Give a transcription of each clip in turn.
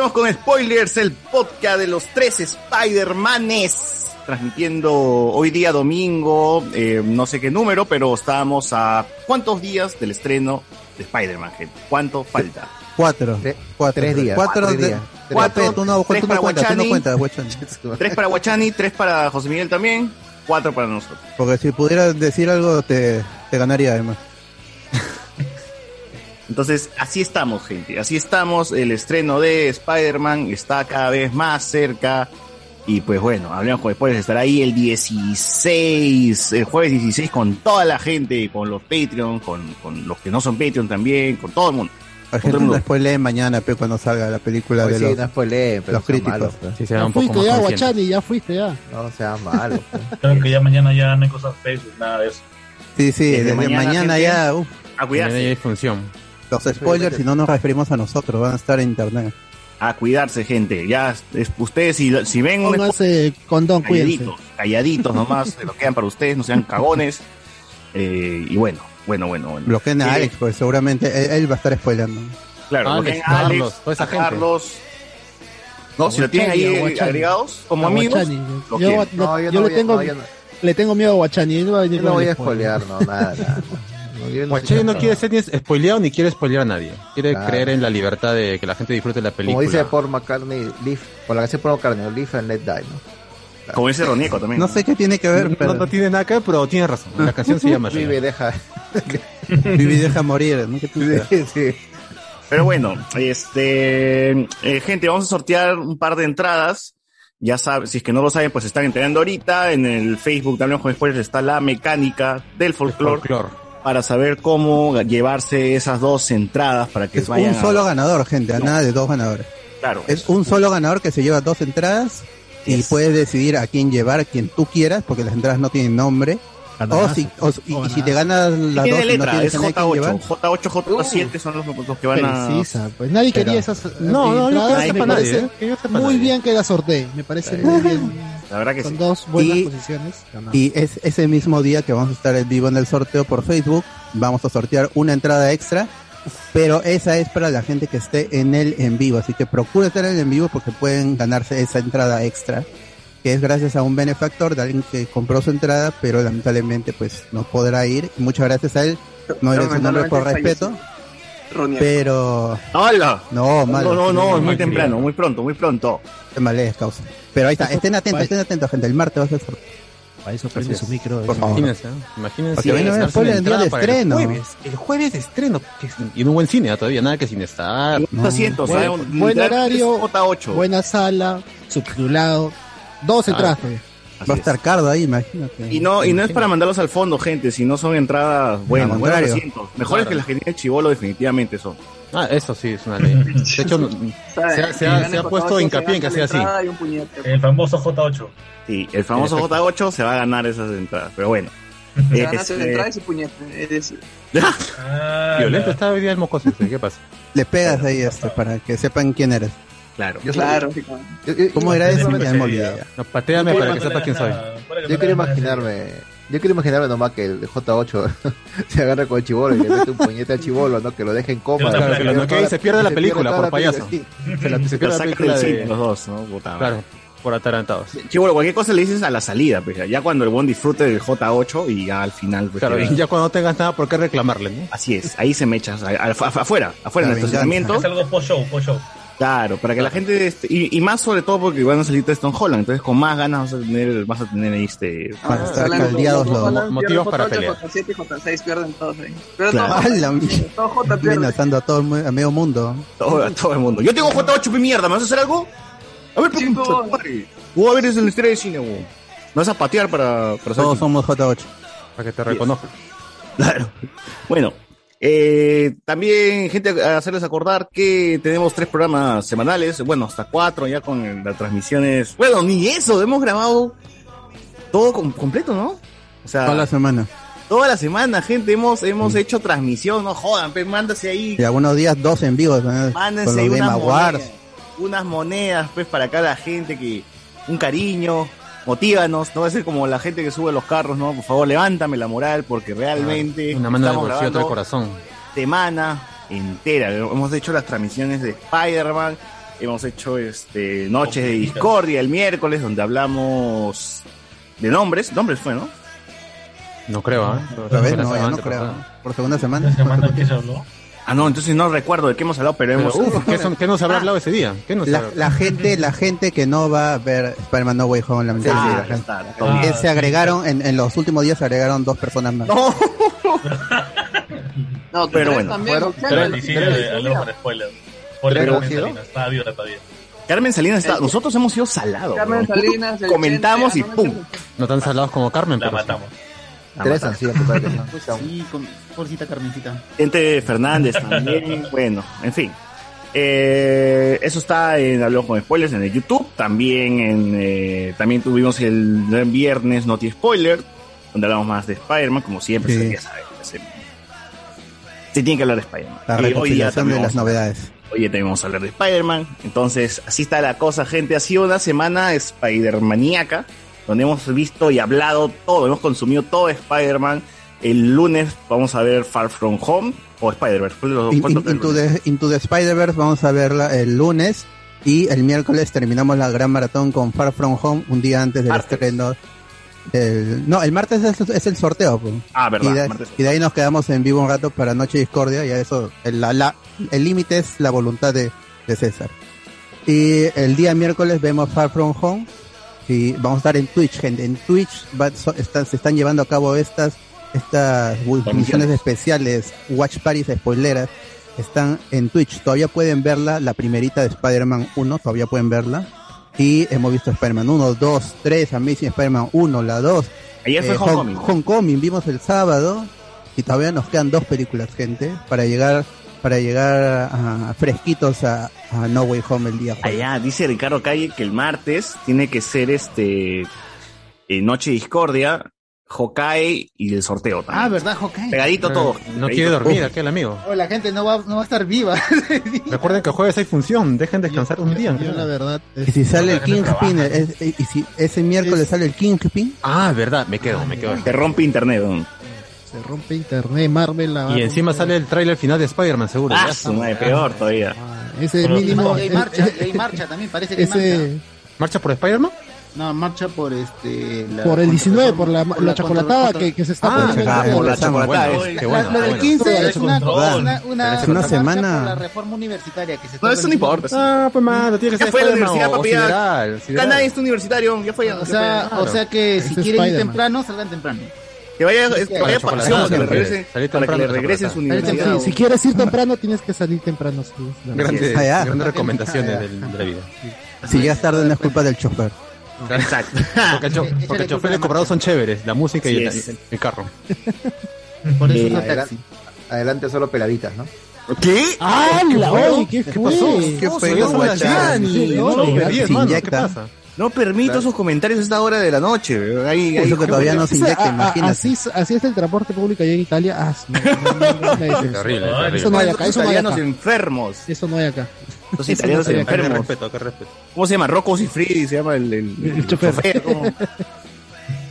Hablemos con Spoilers, el podcast de los tres Spider-Manes. Transmitiendo hoy día domingo, eh, no sé qué número, pero estamos a cuántos días del estreno de Spider-Man, gente. ¿Cuánto falta? Cuatro. Tre- cuatro. tres días, Cuatro, tres de- días. Cuatro, Pepe, tú no, tres tú no para tú no Guachani. cuentas, Guachani. Tres para Guachani, tres para José Miguel también, cuatro para nosotros. Porque si pudieras decir algo, te, te ganaría además. Entonces, así estamos, gente. Así estamos. El estreno de Spider-Man está cada vez más cerca. Y pues bueno, hablemos con spoilers. Estará ahí el 16, el jueves 16, con toda la gente, con los Patreon, con, con los que no son Patreon también, con todo el mundo. La gente no spoilee mañana, pe, cuando salga la película Pues de sí, los... no spoileen, pero los críticos. malos, pues. Sí, se va Ya un fuiste ya. Guachani, ya fuiste ya. No sean malos. Creo que ya mañana ya no hay cosas Facebook, nada de eso. Sí, sí, Desde desde, mañana, mañana, ya, uf, A Mañana ya cuidarse, hay función. Los spoilers, si no nos referimos a nosotros, van a estar en internet. a cuidarse, gente. Ya, es- ustedes si, si ven un Pónganse condón, cuídense. calladitos, calladitos nomás, se lo quedan para ustedes, no sean cagones. Eh, y bueno, bueno, bueno, bueno. Bloqueen a Eh, Alex, pues seguramente él, él va a estar spoileando. Claro, Alex, bloqueen a Alex, Carlos, toda esa a gente. Carlos. No, si lo tienen ahí agregados como amigos, Yo, No, yo yo no le voy a- tengo, no, yo no- le tengo miedo a Guachani. él va a venir Yo no con voy el a spoiler. spoilear, no, nada, nada. Guachani sé no quiere ser ni spoileado ni quiere spoilear a nadie. Quiere Claro. creer en la libertad de que la gente disfrute la película. Como dice Paul McCartney, live, por la canción Paul McCartney, live and let die, ¿no? Como dice Ronieco también. No sé qué tiene que ver, No, pero no tiene nada que ver, pero tiene razón. La canción se llama así. Vive, deja. Vivi deja morir, ¿no? ¿Qué tiene que ver? sí. Pero bueno, este, eh, gente, vamos a sortear un par de entradas. Ya saben, si es que no lo saben, pues están enterando ahorita. En el Facebook de Hablemos con Spoilers está la mecánica del folclore Folclor. Para saber cómo llevarse esas dos entradas para que Es vayan un a- solo ganador, gente, nada de dos ganadores. Claro, Es un solo ganador que se lleva dos entradas y Yes. puedes decidir a quién llevar, a quien tú quieras, porque las entradas no tienen nombre. O si, o- y, y si te ganas las dos no letra, tienes es a nadie que J8. llevar, J8, J7 son los, los que van a. Precisa, pues nadie quería esas No, no, creo Nadie que me sepa nadie. parece ¿eh? Que yo sepa muy nadie. bien que la sortee, me parece muy bien. La verdad que Son sí. dos buenas Y- posiciones. ganadas. y es ese mismo día que vamos a estar en vivo en el sorteo por Facebook, vamos a sortear una entrada extra, pero esa es para la gente que esté en el en vivo, así que procura estar en el en vivo porque pueden ganarse esa entrada extra, que es gracias a un benefactor de alguien que compró su entrada, pero lamentablemente pues no podrá ir. Muchas gracias a él, no diré su nombre por respeto, pero ¡Hola! no, malo, No, no, no, es muy temprano, muy pronto, muy pronto. Te malees, causa. Pero ahí está, estén atentos, estén atentos, gente, el martes va a ser. Para eso prende su micro. Por favor. Imagínense, ¿eh? imagínense. Porque viene ganarse spoiler el día de estreno. El jueves, el jueves de estreno. Y en un buen cine ¿eh? todavía, nada que sin estar. Dos asientos, Buen- buen horario, es J8. Buena sala, subtitulado, dos Ah. entradas. todavía. Así Va a es. estar Cardo ahí, imagínate. Y no, y no es para mandarlos al fondo, gente, si no son entradas buenas, buenos asientos. Mejores que las que tiene el chivolo, definitivamente son. Ah, eso sí, es una ley. De hecho, se ha, se ha- se ha puesto hincapié en que sea así. El famoso J8. Sí, el famoso En efecto. J8 se va a ganar esas entradas, pero bueno. Se Este, su entrada y su puñete. Es decir, Ah, Violento la- está hoy día el mocoso. ¿Qué pasa? Le pegas ahí este para que sepan quién eres. Claro. Yo, claro. yo- yo- ¿Cómo era eso? Ya me olvidé. No, pateame para que sepas quién soy. Yo quiero imaginarme, yo quiero imaginarme nomás que el J8 se agarra con el chivolo y le mete un puñete al chivolo, ¿no? Que lo deje en coma. Claro, que lo y se pierde la película por payaso. Se, la, se pierde la película de... los dos, ¿no? Claro. por atarantados. Chibolo, cualquier cosa le dices a la salida, pues, ya cuando el buen disfrute del J8 y ya al final. Pues, Claro, ya cuando no tengas nada por qué reclamarle, ¿no? Así es, ahí se me echas, afuera, afuera en el Es estacionamiento. algo post-show, post-show. Claro, para que la gente, este, y, y más sobre todo porque van a salir de Stone Holland, entonces con más ganas vas a tener, vas a tener ahí este... Para estar Hablando- caldeados los los- Holland motivos para J8, pelear. J7 y J6 pierden todos ahí. Pero Claro. ¡A la todo J a todo el a medio mundo. Todo, a todo el mundo. Yo tengo J8, mi mierda, ¿me vas a hacer algo? A ver, Sí. Voy a ver es el estrella de cine, weón. Me vas a patear para, para saber Todos somos J8. Para que te reconozcan. Claro. Bueno, eh, también, gente, a hacerles acordar que tenemos tres programas semanales, bueno, hasta cuatro ya con las transmisiones. Bueno, ni eso, hemos grabado todo com- completo, ¿no? O sea, Toda la semana. toda la semana, gente, hemos, hemos hecho transmisión, no jodan, pues mándase ahí, Y algunos días dos en vivo. ¿no? Mándense ahí unas monedas, unas monedas, pues, para cada gente que, un cariño, motívanos, no va a ser como la gente que sube los carros, ¿no? Por favor, levántame la moral, porque realmente Una mano de estamos bolsillo, otra de grabando corazón. semana entera. Hemos hecho las transmisiones de Spider-Man, hemos hecho este Noches de Discordia el miércoles, donde hablamos de nombres. Nombres fue, ¿no? No creo, ¿eh? Otra vez, La no, no creo. Por segunda semana. Esta semana que se habló. Ah, no, entonces no recuerdo de qué hemos hablado, pero, Pero, hemos... uf, ¿qué, son- qué nos habrá hablado ese día? ¿Qué nos La, habrá- la gente, la gente que no va a ver Spider-Man No Way Home, Ah, lamentablemente. está, Ah. Eh, se agregaron, en, en los últimos días se agregaron dos personas más. No, No, Pero bueno, también, fueron- spoiler. Por ¿Tres Carmen? Salinas, estaba viva todavía. Carmen Salinas está... Nosotros hemos sido salados. Carmen. Salinas, Comentamos y Chente, ¡pum! ah, no, tan salados como Carmen, La pero sí. Tres han sido. Sí, con porcita Carmencita. Gente Fernández también, bueno, en fin. Eh, eso está en Hablamos con Spoilers en el YouTube. También en eh, también tuvimos el viernes Noti Spoiler, donde hablamos más de Spider-Man, como siempre, Sí. se- ya saben. Se, se tiene que hablar de Spider-Man. La día recopilación también de las novedades. Hoy día también vamos a hablar de Spider-Man. Entonces, así está la cosa, gente. Ha sido una semana Spider-Maníaca, donde hemos visto y hablado todo, hemos consumido todo de Spider-Man. El lunes vamos a ver Far From Home o Spider-Verse. ¿Cuál de los dos? In- ¿Cuánto in- fue el Into the, Into the Spider-Verse vamos a verla el lunes y el miércoles terminamos la gran maratón con Far From Home un día antes del Martes. estreno. del- no, el martes es, es el sorteo. pues. Ah, Y verdad. de, martes. y de ahí nos quedamos en vivo un rato para Noche Discordia, y a eso, el límite es la voluntad de, de César. Y el día miércoles vemos Far From Home, y vamos a estar en Twitch, gente. En Twitch va- so- están- se están llevando a cabo estas, estas misiones especiales, Watch Parties spoileras, están en Twitch. Todavía pueden verla, la primerita de Spider-Man 1, todavía pueden verla. Y hemos visto Spider-Man 1, 2, 3, Amazing Spider-Man 1, la 2, Ayer fue eh, Home- Homecoming. Homecoming vimos el sábado y todavía nos quedan dos películas, gente, para llegar para llegar a, a fresquitos a, a No Way Home el día jueves. Allá dice Ricardo Calle que el martes tiene que ser este eh, Noche Discordia, Hawkeye y el sorteo también. Ah, ¿verdad, Hawkeye? Pegadito todo. No Pegadito. quiere dormir aquel amigo. Oh, la gente no va, no va a estar viva. Recuerden que jueves hay función, dejen descansar un día. Yo la verdad. es- Y si sale el Kingpin, es- y si ese miércoles sale el Kingpin, Ah, verdad, me quedo, me quedo. Te rompe internet. ¿no? Se rompe internet, Marvel la Y encima sale el tráiler final de Spider-Man, seguro. Ah, su madre, peor todavía. Ah, ese Pero- mínimo. y hay marcha, y hay marcha también, parece que hay marcha. ese, ¿Marcha por Spider-Man? No, marcha por este. la- por el contra- 19, por la, por la chocolatada contra- que, que se está Ah, poniendo. ah, en por la el- chocolatada. Bueno, es- qué bueno, La- lo del bueno. 15 es una, una, una, Es una semana. por la reforma universitaria que se está No, eso no importa. Ah, pues mano, tiene que Ya ser fue la universidad, papi, ya. nadie es universitario, ya fue. O sea, Claro. o sea que Ese si es quieren ir temprano, salgan temprano. Que vaya, es- que Para vaya la para chocolatada, acción, que regrese, para que temprano le a la regrese su universidad. Si, si quieres ir temprano, tienes que salir temprano. sí, la. Grandes, Ah, ya. grandes recomendaciones del- de la vida. si llegas tarde no es culpa del chofer. Exacto. Porque el, cho- Échale porque el chofer culpa a de la cobrados son chéveres, la música y el, es. el carro. Por eso Eh, adelante, taxi. adelante solo peladitas, ¿no? ¿Qué? ¡Hala! Oye, ¿qué, ¿Qué fue? pasó? ¿Qué No, fue. ¿Qué pasa? No permito sus comentarios a esta hora de la noche. Ahí, ahí, Eso que todavía no se inyecta, imagínate. así, es- así es el transporte público allá en Italia. Ah, sí, no, no, no, no, no, no, Terrible, Eso no hay acá, Los eso no hay italianos acá. enfermos. Eso no hay acá. Los italianos no sabía. Qué enfermos. respeto, qué respeto. ¿Cómo se llama? Rocco Sifredi se llama el, el, El chofer. ¿cómo?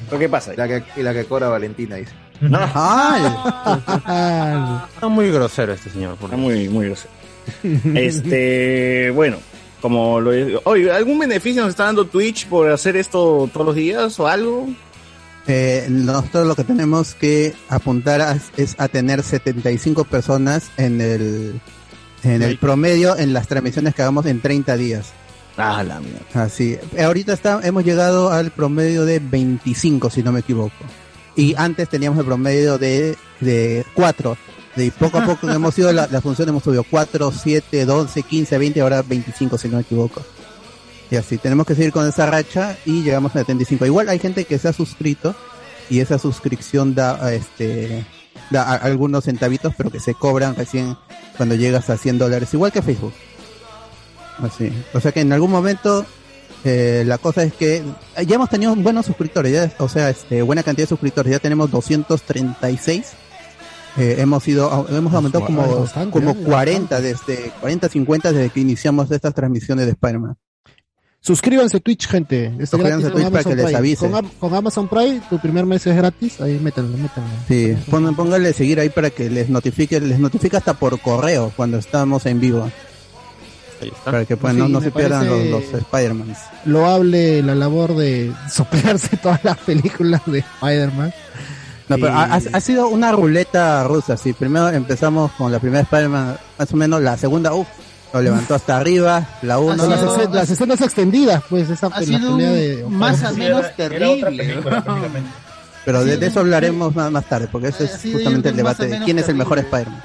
¿Pero qué pasa? La que, y la que cobra Valentina, dice. No, ¡Ah! Ah, Está muy grosero este señor. por está muy, muy grosero. Este, bueno, Como lo Oye, ¿algún beneficio nos está dando Twitch por hacer esto todos los días o algo? Eh, nosotros lo que tenemos que apuntar a- es a tener 75 personas en el en el promedio en las transmisiones que hagamos en 30 días. Ah, la mierda. Así. Ahorita está, hemos llegado al promedio de 25, si no me equivoco. Y antes teníamos el promedio de, de 4. De poco a poco hemos ido, la, la función hemos subido 4, 7, 12, 15, 20, ahora 25, si no me equivoco. Y así, tenemos que seguir con esa racha y llegamos a 75. Igual hay gente que se ha suscrito y esa suscripción da, este, da a- algunos centavitos, pero que se cobran recién cuando llegas a 100 dólares, igual que Facebook. Así. O sea que en algún momento eh, la cosa es que ya hemos tenido buenos suscriptores, ya, o sea, este, buena cantidad de suscriptores, ya tenemos 236. Eh, hemos ido, hemos aumentado como, bastante, como ¿eh? 40 desde 40, 50 desde que iniciamos estas transmisiones de Spider-Man. Suscríbanse a Twitch, gente. Es Suscríbanse a Twitch para que les avise. Con, Am- con Amazon Prime, tu primer mes es gratis. Ahí métanlo, métanlo. Sí, pon- pónganle seguir ahí para que les notifique, les notifica hasta por correo cuando estamos en vivo. Para que pues, no, Sí, no se pierdan los, los Spider-Man. Loable la labor de soplarse todas las películas de Spider-Man. No, pero Y- ha, sido una ruleta rusa, sí. Primero empezamos con la primera Spider-Man, más o menos la segunda, uff, lo levantó hasta arriba, la. No, las, escen- las escenas extendidas, pues, esa Ha la sido pelea de... más o menos Era- era otra terrible. película. Pero de, eso hablaremos más, más tarde, porque ese es justamente el debate de quién es el mejor. Spider-Man.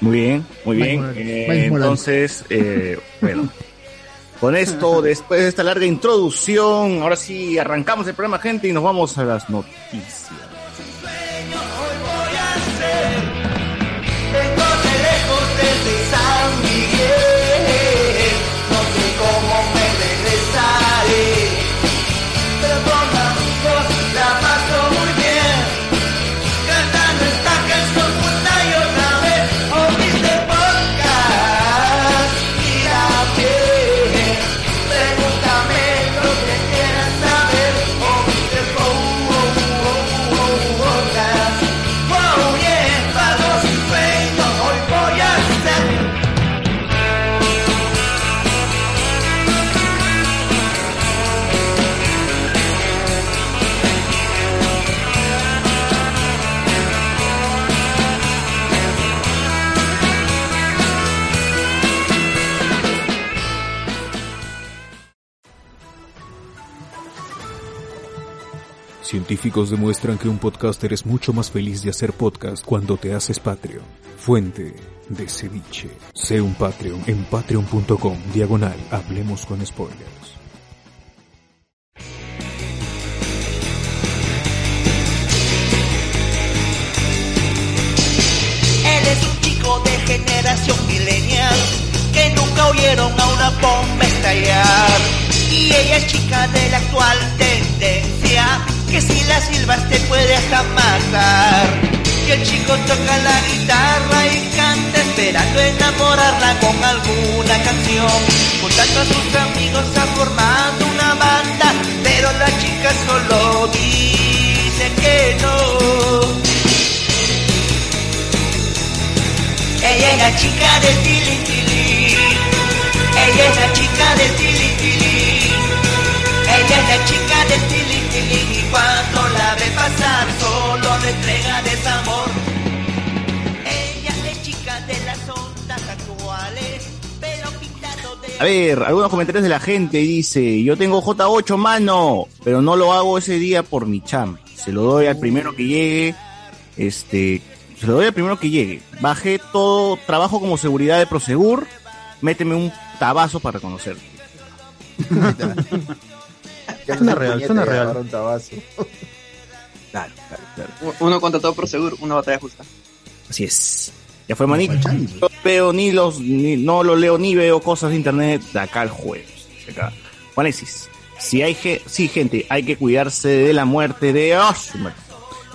Muy bien, muy bien. Eh, entonces, eh, bueno, con esto, después de esta larga introducción, ahora sí arrancamos el programa, gente, y nos vamos a las noticias. Científicos demuestran que un podcaster es mucho más feliz de hacer podcast cuando te haces Patreon. Fuente de ceviche. Sé un Patreon en patreon.com diagonal Hablemos con spoilers. Él es un chico de generación millennial que nunca oyeron a una bomba estallar. Y ella es chica de la actual tendencia que si la silbas te puede hasta matar. Y el chico toca la guitarra y canta esperando enamorarla con alguna canción. Juntando a sus amigos ha formado una banda, pero la chica solo dice que no. Ella es la chica del tili tili. Ella es la chica del tili tili. Ella es la chica tili tili. Y cuando la ve pasar, solo le entrega desamor. Ella es chica de las ondas actuales, pero pintado de. A ver, algunos comentarios de la gente dice, yo tengo J8 mano, pero no lo hago ese día por mi cham. Se lo doy al primero que llegue, este, se lo doy al primero que llegue. Bajé todo, trabajo como seguridad de Prosegur, méteme un tabazo para reconocer. Suena real, suena real. Tabazo. Claro, claro, claro. Uno contra todo por seguro, una batalla justa. Así es. Ya fue manito. No veo ni los, ni- no lo leo ni veo cosas de internet de acá al jueves. Acá. Juanesis, si hay ge- sí, gente, hay que cuidarse de la muerte de ¡Oh, su madre!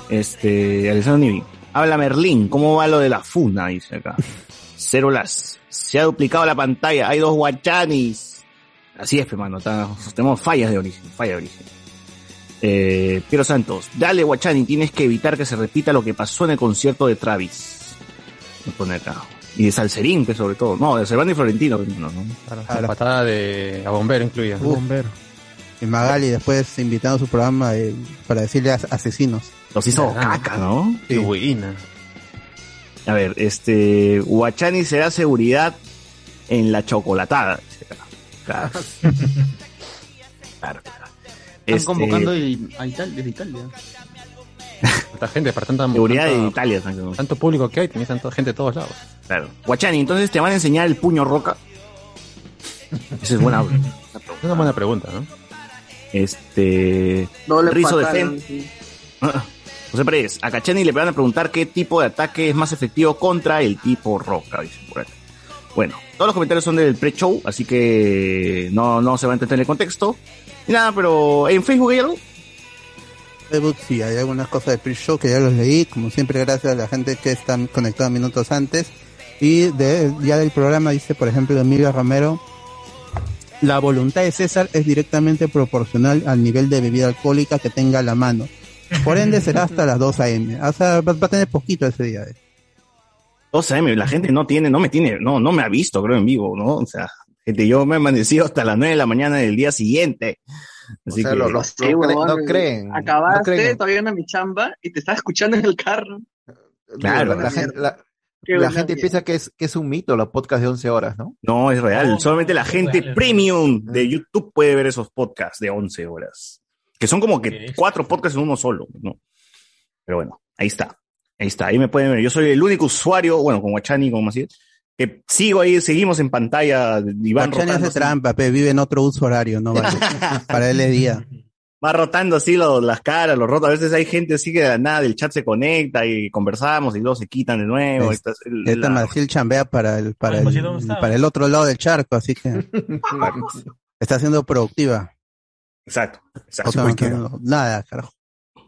Este, Alessandro Nivi. Habla Merlín, ¿cómo va lo de la funa? Dice acá. Cero las. Se ha duplicado la pantalla, hay dos guachanis. Así es, hermano, tenemos fallas de origen, falla de origen. Eh, Piero Santos, dale Guachani, tienes que evitar que se repita lo que pasó en el concierto de Travis. Me pone acá. Y de Salserín, que sobre todo. No, de Cervantes y Florentino. No, no. La patada de a bombero incluida. Bombero. Y Magali después invitando a su programa eh, para decirle a- asesinos. Los hizo caca, ¿no? Qué buena. A ver, este. Guachani será seguridad en la chocolatada. Claro. Claro. Están Este, convocando a Italia, desde Italia. Tanta gente, para tanta Seguridad tanto- de Italia. Tanto público que hay, tenés tanta gente de todos lados. Claro. Guachani, entonces te van a enseñar el puño roca. Esa es buena. Es una buena pregunta, ¿no? Este. Doble Rizo Defen- sí. Ah, José Pérez, a Cachani le van a preguntar qué tipo de ataque es más efectivo contra el tipo roca, dice por acá. Bueno, todos los comentarios son del pre-show, así que no, no se va a entender el contexto. Y nada, pero en Facebook hay algo. Facebook sí, hay algunas cosas de pre-show que ya los leí, como siempre gracias a la gente que está conectada minutos antes. Y de, ya del programa dice, por ejemplo, Emilio Romero, la voluntad de César es directamente proporcional al nivel de bebida alcohólica que tenga a la mano. Por ende será hasta las 2 a.m. O sea, va a tener poquito ese día. eh. 12 AM, la gente no tiene, no me tiene, no, no me ha visto, creo, en vivo, ¿no? O sea, gente, yo me he amanecido hasta las 9 de la mañana del día siguiente. Así sea, que, Sí, no, creen- huevón, no creen. Acabaste, no creen. todavía en mi chamba y te estaba escuchando en el carro. Claro. La, la gente, la- la piensa que es, que es un mito los podcasts de 11 horas, ¿no? no, es real. No, Solamente la gente real, premium de YouTube puede ver esos podcasts de 11 horas. Que son como que cuatro podcasts en uno solo, ¿no? Pero bueno, ahí está. Ahí está, ahí me pueden ver. Yo soy el único usuario, bueno, con Guachani, como así, que sigo ahí, seguimos en pantalla. Y van Guachani hace así, trampa, pe, vive en otro uso horario, no vale. Para él es día. va rotando así lo- las caras, los rotos. A veces hay gente así que de la nada del chat se conecta y conversamos y luego se quitan de nuevo. Es- Esta es el- Esta la- Maciel chambea para el, para Ay, el, para el otro lado del charco, así que está siendo productiva. Exacto, exacto. O sea, no- nada, carajo.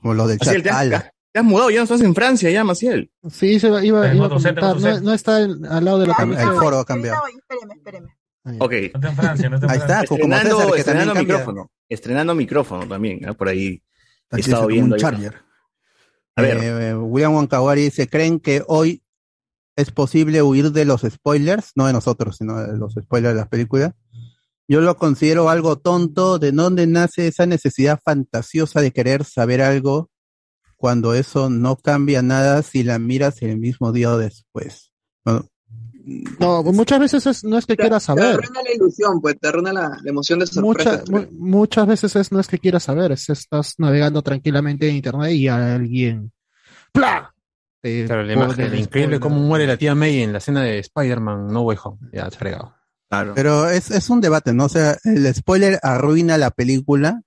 Como los del chat. Te, has, mudado, ya no estás en Francia, ya, Maciel. Sí, se iba, iba, a comentar. No, está en- al lado de la El foro ha cambiado. Espéreme, espéreme. Ok. No está en Francia, no está en Ahí Francia. está, como César, Estrenando, que estrenando micrófono. Estrenando micrófono también, ¿no? por ahí. He estado como viendo un ahí. charger. A ver. Eh, William Wankawari dice, ¿creen que hoy es posible huir de los spoilers? No de nosotros, sino de los spoilers de las películas. Yo lo considero algo tonto, de dónde nace esa necesidad fantasiosa de querer saber algo cuando eso no cambia nada si la miras el mismo día o después. Bueno, No, muchas veces es- no es que quieras Te saber. arruina la ilusión, pues te arruina la, la emoción de sorpresa. Mucha- mu- muchas veces es, no es que quieras saber, es estás navegando tranquilamente en internet y alguien ¡Pla! Te Claro, la imagen, increíble cómo muere la tía May en la escena de Spider-Man No Way Home. Ya, fregado. Claro. Pero es, es un debate, ¿no? O sea, el spoiler arruina la película,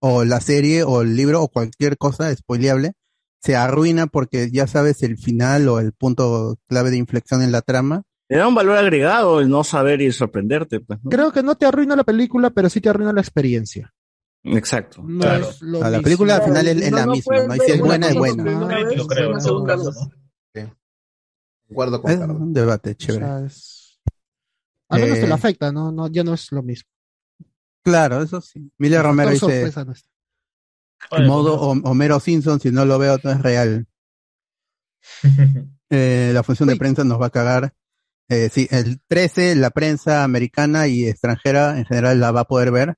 o la serie, o el libro, o cualquier cosa spoileable. Se arruina porque ya sabes el final o el punto clave de inflexión en la trama. Le da un valor agregado el no saber y sorprenderte. Pues, ¿no? Creo que no te arruina la película, pero sí te arruina la experiencia. Exacto. No claro. es lo A la mismo. película al final es, es No, la no misma. Y si es buena, es buena. no, no. Guardo con Es un debate O chévere. sea, es- Al menos te Eh, lo afecta, ¿no? no ya no es lo mismo. Claro, eso sí. El Romero dice, modo Hom- Homero Simpson, si no lo veo, no es real. Eh, la función de prensa nos va a cagar. Eh, sí, el 13, la prensa americana y extranjera en general la va a poder ver.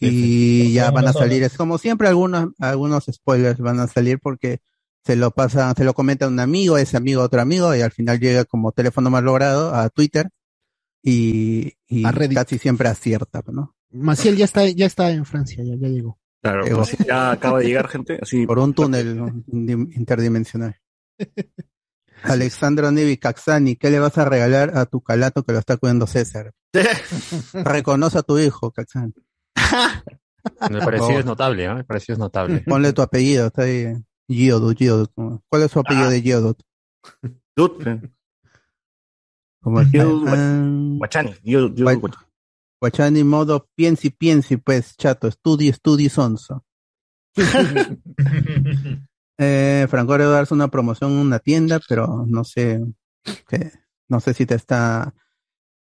Y ya van a salir, es como siempre algunos, algunos spoilers van a salir porque se lo pasa, se lo comenta un amigo, ese amigo a otro amigo y al final llega como teléfono más logrado a Twitter y, y A Reddit. casi siempre acierta, ¿no? Maciel ya está, ya está en Francia, ya, ya llegó. Claro, pues, ya acaba de llegar gente. Así, por un túnel dim- interdimensional. Alexandro Nevi Caxani, ¿qué le vas a regalar a tu calato que lo está cuidando César? Reconoce a tu hijo, Caxani. El parecido es notable, ¿eh? El parecido es notable. Ponle tu apellido, está ahí. Giodot, Giodot. ¿Cuál es su apellido Ah. de Giodot? Dude, eh, Como ah, Guachani. Guay- Guachani modo piensi piensi, pues, chato, estudi, estudi, sonso. Eh, Franco debe darse una promoción en una tienda, pero no sé, que, no sé si te está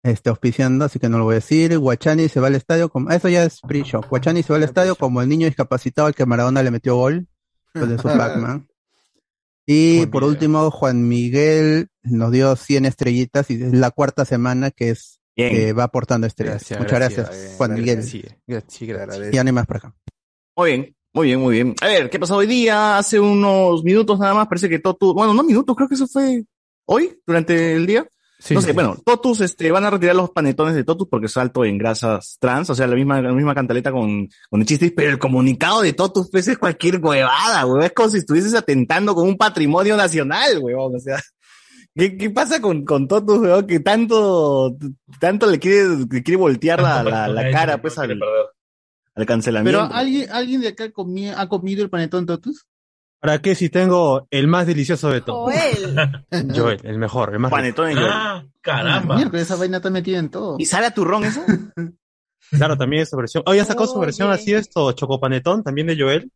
este, auspiciando, así que no lo voy a decir. Guachani se va al estadio como, eso ya es pre-show. Guachani se va al estadio como el niño discapacitado al que Maradona le metió gol, pues de su Pac-Man. Y por último, Juan Miguel nos dio 100 estrellitas y es la cuarta semana que es que va aportando estrellas. Gracias, Muchas gracias. gracias, Juan Miguel. Gracias, gracias, gracias. Y más por acá. Muy bien, muy bien, muy bien. A ver, ¿qué pasó hoy día? Hace unos minutos nada más, parece que Totus, bueno, no minutos, creo que eso fue hoy, durante el día. Sí, no sí, sé, sí. bueno, Totus, este, van a retirar los panetones de Totus porque es alto en grasas trans, o sea, la misma, la misma cantaleta con, con el chiste, pero el comunicado de Totus, pues, es cualquier huevada, weón. Es como si estuvieses atentando con un patrimonio nacional, weón. O sea, ¿qué, qué pasa con, con Totus, weón? Que tanto, tanto le quiere, le quiere voltear la, la, la cara, pues, al, al cancelamiento. Pero ¿alguien, ¿alguien de acá comí- ha comido el panetón Totus? ¿Para qué si tengo el más delicioso de todos? Joel. Joel, el mejor, el más rico. Panetón de Joel. Ah, caramba. Mierda, esa vaina está metida en todo. ¿Y sabe a turrón eso? Claro, también esa versión. Oh, ya sacó su versión Oye. así esto, Chocopanetón, también de Joel.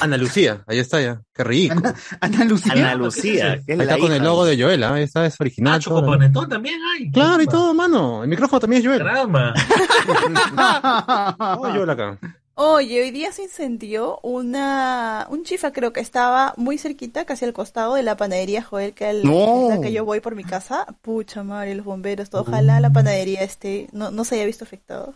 Ana Lucía, ahí está ya. Qué rico. Ana Lucía. Ana Lucía, que es Ahí la está con el logo de Joel, ¿ah? Ahí está, es original. Ah, chocopanetón también hay. Claro, y todo, mano. El micrófono también es Joel. Caramba. Oh, Joel acá. Oye, hoy día se incendió una, un chifa creo que estaba muy cerquita, casi al costado de la panadería Joel, que es No. la que yo voy por mi casa. Pucha madre, los bomberos, todo. Ojalá la panadería esté, no, no se haya visto afectado.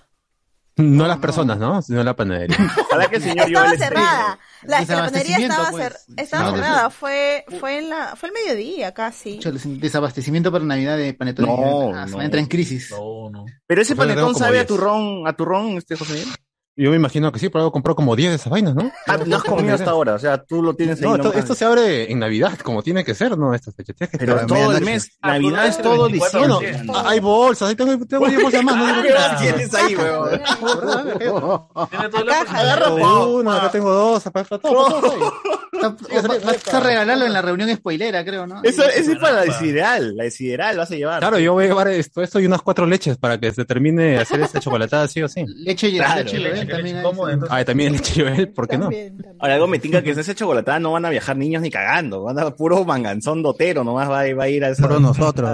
No las personas, ¿no? Sino la panadería. Ojalá que el señor Estaba Joel esté- cerrada. La, la panadería estaba, pues. cer- estaba No, cerrada. Fue, fue en la, fue el mediodía casi. Desabastecimiento para Navidad de panetón. No, Ah, no. entra en crisis. No, no. Pero ese Nosotros panetón sabe a 10. turrón, a turrón, este José Miguel. Yo me imagino que sí, pero algo compró como 10 de esas vainas, ¿no? Ah, no has comido hasta ahora, o sea, tú lo tienes ahí No, esto, se abre en Navidad, como tiene que ser, ¿no? Estas fechas. Que Pero todo el mes, Ah, Navidad es lo todo diciembre. 24 Bueno, ah, hay bolsas, ahí tengo, tengo 10 bolsas más. No ¿Qué más tienes ahí, weón? Agarra Tengo uno, acá tengo dos, para para todo. Vas a regalarlo en la reunión spoilera, creo, ¿no? Eso, es para la desideral, la desideral vas a llevar. Claro, yo voy a llevar esto, esto y unas cuatro leches para que se termine de hacer esta chocolatada sí o sí. Leche y Claro, leche, también Entonces- Ah, también leche Joel, ¿por qué no? También, también. Ahora algo me tinca que en esa chocolatada no van a viajar niños ni cagando, van a puro manganzón dotero, nomás va, va a ir a esa. Puro nosotros.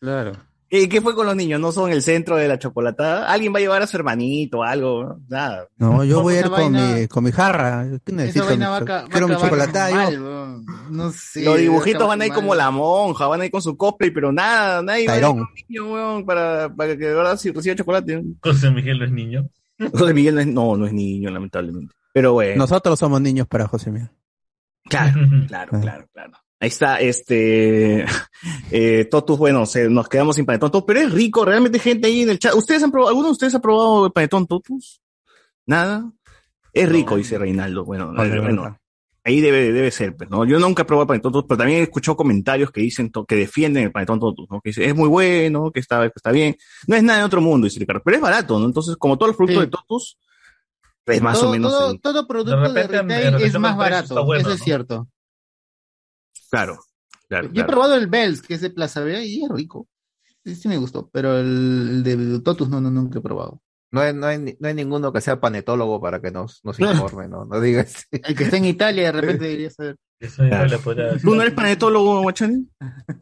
Claro. ¿Qué, ¿Qué fue con los niños? ¿No son el centro de la chocolatada? ¿Alguien va a llevar a su hermanito o algo? Nada. No, yo voy a ir con vaina- mi, con mi jarra. ¿Qué Esa necesito? vaina va a, ca- va a Quiero mi chocolatada. yo. mal, weón. No sé. los dibujitos va van a ir como la monja, van a ir con su cosplay, pero nada, nadie va a ir con un niño, weón, para, para que de verdad sí reciba chocolate. José Miguel es niño. José Miguel no es, no, no es niño, lamentablemente. Pero bueno. Nosotros somos niños para José Miguel. Claro, claro, Ah. claro, claro. Ahí está, este, eh, Totus, bueno, se, nos quedamos sin panetón Totus, pero es rico, realmente gente ahí en el chat. ¿Ustedes han probado, alguno de ustedes ha probado el panetón Totus? ¿Nada? Es rico, dice Reinaldo. Bueno, Vale, eh, bueno, ahí debe, debe ser, pues, ¿no? Yo nunca he probado el panetón Totus, pero también he escuchado comentarios que dicen, que defienden el panetón Totus, ¿no? Que dice, es muy bueno, que está, que está bien. No es nada de otro mundo, dice Ricardo, pero es barato, ¿no? Entonces, como todos los productos Sí. de Totus, pues más todo, o menos, Todo, producto de, repente, retail es más barato. bueno, eso es ¿no? cierto. claro, claro, Yo he probado el Bells, que es de Plaza Vea, y es rico. Sí, sí me gustó, pero el, el de Totus no, no, nunca he probado. No hay, no, hay, no hay ninguno que sea panetólogo para que nos, nos informe, ¿no? No digas. El que está en Italia de repente debería saber. ¿Tú no eres panetólogo, Guachani?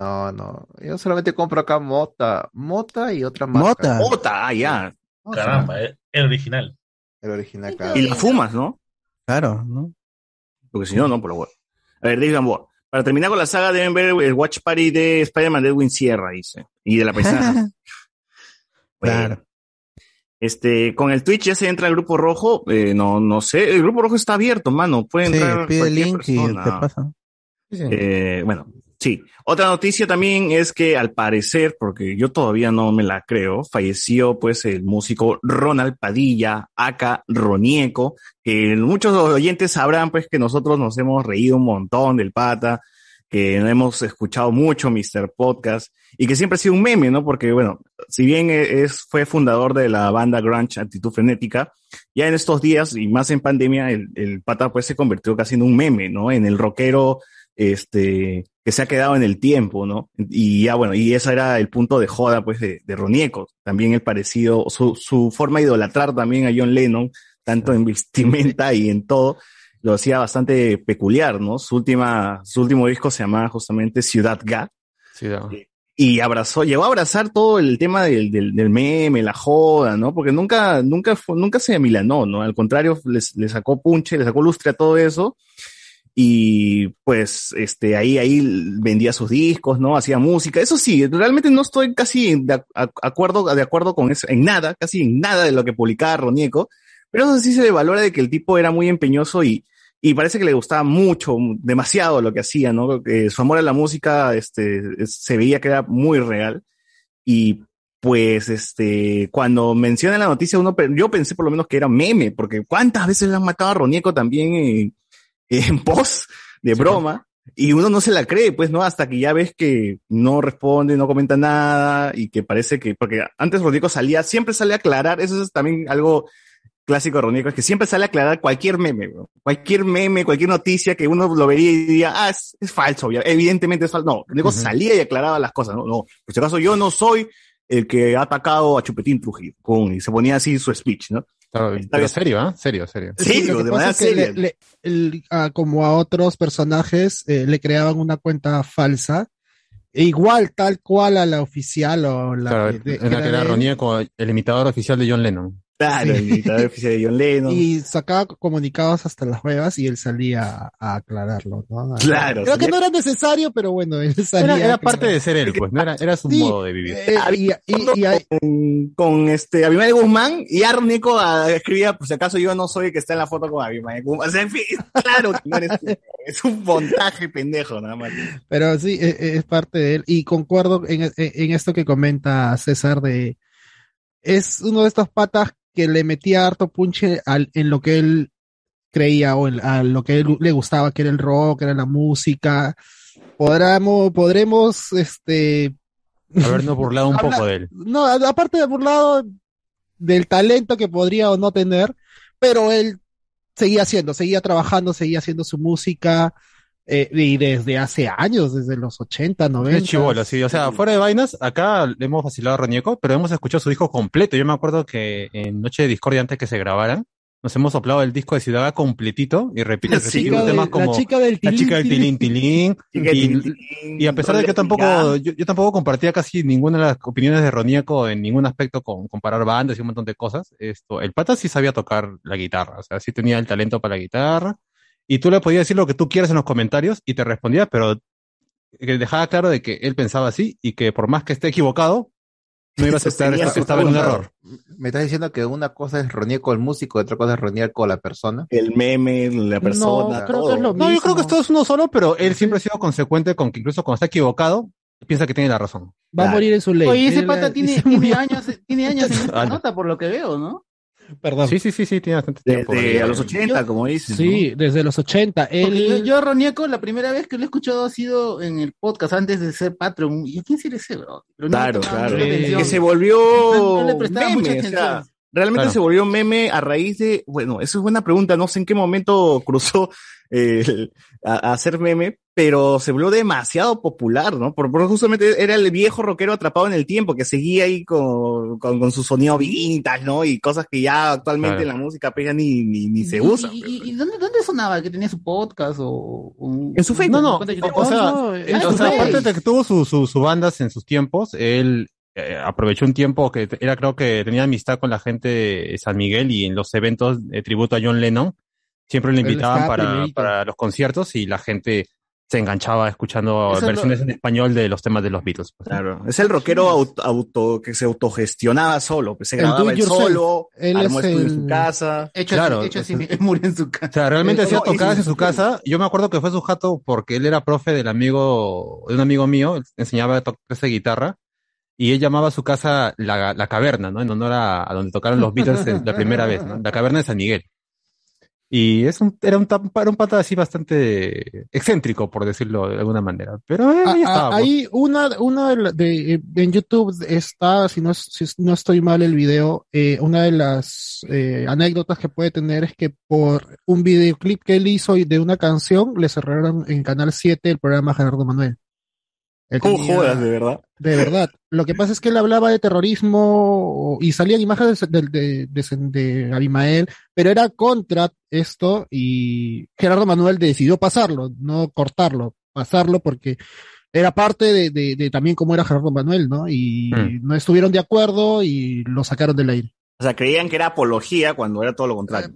No, no. Yo solamente compro acá mota. Mota y otra marca. Mota. Ota, ah, ya. Caramba, eh, el original. El original, claro. Y la fumas, ¿no? Claro, ¿no? Porque si no, no, por lo bueno. A ver, David Gamboa. Para terminar con la saga deben ver el Watch Party de Spider-Man de Edwin Sierra, dice. Y de la paisana. Bueno. Claro. Este, con el Twitch ya se entra al grupo rojo, eh, no, no sé, el grupo rojo está abierto, mano, puede Sí, entrar pide el cualquier link y persona. te pasa. Eh, bueno, sí. Otra noticia también es que al parecer, porque yo todavía no me la creo, falleció pues el músico Ronald Padilla, aka Ronieco, que muchos oyentes sabrán pues que nosotros nos hemos reído un montón del pata, que hemos escuchado mucho Mr. Podcast y que siempre ha sido un meme, ¿no? Porque bueno, si bien es, fue fundador de la banda Grunge Actitud Frenética, ya en estos días y más en pandemia, el, el pata pues se convirtió casi en un meme, ¿no? En el rockero este, que se ha quedado en el tiempo, ¿no? Y ya, bueno, y ese era el punto de joda, pues, de, de Ronieco. También el parecido, su, su forma de idolatrar también a John Lennon, tanto en vestimenta y en todo, lo hacía bastante peculiar, ¿no? Su última, su último disco se llamaba justamente Ciudad Ga. Ciudad. Y abrazó, llegó a abrazar todo el tema del, del, del meme, la joda, ¿no? Porque nunca, nunca fue, nunca se amilanó, ¿no? Al contrario, le sacó punche, le sacó lustre a todo eso. y pues este ahí ahí vendía sus discos, ¿no? Hacía música. Eso sí, realmente no estoy casi de ac- ac- acuerdo de acuerdo con eso en nada, casi en nada de lo que publicaba Ronieco, pero eso sí se le valora de que el tipo era muy empeñoso y y parece que le gustaba mucho, demasiado lo que hacía, ¿no? Que su amor a la música este es- se veía que era muy real y pues este cuando menciona la noticia uno yo pensé por lo menos que era meme, porque cuántas veces le han matado a Ronieco también en en pos de broma y uno no se la cree, pues, ¿no? Hasta que ya ves que no responde, no comenta nada y que parece que, porque antes Rodrigo salía, siempre sale a aclarar, eso es también algo clásico de es que siempre sale a aclarar cualquier meme, bro. cualquier meme, cualquier noticia que uno lo vería y diría, ah, es, es falso, evidentemente es falso. No, Rodrigo salía y aclaraba las cosas, no, no, por si acaso yo no soy el que ha atacado a Chupetín Trujillo, con, y se ponía así su speech, ¿no? Claro, pero serio, ¿ah? Serio, serio. Sí, lo de manera pasa es que le- seria. le- el- a- como a otros personajes eh, le creaban una cuenta falsa, e igual tal cual a la oficial o la Claro, de- en la que era Ronieco, el imitador oficial de John Lennon. Claro, el imitador oficial de John Lennon. y sacaba comunicados hasta las huevas y él salía a aclararlo, ¿no? Claro, Creo que no era necesario, pero bueno, él salía. Era, parte de ser él, pues, no era, era su Sí, modo de vivir. Eh, y, y- y hay- con, con este Abimael Guzmán y Arnico ah, escribía, por si acaso yo no soy el que está en la foto con Abimael Guzmán. O sea, en fin, claro que no eres. Es un montaje pendejo, nada más. Pero sí, e- e- es parte de él. Y concuerdo en, en- en esto que comenta César de... Es uno de estos patas que le metía harto punche al, en lo que él creía o en, a lo que él le gustaba, que era el rock, era la música. Podremos, podremos, este... Habernos burlado un poco de él. No, aparte de burlado del talento que podría o no tener, pero él seguía haciendo, seguía trabajando, seguía haciendo su música, eh, y desde hace años, desde los 80, 90. Es chivolo, sí. O sea, fuera de vainas, acá le hemos vacilado a Ronieco, pero hemos escuchado su disco completo. Yo me acuerdo que en Noche de Discordia, antes que se grabaran, nos hemos soplado el disco de Ciudad completito y repite, la temas como la chica del La tilín, chica del tilín, tilín. Chica del y, tilín, tilín, y a pesar de que yo tampoco, yo, yo tampoco compartía casi ninguna de las opiniones de Ronieco en ningún aspecto con comparar bandas y un montón de cosas, esto, el pata sí sabía tocar la guitarra, o sea, sí tenía el talento para la guitarra, y tú le podías decir lo que tú quieras en los comentarios y te respondía, pero que dejaba claro de que él pensaba así y que por más que esté equivocado, no iba a aceptar que estaba en un error. Me estás diciendo que una cosa es Ronieco el músico, otra cosa es Ronieco la persona. El meme, la persona. creo que es lo No, yo creo que esto es uno solo, pero él siempre ha sido consecuente con que incluso cuando está equivocado, piensa que tiene la razón. Va a morir en su ley. Oye, ese pata tiene, años, tiene años en esta Ah, nota, por lo que veo, ¿no? Perdón. Sí, sí, sí, sí, tiene bastante tiempo. Desde a los 80, como dices. Sí, desde los 80. Porque yo, Ronieco, la primera vez que lo he escuchado ha sido en el podcast antes de ser Patreon. ¿Y quién será ese, bro? Pero Claro, claro. Que se volvió No- no le prestaba meme, mucha o sea, atención. realmente Claro. se volvió meme a raíz de, bueno, eso es buena pregunta, no sé en qué momento cruzó eh, a, a hacer meme, pero se volvió demasiado popular, ¿no? Por, por justamente era el viejo rockero atrapado en el tiempo, que seguía ahí con, con, con su sonido vintage, ¿no? Y cosas que ya actualmente Claro. en la música pues, ya ni, ni, ni se ¿Y- usa. ¿Y, y, y dónde, dónde sonaba? ¿Que tenía su podcast o...? o- En su Facebook. No, no, o sea, No, él- en o su sea, Face. aparte de que tuvo sus su, su bandas en sus tiempos, él eh, aprovechó un tiempo que era, creo que tenía amistad con la gente de San Miguel y en los eventos de tributo a John Lennon, siempre le Él invitaban para, para los conciertos y la gente se enganchaba escuchando Eso versiones lo- en español de los temas de los Beatles. pues. Claro, es el rockero auto, auto- que se autogestionaba solo, pues se El grababa él solo, Él armó es estudio en su casa. Hecho Claro, así, hecho así, o sea- murió en su O casa. sea, realmente Eh, hacía tocadas en su casa. Yo me acuerdo que fue su jato porque él era profe del amigo, de un amigo mío, él enseñaba a tocar esa guitarra y él llamaba a su casa la, la caverna, ¿no? En honor a, a donde tocaron los Beatles en- la primera vez, ¿no? La caverna de San Miguel. Y es un, era un, era un pata así bastante excéntrico, por decirlo de alguna manera. Pero eh, ahí a- a- estaba. pues. ahí una, una de, en YouTube está, si no, si no estoy mal el video, eh, una de las eh, anécdotas que puede tener es que por un videoclip que él hizo de una canción le cerraron en Canal 7 el programa Gerardo Manuel. ¿Cómo tenía- jodas, de verdad? De verdad. Lo que pasa es que él hablaba de terrorismo y salían imágenes de, de, de, de Abimael, pero era contra esto y Gerardo Manuel decidió pasarlo, no cortarlo, pasarlo porque era parte de, de, de también cómo era Gerardo Manuel, ¿no? Y Mm. no estuvieron de acuerdo y lo sacaron del aire. O sea, creían que era apología cuando era todo lo contrario.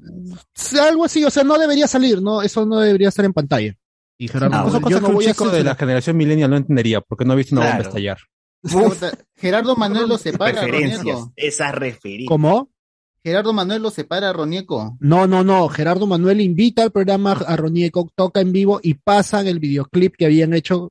Sí, Algo así, o sea, no debería salir, ¿no? Eso no debería estar en pantalla. Y Gerardo, No, yo que no un voy a chico de censurar. la generación millennial no entendería, porque no ha visto una bomba Claro. estallar. Puta, Gerardo Manuel lo separa, Referencias, Ronieco. esas referencias. ¿Cómo? Gerardo Manuel lo separa, Ronieco. No, no, no. Gerardo Manuel invita al programa a Ronieco, toca en vivo y pasan el videoclip que habían hecho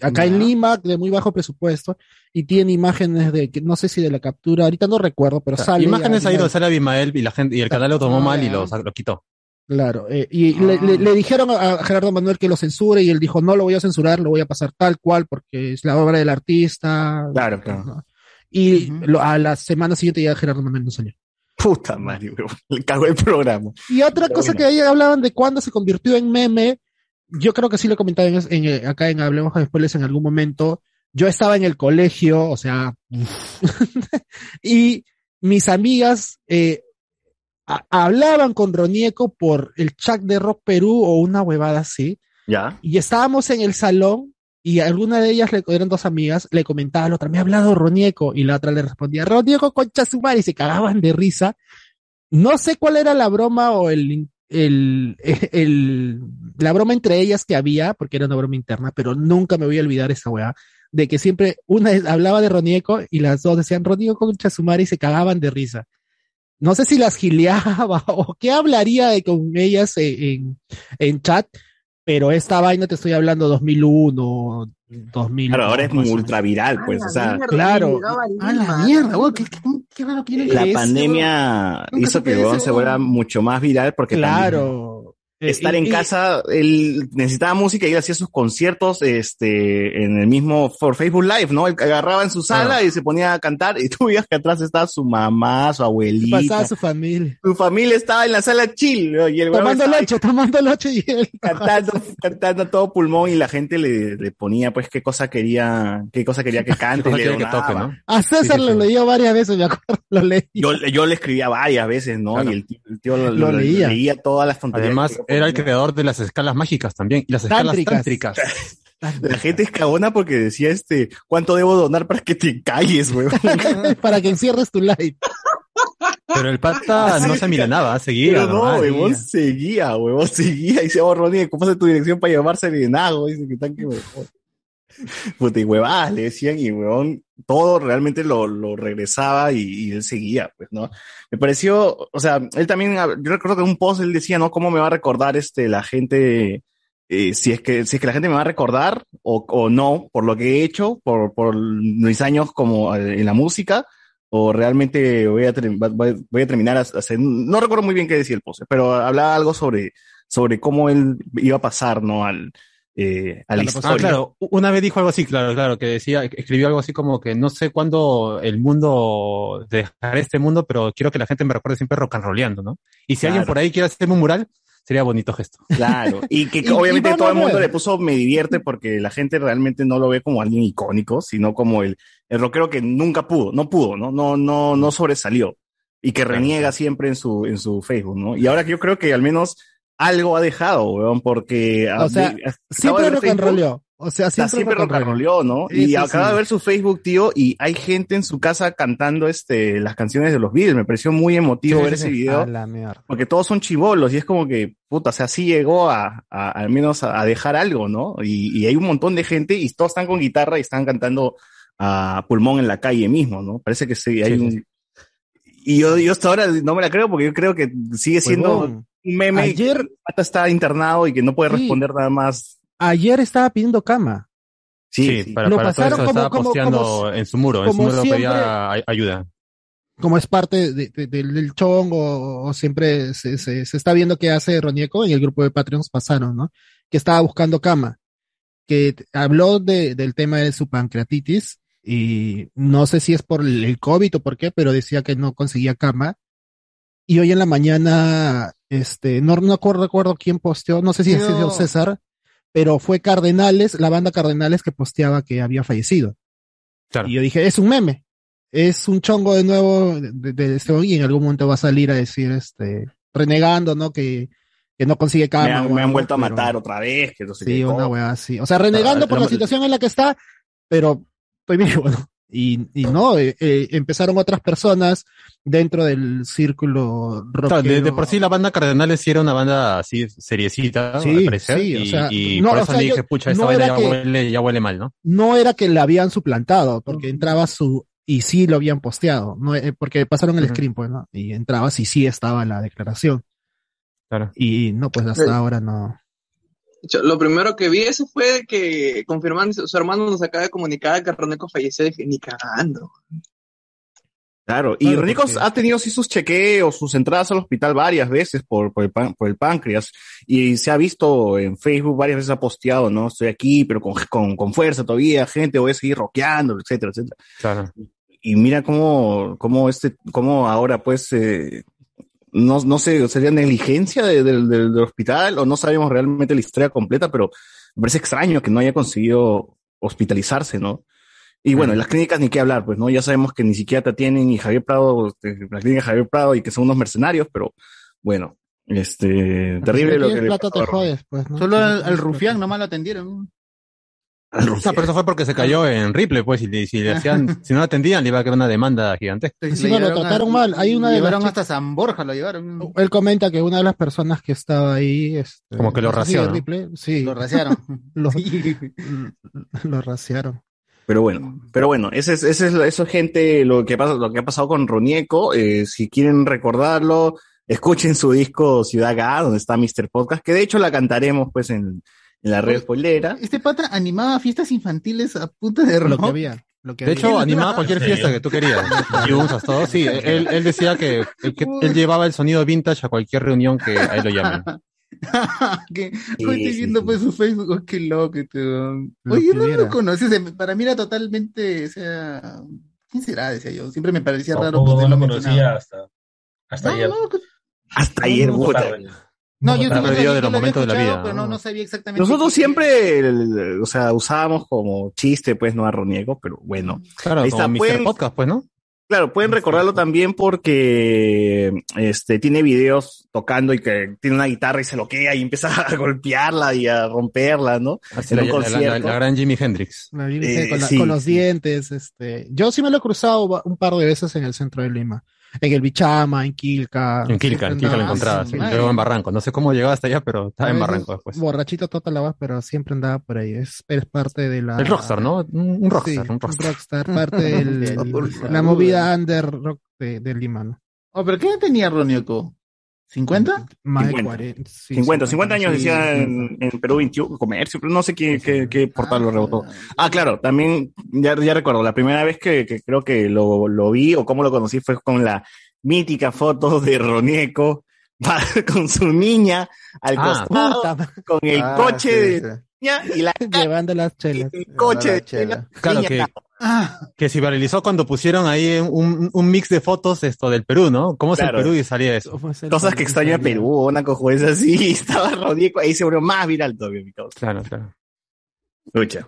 acá en Lima, de muy bajo presupuesto, y tiene imágenes de, que no sé si de la captura, ahorita no recuerdo, pero O sea, sale. imágenes ahí donde sale Abimael y la gente, y el canal lo tomó Ah, mal y lo, lo quitó. Claro, eh, y le, le- le dijeron a, Gerardo Manuel que lo censure y él dijo, no lo voy a censurar, lo voy a pasar tal cual porque es la obra del artista. Claro, claro. ¿no? Y lo- a la semana siguiente ya Gerardo Manuel no salió. Puta madre, weón. Le cagó el programa. Y otra Pero cosa bueno. que ahí hablaban de cuándo se convirtió en meme, yo creo que sí lo he comentado en, en, eh, acá en Hablemos de Spoilers en algún momento. Yo estaba en el colegio, o sea, y mis amigas eh, a- hablaban con Ronieco por el chat de Rock Perú o una huevada así. Ya. Y estábamos en el salón y alguna de ellas, le, eran dos amigas, le comentaba a la otra, me ha hablado Ronieco, y la otra le respondía, Ronieco concha su madre", y se cagaban de risa. No sé cuál era la broma o el, el, el, la broma entre ellas que había, porque era una broma interna, pero nunca me voy a olvidar esa weá, de que siempre una hablaba de Ronieco y las dos decían Ronieco concha su madre", y se cagaban de risa. No sé si las gileaba o qué hablaría de- con ellas en, en, en chat, pero esta vaina te estoy hablando 2001, 2000. Claro, ahora es ultra viral, pues. O sea, Claro. A la mierda, weón, qué, qué, qué raro quieren la pandemia hizo que se vuelva mucho más viral porque también Claro. Eh, estar y- en y- casa, él necesitaba música y él hacía sus conciertos este, en el mismo por Facebook Live, ¿no? Él agarraba en su sala y se ponía a cantar y tú veías que atrás estaba su mamá, su abuelita. Pasaba su familia. Su familia estaba en la sala chill, ¿no? y el Tomando leche, tomando leche y él. cantando, cantando a todo pulmón y la gente le, le ponía pues qué cosa quería, qué cosa quería que cante, cosa le que toque, ¿no? A César lo leyó varias veces, me acuerdo, lo leí. Yo, yo le escribía varias veces, ¿no? Claro. Y el tío, el tío lo, Lo lo- leía. leía todas las tonterías. Además, que yo era el creador de las escalas mágicas también, y las escalas Tántricas. tántricas. La gente es cagona porque decía este, ¿cuánto debo donar para que te calles, weón? Para que encierres tu live. Pero el pata no se milenaba, seguía. Pero no, huevón, seguía, huevón, seguía. Y se oh, Ronnie, ¿cómo es tu dirección para llamarse Serenago? Dice que tan que huevón. Puta, y huevadas le decían, y huevón, todo realmente lo, lo regresaba y, y él seguía, pues, ¿no? Me pareció, o sea, él también, yo recuerdo que en un post él decía, ¿no? ¿Cómo me va a recordar este, la gente, eh, si es que, si es que la gente me va a recordar o, o no, por lo que he hecho, por, por mis años como eh, en la música, o realmente voy a, voy a terminar hacer, no recuerdo muy bien qué decía el post, pero hablaba algo sobre, sobre cómo él iba a pasar, ¿no? Al, eh, a la Ah, historia. claro, una vez dijo algo así, claro, claro, que decía, escribió algo así como que no sé cuándo el mundo dejará este mundo, pero quiero que la gente me recuerde siempre rock and rollando, ¿no? Y si alguien por ahí quiere hacerme un mural, sería bonito gesto. Claro, y que Y- obviamente y todo el mundo le puso me divierte porque la gente realmente no lo ve como alguien icónico, sino como el, el rockero que nunca pudo, no pudo, no, no, no, no sobresalió y que reniega siempre en su, en su Facebook, ¿no? Y ahora que yo creo que al menos algo ha dejado, weón, porque O sea, Siempre rock and rolló. O sea, o sea, siempre, siempre rock and rolló. ¿no? Y Eso acaba sí. de ver su Facebook, tío, y hay gente en su casa cantando este, las canciones de los Beatles. Me pareció muy emotivo Sí, ver sí, ese sí. video. La. Porque todos son chivolos y es como que, puta, o sea, sí llegó a, a- al menos a, a dejar algo, ¿no? Y, y hay un montón de gente y todos están con guitarra y están cantando a pulmón en la calle mismo, ¿no? Parece que sí, hay Sí, un... sí. Y yo, yo hasta ahora no me la creo porque yo creo que sigue siendo. Un meme que Ayer- pata está internado y que no puede Sí. responder nada más. Ayer estaba pidiendo cama. Sí, Sí, sí. para, Lo para todo pasaron eso como- estaba como- posteando como- en su muro, en su como muro siempre- pedía ay- ayuda. como es parte de- de- del, del chongo, o, o siempre se, se- se está viendo qué hace Ronieco en el grupo de Patreons pasaron, ¿no? Que estaba buscando cama, que habló de, del tema de su pancreatitis y no sé si es por el, el COVID o por qué, pero decía que no conseguía cama. Y hoy en la mañana, este, no, no acuerdo, recuerdo quién posteó, no sé si sido César, pero fue Cardenales, la banda Cardenales que posteaba que había fallecido. Claro. Y yo dije, es un meme. Es un chongo de nuevo de, de este y en algún momento va a salir a decir, este, renegando, ¿no? Que, que no consigue Me cama. han, me han vuelto a matar otra vez, que no sé Sí, qué una weá así. O sea, renegando por la- la situación en la que está, pero estoy vivo, ¿no? Y, y no, eh, eh, empezaron otras personas dentro del círculo Claro, de, de por sí la banda Cardenales sí era una banda así seriecita, Sí, al parecer, sí, o y, sea, y no, por o eso sea, le dije, yo- pucha, esta no era ya que- huele, ya huele mal, ¿no? no era que la habían suplantado, porque entraba su, y sí lo habían posteado, no, Eh, porque pasaron el Ujú. screen, pues, ¿no? Y entrabas y sí estaba la declaración. Claro. Y no, pues hasta Sí. ahora no. Yo, Lo primero que vi eso fue que confirmando, su hermano nos acaba de comunicar que Roneco falleció. Dije, ni cagando. Claro, y Claro, porque- ha tenido sí sus chequeos, sus entradas al hospital varias veces por, por, el, pan- por el páncreas y se ha visto en Facebook varias veces ha posteado, ¿no? Estoy aquí, pero con, con, con fuerza todavía, gente, voy a seguir rockeando, etcétera, etcétera. Claro. Y mira cómo, cómo este, cómo ahora pues, eh, no, no sé, sería negligencia de- del- hospital o no sabemos realmente la historia completa, pero me parece extraño que no haya conseguido hospitalizarse, ¿no? Y bueno, en las clínicas ni qué hablar, pues, ¿no? Ya sabemos que ni siquiera te atienden y Javier Prado, este, la clínica Javier Prado y que son unos mercenarios, pero bueno, este, terrible Si lo que plata te jodes, pues, ¿no? Solo al, rufián nomás lo atendieron. O sea, pero eso fue porque se cayó en Ripley, pues, si le hacían, si no lo atendían, le iba a quedar una demanda gigantesca. Sí, no, lo trataron a- mal. Hay una de llevaron hasta San Borja, lo llevaron. Él comenta que una de las personas que estaba ahí, este, Como que lo. Ripley, sí, Lo raciaron. lo, lo raciaron. Pero bueno, pero bueno, ese es, ese es, eso es gente, lo que pasa, lo que ha pasado con Ronieco, eh, si quieren recordarlo, escuchen su disco Ciudad Ga, donde está Mr. Podcast, que de hecho la cantaremos pues en, en la red spoilera. Este pata animaba fiestas infantiles a punta de Lo que rock. había. Lo que De había. hecho, animaba cualquier fiesta que tú querías. Y usas todo. Sí, él, él decía que, que él llevaba el sonido vintage a cualquier reunión que a él lo llamen. que Sí, estoy sí, viendo sí. pues su Facebook, oh, qué loco, este. Lo Oye, que no lo conoces, em, para mí era totalmente, o sea, ¿quién será? Decía yo, siempre me parecía raro pues, no lo conocía hasta, hasta No, ayer. no, Hasta ayer, puta. No, yo perdido de yo los momentos de la escuchado, vida, Pero no, ¿no? sabía exactamente. Nosotros qué- siempre, el- o sea, usábamos como chiste, pues, no a Roniego, pero bueno. Claro, Ahí como está, Mr. pueden- Podcast, pues, ¿no? Claro, pueden recordarlo también porque este tiene videos tocando y que tiene una guitarra y se loquea y empieza a golpearla y a romperla, ¿no? Así la, un la- la- concierto. la gran Jimi Hendrix. La Eh, con, la- sí, con los dientes, este. Yo sí me lo he cruzado un par de veces en el centro de Lima. En el Bichama, en Quilca. En Quilca, en Quilca lo Ah, encontraba. sí. Luego en Barranco. No sé cómo llegaba hasta allá, pero estaba en Barranco después. Borrachito total la vas, pero siempre andaba por ahí. Es, es parte de la. El rockstar, ¿no? Un rockstar, Sí, un rockstar. rockstar, parte de la movida under rock de, de Lima, ¿no? Oh, pero ¿qué tenía Ronioco? ¿50? Más de 50. 40. sí, 50, 50 años sí, decía 50. en, en Perú 21, comercio, pero no sé qué, qué, qué portal lo rebotó. Ah, claro, también, ya, ya recuerdo, la primera vez que, que creo que lo, lo vi o cómo lo conocí fue con la mítica foto de Ronieco con su niña al Ah, costado, Puta, con el Ah, coche sí, de y la llevando las chelas. el coche la de chela. niña. Claro niña que, acá. Ah, que se viralizó cuando pusieron ahí un, un mix de fotos esto del Perú, ¿no? ¿Cómo es Claro. el Perú y salía eso? Cosas que extraño a Perú, una cojueza así, estaba Ronieco ahí se volvió más viral todavía, mi causa. Claro, claro. Escucha.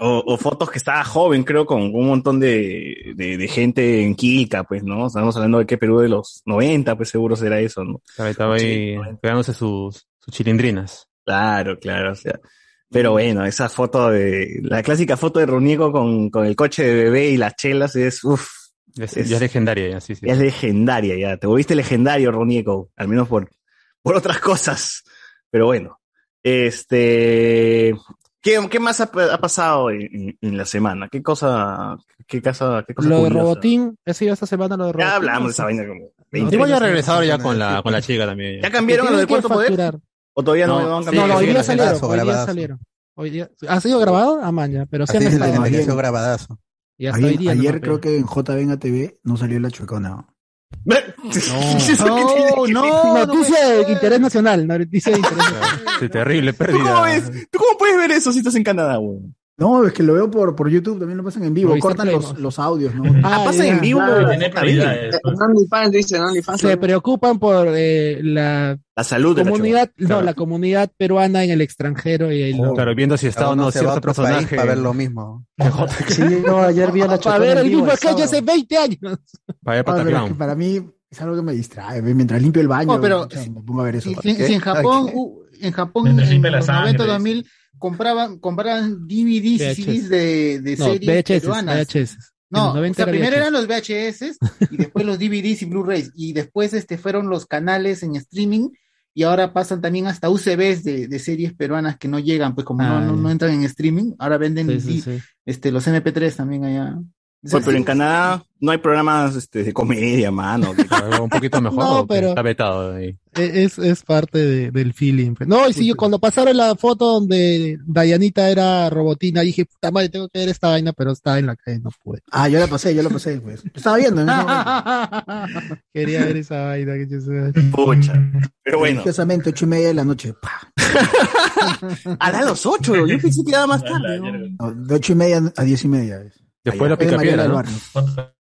O, o fotos que estaba joven, creo, con un montón de, de, de gente en Quilca, pues, ¿no? Estamos hablando de que Perú de los 90, pues seguro será eso, ¿no? Claro, estaba ahí Sí, pegándose sus, sus chilindrinas. Claro, claro, o sea. Pero bueno, esa foto de, la clásica foto de Roniego con, con el coche de bebé y las chelas es, uff, Ya es, Es- ya es legendaria, ya, sí, sí. es legendaria ya. Te volviste legendario, Roniego, al menos por, por otras cosas. Pero bueno, este, ¿qué, qué más ha, ha pasado en, en- en la semana? ¿Qué cosa, qué cosa, qué cosa Lo de curiosa? Robotín, ese esta semana lo de Robotín. Ya hablamos de esa vaina como 20 Igual ya veces. regresaron ya con la, con la chica también. ¿Ya cambiaron a lo de que cuarto poder? ¿O todavía no, No, no han sí, cambiado? No, no, hoy día salieron, hoy día salieron. Hoy día, ¿Ha sido grabado? Ah, maña, pero sí Así estado. ayer. mereció grabadazo. Y hasta hoy Ayer, día. ayer creo que en JVen TV no salió la chuecona. no, no. Noticia de interés nacional, noticia de interés nacional. Sí, terrible ¿Tú cómo pérdida. ves? ¿Tú cómo puedes ver eso si estás en Canadá, weón? No, es que lo veo por, por YouTube, también lo pasan en vivo, cortan los, los audios, ¿no? Ah, pasa ya. en vivo. Claro, Tiene prioridades. En OnlyFans, dicen, OnlyFans. Se preocupan por eh, la La salud de la comunidad, no, Claro. la comunidad peruana en el extranjero y el, Oh. Claro, viendo si está o no se cierto personaje. para ver lo mismo. Sí, no, ayer vi a la para ver el vivo mismo sketch sábado. hace 20 años. Para allá Ah, para es que mí es algo que me distrae, mientras limpio el baño, pero me pongo a ver eso. Si, en Japón, en Japón, en los sangre, 90, dice. 2000, compraban, compraban DVDs y CDs de, de No, series VHS, peruanas. VHS. No, los 90 o sea, primero VHS. eran los VHS y después los DVDs y Blu-rays y después este fueron los canales en streaming y ahora pasan también hasta UCBs de, de series peruanas que no llegan, pues como no, Ah, no, no entran en streaming, ahora venden Sí, sí, di- este los MP3 también allá. Oye, pero en Canadá no hay programas este, de comedia, mano. Un poquito mejor. No, pero- Está vetado ahí. E- Es, es parte de- del feeling. pues. No, y si yo cuando pasaron la foto donde Dayanita era robotina, dije, puta madre, tengo que ver esta vaina, pero estaba en la calle, no pude. Ah, yo la pasé, yo la pasé, pues. Estaba viendo momento. Quería ver esa vaina. Que yo sé. Pucha. Pero bueno. Religiosamente, ocho y media de la noche. A las ocho, yo pensé que era más tarde. No, de ocho y media a diez y media. es. Después de la Después de picapiedra, Mariela del ¿no? Barrio.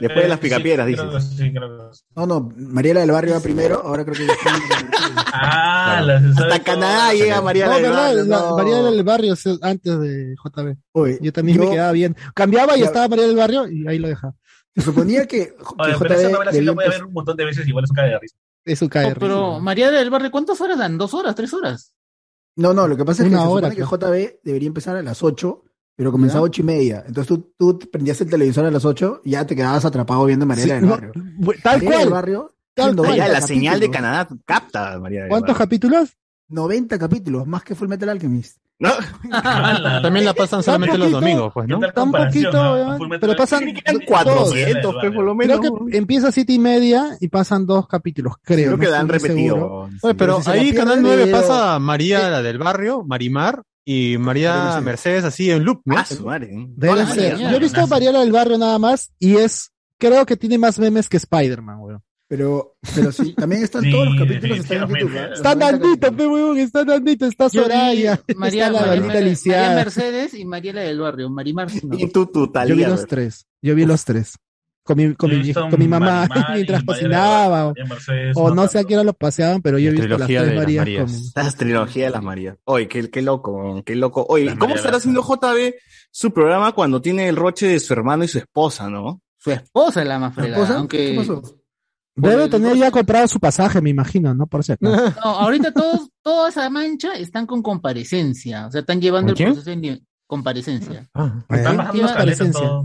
Después de las picapiedras, Sí, dices. creo que sí, creo que sí. No, no, Mariela del Barrio va primero, ahora creo que Ah, la Hasta Canadá llega María No, del verdad, Barrio, la- no. María del Barrio es antes de JB. Oye, yo también yo- me quedaba bien. Cambiaba y Ya- estaba María del Barrio y ahí lo dejaba. Se suponía que, Oye, pero esa novela sí la voy a ver un montón de veces, igual es un cae de risa. Es un cae de No, pero risa. María del Barrio, ¿cuántas horas dan? ¿Dos horas? ¿Tres horas? No, no, lo que pasa es que Una se hora, supone que JB debería empezar a las 8, pero comenzaba a 8 y media. Entonces tú, tú prendías el televisor a las 8 y ya te quedabas atrapado viendo Sí, del no, Barrio. tal cual. del Barrio, Tal siendo cual. Ya, 90 la señal de. Canadá capta María del ¿Cuántos Barrio. capítulos? 90 capítulos, más que Full Metal Alchemist. No, También la pasan solamente los domingos, pues, ¿no? ¿Qué tal Tan poquito, no? pero pasan Alchemist. quedan Todos. 400, pues, por lo menos. Creo que empieza a siete y media y pasan dos capítulos, creo. Creo no que la han repetido. Oye, pero si ahí Canal el 9 video- pasa María, la del barrio, Marimar y María Mercedes así en loop, ¿no? Ah, su madre. Debe Todas las ser. mañanas. Yo he visto Mariela del Barrio nada más y es, creo que tiene más memes que Spider-Man, weón. Pero, pero sí, también están Sí, todos los capítulos están en. YouTube. ¿eh? Está 90 Nandito, pe, weón, está Nandito, está Soraya, María, está la María. Mercedes y Mariela del Barrio. Marimar, no. Y tú, tu Yo vi Talía, los tres, yo vi los tres. Con mi, con mi, con mi mamá mientras cocinaba o, o no sé a qué hora lo paseaban, pero yo he visto las tres de las Marías Marías. con... La trilogía de las Marías. Oye, qué, qué loco, qué loco. Oye, Las ¿cómo Marías estará haciendo JB su programa cuando tiene el roche de su hermano y su esposa, no? Su esposa es la más ¿La fregada, esposa? aunque... ¿Qué pasó? Debe tener ya comprado su pasaje, me imagino, ¿no? Por acaso. No, ahorita todos, toda esa mancha están con comparecencia, o sea, están llevando ¿Con el proceso en comparecencia. Ah, Eh, Están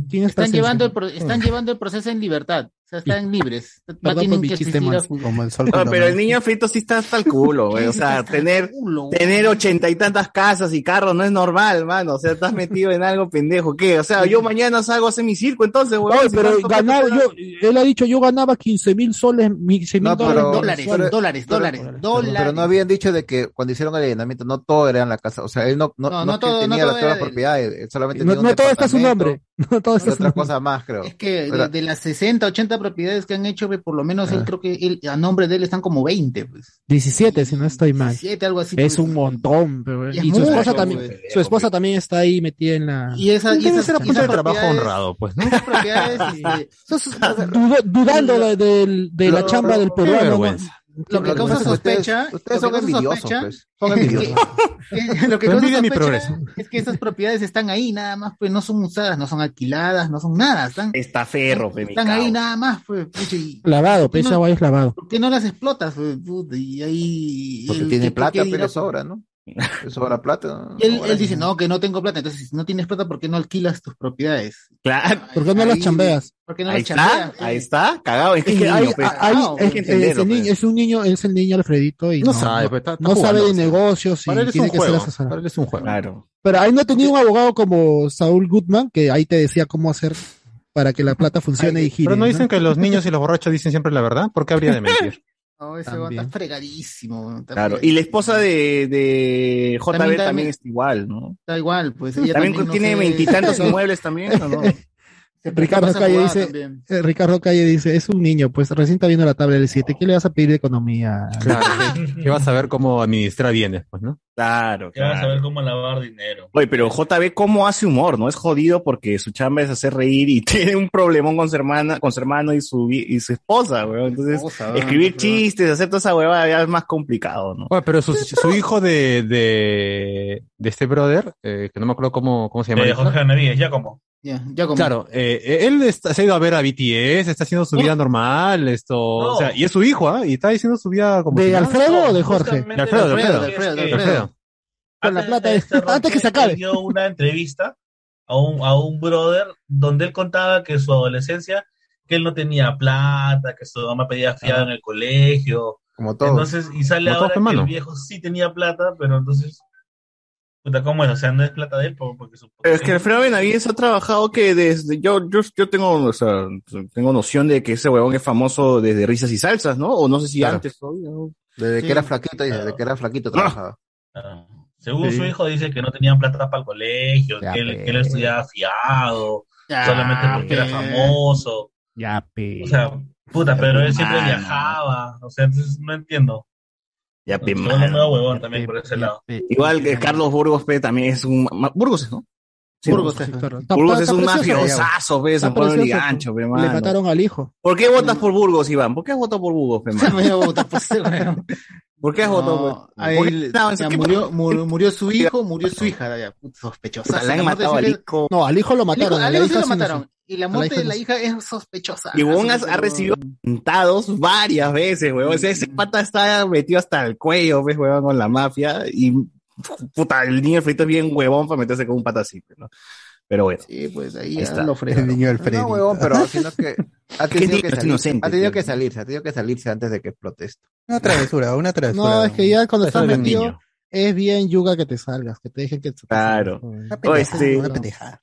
tienes Están llevando, el pro- están llevando el proceso en libertad, o sea, están libres. No tienen que ju- Como el sol No, pero el niño frito sí está hasta el culo, güey. O sea, tener, Culo. tener ochenta y tantas casas y carros no es normal, mano. O sea, estás metido en algo pendejo. ¿Qué? O sea, yo mañana salgo a hacer mi circo, entonces, güey. No, pero ganaba, yo, él ha dicho, yo ganaba 15 mil soles, 15 mil No, dólares. Dólares, pero- dólares, pero- dólares, Pero, dólares. pero no habían dicho de que cuando hicieron el allanamiento no todo era en la casa, o sea, él no, no, No, no todo- no tenía todas las propiedades, solamente No, tenía un no todo está su nombre. No todo y su otra cosa más, creo. Es que de, de las 60, 80 propiedades que han hecho, por lo menos Ah. él creo que él, a nombre de él están como 20, pues. 17, si no estoy mal. 17, algo así. Es pues. un montón, pero- Y es y su mucho, esposa también, su esposa también está ahí metida en la. Y esa, y Debe esas, ser a y punta de trabajo honrado, pues, ¿no? esas propiedades, este, dudando de, del- de la Lo- chamba del Qué peruano. ¿no? vergüenza. Lo que causa sospecha, Ustedes son envidiosos, sospecha pues. Son envidiosos. lo que causa sospecha progreso. es que esas propiedades están ahí nada más, pues no son usadas, no son alquiladas, no son nada, están, Está ferro, mi están ahí nada más, pues, y- Lavado, ¿Por qué pesa no- agua es lavado. ¿Por qué no las explotas? pues? Y ahí. Porque tiene ¿por qué plata, pero sobra, ¿no? Sobra plata. ¿no? Y él, él dice, no, que no tengo plata. Entonces, si no tienes plata, ¿por qué no alquilas tus propiedades? Claro. ¿Por qué no las chambeas? ¿Por qué no Ahí las chambeas? está, ahí está, cagado. Es que Es es que niño, hay- pe. hay- no, es, que el niño- pe. es un niño, es el niño Alfredito y No no, sabe, no- pues, está- está no sabe de negocios y Para él es tiene un que ser juego. asesorado. Para él es un juego. Claro. Pero ahí no tenía un abogado como Saúl Goodman que ahí te decía cómo hacer para que la plata funcione y gire. Pero no ¿no? dicen que los niños y los borrachos dicen siempre la verdad. ¿Por qué habría de mentir? No, ese va También. está fregadísimo. está Claro. Y fregadísimo. la esposa de, de JB también, también- está igual, ¿no? Está igual, pues. Ella También, también no tiene sé- veintitantos inmuebles también, ¿o no? Ricardo Calle dice, eh, Ricardo Calle dice, es un niño, pues recién está viendo la tabla del 7, ¿qué le vas a pedir de economía? Claro, que, que vas a ver cómo administrar bienes, pues, ¿no? Claro, Ya vas a claro. ver cómo lavar dinero. Oye, pero JB cómo hace humor, ¿no? Es jodido porque su chamba es hacer reír y tiene un problemón con su hermana, con su hermano y su y su esposa, weón. Entonces, Esposa, weón, escribir chistes, hacer toda esa huevada ya es más complicado, ¿no? Oye, pero su, su hijo de, de, de este brother, eh, que no me acuerdo cómo, cómo se llama. Hijo. Jorge Benavides, ya como. Ya, ya como. Claro, eh, él está- se ha ido a ver a BTS, está haciendo su vida normal, esto, o sea, y es su hijo, ¿ah? Y está haciendo su vida como si ¿De nada. Alfredo o de Jorge? De Alfredo, de Alfredo, Alfredo. de Alfredo, de De Alfredo. Alfredo. Con la Antes plata, este antes que se acabe. dio una entrevista a un, a un brother donde él contaba que su adolescencia, que él no tenía plata, que su mamá pedía fiado en el colegio. Como todo. Entonces, y sale Como ahora que el viejo sí tenía plata, pero entonces, puta, ¿cómo es? O sea, no es plata de él, por- porque su... Pero es que Alfredo Benavides ha trabajado que desde yo yo, yo tengo o sea, tengo noción de que ese huevón es famoso desde risas y salsas, ¿no? O no sé si Claro. antes todavía, ¿no? Desde Sí. que era flaquito, dice, desde que era flaquito trabajaba. Ah, Según Sí. su hijo dice que no tenían plata para el colegio, Ya, que él, que él estudiaba fiado, Ya, solamente porque era famoso. Ya, pe. O sea, puta, pero él siempre Mano. viajaba. O sea, entonces no entiendo. Ya, pe, mano. nuevo huevón también por ese lado. Igual que Carlos Burgos pe, también es un Burgos, ¿no? Sí, Burgos, ¿no? sí, claro. Burgos Está- es un mafiosazo, pe, San de precioso, Ligancho, pe, Le mataron al hijo. ¿Por qué votas por Burgos, Iván? ¿Por qué has votado por Burgos, pe, mano? por weón. ¿Por qué has votado por No, a ¿Por no, ya ¿qué- murió, murió, murió su hijo, murió su hija, ya, sospechosa. Le han matado al hijo. No, al hijo lo mataron. Al a la hijo sí hija lo mataron. Y la muerte hija de la hija es sospechosa. Y huevón ha, recibido atentados varias veces, huevón. O sea, ese pata está metido hasta el cuello, ves, huevón, con la mafia. Y puta, el niño frito es bien huevón para meterse con un pata así, ¿no? Pero bueno. Sí, pues ahí, Ahí está. lo. El niño Alfredo. No, huevón, pero sino que ha tenido que salir, inocente, ha tenido que salirse, ha tenido que salirse antes de que explote esto. Una travesura, una travesura. No, es que ya cuando estás metido, es bien yuga que te salgas, que te dejen que te Claro. Una O este, Una pendejada.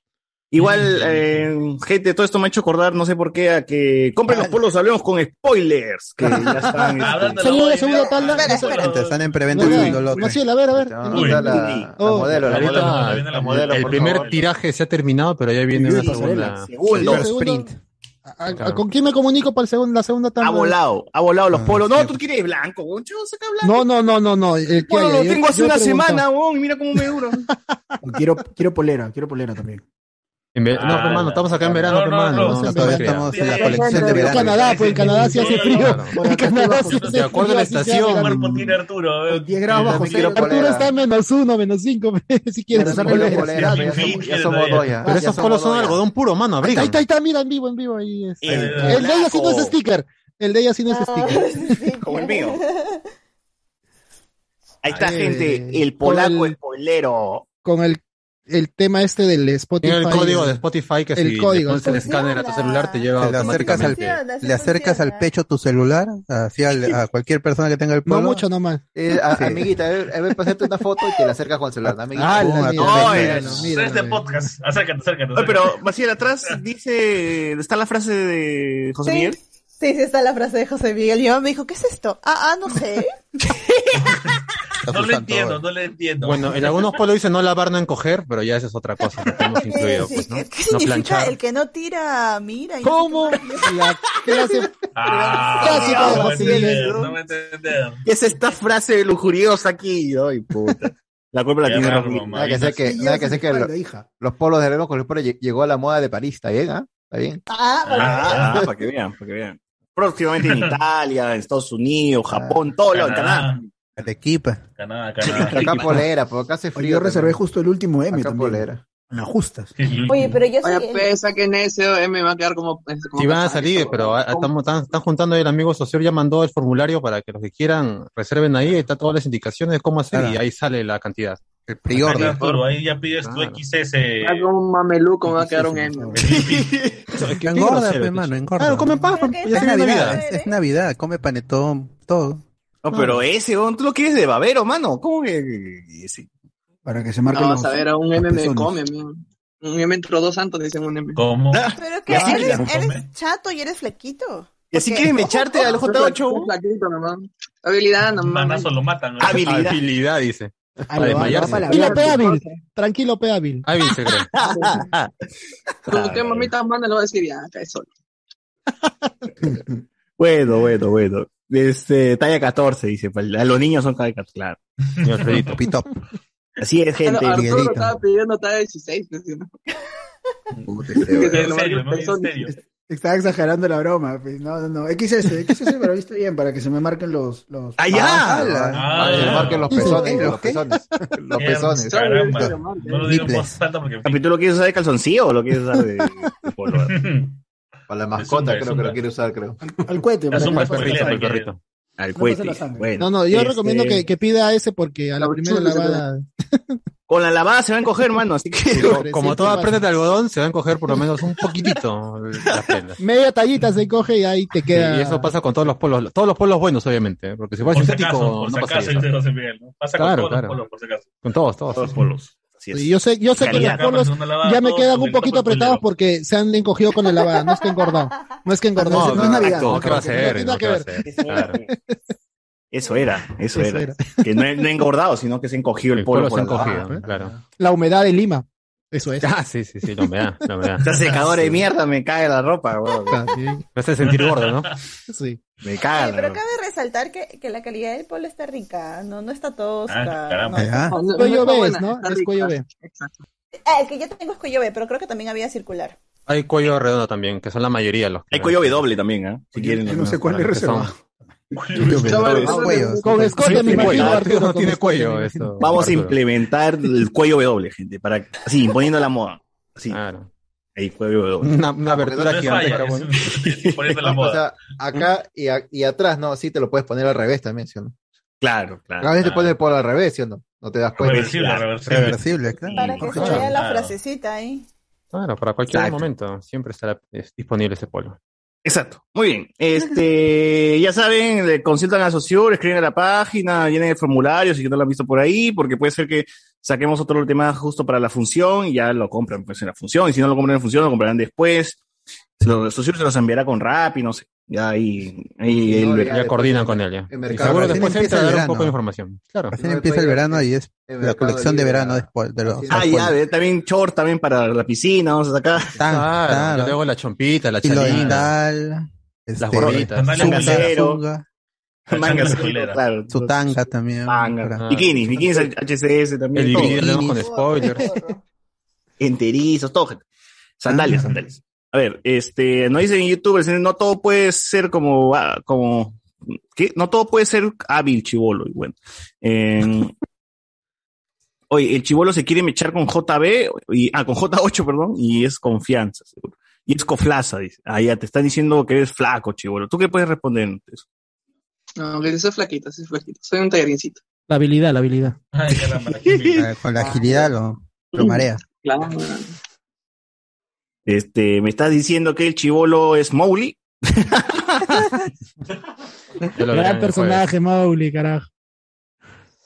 Igual, eh, gente, todo esto me ha hecho acordar, no sé por qué, a que compren los polos, hablemos con spoilers, que ya están. este, la segunda tanda. Espera, espera. Están en preventa No, el no, segundo lote. Maciel, a ver, a ver. Te van a Uy, mandar la, uy. la Oh, modelo, la ahorita modelo. la modelo, modelo, El por primer favor. tiraje se ha terminado, pero ya viene Sí, una segunda. Segundo. Segundo- sprint. ¿A, a- con quién me comunico para el segundo, la segunda tanda? Ha volado, ha volado los Ah, polos. No, sí. tú quieres blanco, weón. Yo saca blanco. No, no, no, no, no. El que Bueno, haya. lo Yo- tengo hace yo una semana, weón, y mira cómo me dura. Quiero, quiero polera, quiero polera también. En no, Ah, hermano, estamos acá en verano, no, no, hermano. no, no, no, no, Todavía estamos en la colección de En En verano. Canadá, pues en Canadá sí hace frío. En Canadá sí hace De acuerdo a la frío, estación. hagan- cuerpo tiene Arturo. 10 grados bajo También quiero cero. Arturo está en menos uno, menos cinco, si quieres. Ya somos- dos ya. Pero esos polos son algodón puro, mano, Ahí está, abrigan. ahí está, ahí está, mira en vivo, en vivo. Ahí. El de ella sí no es sticker. El de ella sí no es Ah, sticker. Como el mío. Ahí está, gente. El polaco el- spoilero. Con el, el tema este del Spotify. Tiene el código de Spotify que El si código, le pones el escáner a tu celular te lleva le acercas al, le acercas al pecho tu celular, así al- a cualquier persona que tenga el No polo. mucho nomás. Eh, a- Sí. Amiguita, a ver, a ver, pasarte una foto y te la acercas con el celular. ¿no, Amiguita. Ah, la mira, No, es- míralo, Este míralo. podcast. Acércate, acércate. Oye, acércate. pero Maciel, atrás dice. Está la frase de José Sí. Miguel. Sí, sí está la frase de José Miguel. Y mi mamá me dijo, ¿qué es esto? Ah, ah, no sé. No le usando entiendo, todo. no le entiendo. Bueno, en algunos polos dice no lavar, no encoger, pero ya esa es otra cosa que hemos incluido, Sí, pues, ¿no? ¿Qué, qué No significa planchar. el que no tira, mira? y ¿Cómo? La clase Ah, no de ¿no? no me entender. ¿Qué es esta frase lujuriosa aquí? Ay, puta. La culpa la tiene mamá. Nada que sé que, Sí, nada que, sé que lo- hija. los polos de Veremos con el polo lle- llegó a la moda de París, ¿está bien? ah? ¿Está bien? Ah, bueno. Ah, para que vean, para que vean. Próximamente en Italia, en Estados Unidos, Japón, todo lo en Canadá. Arequipa. Canadá, Canadá. Acá polera, porque acá hace Oye, frío. yo reservé también. justo el último M Acá también. polera. En las justas. Oye, pero yo soy... Oye, pesa que en ese me va a quedar como. como Sí van a salir, pero están, están juntando ahí el amigo socio, ya mandó el formulario para que los que quieran reserven ahí, está todas las indicaciones de cómo hacer Claro. y ahí sale la cantidad. El Ahí, pre-order. Arturo, ahí ya pides tu Claro. XS. Ah, como un mameluco me va a quedar un M. Que Engorda, grosero, pe, mano, engorda. Claro, come que ya Es Navidad, es, es Navidad, come panetón, todo. No, pero ese, tú lo quieres de babero, mano. ¿Cómo que ese? Para que se marquen Vamos los, a ver, a un M me come, amigo. Un M entró dos santos, dicen un M. ¿Cómo? Pero que Ya sí, eres, eres chato y eres flequito. ¿Y así quieres mecharte al J8? Un flaquito nomás. Habilidad nomás. Manazo lo matan. ¿no? Habilidad. Habilidad, dice. Ah, Para lo desmayarse. Tranquilo, vida. pe hábil. Tranquilo, pe hábil. Hábil se cree. Como que mamita manda le va a decir, ya, cae solo. Bueno, bueno, bueno. Este, talla 14, dice. pa- A los niños son talla 14, claro. Pitop. Así es, gente. Arturo Miguelito. estaba pidiendo talla 16. pues, ¿no? En serio, ¿no? En serio. Estaba exagerando la broma. pues, No, no, no. XS, XS, pero está bien, para que se me marquen los. los... ¡Allá! Ah, Ah, que le marquen los pezones, ¿Los pezones. Los pezones. Caramba. No lo digo voz alta porque. ¿Tú lo quieres usar de calzoncillo o lo quieres usar de? Para la mascota creo que lo quiere usar, creo. Al cohete, Es para el que- perrito. Al cohete. No, no, yo este, recomiendo que, que pida ese porque a la primera lavada. Con la lavada se va a encoger, mano, así que... Como, toda prenda de algodón, se van a coger por lo menos un poquitito las prendas. Media tallita se coge y ahí te queda. Y eso pasa con todos los polos, todos los polos buenos, obviamente, ¿eh? porque si fuera Por si sintético, no si pasa acaso, eso. dice José Miguel, ¿no? Pasa Claro, con todos claro. los polos, por si acaso. Con todos, todos. Todos polos. Así es. Sí, yo sé, yo sé que los polos ya me quedan un poquito el es apretados porque se han encogido con la lavada. No es que engordado. No es que engordado. No, no es Navidad. No, ¿qué va a No tiene No, nada ¿qué que va a ver. Eso era, eso, Eso era. era. Que no, engordado, sino que se ha encogido el, El polo. polo se ha por la encogido, lavada. claro. La humedad de Lima. Eso es. Ah, sí, sí, sí, la humedad, la humedad. Esta secadora de mierda me cae la ropa, weón. Me hace sentir gordo, ¿no? Sí. Me la pero ropa. cabe resaltar que, que la calidad del polo está rica, no, no está tosca. Ah, caramba. no. Ya. No, no, Cuello está B, buena, ¿no? está Es cuello B. Exacto. Ah, el que yo tengo es cuello B, pero creo que también había circular. Hay cuello redondo también, que son la mayoría los que- Hay cuello W también, ¿eh? Si quieren. yo no sé cuál es reservado. Con escote Sí, me imagino cuello, Arturo. no tiene cuello esto. Vamos a implementar el cuello W, gente, para así, imponiendo la moda. Así, Claro. ahí cuello W. Una, una abertura es poniendo la O moda. sea, acá y, a- y atrás, ¿no? Sí te lo puedes poner al revés también, ¿sí o no? Claro, A claro. veces te pones el polo al revés, ¿sí o no? No te das cuenta. Reversible, Claro. reversible. Reversible, claro. Para que se vea la frasecita ahí. Claro, para cualquier Exacto. momento siempre estará es disponible ese polo. Exacto. Muy bien. Este, ya saben, le consultan a Sociur, escriben a la página, llenen el formulario si no lo han visto por ahí, porque puede ser que saquemos otro tema justo para la función y ya lo compran pues en la función, y si no lo compran en la función, lo comprarán después. Se los, se los enviará con rap y no sé. Ya ahí, ahí Sí, no, él- ya Ya coordinan con él ya. en Y seguro después empieza entra a el dar un poco de verano. información. Claro. Recién No, empieza el verano y es la colección de verano después de los. Ah, ya, ve, también short también para la piscina, vamos a sacar. Tan- Claro, claro. yo tengo la chompita, la chalina, este, gorritas. Mochileras. cero, Zunga, mangas, claro. Su tanga también. Manga. para- Bikinis, bikinis HCS también. el con spoilers. enterizos, todo. Sandalias, Ah. sandalias. A ver, este, nos dicen youtubers, no todo puede ser como, ah, como, ¿qué? No todo puede ser hábil, chivolo, y bueno. Eh, oye, el chivolo se quiere mechar con JB, y, ah, con J8, perdón, y es confianza, seguro. Y es coflaza, dice. Ah, ya, te están diciendo que eres flaco, chivolo. ¿Tú qué puedes responder ante eso? No, que soy flaquito, soy flaquito. Soy un tallarincito. La habilidad, la habilidad. Ay, Con la agilidad lo, lo marea. Claro. Este, ¿me estás diciendo que el chivolo es Mowgli? Gran personaje, Mauli, carajo.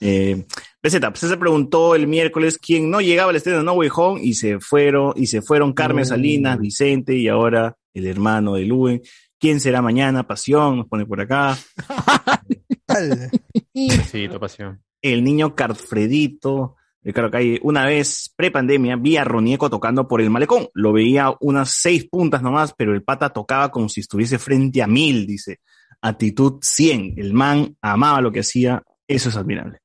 Eh, PZ, pues se preguntó el miércoles quién no llegaba al estreno de No Way Home y se fueron, y se fueron Carmen. Salinas, Vicente y ahora el hermano de Luen. ¿Quién será mañana? Pasión, nos pone por acá. Tu pasión. El niño Carfredito. Eh, Claro que hay, una vez pre-pandemia vi a Ronieco tocando por el malecón. Lo veía unas seis puntas nomás, pero el pata tocaba como si estuviese frente a mil, dice. Actitud 100. El man amaba lo que hacía. Eso es admirable.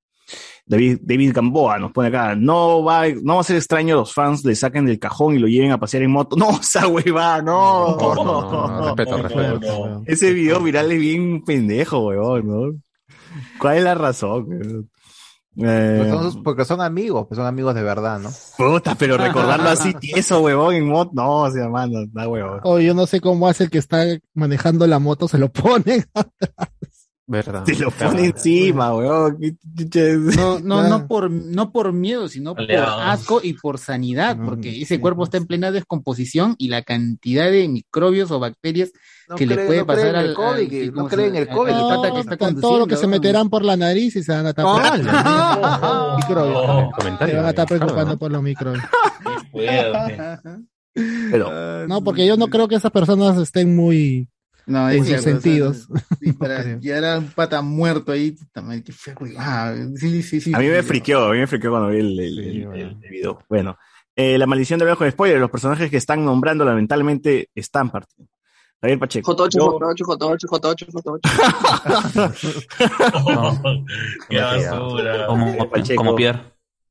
David, David Gamboa nos pone acá, no va, no va a ser extraño los fans le saquen del cajón y lo lleven a pasear en moto. No, esa hueva, no. No, no, respeto, No, respeto. no, no. Ese video viral es bien pendejo, huevón, ¿no? ¿Cuál es la razón? huevón? Eh, Pues son- porque son amigos, pues son amigos de verdad, ¿no? puta, pero recordarlo así tieso, huevón, en moto, no, o sea, mano, da huevón. O yo no sé cómo hace el que está manejando la moto, se lo pone. Verdad. Te lo pone encima, es. No, no, Ya. no por, no por miedo, sino por asco y por sanidad, Mm, porque ese cuerpo pues. está en plena descomposición y la cantidad de microbios o bacterias No que le puede no pasar creen en al, el COVID, al- que ¿cómo no creen el COVID. al No, que está todo lo que se meterán por la nariz y se van a estar ¡Hala! microbios. Oh, Comentario. Se van a estar claro, preocupando por los microbios. Pero, No, porque yo no creo que esas personas estén muy No, en es sus cierto, o sea, sentidos. sí, para- creo. ya era un pata muerto ahí. puta madre, qué feo, güey. Ah, sí, sí, sí. a mí me friqueó, a mí me friqueó cuando vi el, el- Sí, el- bueno. el video. Bueno, eh, la maldición del viejo de spoiler, los personajes que están nombrando lamentablemente están partiendo. Javier Pacheco. J8, Yo- J8, J8, J8, J8. Qué basura. Como, Pacheco. como Pierre.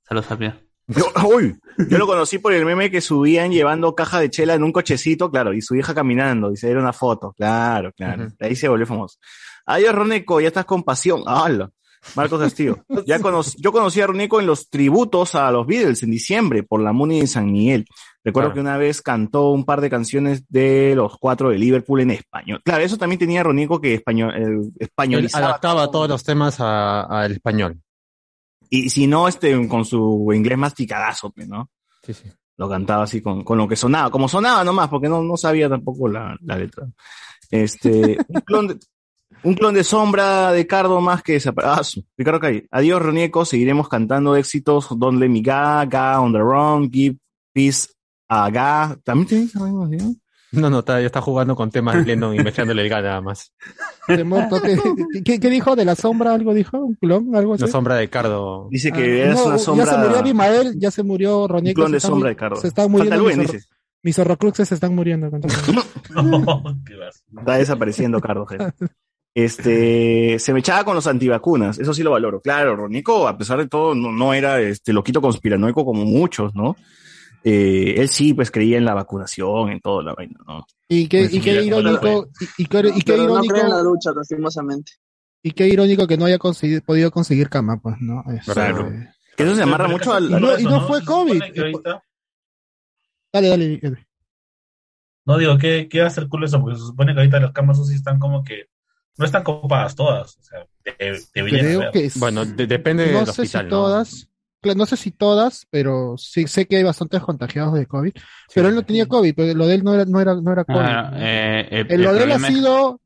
Saludos a Pierre. Yo, uy, yo lo conocí por el meme que subían llevando caja de chela en un cochecito, claro, y su hija caminando, y se era una foto, claro, claro. Ahí se volvió famoso. Adiós, Roneco, ya estás con pasión. ¡Hala! Marcos Castillo. Ya cono- yo conocí a Ronico en los tributos a los Beatles en diciembre por la Muni de San Miguel. Recuerdo Claro. que una vez cantó un par de canciones de los cuatro de Liverpool en español. Claro, eso también tenía Ronico que español, eh, Él españolizaba. adaptaba todos los temas a- al español. Y si no, este, con su inglés masticadazo, pues, ¿no? Sí, sí. Lo cantaba así con, con lo que sonaba, como sonaba nomás, porque no, no sabía tampoco la, la letra. Este, un clon de, un clon de sombra de Cardo más que desapare- Ah, Ricardo Cay. Adiós, Ronieco, seguiremos cantando éxitos. Don't let me ga, ga on the wrong, give peace a ga. ¿También te dice algo así, no? No, está, ya está jugando con temas de Lennon y mezclándole el gas nada más. ¿qué, qué, qué dijo? ¿De la sombra algo dijo? ¿Un clon? ¿Algo así? La sombra de Cardo. Dice que Ah, es no, una sombra. Ya se murió Abimael, ya se murió Ronieco. Un clon se de están sombra de Cardo. Se están muriendo. Falta mis, Luen, dice. mis horrocruxes se están muriendo. Está desapareciendo, Cardo. gente. Este, se me echaba con los antivacunas, eso sí lo valoro. Claro, Ronico, a pesar de todo, no, no era este loquito conspiranoico como muchos, ¿no? Eh, él sí, pues creía en la vacunación, en todo la vaina, ¿no? Y qué, Pues y qué mira, irónico, y, y qué, y qué Pero no irónico, en la ducha, lastimosamente. y qué irónico que no haya conseguido, podido conseguir cama, pues, ¿no? Este, Claro. Que eso se amarra Pero mucho al. Y no, y no fue COVID. ahorita- Dale, dale. Edwin. No digo, ¿qué, qué va a ser cool eso? Porque se supone que ahorita las camas UCI están como que no están copadas todas. O sea, de- deberían Creo que es- Bueno, de- depende no del sé hospital, si ¿no? todas, no sé si todas, pero sí sé que hay bastantes contagiados de COVID. pero él no tenía COVID, pero lo de él no era, no era, no era COVID. Ah, eh, el, El- lo de él ha sido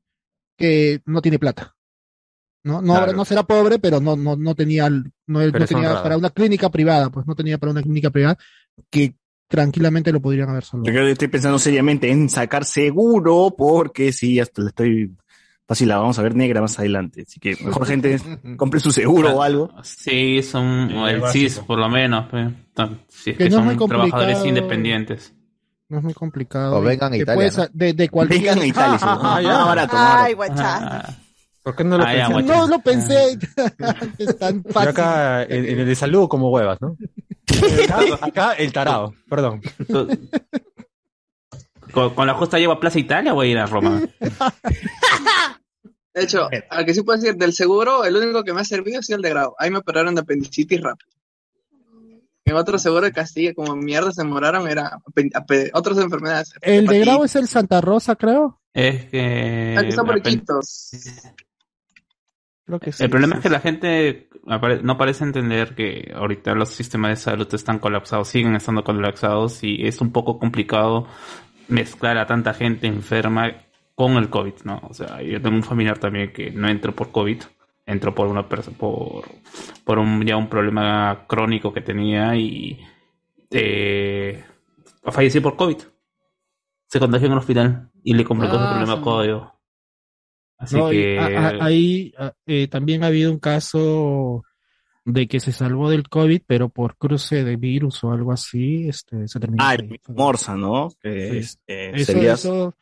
que no tiene plata. No, no, Claro. no será pobre, pero no, no, no tenía, no, no tenía para una clínica privada, pues no tenía para una clínica privada que tranquilamente lo podrían haber salvado. Yo estoy pensando seriamente en sacar seguro, porque sí, hasta le estoy. Fácil, la vamos a ver negra más adelante. Así que mejor gente compre su seguro o algo. Sí, son Sí, el. CIS por lo menos, pues. Si es Que que, no es son muy trabajadores complicado. independientes. No es muy complicado. O vengan a Italia, puedes ¿no? de, de cualquier. Vengan a Italia, sí. Ah, ya. Más barato, Ay, guachán. ¿Por qué no lo Ah, ya, pensé? guacha. No lo pensé. es tan Yo fácil. acá en, en el de salud como huevas, ¿no? Acá, acá el tarado, perdón. ¿Con, con la justa llevo a Plaza Italia o voy a ir a Roma? De hecho, al que sí puedo decir, del seguro, el único que me ha servido ha sido el de grado. Ahí me operaron de apendicitis rápido. En otro seguro de Castilla, como mierda se demoraron, era otras enfermedades. El de grado es el Santa Rosa, creo. Es que... Ah, que está por Iquitos. Creo que sí. El problema sí, es que sí. la gente no parece entender que ahorita los sistemas de salud están colapsados, siguen estando colapsados y es un poco complicado mezclar a tanta gente enferma con el COVID, ¿no? O sea, yo tengo un familiar también que no entró por COVID, entró por una persona, por, por un, ya un problema crónico que tenía y eh, falleció por COVID. Se contagió en el hospital y le complicó su Ah, problema sí. código. Así No, que... ahí eh, también ha habido un caso de que se salvó del COVID, pero por cruce de virus o algo así, este, se terminó. Ah, el Morsa, ¿no? Que Sí. eh, Eso, sería- eso,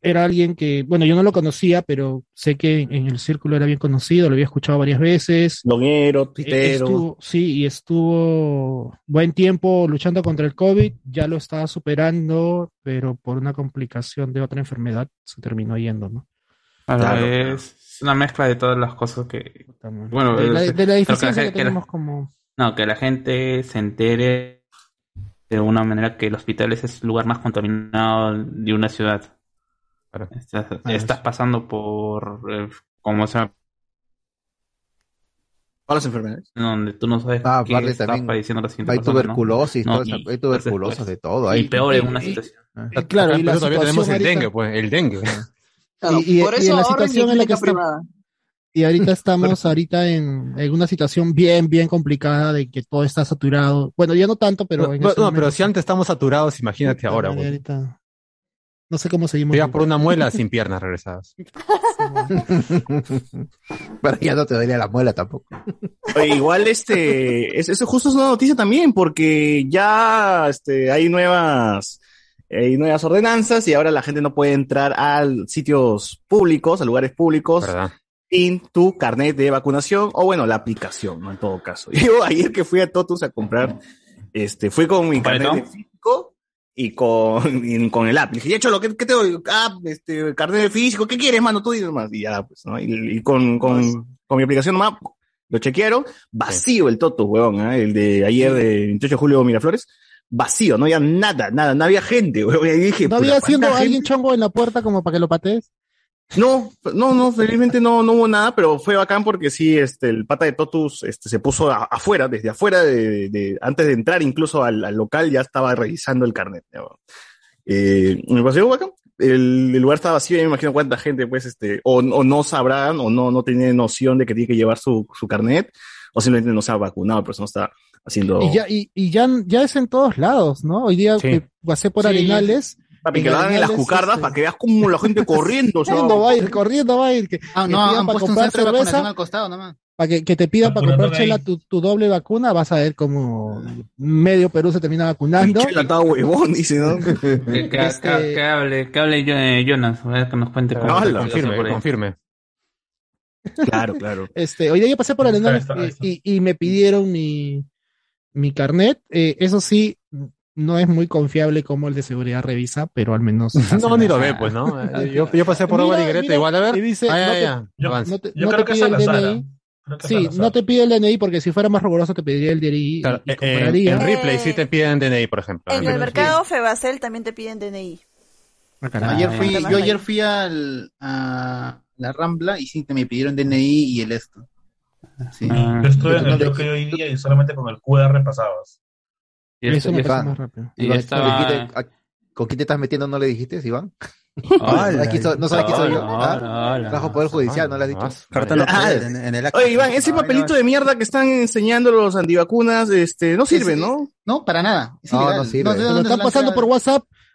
era alguien que, bueno, yo no lo conocía, pero sé que en, el círculo era bien conocido, lo había escuchado varias veces. Bloguero, Eh, tuitero. Estuvo, sí, y estuvo buen tiempo luchando contra el COVID, ya lo estaba superando, pero por una complicación de otra enfermedad se terminó yendo, ¿no? Claro, Claro, es una mezcla de todas las cosas que... Bueno, de, la, de la que que, la- tenemos como... No, que la gente se entere de una manera que el hospital es el lugar más contaminado de una ciudad. Estás, Ah, estás pasando por, eh, como se llama, Todas las enfermedades. donde tú no sabes Ah, qué está también padeciendo la siguiente Hay persona, ¿no? tuberculosis, No, esa- y- hay tuberculosis de todo. Y Hay. peor en una Y- situación. Eh, claro, Acá y en la todavía tenemos situación el ahorita- dengue, pues, el dengue. Claro, Y- y- por y eso en la situación en la que está- privada. Y ahorita estamos ahorita en, en una situación bien, bien complicada de que todo está saturado. Bueno, ya no tanto, pero Pero, en no, este no, momento pero si antes estamos saturados, imagínate ahora, güey. ahorita- No sé cómo seguimos. Ibas por una muela sin piernas regresadas. Pero ya no te duele la muela tampoco. Oye, igual este, es- eso justo es una noticia también, porque ya este, hay nuevas, hay nuevas ordenanzas y ahora la gente no puede entrar a sitios públicos, a lugares públicos, ¿Verdad? sin tu carnet de vacunación, o bueno, la aplicación, ¿no? En todo caso. Yo ayer que fui a Totus a comprar, este, fui con mi carnet de físico y con, y con el app. Le dije, ya cholo, ¿qué, qué te doy? App, este, carnet físico, ¿qué quieres, mano? Tú dices más. Y ya, pues, ¿no? Y, y con, con, con mi aplicación nomás, lo chequearon, vacío el Toto, huevón, ¿eh? el de ayer de 28 de julio Miraflores, vacío, no había nada, nada, no había gente, huevón. Y dije, ¿No había siendo ¿cuánta alguien chongo en la puerta como para que lo patees? No, no, no, felizmente no, no hubo nada, pero fue bacán porque sí, este, el pata de Totus, este, se puso a- afuera, desde afuera de, de- antes de entrar incluso al, al local, ya estaba revisando el carnet. bueno. Eh, me pareció bacán. El, el lugar estaba vacío, me imagino cuánta gente, pues, este, o, o no sabrán, o no, no tienen noción de que tiene que llevar su, su carnet, o simplemente no se ha vacunado, pero no está haciendo. Y ya, y, y ya, ya es en todos lados, ¿no? Hoy día Sí. que pasé por Sí. Arenales. Papi, que lo hagan en las cucardas este, para que veas cómo la gente corriendo. Corriendo va a ir, corriendo va a ir. Que, Ah, que no, pidan han para puesto un comprar centro de vacunación cerveza, al costado nomás. para que, que te pidan para comprar chela tu, tu doble vacuna, vas a ver como medio Perú se termina vacunando. Chela estaba huevón, dice, ¿no? Que, que- Este- que- que hable, que hable yo- eh, Jonas, a ver, que nos cuente está por ahí. confirme. Claro, claro. Este, hoy día yo pasé por está, Arenales está, y, y me pidieron mi, mi carnet. Eh, eso sí, no es muy confiable como el de seguridad revisa, pero al menos. No, ni lo ve, pues, ¿no? Eh, Yo, yo pasé por Mira, agua ligereta, mira, igual, a ver. y dice, Ah, ya, no te- ya, Yo-. No te, Yo no creo te que pide el DNI. Que Sí, no te pide el DNI porque si fuera más riguroso te pediría el DNI. y- Claro, y en, compararía. en Ripley sí te piden DNI, por ejemplo. En el mercado Febacel también te piden DNI. Ayer fui, yo ayer fui al, a la Rambla y sí te me pidieron DNI y el esto. Sí. Ah. Yo estuve en el ¿Dónde- Jockey hoy día y solamente con el QR pasabas. Y Eso este- me parece Iván. más rápido. Y Iván, estaba- ¿con quién te- a- ¿Con quién te estás metiendo? ¿No le dijiste, Iván? Hola. Aquí soy- no sabes quién soy yo. ¿Ah? Bajo Poder Judicial, ¿no le has dicho? Carta no Ah, puede, en, en el acto. Oye, Iván, ese Ay, papelito no. de mierda que están enseñando los antivacunas, este, no sirve, ¿no? No, para nada. No, no sirve. dónde están pasando por creado.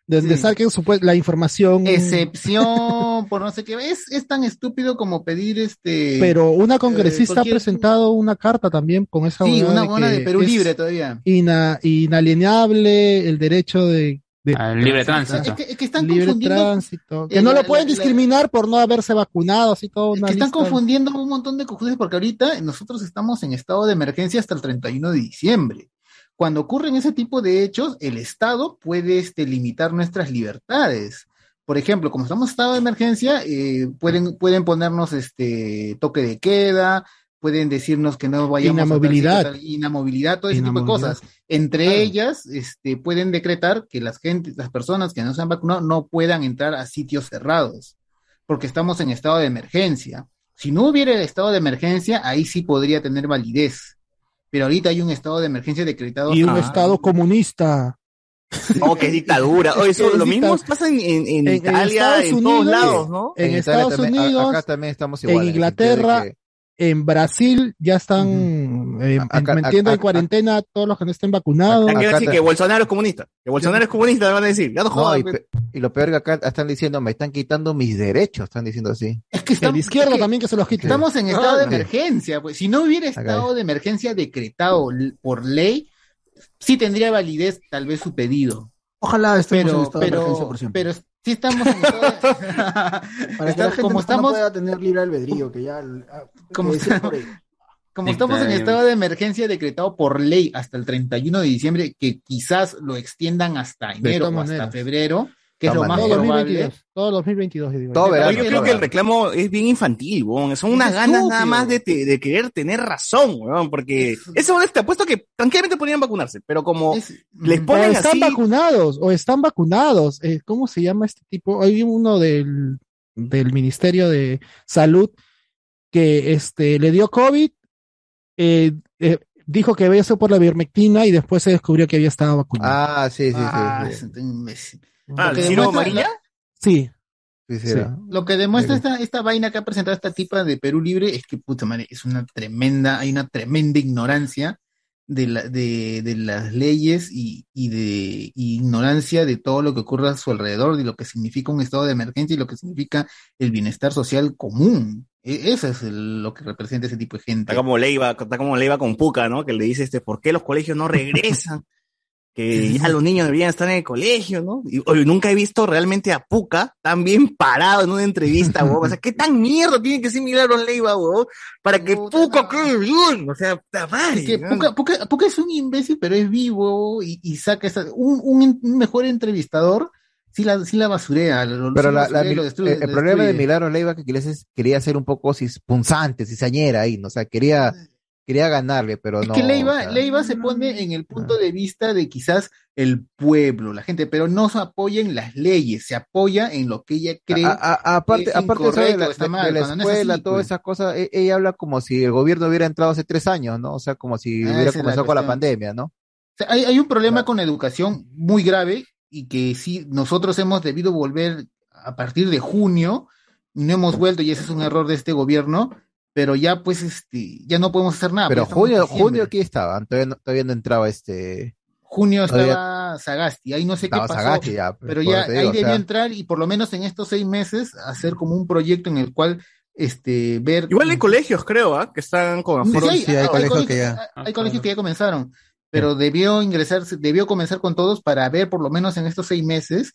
WhatsApp, donde Sí. saquen supue- la información. Excepción por no sé qué. Es, es tan estúpido como pedir este. Pero una congresista ha cualquier- presentado una carta también con esa Sí, una de buena que de Perú es libre todavía. ina- inalienable el derecho de, de Al libre tránsito. Es que, es que están libre confundiendo. tránsito. Que eh, no la- lo pueden la- discriminar por no haberse vacunado, así todo. Es que están lista. confundiendo un montón de confusiones porque ahorita nosotros estamos en estado de emergencia hasta el 31 de diciembre. Cuando ocurren ese tipo de hechos, el Estado puede este, limitar nuestras libertades. Por ejemplo, como estamos en estado de emergencia, eh, pueden, pueden ponernos este toque de queda, pueden decirnos que no vayamos Inamovilidad. a tal inamovilidad, todo ese tipo de cosas. Entre ellas, este, pueden decretar que las gente, las personas que no se han vacunado no puedan entrar a sitios cerrados, porque estamos en estado de emergencia. Si no hubiera el estado de emergencia, ahí sí podría tener validez. Pero ahorita hay un estado de emergencia decretado. Y un Ah, estado comunista. No, que es dictadura. Oye, eso, Es lo mismo pasa en, en, en En- en Italia, Estados en todos Unidos, lados, ¿no? En, Italia Estados también- Unidos, acá también estamos en igual. de Inglaterra, que- en Brasil ya están eh, Acá- metiendo acá- en cuarentena a todos los que no estén vacunados. Quiero Acá decir que Bolsonaro es comunista. Que Bolsonaro es comunista, me van a decir. Ya no No, jodas. y, lo peor que acá están diciendo, me están quitando mis derechos, están diciendo así. Es que El estamos, es que también que se los quite. estamos en estado de Ah, emergencia. Pues si no hubiera Acá estado es. de emergencia decretado por ley, sí tendría validez tal vez su pedido. Ojalá estemos en Pero, estado de emergencia pero, por siempre. pero sí estamos en estado de... Para que la Está- gente como no- estamos no pueda tener libre albedrío, que ya... Como estamos en estado de emergencia decretado por ley hasta el 31 de diciembre, que quizás lo extiendan hasta enero o hasta febrero, que es lo más Todo probable. 2022. Todo 2022, yo digo. Todo Pero yo creo todo que el reclamo es bien infantil, weón. Son unas Es ganas nada más de, te- de querer tener razón, weón. Porque eso te apuesto que tranquilamente podrían vacunarse, pero como Es- les O ponen están así. vacunados, o están vacunados. Eh, ¿Cómo se llama este tipo? Hay uno del, del Ministerio de Salud que este, le dio COVID, eh, eh, dijo que había sido por la ivermectina y después se descubrió que había estado vacunado. Ah, sí, sí, sí. Ah, sí. Ah, Lo que ¿Ciro demuestra- Amarilla? Sí, Sí, sí, Sí. Lo que demuestra esta, esta vaina que ha presentado esta tipa de Perú Libre es que, puta madre, es una tremenda, hay una tremenda ignorancia de, la, de, de las leyes y, y de y ignorancia de todo lo que ocurre a su alrededor, de lo que significa un estado de emergencia y lo que significa el bienestar social común. E- eso es el- lo que representa ese tipo de gente. Está como Leiva, está como Leiva con Puca, ¿no? Que le dice este, ¿por qué los colegios no regresan? que ya los niños deberían estar en el colegio, ¿no? Y oye, nunca he visto realmente a Puca tan bien parado en una entrevista, weón. O sea, ¿qué tan mierda tiene que ser Milagros Leiva, weón? Para que Puca quede bien. O sea, madre, Es que ¿no? Puka, Puka- Puka es un imbécil, pero es vivo y, y saca esa, un- un mejor entrevistador, sí la, sí la basurea. lo- Pero sí la- lo basurea la- y lo destruye- el, problema de. Milagros Leiva que quería, ser- quería ser un poco punzante, cizañera ahí, ¿no? O sea, quería, quería ganarle, pero Es no. que Leiva, o sea, Leiva se pone en el punto de vista de quizás el pueblo, la gente, pero no se apoya en las leyes, se apoya en lo que ella cree. a- a- aparte, aparte de la, está de- mal, de la cuando no es escuela, todas pues. esas cosas, e- ella habla como si el gobierno hubiera entrado hace tres años, ¿no? O sea, como si Ah, hubiera la comenzado con la pandemia, ¿no? O sea, hay, hay un problema con la educación muy grave y que sí, nosotros hemos debido volver a partir de junio, no hemos vuelto y ese es un error de este gobierno, pero ya pues este, ya no podemos hacer nada. Pero pues, junio, junio aquí estaban, todavía no, todavía no entraba este. Junio todavía- estaba Sagasti, ahí no sé Estaba qué pasó, Sagasti ya, pues, pero ya ahí o debió entrar y por lo menos en estos seis meses hacer como un proyecto en el cual este ver Igual hay colegios, creo, ¿ah? Que están con Sí, aforo. hay, hay- hay colegios que ya- hay- hay colegios que ya comenzaron, pero debió ingresarse, debió comenzar con todos para ver por lo menos en estos seis meses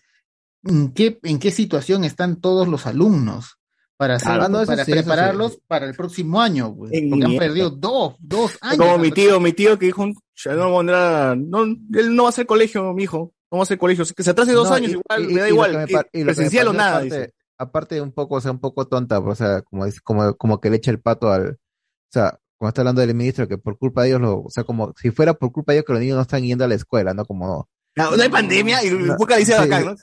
en qué, en qué situación están todos los alumnos para hacer, Claro, para sí, prepararlos sí. para el próximo año, pues, porque han perdido dos, dos años. Como mi tío, mi tío que dijo, "Ya no no, él no va a hacer colegio, mi hijo, no va a hacer colegio, que se atrase dos No, años y- igual, y- me da y igual, que me que par- y lo que me presencial o nada, aparte, dice. aparte un poco, o sea, un poco tonta, o sea, como como, como que le echa el pato al, o sea, cuando está hablando del ministro, que por culpa de ellos lo, o sea, como si fuera por culpa de ellos que los niños no están yendo a la escuela, ¿no? Como, No, no hay pandemia y No, Puca dice sí, bacán, ¿no?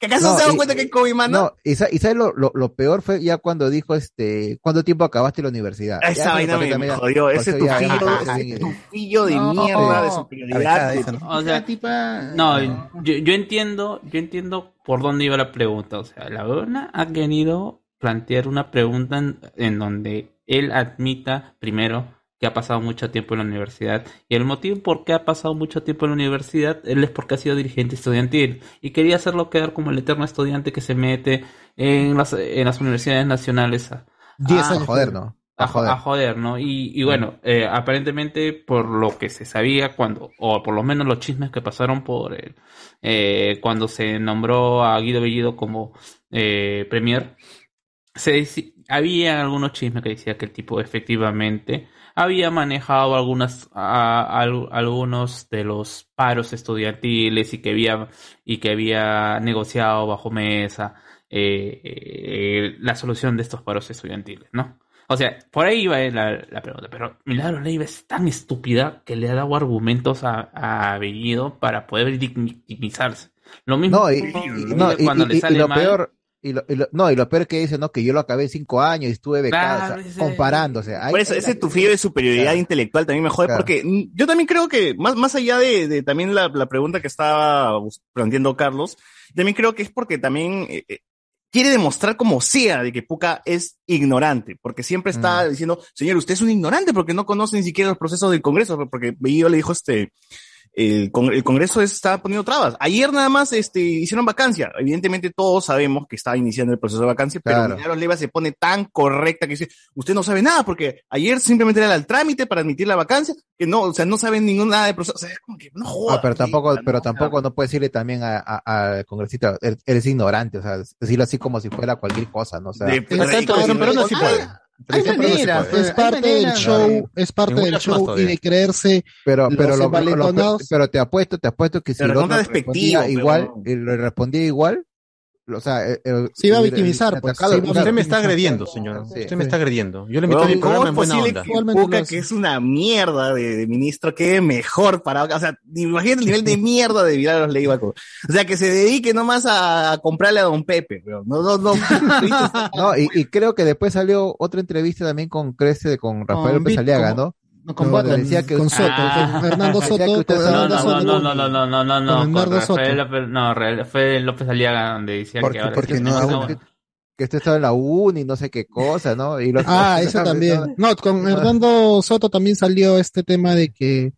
¿Que acaso no, se dan cuenta que hay COVID, mano? no, y, y sabes lo, lo, lo peor fue ya cuando dijo, este, ¿cuánto tiempo acabaste la universidad? Ya Esa eso vaina me, también- jodió, ese ya- tufillo, ya- ese ya- tufillo de No, mierda, de no. superioridad. O sea, no, yo, yo entiendo, yo entiendo por dónde iba la pregunta. O sea, la Verona ha querido plantear una pregunta en, en donde él admita primero que ha pasado mucho tiempo en la universidad y el motivo por qué ha pasado mucho tiempo en la universidad él es porque ha sido dirigente estudiantil y quería hacerlo quedar como el eterno estudiante que se mete en las, en las universidades nacionales a, Diez años. A joder, ¿no? A a, jo- joder. a joder, ¿no? Y, y bueno, eh, aparentemente por lo que se sabía cuando, o por lo menos los chismes que pasaron por eh, cuando se nombró a Guido Bellido como eh, premier, se había algunos chismes que decía que el tipo efectivamente había manejado algunas a- al- algunos de los paros estudiantiles y que había y que había negociado bajo mesa eh, eh, la solución de estos paros estudiantiles, ¿no? O sea, por ahí iba la, la pregunta, pero Milagro Leiva es tan estúpida que le ha dado argumentos a, a Bellido para poder victimizarse. Lo mismo No, y, no, cuando y- le sale lo mal, peor, y lo, y lo- no, y lo peor que dice, no, que yo lo acabé cinco años y estuve becado, Claro, o sea, ese- comparándose. Ahí- Por eso, ese la- tufillo de superioridad Claro. intelectual también me jode, Claro. porque yo también creo que, más, más allá de, de también la, la pregunta que estaba planteando Carlos, también creo que es porque también eh, eh, quiere demostrar como sea de que Puca es ignorante, porque siempre está Mm. diciendo, señor, usted es un ignorante porque no conoce ni siquiera los procesos del Congreso, porque Bellido le dijo este, el, con- el Congreso está poniendo trabas. Ayer nada más este, hicieron vacancia. Evidentemente todos sabemos que está iniciando el proceso de vacancia, pero Claro. Milagros Leiva se pone tan correcta que dice, usted no sabe nada, porque ayer simplemente era el trámite para admitir la vacancia, que no, o sea, no saben ningún nada de proceso. O sea, es como que no jodas. Ah, pero tampoco, pero ¿no? tampoco no puede decirle también a- a- al congresista, eres, ignorante, o sea, decirlo así como si fuera cualquier cosa, ¿no? O sea, De- pero- pero. Hay no maneras, pues, es parte del show, es parte del show y de creerse Pero, los pero, lo- lo- lo- pero te apuesto, te apuesto que si el otro respondía pero- igual, y le respondía igual, o sea, eh, eh, Se iba a victimizar, el pues, atacado, iba a claro. Usted me está agrediendo, señor. Sí. Usted me está agrediendo. Yo le invité a Weón, mi ¿Cómo programa en buena onda. que que es una mierda de, de ministro, quede mejor para, o sea, imagínate el nivel de mierda de Milagros Leiva. co- O sea, que se dedique nomás a comprarle a Don Pepe, pero no, no, no. No, y, y creo que después salió otra entrevista también con Crece, con Rafael López ¿no? No, con Button. decía que con Soto, Ah. con que Soto, con No, Hernando no, no, no, no, no, no, no, no, Bernardo Soto. López, no, Rafael López Aliaga, donde decía Porque- que ahora porque no que usted estaba en la uni, no sé qué cosa, ¿no? Y lo- Ah, eso también. No, con Hernando Soto también salió este tema de que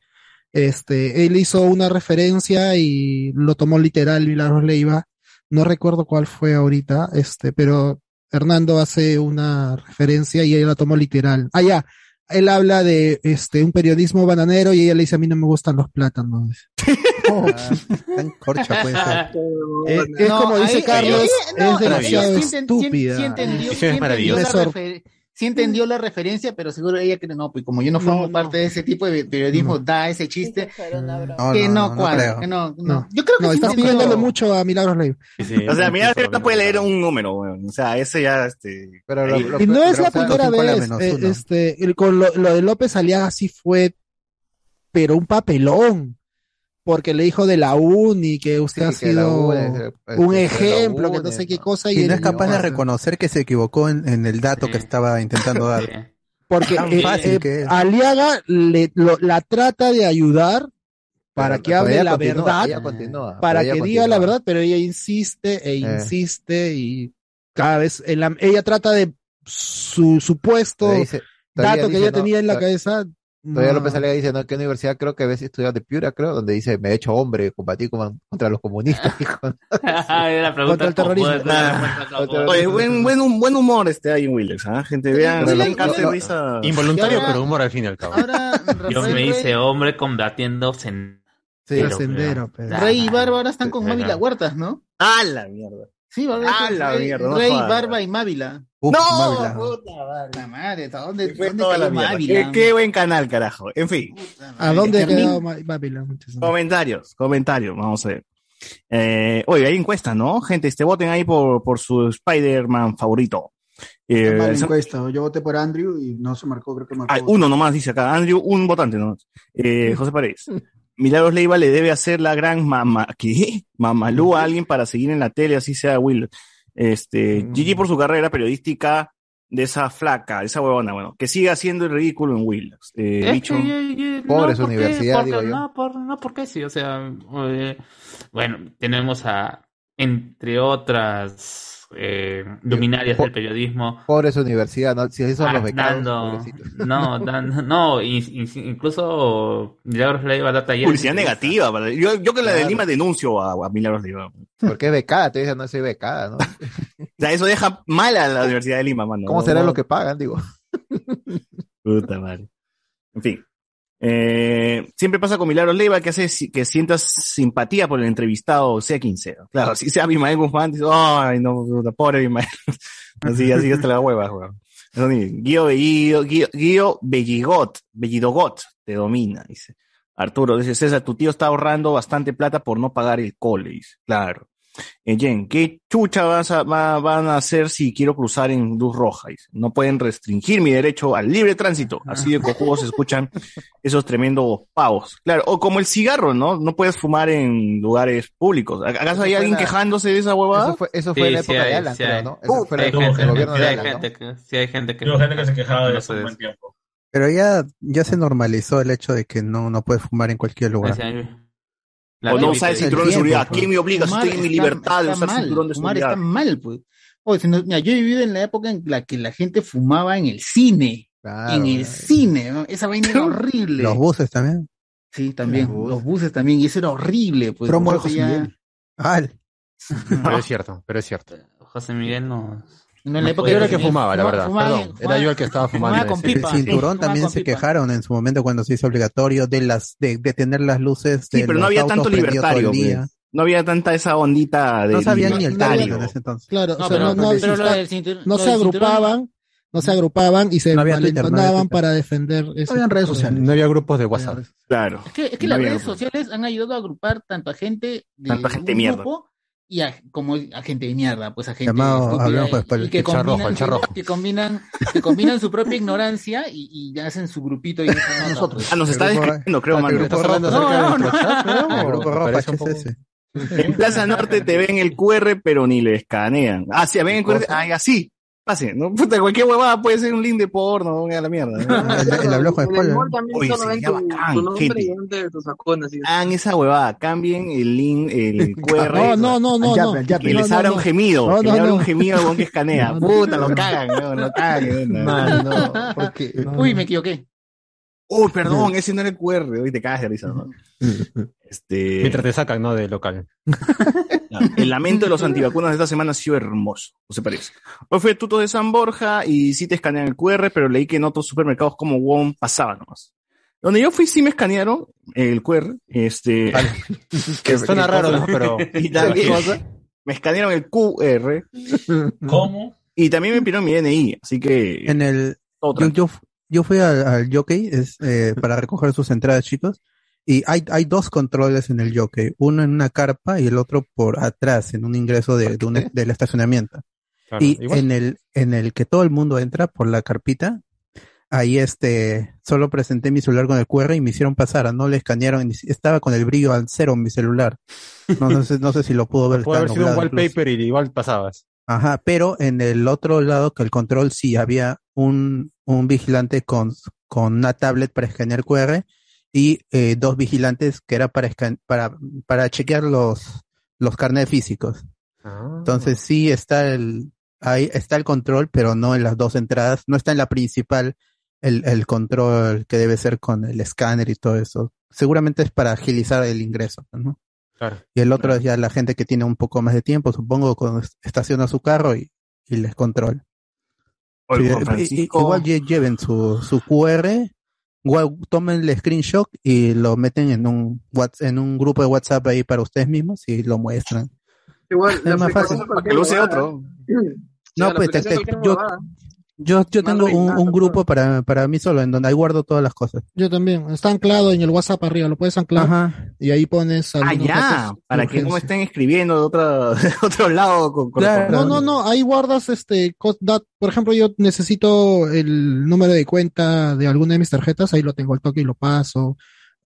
este él hizo una referencia y lo tomó literal Milagros Leiva. No recuerdo cuál fue ahorita, este, pero Hernando hace una referencia y él la tomó literal. Ah, ya. Él habla de este un periodismo bananero y ella le dice a mí no me gustan los plátanos. Tan corcha puede ser. Eh, es No, como dice ahí- Carlos, ahí- no, es demasiado sí estúpida. Sí, entendió, es maravilloso. la sí entendió la referencia, pero seguro ella que no, pues como yo no formo parte de ese tipo de periodismo, da ese chiste No, que no, no, no, no cuadra, que no, no. No. Yo creo que No, sí estás pidiéndole mucho a Milagros Leiva. O sea, mira, no puede leer un número, weón. O sea, ese ya, este. Pero ahí- Y no es la pero, o sea, primera vez. menos eh, este, el- con lo, lo de López Aliaga sí fue, pero un papelón. Porque le dijo de la uni que usted ha que sido eh, un ejemplo, la que no sé qué ¿no? cosa. Y no él- es capaz de reconocer que se equivocó en, en el dato que estaba intentando dar. Porque eh, fácil eh, que es. Aliaga le, lo- la trata de ayudar para Pero- que hable la continúa, verdad, continúa, para que diga la verdad, pero ella insiste e Eh. insiste y cada vez en la- ella trata de su supuesto dice- dato que dice, ella no, tenía en la cabeza. Todavía. López Alega dice, ¿no? ¿Qué universidad creo que había estudiado de Piura, creo? Donde dice, me he hecho hombre, combatí con- contra los comunistas. dijo. la pregunta Contra el terrorismo. Ah, Oye, buen, buen, buen humor este ahí en Willers, ¿ah? Gente, vean, Pero vean lo- cárcel lo- risa. Involuntario, Y ahora- pero humor al fin y al cabo. Ahora, Yo me hice hombre combatiendo sen- Sí, pero, sendero, pero- pero- Rey y Barba ahora están con Mávila Huertas, ¿no? ¡Ah, la mierda! Sí, Barba ¡Ah, la Rey, mierda! no Rey, jodas. Barba y Mávila. Uf, ¡No! Mávila. puta madre. La madre, ¿a dónde, mierda. Mávila? Qué, qué buen canal, carajo. En fin, ¿A dónde ha Fermín. quedado Ma- Babylon? comentarios, comentarios, vamos a ver. Eh, oye, hay encuesta, ¿no? Gente, este voten ahí por, por su Spider-Man favorito. Eh, encuesta. Yo voté por Andrew y no se marcó, creo que marcó. hay uno nomás, dice acá. Andrew, un votante nomás. Eh, José Paredes. Milagros Leiva le debe hacer la gran mamá, ¿qué? Mamalú a alguien para seguir en la tele, así sea Will. Este, Gigi por su carrera periodística de esa flaca, de esa huevona, bueno, que siga haciendo el ridículo en Will. Eh, Es bicho. que yo- yo- Pobre no, su porque- universidad, porque- digo yo. No, por, no, porque sí, o sea, eh, bueno, tenemos a, entre otras eh, luminarias del periodismo, Pobre su universidad, ¿no? Si esos son los ah, becados, dando, no, dan- no, in- in- incluso Milagros Leiva da talleres. Publicidad negativa. para- Yo, yo que la de. Lima denuncio a, a Milagros Leiva. O Porque es becada, te dicen, no soy becada, ¿no? sea, eso deja mal a la Universidad de Lima, mano. ¿Cómo No, será no. lo que pagan, digo? Puta madre. En fin. Eh, siempre pasa con Milagros Leiva que hace que sientas simpatía por el entrevistado, sea quien sea. Claro, si sea Abimael Guzmán, dices, ay, no, pobre Abimael. así, así hasta la hueva, weón. Guío Bellido, Guío, Guío Belligot, Bellidogot, te domina, dice. Arturo, dice César, tu tío está ahorrando bastante plata por no pagar el cole, dice. Claro. Eh, Jen, ¿qué chucha vas a- va- van a hacer si quiero cruzar en luz roja? No pueden restringir mi derecho al libre tránsito. Así de cojudos se escuchan esos tremendos pavos. Claro, o como el cigarro, ¿no? No puedes fumar en lugares públicos. ¿Acaso hay alguien la- quejándose de esa huevada? Eso fue, eso fue Sí, en la sí época de Alan, sí creo, hay. ¿no? Eso fue la Tuvo época del gente, gobierno Sí de hay Alan, ¿no? gente que, sí hay gente que, Hubo gente que se quejaba de no eso un buen tiempo. Pero ya, ya se normalizó el hecho de que no, no puedes fumar en cualquier lugar. La o no usar el cinturón de seguridad. pues. ¿Quién me obliga? Si estoy en mi está- libertad de usar mal, cinturón de seguridad. está mal, pues. Oye, no- mira, yo he vivido en la época en la que la gente fumaba en el cine. Claro, en el cine, ¿no? Esa vaina era horrible. Los buses también. Sí, también. Los buses. Los buses también. Y eso era horrible. Pues, Promo de José ya- Miguel. Al. Pero es cierto, pero es cierto. José Miguel no. No, en la época Yo era el que fumaba, la verdad. fumaba- Perdón, era yo el que estaba fumando. con El cinturón también con se pipa. quejaron en su momento cuando se hizo obligatorio de las de, de tener las luces de Sí, pero no había tanto libertario. día. pues. No había tanta esa ondita de No sabían ni el término en ese entonces. Claro, No, o sea, pero, no, no, pero lo está- del cinturón- no lo se del cinturón- agrupaban, no se agrupaban y se No había no había para defender eso. habían redes sociales. No había grupos de WhatsApp. Claro. Es que, es que No las había redes grupos. sociales han ayudado a agrupar tanto a gente de Tanta gente un mierda. Y a, como a gente de mierda, pues a gente Llamado- estúpida hablamos y- después, y que el charrojo, combinan, el charrojo. que combinan, que combinan su propia ignorancia y, y ya hacen su grupito y dicen, no, no, Nosotros. pues. Ah, nos está describiendo, creo, Ah, mano. el ¿Estás grupo hablando rojo. acerca de No, nuestro chat, creo? El ¿O grupo me rojo, parece un ¿qué es poco- ese? En Plaza Norte te ven el QR, pero ni le escanean. Ah, sí, ven el QR. Ay, así. Pase, ¿no? Puta, cualquier huevada puede ser un link de porno, a la mierda. ¿no? El, el habló con el spoiler. Oye, sería bacán, tu nombre gente. Hagan esa huevada, cambien el link, el QR. No, no, no, no. Que les abra un gemido, que no, le abra un gemido al que escanea. Puta, lo cagan, no, lo cagan. no. No, porque Uy, me equivoqué. Oh, perdón, ese no era el QR. Hoy te cagas de risa, ¿no? Este, Mientras te sacan, ¿no? Del local. el lamento de los antivacunas de esta semana ha sido hermoso, no se parece. Hoy fue Tuto de San Borja y sí te escanean el QR, pero leí que en otros supermercados como WOM pasaba nomás. Donde yo fui sí me escanearon el QR, este... Que suena raro, ¿no? Pero- y también me escanearon el QR. ¿Cómo? Y también me pidieron mi DNI, así que... En el, yo, yo, yo fui al, al jockey es, eh, para recoger sus entradas, chicos, y hay, hay dos controles en el jockey, uno en una carpa y el otro por atrás, en un ingreso de, de un- del estacionamiento. Claro, y igual. en el, en el que todo el mundo entra por la carpita, ahí este, solo presenté mi celular con el QR y me hicieron pasar, no le escanearon, estaba con el brillo al cero mi celular. No, no sé, no sé si lo pudo ver. Puede haber sido un incluso. wallpaper y igual pasabas. Ajá, pero en el otro lado que el control sí había un, un vigilante con, con una tablet para escanear QR y eh, dos vigilantes que era para, escan- para, para chequear los, los carnets físicos. Entonces sí está el, ahí está el control, pero no en las dos entradas, no está en la principal el, el control que debe ser con el escáner y todo eso. Seguramente es para agilizar el ingreso, ¿no? Claro. Y el otro es ya la gente que tiene un poco más de tiempo, supongo, cuando estaciona su carro y, y les controla. Sí, Francisco- igual lle- lleven su, su QR, igual tomen el screenshot y lo meten en un en un grupo de WhatsApp ahí para ustedes mismos y lo muestran. Igual, Es más fácil. es cualquier huevada. No, la pues te- aplicación te- cualquier yo. Yo, yo tengo un, nada, un grupo para, para mí solo, en donde ahí guardo todas las cosas. Yo también. Está anclado en el WhatsApp arriba, lo puedes anclar. Ajá. Y ahí pones Ah, ya, para que no estén escribiendo de, otra, de otro lado. Con, con- No, no, no, ahí guardas este, por ejemplo, yo necesito el número de cuenta de alguna de mis tarjetas, ahí lo tengo al toque y lo paso.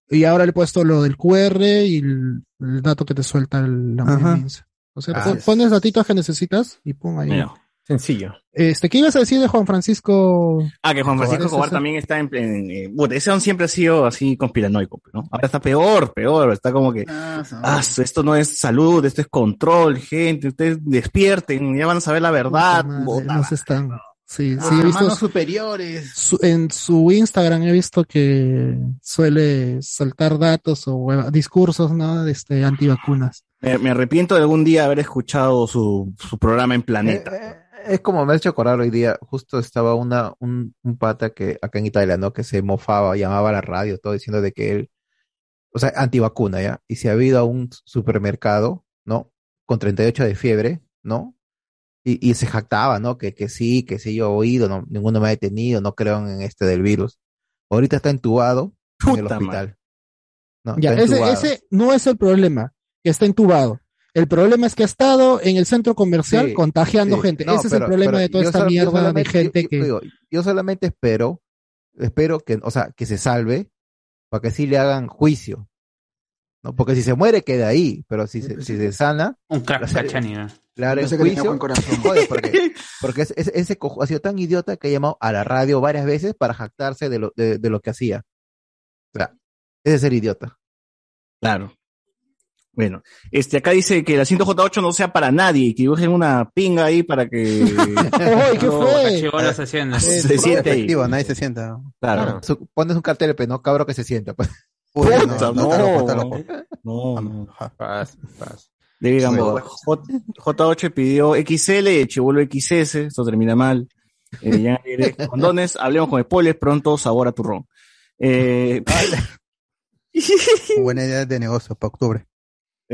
Y ahora le he puesto lo del QR y el, el dato que te suelta el- la. O sea, Ah, pon- es- pones datitos que necesitas y pon ahí. Mira. Sencillo. Este, ¿qué ibas a decir de Juan Francisco? Ah, que Juan Francisco Escobar, también está en... en eh, bueno, ese siempre ha sido así conspiranoico, ¿no? Ahora está peor, peor, está como que... Ah, esto no es salud, esto es control, gente, ustedes despierten, ya van a saber la verdad. No se están. Sí, Ah, sí, he visto manos superiores. su- en su Instagram he visto que suele soltar datos o hueva- discursos, ¿no? De este, antivacunas. Me, me arrepiento de algún día haber escuchado su, su programa en Planeta. Es como me ha hecho acordar hoy día, justo estaba una, un, un pata que acá en Italia, ¿no? Que se mofaba, llamaba a la radio, todo diciendo de que él, o sea, antivacuna, ¿ya? Y se ha ido a un supermercado, ¿no? Con 38 de fiebre, ¿no? Y, y se jactaba, ¿no? Que, que sí, que sí, yo he oído, no, ninguno me ha detenido, no creo en este del virus. Ahorita está entubado en el hospital. No, Ya, ese, ese no es el problema, que está entubado. El problema es que ha estado en el centro comercial Sí, contagiando sí. gente. No, ese es el problema de toda esta mierda de gente yo- que... digo, yo solamente espero, espero que, o sea, que se salve, para que sí le hagan juicio. ¿no? Porque si se muere, queda ahí, pero si se, si se sana, Un crack, la- Cachani, ¿no? le harán Pensé que tenía juicio, buen corazón. se jode, porque, porque ese, ese- ese cojo ha sido tan idiota que ha llamado a la radio varias veces para jactarse de lo, de, de lo que hacía. O sea, ese es ser idiota. Claro. Bueno, este acá dice que el asiento J8 no sea para nadie y que dibujen una pinga ahí para que ¡Ay, qué No, fue! Cachibolas haciendo. se siente ahí. Nadie se sienta. Claro. Su- pones un cartel, pero no cabro que se sienta. pues. Uy, no, no, no. No, no. Paz, paz. J- J8 pidió XL y Chivolo XS. Esto termina mal. Eh, ya condones, hablemos con spoilers, pronto sabor a turrón. Eh, Buena idea de negocio para octubre.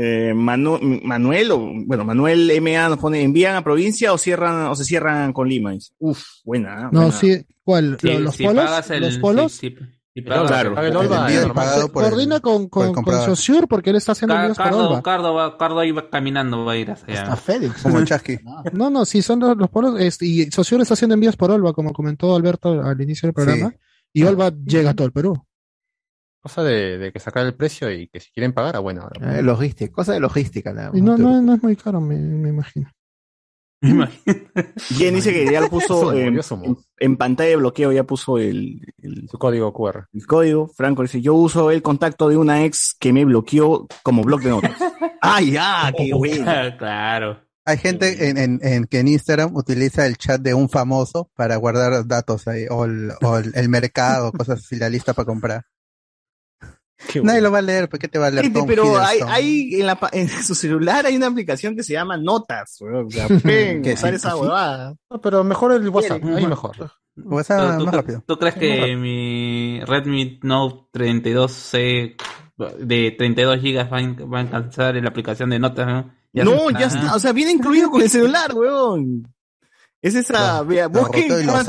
Eh, Manu- Manuel, o, bueno, Manuel MA nos pone, ¿envían a provincia o cierran o se cierran con Lima? Dice. Uf, buena. No, buena. sí, ¿cuál? Sí, ¿Lo- ¿Los si polos? pagas el- ¿Los polos? sí, sí, Claro. Paga el El Olva, envío normal. pagado por el- Coordina con, con, con porque él está haciendo Car- envíos por Cardo, Olva. Cardo, va, Cardo iba caminando, va a ir hacia. Como Chasqui. No, no, sí son los, los polos. este, y Saussure está haciendo envíos por Olva, como comentó Alberto al inicio del programa. Y Olva llega a todo el Perú. Cosa de, de que sacar el precio y que si quieren pagar, ah, bueno. ahora. Eh, logística, cosa de logística, nada más. Y no, no, no es muy caro, me, me imagino. Jen dice que ya lo puso en, pantalla de bloqueo, ya puso el, el- Su código QR. el código. Franco dice, yo uso el contacto de una ex que me bloqueó como blog de notas. ¡Ay, ya! ¡Qué bueno! claro. Hay gente en, en, en que en Instagram utiliza el chat de un famoso para guardar datos ahí, o el, o el, el mercado, cosas así, la lista para comprar. Nadie lo va a leer, ¿por qué te va a leer Gente, Tom pero hay, Hiddleston? hay en, la, en su celular hay una aplicación que se llama Notas, weón. O sea, usar sí, esa sí. huevada. No, pero mejor el WhatsApp, ahí mejor. WhatsApp ¿Tú, más tú- rápido. tú crees que mi Redmi Note 32C de 32 GB va a, va a alcanzar la aplicación de notas? No, no, ya está. O sea, viene incluido con el celular, weón. Es esa, vea, busquen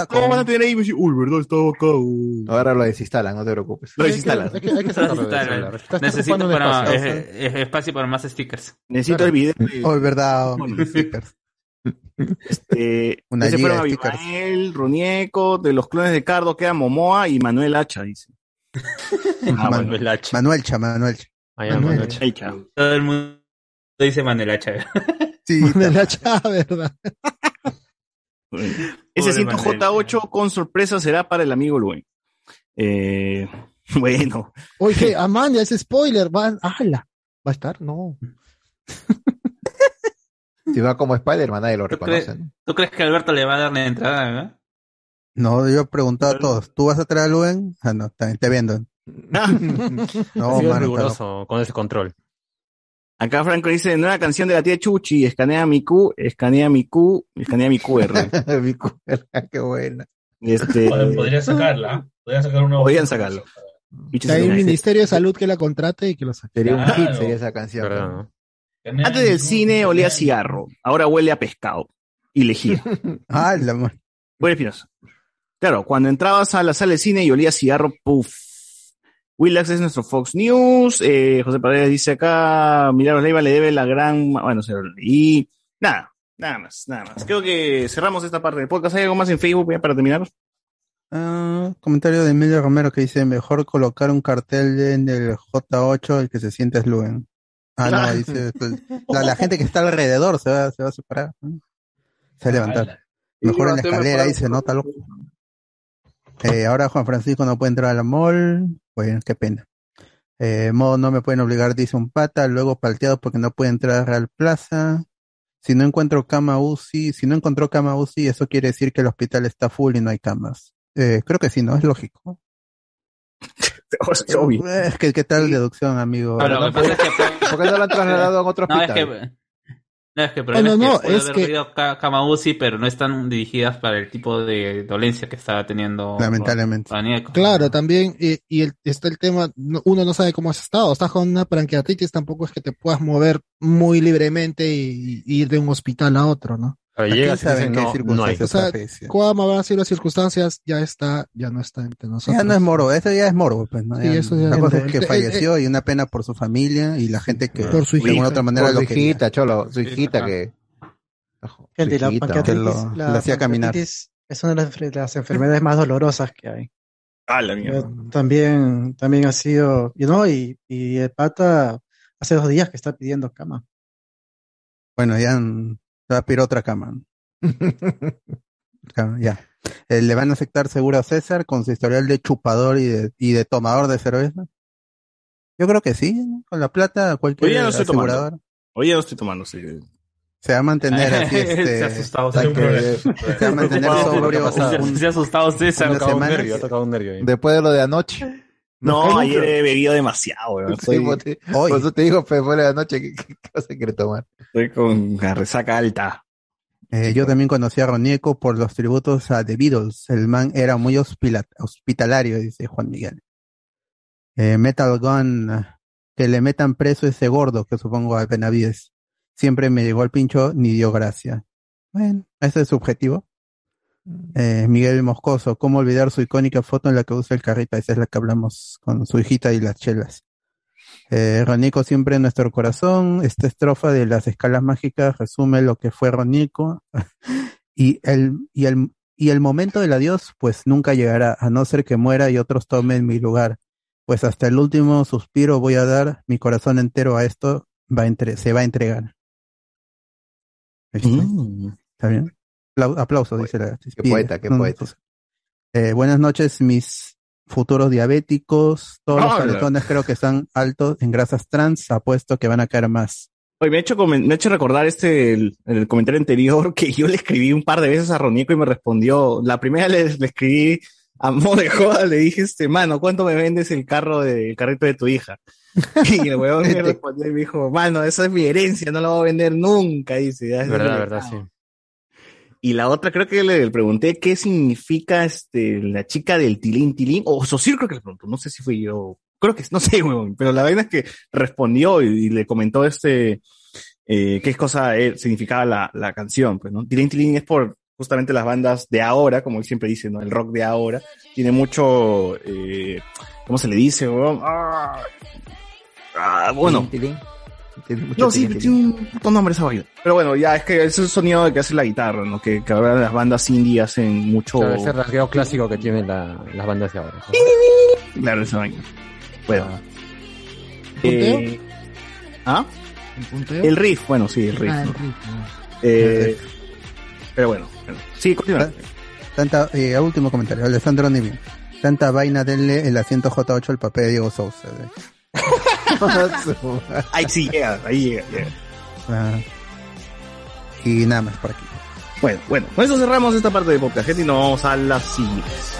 cómo- van a tener ahí. y me dicen, Uy, verdad, estaba acá. weón". Ahora lo desinstalan, no te preocupes. Lo desinstalan. Hay que, hay que Necesito, para, espacio. eh, espacio para más stickers. Necesito el video. de- Oh, verdad. stickers. Este, Una liga fueron de stickers. Abimael, Ronieco, de los clones de Cardo queda Momoa y Manuel Hacha, dice. Ah. Manuel Hacha. Ah, ya, Manuel Hacha. Hacha. Todo el mundo dice Manuel Hacha. Sí, Manuel Hacha, ¿verdad? Ese Pobre 100J8 con sorpresa será para el amigo Luen. Eh, bueno, Oye, Amanda, ese spoiler, va, ¡Hala! ¿Va a estar? No. Si va como Spider-Man, nadie lo ¿Tú reconoce. crees, ¿no? tú crees que Alberto le va a dar la entrada? ¿verdad? No, yo he preguntado a todos. ¿Tú vas a traer a Luen? Ah, no, también te vendo. Ha No, mano, riguroso con ese control. Acá Franco dice, nueva canción de la tía Chuchi, escanea mi Q, escanea mi Q, escanea mi QR. Mi cuerda, qué buena. Este, Pod- Podría sacarla. Podría sacar una. podrían sacarlo. Hay un Ministerio de Salud que la contrate y que lo saque. Sería un Claro. hit, sería esa canción. Antes del cine olía a cigarro, ahora huele a pescado y lejía. Ah, la Bueno, Espinosa. Claro, cuando entrabas a la sala de cine y olía a cigarro, puff. Willax es nuestro Fox News. eh, José Paredes dice acá, Milagros Leiva le debe la gran... Bueno, se lo leí. Nada, nada más, nada más. Creo que cerramos esta parte del podcast. ¿Hay algo más en Facebook ya para terminar? Ah, comentario de Emilio Romero que dice, mejor colocar un cartel en el J8, el que se siente es Luen. Ah, no, Ah. dice, pues, la, la gente que está alrededor se va, se va a separar. Se va a levantar. Mejor en la escalera, ahí se nota loco. Eh, ahora Juan Francisco no puede entrar a la mall. Bueno, qué pena. Eh, modo no me pueden obligar, dice un pata. Luego palteado porque no puede entrar a Real Plaza. Si no encuentro cama UCI, si no encontró cama UCI, eso quiere decir que el hospital está full y no hay camas. Eh, creo que sí, ¿no? Es lógico. Es obvio. Eh, ¿qué, qué tal deducción, amigo? Pero lo que pasa es que ¿Por qué no lo han trasladado a otro No, es hospital? que, no, es que el problema No, no, es que puede es haber que- habido ca- cama UCI, pero no están dirigidas para el tipo de dolencia que estaba teniendo. Lamentablemente. Ronieco. Claro, también, y el- está el tema, no- uno no sabe cómo has estado, estás con una pancreatitis, tampoco es que te puedas mover muy libremente y, y ir de un hospital a otro, ¿no? Pero llegas saben qué no, no hay. circunstancias O sea. ¿Cuáles habrán sido las circunstancias? Ya está, ya no está entre nosotros. Ya no es morbo, eso ya es morbo, pues, ¿no? Sí, Ya- eso ya la es cosa es que Eh, eh, falleció y una pena por su familia y la gente que Por su de alguna otra manera Por lo su quería. hijita, cholo, su hijita que... Gente, la Su hijita. pancreatitis, Que lo- la lo hacía caminar. es una de las, de las enfermedades más dolorosas que hay. Ah, la mierda. También, también ha sido, y no, y, y el pata hace dos días que está pidiendo cama. Bueno, ya mm, se va a pedir otra cama. Ya. Eh, ¿Le van a aceptar seguro a César con su historial de chupador y de, y de tomador de cerveza? Yo creo que sí, ¿no? con la plata cualquier Hoy ya no estoy tomando. asegurador Hoy ya no estoy tomando, sí. se va a mantener así, este, se ha asustado. siempre. que- se va a mantener sobrio Se ha asustado César. Una tocado un semana nervio, ha tocado un nervio. ahí. Después de lo de anoche. No, ayer he bebido demasiado, weón. Sí, por por eso te digo, pues, después de la noche, ¿qué, qué cosa quiere tomar? estoy con la resaca alta. Eh, yo también conocí a Ronieco por los tributos a The Beatles. El man era muy hospitalario, dice Juan Miguel. Eh, Metal Gun, que le metan preso ese gordo, que supongo a Benavides. Siempre me llegó al pincho, ni dio gracia. Bueno, ese es su objetivo. Eh, Miguel Moscoso, ¿cómo olvidar su icónica foto en la que usa el carrito? Esa es la que hablamos con su hijita y las chelas. Eh, Ronico siempre en nuestro corazón. Esta estrofa de las escalas mágicas resume lo que fue Ronico. y el, y el, y el momento del adiós, pues nunca llegará, a no ser que muera y otros tomen mi lugar. Pues hasta el último suspiro voy a dar mi corazón entero a esto, va entre, se va a entregar. Mm. ¿Está bien? Aplau- Aplausos, dice la Qué poeta, qué poeta. eh, buenas noches, mis futuros diabéticos. Todos los caletones creo que están altos en grasas trans. Apuesto que van a caer más. Oye, me ha hecho, comen- me ha hecho recordar este, el, el comentario anterior que yo le escribí un par de veces a Ronico y me respondió. La primera le, le escribí a modo de joda, le dije, este, mano, ¿cuánto me vendes el carro de, el carrito de tu hija? Y el weón me respondió y me dijo, mano, esa es mi herencia, no la voy a vender nunca, dice. Verdad, verdad, sí. Y la otra, creo que le pregunté qué significa este, la chica del tilín tilín, o Sosir creo que le preguntó, no sé si fui yo, creo que, no sé, pero la vaina es que respondió y, le comentó este, eh, qué cosa eh, significaba la, la canción, pues, ¿no? Tilín tilín es por justamente las bandas de ahora, como él siempre dice, ¿no? El rock de ahora, tiene mucho, eh, ¿cómo se le dice? Ah, ah, bueno. Tilín, Tiene mucho No, sí, tiene un puto nombre esa vaina. Pero bueno, ya es que ese es el sonido que hace la guitarra, ¿no? Que, que ahora las bandas indie hacen mucho. Claro, ese rasgueo clásico que tienen la- las bandas de ahora. ¿no? Claro, esa vaina. Bueno. ¿Punteo? Eh, ¿Ah? ¿El punteo? El riff, bueno, sí, el riff. Ah, el riff, ah. Eh, pero bueno, bueno. sí, continúa. Tanta, eh, último comentario, Alessandro Nimi. Tanta vaina, denle el asiento J8 al papel de Diego Sousa. eh. ahí sí llega, ahí llega, llega. Ah. Y nada más por aquí. Bueno, bueno, con eso cerramos esta parte de podcast, gente, y nos vamos a las siguientes.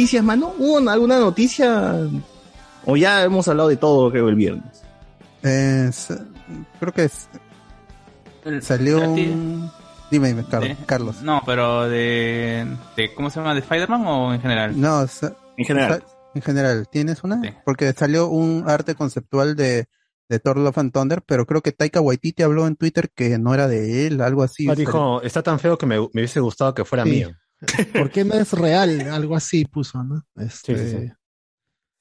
Noticias, mano? ¿Hubo alguna noticia? O ya hemos hablado de todo, creo, el viernes. Eh, creo que es- salió un... Dime, dime, Carlos. de- Carlos. No, pero de, de. ¿Cómo se llama? ¿De Spider-Man o en general? No, En general. en general, ¿tienes una? Porque salió un arte conceptual de, de Thor Love and Thunder, pero creo que Taika Waititi habló en Twitter que no era de él, algo así. Ah, dijo, está tan feo que me, me hubiese gustado que fuera Sí. mío. ¿Por qué no es real? Algo así puso, ¿no? Este, Sí, sí, sí.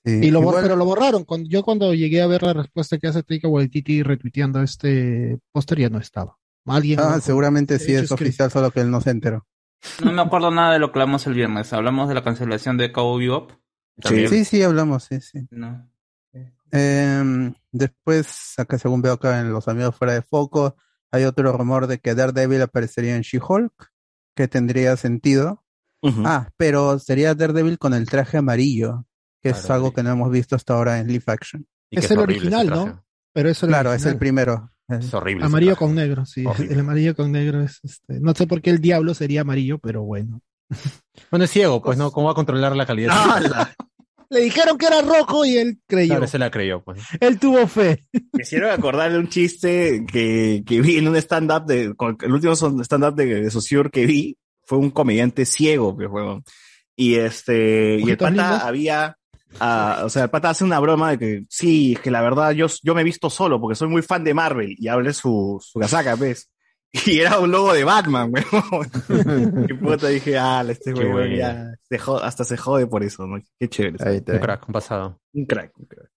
Sí, Y lo, igual- pero lo borraron. Cuando, yo cuando llegué a ver la respuesta que hace Taika Waititi retuiteando este póster ya no estaba. Alguien Ah, seguramente sí es oficial, solo que él no se enteró. No me acuerdo nada de lo que hablamos el viernes. Hablamos de la cancelación de Cowboy Bebop. Sí, sí, hablamos, sí, sí. No. Em, después, acá según veo acá en Los Amigos Fuera de Foco, hay otro rumor de que Daredevil aparecería en She-Hulk, que tendría sentido. Ah, pero sería Daredevil con el traje amarillo, que es algo que no hemos visto hasta ahora en Live Action. Es es el original. ¿no? Pero es el Claro, es el primero. Es horrible. Amarillo con negro, sí. Horrible. El amarillo con negro es este. No sé por qué el diablo sería amarillo, pero bueno. Bueno, es ciego, pues, ¿no? ¿Cómo va a controlar la calidad? Le dijeron que era rojo y él creyó. Claro, se la creyó, pues. Él tuvo fe. Me hicieron acordar de un chiste que, que vi en un stand-up de, el último stand-up de, de Saussure que vi fue un comediante ciego, pues, huevón. Y este, y el ¿Ojitos pata había, ah, o sea, el pata hace una broma de que, sí, es que la verdad yo, yo me he visto solo porque soy muy fan de Marvel y hable su, su casaca, pues. Y era un logo de Batman, weón. y puta dije, ah, este weón ya se jode- hasta se jode por eso, ¿no? Qué chévere. Ahí está. Un crack, un pasado. Un crack, un crack.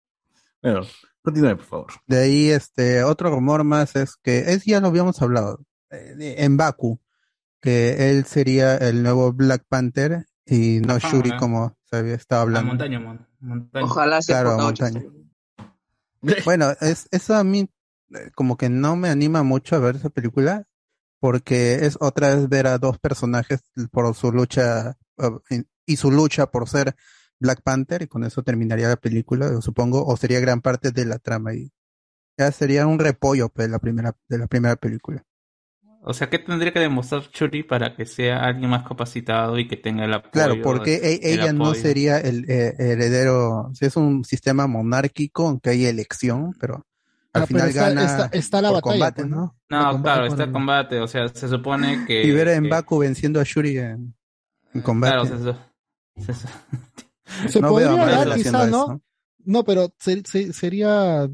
Bueno, continúe, por favor. De ahí, este, otro rumor más es que, es ya lo habíamos hablado, eh, en Baku, que él sería el nuevo Black Panther y no Ajá, Shuri ajá. como se había estado La hablando. montaña, mon- montaña. Ojalá sea Claro, montaña. Bueno, es, eso a mí como que no me anima mucho a ver esa película, porque es otra vez ver a dos personajes por su lucha eh, y su lucha por ser Black Panther, y con eso terminaría la película, supongo, o sería gran parte de la trama y ya sería un repollo pues, de la primera, de la primera película. O sea, ¿qué tendría que demostrar Churi para que sea alguien más capacitado y que tenga el apoyo? Claro, porque e- el ella no sería el eh, heredero, si es un sistema monárquico, aunque hay elección, pero al Ah, final está- gana está- está la por batalla, combate, pues, ¿no? ¿no? No, La combate claro, está el combate. O sea, se supone que. y ver a que- Mbaku venciendo a Shuri en, en combate. Claro, se- se- No veo a podría dar quizá, eso. ¿no? No, pero se- se- sería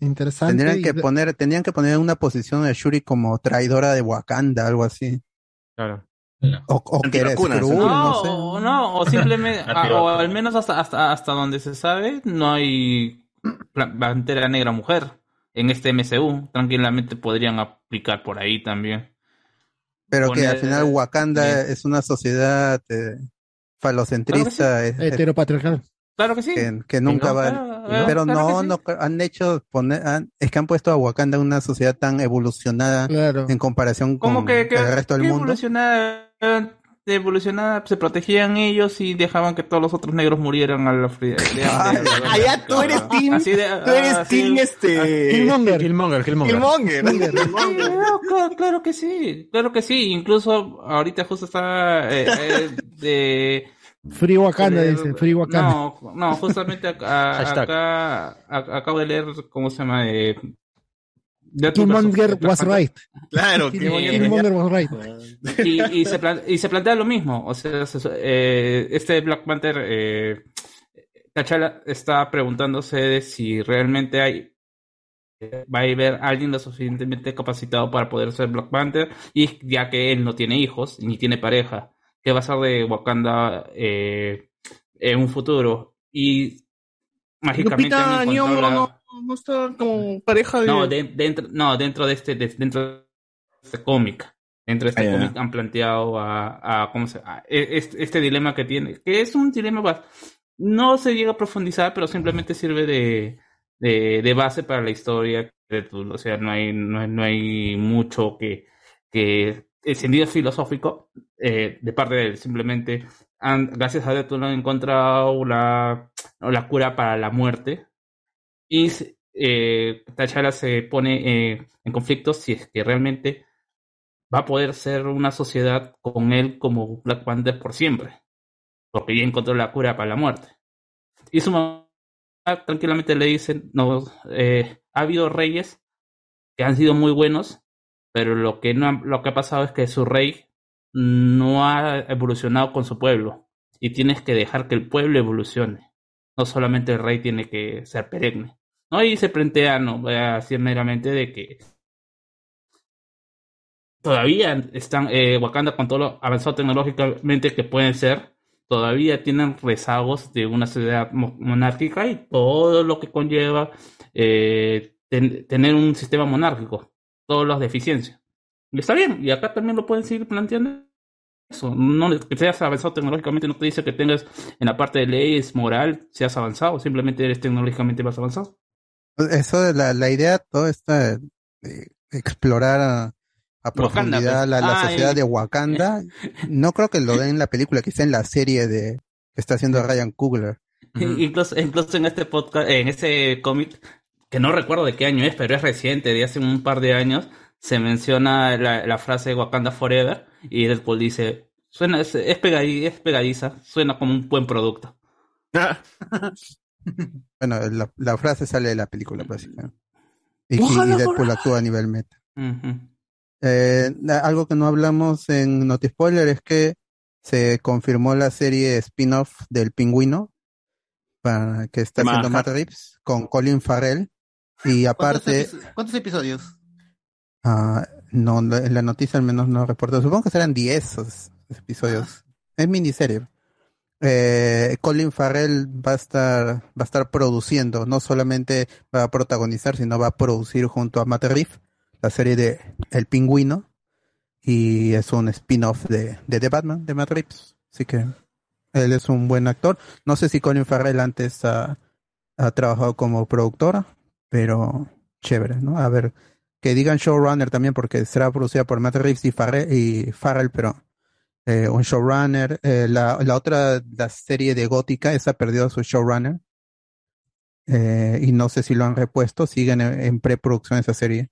interesante. Tendrían y que poner, tenían que poner una posición a Shuri como traidora de Wakanda, algo así. Claro. O, o que Antivacunas, Skrull, no, no sé. o no, o simplemente, a- o al menos hasta, hasta, hasta donde se sabe, no hay Pantera Negra mujer en este MCU. Tranquilamente podrían aplicar por ahí también. Pero que al poner- final Wakanda Bien. es una sociedad eh, falocentrista es- es- Heteropatriarcal. Claro que sí. que, que nunca no, va. claro, pero claro que no, sí. no han hecho poner, han- es que han puesto a Wakanda en una sociedad tan evolucionada Claro. en comparación con que, que, el resto del que mundo. evolucionada, evolucionada, se protegían ellos y dejaban que todos los otros negros murieran a la fría. Ah, ya tú eres team, Así de- tú eres ah, sí. team este... Killmonger. Killmonger, Killmonger. Killmonger. Sí, no, claro, claro que sí, claro que sí. Incluso ahorita justo está eh, eh, de Free Wakanda, dice. Free Wakanda. No, no, justamente acá, acá acabo de leer cómo se llama eh, Killmonger was right. Claro, Killmonger- was right. y, y se plan- y se plantea lo mismo. O sea, se- eh, este Black Panther, eh, T'Challa está preguntándose de si realmente hay va a haber alguien lo suficientemente capacitado para poder ser Black Panther y ya que él no tiene hijos ni tiene pareja, ¿qué va a ser de Wakanda eh, en un futuro? Y mágicamente Lupita la- no, no está como pareja de... no, de- dentro, no, dentro de este, de- dentro de este cómic. Dentro de este Ah, han planteado a, a- ¿cómo se, a- e- este, este dilema que tiene, que es un dilema, no se llega a profundizar, pero simplemente sirve de, de, de base para la historia de. O sea, no hay, no hay, no hay mucho que, que, en sentido filosófico, eh, de parte de él. Simplemente, han, gracias a Deadpool han encontrado la, la cura para la muerte. Y eh, T'Challa se pone eh, en conflicto si es que realmente va a poder ser una sociedad con él como Black Panther por siempre. Porque ya encontró la cura para la muerte. Y su mamá tranquilamente le dice, no, eh, ha habido reyes que han sido muy buenos, pero lo que, no ha, lo que ha pasado es que su rey no ha evolucionado con su pueblo. Y tienes que dejar que el pueblo evolucione. No solamente el rey tiene que ser perenne. ¿No? Y se plantea, no, así meramente de que todavía están eh, Wakanda con todo lo avanzado tecnológicamente que pueden ser, todavía tienen rezagos de una sociedad mo- monárquica y todo lo que conlleva eh, ten- tener un sistema monárquico, todas las deficiencias. Y está bien, y acá también lo pueden seguir planteando eso. No que seas avanzado tecnológicamente no te dice que tengas en la parte de leyes, moral, seas avanzado, simplemente eres tecnológicamente más avanzado. Eso de la, la idea, todo esta de explorar a, a Wakanda, profundidad pues. la, la Ah, sociedad eh. de Wakanda, no creo que lo den en la película, quizá en la serie de que está haciendo Ryan Coogler. Incluso, incluso en este podcast, en ese cómic, que no recuerdo de qué año es, pero es reciente, de hace un par de años, se menciona la, la frase Wakanda Forever y Deadpool dice, suena, es, es, pegadi- es pegadiza, suena como un buen producto. Bueno, la, la frase sale de la película, básicamente. Y, y- Deadpool actúa a nivel meta. Eh, algo que no hablamos en Noti Spoiler es que se confirmó la serie spin-off del pingüino para, que está haciendo Matt Reeves con Colin Farrell y ¿Cuántos, aparte epi- cuántos episodios? Ah, no, en la noticia al menos no reportó. Supongo que serán 10 esos episodios. Es miniserie. Eh, Colin Farrell va a estar va a estar produciendo, no solamente va a protagonizar, sino va a producir junto a Matt Reeves la serie de El Pingüino y es un spin-off de, de The Batman de Matt Reeves. Así que él es un buen actor. No sé si Colin Farrell antes ha, ha trabajado como productora, pero chévere, ¿no? A ver, que digan showrunner también porque será producida por Matt Reeves y Farrell, y Farrell pero eh, un showrunner. Eh, la, la otra, la serie de Gótica, esa perdió a su showrunner. Eh, y no sé si lo han repuesto, siguen en, en preproducción esa serie.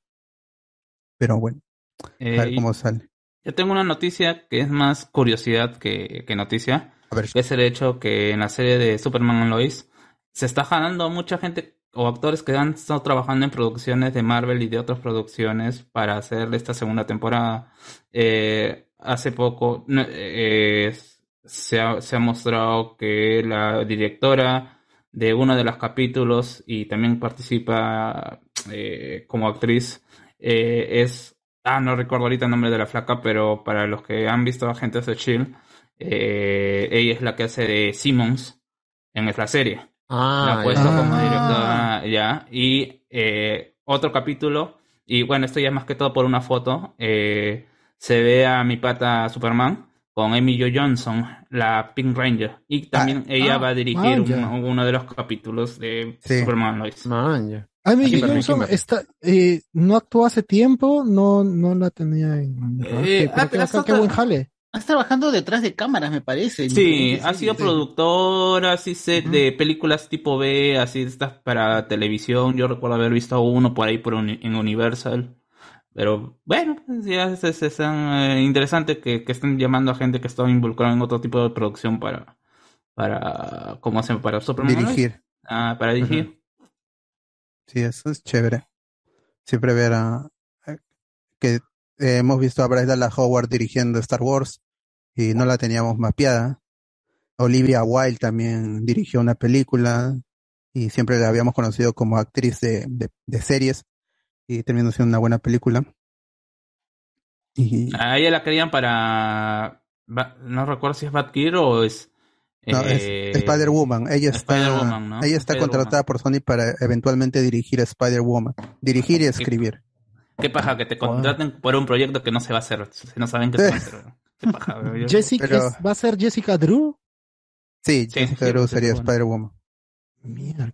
Pero bueno, a ver cómo sale. Yo tengo una noticia que es más curiosidad que, que noticia. Que es el hecho que en la serie de Superman and Lois se está jalando mucha gente o actores que han estado trabajando en producciones de Marvel y de otras producciones para hacer esta segunda temporada. Eh, hace poco eh, se, ha, se ha mostrado que la directora de uno de los capítulos y también participa eh, como actriz eh, es Ah, no recuerdo ahorita el nombre de la flaca, pero para los que han visto Agentes de Shield, eh, ella es la que hace de Simmons en la serie. Ah, la ha puesto como directora ya. Y otro capítulo, y bueno, esto ya es más que todo por una foto, eh, se ve a mi pata Superman con Amy Jo Johnson, la Pink Ranger. Y también ella ah, va a dirigir un- uno de los capítulos de Superman Lois. Amy Jo Johnson está, eh, no actuó hace tiempo, no, no la tenía en. Eh, Qué- ah, qué buen jale. Estás trabajando detrás de cámaras, me parece. Sí, ha sido sí. productora, así sé, de películas tipo B, así estas para televisión. Yo recuerdo haber visto uno por ahí por en Universal. Pero bueno, pues ya es, es- es, eh, interesante que, que estén llamando a gente que está involucrada en otro tipo de producción para, para, ¿cómo se? Para Superman. Dirigir. Ah, para dirigir. Sí, eso es chévere. Siempre ver a, a- que eh, hemos visto a Bryce Dallas Howard dirigiendo Star Wars y no la teníamos mapeada. Olivia Wilde también dirigió una película y siempre la habíamos conocido como actriz de, de, de series y terminó siendo una buena película. Y A ella la querían para, no recuerdo si es Batgirl o es... no, es eh, Spider-Woman. Ella está, ¿no? ella está contratada por Sony para eventualmente dirigir a Spider-Woman. Dirigir y escribir. Qué paja que te contraten por un proyecto que no se va a hacer, si no saben que se va a hacer. Qué paja, Jessica, Pero- es- ¿Va a ser Jessica Drew? Sí, Sí, Jessica sí, Drew sería bueno. Spider-Woman.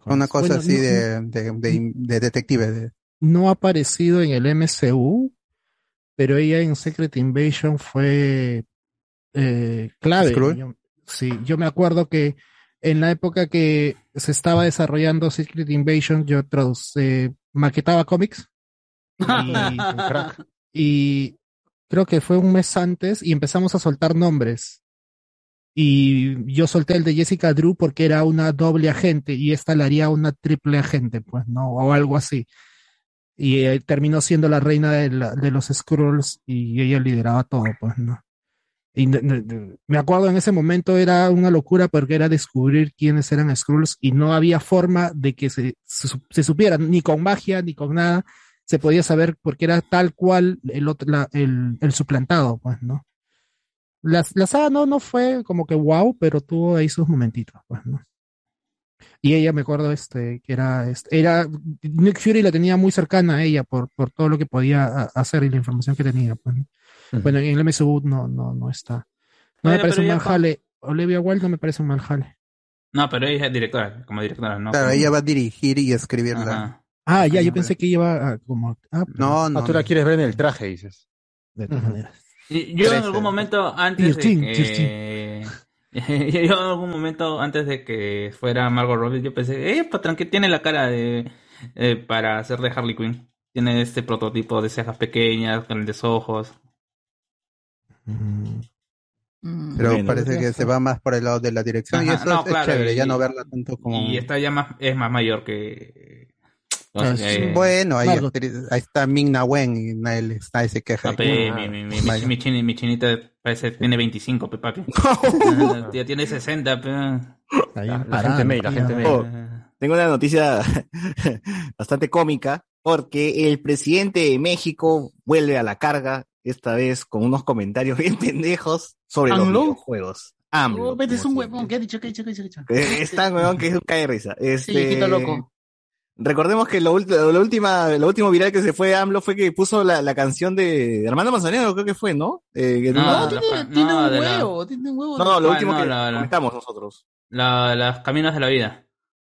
Una cosa Bueno, así no- de, de, de- de detective. de- no ha aparecido en el MCU, pero ella en Secret Invasion fue eh, clave. Yo- sí, yo me acuerdo que en la época que se estaba desarrollando Secret Invasion, yo traduce, maquetaba cómics. Y, y creo que fue un mes antes y empezamos a soltar nombres. Y yo solté el de Jessica Drew porque era una doble agente y esta la haría una triple agente, pues, ¿no? O algo así. Y eh, terminó siendo la reina de, la- de los Skrulls y ella lideraba todo, pues, ¿no? Y me acuerdo en ese momento era una locura porque era descubrir quiénes eran Skrulls y no había forma de que se, se, se supiera, ni con magia, ni con nada, se podía saber porque era tal cual el, otro- la- el, el suplantado, pues, ¿no? La, la saga no, no fue como que wow, pero tuvo ahí sus momentitos, pues, ¿no? Y ella, me acuerdo, este, que era, este, era, Nick Fury la tenía muy cercana a ella por, por todo lo que podía hacer y la información que tenía, pues, ¿no? Bueno, en el MSU no, no, no está. No Oye, me parece pero un mal jale. Olivia Wilde no me parece un mal jale. No, pero ella es directora, como directora, ¿no? Claro, Como- ella va a dirigir y escribir la. Ajá. Ah, ya, yo pensé que iba a, como, ah, No, no. Ah, tú la quieres ver en el traje, dices. de todas maneras. Yo en algún momento antes de que... yo en algún momento antes de que fuera Margot Robbie, yo pensé, eh, patrón, que tiene la cara de eh, para hacer de Harley Quinn. Tiene este prototipo de cejas pequeñas, grandes ojos. Pero Bueno. parece que se va más por el lado de la dirección y Ajá, eso no, es, es claro, chévere, y- ya no verla tanto como. Y está ya más, es más mayor que... Ah, sí. eh, bueno, ahí, está Ming-Na Wen y nadie, nadie se queja. no, pe, mi, mi, mi, mi, mi chini- mi chinita parece tiene 25, pe, papi. Ya tiene 60, pe. La gente May, la gente May. Oh, tengo una noticia bastante cómica porque el presidente de México vuelve a la carga, esta vez con unos comentarios bien pendejos sobre los videojuegos. AMLO. Oh, es un huevón. ¿Qué ha dicho? ¿Qué ha dicho? ¿Qué ha dicho? Es tan weón que es un cae de risa. Este, viejito loco. Recordemos que lo, lo última, lo último viral que se fue a AMLO fue que puso la, la canción de Armando Manzanero, creo que fue, ¿no? Eh, que- No, no, la- Tiene, tiene no, un de la- huevo, tiene un huevo. no, no, lo último no, que la- la- comentamos nosotros. La, las caminos de la vida.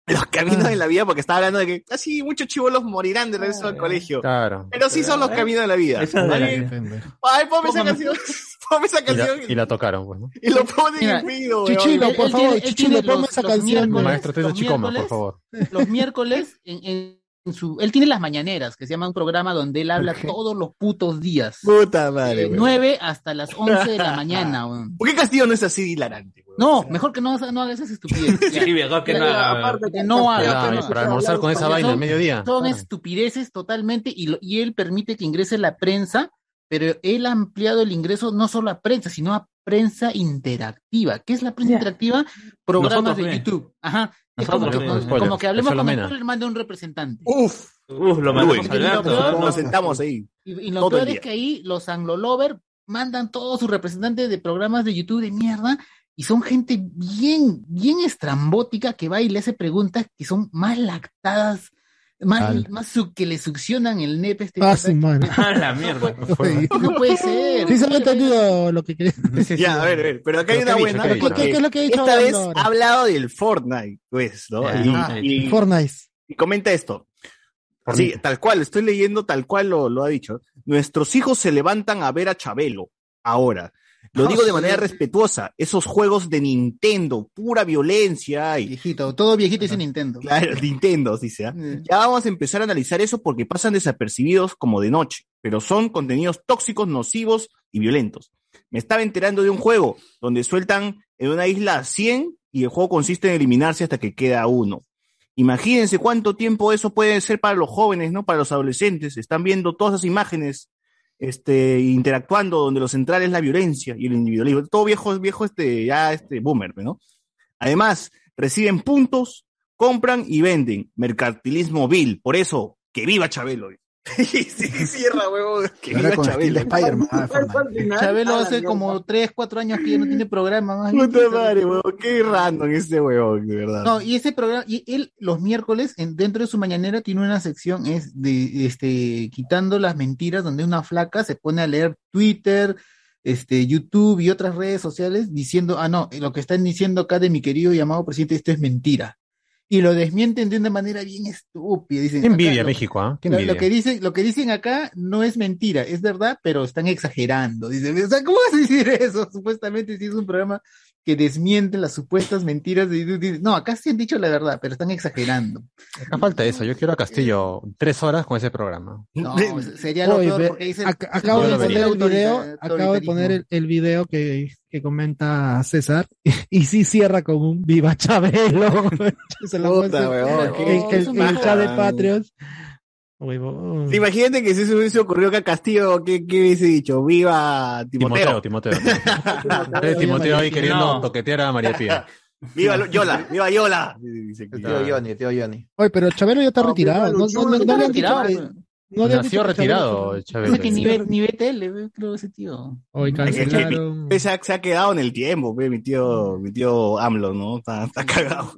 Los caminos de la vida, porque estaba hablando de que casi muchos chivolos morirán de regreso al colegio. Claro. Pero sí son los caminos de la vida. Esa es de Ay, la- Ay, ponme esa canción. Ponme esa Y la, canción. y la tocaron, pues, ¿no? Y lo ponen Mira, en video, Chichilo, por favor, Chichilo, ponme esa canción. Maestro Tito los Chicoma, por miércoles- favor. Los miércoles, en su, él tiene las mañaneras, que se llama un programa donde él habla todos los putos días. Puta madre, De weón. 9 hasta las 11 de la mañana, weón. ¿Por qué Castillo no es así hilarante? weón? No, mejor que no, no hagas esa estupidez. Ya. Sí, mejor que no aparte que no haga. No- para almorzar con esa vaina al mediodía. Son estupideces totalmente y, lo- y él permite que ingrese la prensa, pero él ha ampliado el ingreso no solo a prensa, sino a prensa interactiva. ¿Qué es la prensa interactiva? Programas Nosotros, de. YouTube. Ajá. Nosotros, como, que hablemos con él manda un representante. Uf, Uf, lo mandamos nos sentamos ahí. Y, y lo peor es que ahí los anglo-lover mandan todos sus representantes de programas de YouTube de mierda y son gente bien, bien estrambótica que va y le hace preguntas que son más lactadas, más, Al- más su- que le succionan el nepe este. Ah, su madre. A la mierda. No puede ser. Sí se me ha entendido lo que quería. Ya, a ver, a ver, pero acá hay una buena. ¿Qué ha dicho? porque ¿Qué- qué es lo que ha dicho Esta vez ahora? ha hablado del Fortnite, pues, ¿no? Ya, Y- y, Fortnite. y comenta esto. Sí, tal cual, estoy leyendo tal cual lo, lo ha dicho. Nuestros hijos se levantan a ver a Chabelo ahora. Lo digo de sí. manera respetuosa. Esos juegos de Nintendo, pura violencia y Viejito, todo viejito dice Nintendo. Claro, Nintendo. ¿ah? Mm. Ya vamos a empezar a analizar eso porque pasan desapercibidos como de noche, pero son contenidos tóxicos, nocivos y violentos. Me estaba enterando de un juego donde sueltan en una isla a 100 y el juego consiste en eliminarse hasta que queda uno. Imagínense cuánto tiempo eso puede ser para los jóvenes, ¿no? Para los adolescentes. Están viendo todas esas imágenes, este, interactuando, donde lo central es la violencia y el individualismo. Todo viejo, viejo, este, ya, este, boomer, ¿no? Además, reciben puntos, compran y venden. Mercantilismo vil. Por eso, que viva Chabelo. Y sí, cierra, huevo. Que Ahora viva Chabelo. de Spider-Man. ah. Chabelo hace como 3, 4 años que ya no tiene programa más. Puta madre, huevo. Qué random este huevón, de verdad. No, y ese programa, y él los miércoles, en- dentro de su mañanera, tiene una sección, es de, este, quitando las mentiras, donde una flaca se pone a leer Twitter, este, YouTube y otras redes sociales, diciendo, ah, no, lo que están diciendo acá de mi querido y amado presidente, esto es mentira. Y lo desmienten de una manera bien estúpida. Dicen, Qué envidia acá lo- México, ¿ah? Lo, que dicen, lo que dicen acá no es mentira, es verdad, pero están exagerando. Dicen, o sea, ¿cómo vas a decir eso? Supuestamente si es un programa que desmiente las supuestas mentiras de. No, acá sí han dicho la verdad, pero están exagerando. Acá falta eso. Yo quiero a Castillo tres horas con ese programa. No, sería lo Oye, peor ve, porque dice acabo de poner el video, acabo de poner el, el video que, que comenta César y sí cierra con un viva Chabelo. Se Puta, en, en- el paja. chat de Patreon. Huevón. Sí, Imagínate que si se hubiese ocurrido que a Castillo, ¿qué, qué hubiese dicho? ¡Viva Timoteo, Timoteo! Timoteo. Eh, Timoteo ahí queriendo No. toquetear a María Pía. ¡Viva Yola! ¡Viva Yola! Dice Tío Johnny, tío Johnny. Oye, pero Chabelo ya está retirado. No, no, no, no le han dicho retirado, que-. No Nació retirado, que ni ve, ni ve tele, creo ese tío. Hoy Es que- cancelaron. se, ha, se ha quedado en el tiempo, mi tío, mi tío AMLO, ¿no? Está, está cagado.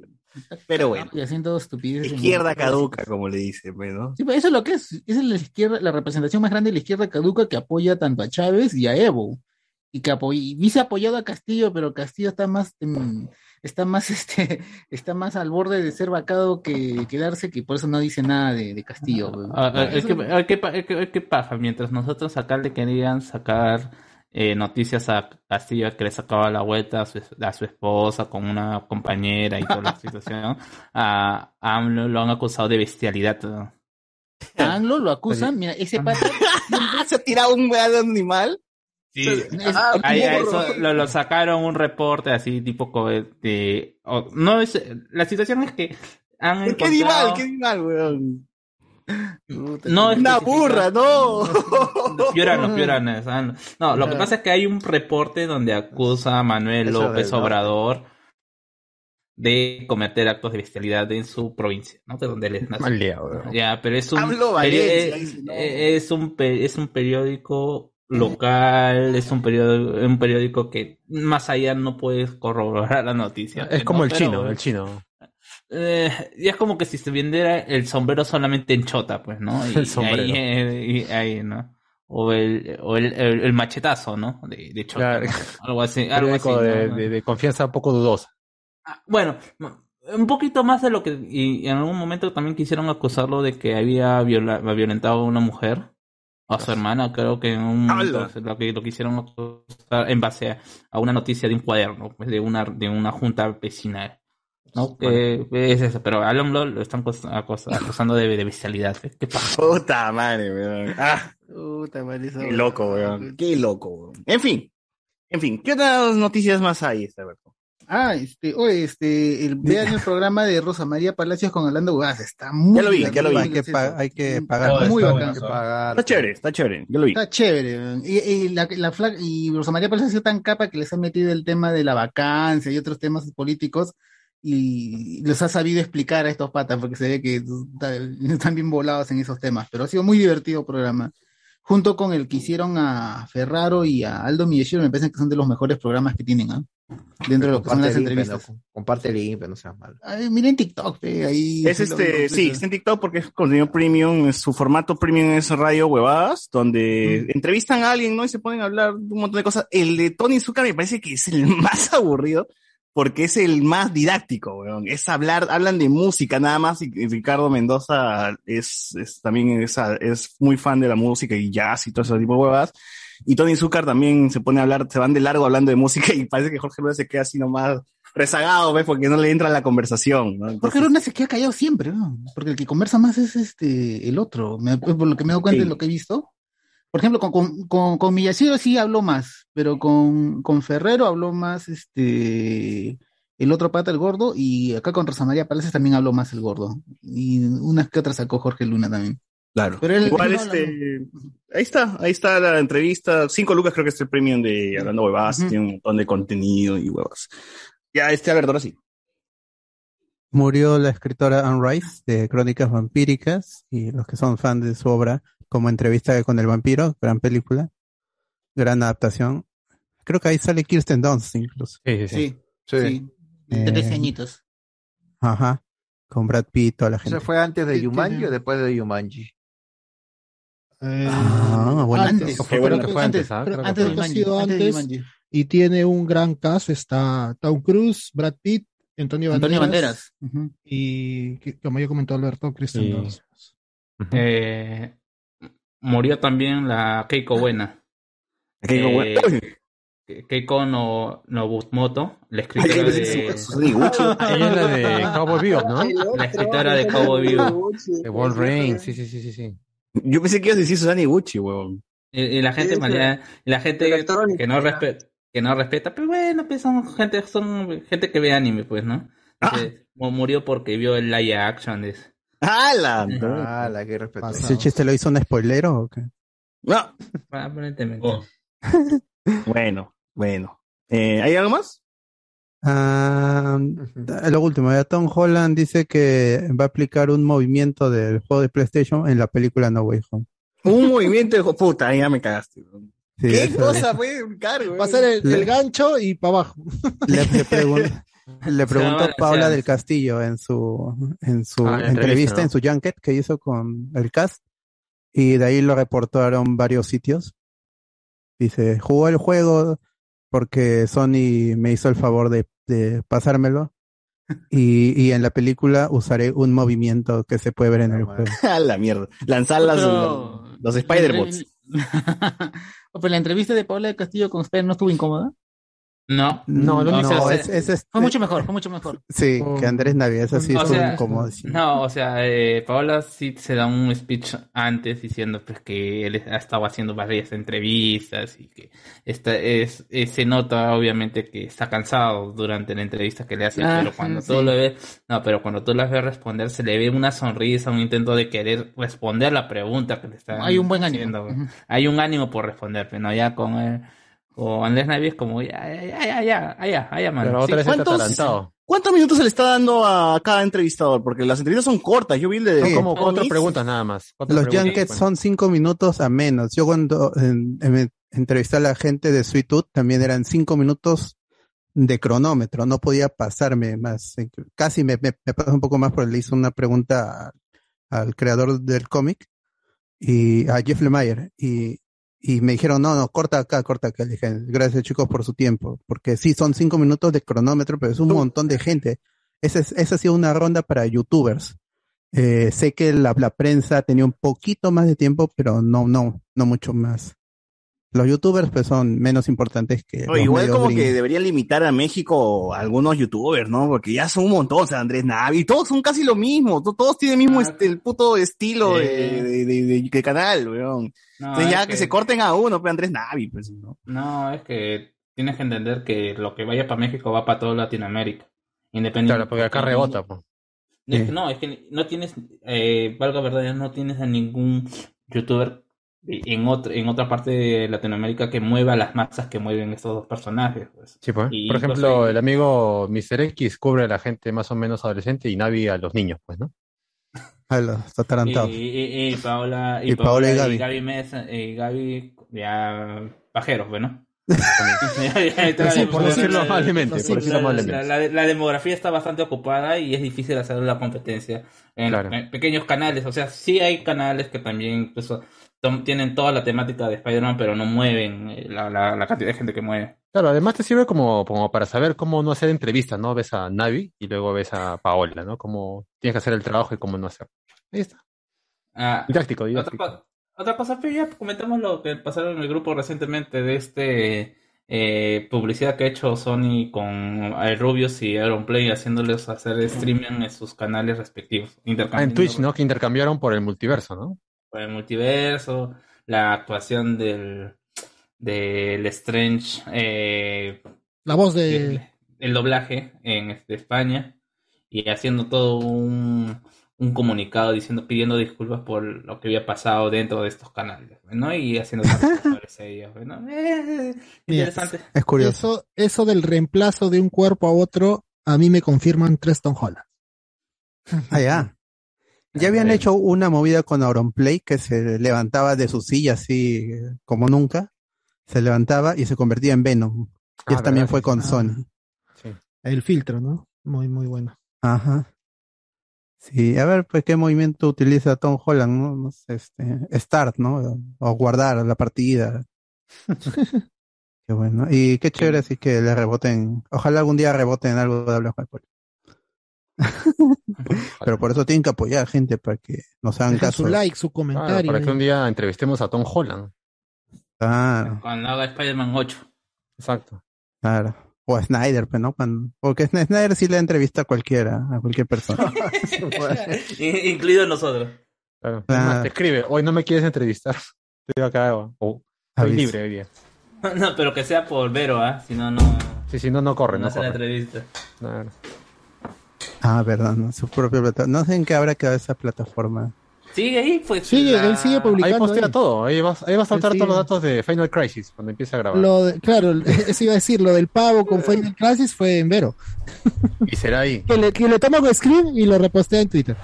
Pero bueno, Y haciendo estupideces. izquierda caduca, como le dicen, ¿no? Sí, pues eso es lo que es. Esa es la izquierda, la representación más grande de la izquierda caduca que apoya tanto a Chávez y a Evo. Y que apoya, y dice apoyado a Castillo, pero Castillo está más, em, está más, este, está más al borde de ser vacado que quedarse, que por eso no dice nada de, de Castillo. weón. Ah, ah, es Eso- que- ah, ¿qué, pa- qué- qué pasa? Mientras nosotros acá le querían sacar eh, noticias a Castillo que le sacaba la vuelta a su, a su esposa con una compañera y toda la situación, a a AMLO lo han acusado de bestialidad. ¿no? A lo acusan, mira, ese pata ¿Se ha tirado un animal? Sí. es- Ahí, a eso lo, lo sacaron un reporte así tipo de o- no es la situación es que han ¿Qué encontrado animal? ¿Qué animal, weón? no Una burra, no. Los pioranos, pioranos. ah, No, lo que pasa es que hay un reporte donde acusa a Manuel Eso López. Obrador de cometer actos de bestialidad en su provincia, ¿no? De donde él es nacido. Mal liado, weón. Ya, pero es un, peri- Valencia, no. eh, es un pe- es un periódico local, es un periódico, un periódico que más allá no puedes corroborar la noticia. Es como ¿no? el Pero, chino, el chino. eh, y es como que si se vendiera el sombrero solamente en chota, pues, ¿no? Y El sombrero. Ahí, eh, y ahí, ¿no? O el, o el, el, el machetazo, ¿no? De, de chota. Claro. ¿no? Algo así. Algo así Periódico de, ¿no? de- de confianza poco dudosa. Bueno, un poquito más de lo que. Y en algún momento también quisieron acusarlo de que había viola- violentado a una mujer. A su hermana, creo que en lo que lo quisieron en base a, a una noticia de un cuaderno, pues de una, de una junta vecinal. ¿no? Que es eso, pero a Alan Law lo están acusando de, de bestialidad. ¿Qué, qué pasa? Puta madre, weón. Ah, Puta madre, esa qué loco, weón. Qué loco, weón. En fin. En fin, ¿qué otras noticias más hay, este Alberto? Ah, este, oye, este, el, vean el programa de Rosa María Palacios con Orlando Guas, está muy Ya lo vi, ya lo vi. Hay que, es pa- eso. hay que pagar. Oh, Muy bacán. bueno, pagar. Está chévere, está chévere. Yo lo vi. Está chévere. Y, y la, la flaca- y Rosa María Palacios ha sido tan capa que les ha metido el tema de la vacancia y otros temas políticos y les ha sabido explicar a estos patas porque se ve que está- están bien volados en esos temas. Pero ha sido muy divertido el programa. Junto con el que hicieron a Ferraro y a Aldo Millechero, me parece que son de los mejores programas que tienen, ¿ah? Dentro de lo que son Comparte las el link, entrevistas. pero- Comparte el link, pero no seas malo. Ay, miren TikTok, ahí. Es este, sí, está en TikTok porque es contenido premium, su formato premium es radio huevadas, donde entrevistan a alguien, ¿no? Y se ponen a hablar de un montón de cosas. El de Tony Zucker me parece que es el más aburrido, porque es el más didáctico, weón. Es hablar, hablan de música nada más, y, y Ricardo Mendoza es, es también es, es muy fan de la música y jazz y todo ese tipo de huevadas. Y Tony Zucker también se pone a hablar, se van de largo hablando de música y parece que Jorge Luna se queda así nomás rezagado, ¿ves? Porque no le entra la conversación, ¿no? Entonces- Jorge Luna se queda callado siempre, ¿no? Porque el que conversa más es este el otro. Me- por lo que me he dado cuenta Sí. de lo que he visto. Por ejemplo, con, con, con, con Miyashiro sí habló más, pero con, con Ferrero habló más este el otro pata, el gordo, y acá con Rosa María Palacios también habló más el gordo. Y unas que otras sacó Jorge Luna también. Claro. Pero él- Igual no este, ahí está, ahí está la entrevista. Cinco lucas creo que es el premium de Hablando Huevas, tiene un montón de contenido y huevas. Ya, este Alberto, ahora sí. Murió la escritora Anne Rice de Crónicas Vampíricas y los que son fans de su obra, como Entrevista con el vampiro, gran película, gran adaptación. Creo que ahí sale Kirsten Dunst incluso. Sí, sí, Sí, Sí. sí. Eh, De 13 añitos. Ajá. Con Brad Pitt, toda la gente. ¿Eso fue antes de Yumanji o después de Yumanji? Ah, bueno. antes, Fue creo bueno. que fue antes, ¿ah? creo- que antes fue antes. Jumanji, Ha sido antes antes. Y tiene un gran caso, está Tom Cruise, Brad Pitt, Antonio Banderas, Antonio Banderas. Ujú. y que- como ya comentó Alberto, Kristen Sí. Dunst. Eh, murió también la Keiko Buena. Keiko Eh, Buena. Ke- Keiko no, Nobumoto, la Ay, escritora es de. Ella es la de Cowboy Bebop, ¿no? la escritora de Cowboy Vivo. De Wolverine, sí, sí, sí, sí, sí. Yo pensé que ibas a decir Susana Iguchi, huevón. Y, y la gente y la gente que no respeta, que no respeta, pero bueno, pues son gente, son gente que ve anime, pues, ¿no? Entonces, mu- murió porque vio el live action de eso. ¡Hala! Ah, la que respeto. ¿Ese chiste lo hizo un spoilero o qué? No. Aparentemente. Oh, Bueno, bueno. Eh, ¿Hay algo más? Ah, lo último, ya Tom Holland dice que va a aplicar un movimiento del juego de PlayStation en la película No Way Home. Un movimiento de puta, ya me cagaste. Sí, ¿Qué cosa puede ubicar, weón? Va a ser el, Le- el gancho y para abajo. Le, le pregun- le preguntó balancear. Paula del Castillo en su, en su Ah, entrevista, entrevista, ¿no? en su junket que hizo con el cast, y de ahí lo reportaron varios sitios. Dice, jugó el juego porque Sony me hizo el favor de, de pasármelo. Y, y en la película usaré un movimiento que se puede ver en el juego. A la mierda. Lanzar las, Pero- los, los Spider-Bots. Pero la entrevista de Paula del Castillo con Spider no estuvo incómoda. No, No, lo no, es, es este- Fue mucho mejor, fue mucho mejor. Sí, que Andrés Navidad, eso sí O. No, o sea, eh, Paola sí se da un speech antes diciendo pues que él ha estado haciendo varias entrevistas y que está, es, eh, se nota obviamente que está cansado durante la entrevista que le hacen, Ah, pero cuando sí. tú lo ves, no, pero cuando tú las ves responder se le ve una sonrisa, un intento de querer responder la pregunta que le están Hay un buen ánimo. haciendo. Hay un ánimo por responder, pero no ya con el O Andrés Navi es como, ya, ya, ya, ya, ya, ya, ya, man. Está ¿Cuántos. ¿Cuántos minutos se le está dando a cada entrevistador? Porque las entrevistas son cortas. Yo vi el de... Son como cuatro preguntas nada más. Los junkets son cinco minutos a menos. Yo cuando en- en- entrevisté a la gente de Sweet Tooth también eran cinco minutos de cronómetro. No podía pasarme más. Casi me, me, me pasó un poco más porque le hice una pregunta al creador del cómic y a Jeff Lemire y, y me dijeron, no, no, corta acá, corta acá. Le dije, gracias chicos por su tiempo. Porque sí, son cinco minutos de cronómetro, pero es un montón de gente. Esa, es, esa ha sido una ronda para youtubers. Eh, sé que la, la prensa tenía un poquito más de tiempo, pero no, no, no mucho más. Los youtubers pues son menos importantes que No, los igual como que deberían limitar a México a algunos youtubers, ¿no? Porque ya son un montón, o sea, Andrés Navi, todos son casi lo mismo, to- todos tienen el mismo este, el puto estilo de, de, de- de- de canal, weón. No, Entonces es ya que... que- se corten a uno, pues Andrés Navi, pues, ¿no? No, es que tienes que entender que lo que vaya para México va para toda Latinoamérica. Independiente. Claro, porque acá rebota, pues. No, es que no tienes, eh, valga verdad, no tienes a ningún youtuber en otra, en otra parte de Latinoamérica que mueva las masas que mueven estos dos personajes. Pues. Sí, pues. Y Por ejemplo, hay- el amigo Mr. X cubre a la gente más o menos adolescente y Navi a los niños, pues, ¿no? A los atarantados. Y, y, y Paola, y, Y Paola Paola y Gaby. y Gaby Mesa, y Gaby, ya, pajeros, bueno. Sí, por decirlo amablemente, la- demografía está bastante ocupada y es difícil hacer la competencia en Claro. en pequeños canales. O sea, sí hay canales que también incluso tom- tienen toda la temática de Spider-Man, pero no mueven eh, la, la, la cantidad de gente que mueve. Claro, además te sirve como, como para saber cómo no hacer entrevistas, ¿no? Ves a Navi y luego ves a Paola, ¿no? Cómo tienes que hacer el trabajo y cómo no hacer. Ahí está. Ah, Didáctico, didáctico. co- otra cosa, pero ya comentamos lo que pasaron en el grupo recientemente de este eh, publicidad que ha hecho Sony con Rubius y Play haciéndoles hacer streaming en sus canales respectivos. Ah, en Twitch, ¿no? Que intercambiaron por el multiverso, ¿no? por el multiverso, la actuación del, del Strange, eh, La voz de. el, el doblaje en este, España y haciendo todo un, un comunicado diciendo pidiendo disculpas por lo que había pasado dentro de estos canales, ¿no? Y haciendo ellos, ¿no? Eh, Mira, interesante. Es curioso. Eso, eso del reemplazo de un cuerpo a otro, a mí me confirman tres Tom Holland. Ah, ya. Ya habían hecho una movida con Auronplay que se levantaba de su silla así como nunca. Se levantaba y se convertía en Venom. Y Ah, eso también fue con Ah. Sony. El filtro, ¿no? Muy, muy bueno. Ajá. Sí, a ver, pues qué movimiento utiliza Tom Holland, ¿no? No sé, este, start, ¿no? O guardar la partida. qué bueno. Y qué chévere así que le reboten. Ojalá algún día reboten algo de hablar con Pero por eso tienen que apoyar gente para que nos hagan Dejen caso. su like, su Claro, comentario. para que un día entrevistemos a Tom Holland. Claro, Cuando haga Spider-Man 8. Exacto. claro. O a Snyder, pues, ¿no? Cuando- porque Snyder sí le entrevista a cualquiera, a cualquier persona. I- Incluidos nosotros. Claro. Te escribe, hoy no me quieres entrevistar. Estoy acá, o o estoy Aviso. libre hoy día. No, pero que sea por Vero, ¿ah? Si no, no, Sí, si no, no corre, no no hace la entrevista. Claro. Ah, verdad, ¿no? Su propia plataforma. No sé en qué habrá quedado esa plataforma. Sigue ahí, pues. Sigue, la- él sigue publicando. Ahí postea ahí. todo, ahí va, ahí va a saltar todos los datos de Final Crisis cuando empiece a grabar. Lo de- claro, eso iba a decir, lo del pavo con Final Crisis fue en Vero. Y será ahí. Que le, que le toma un screen y lo repostea en Twitter.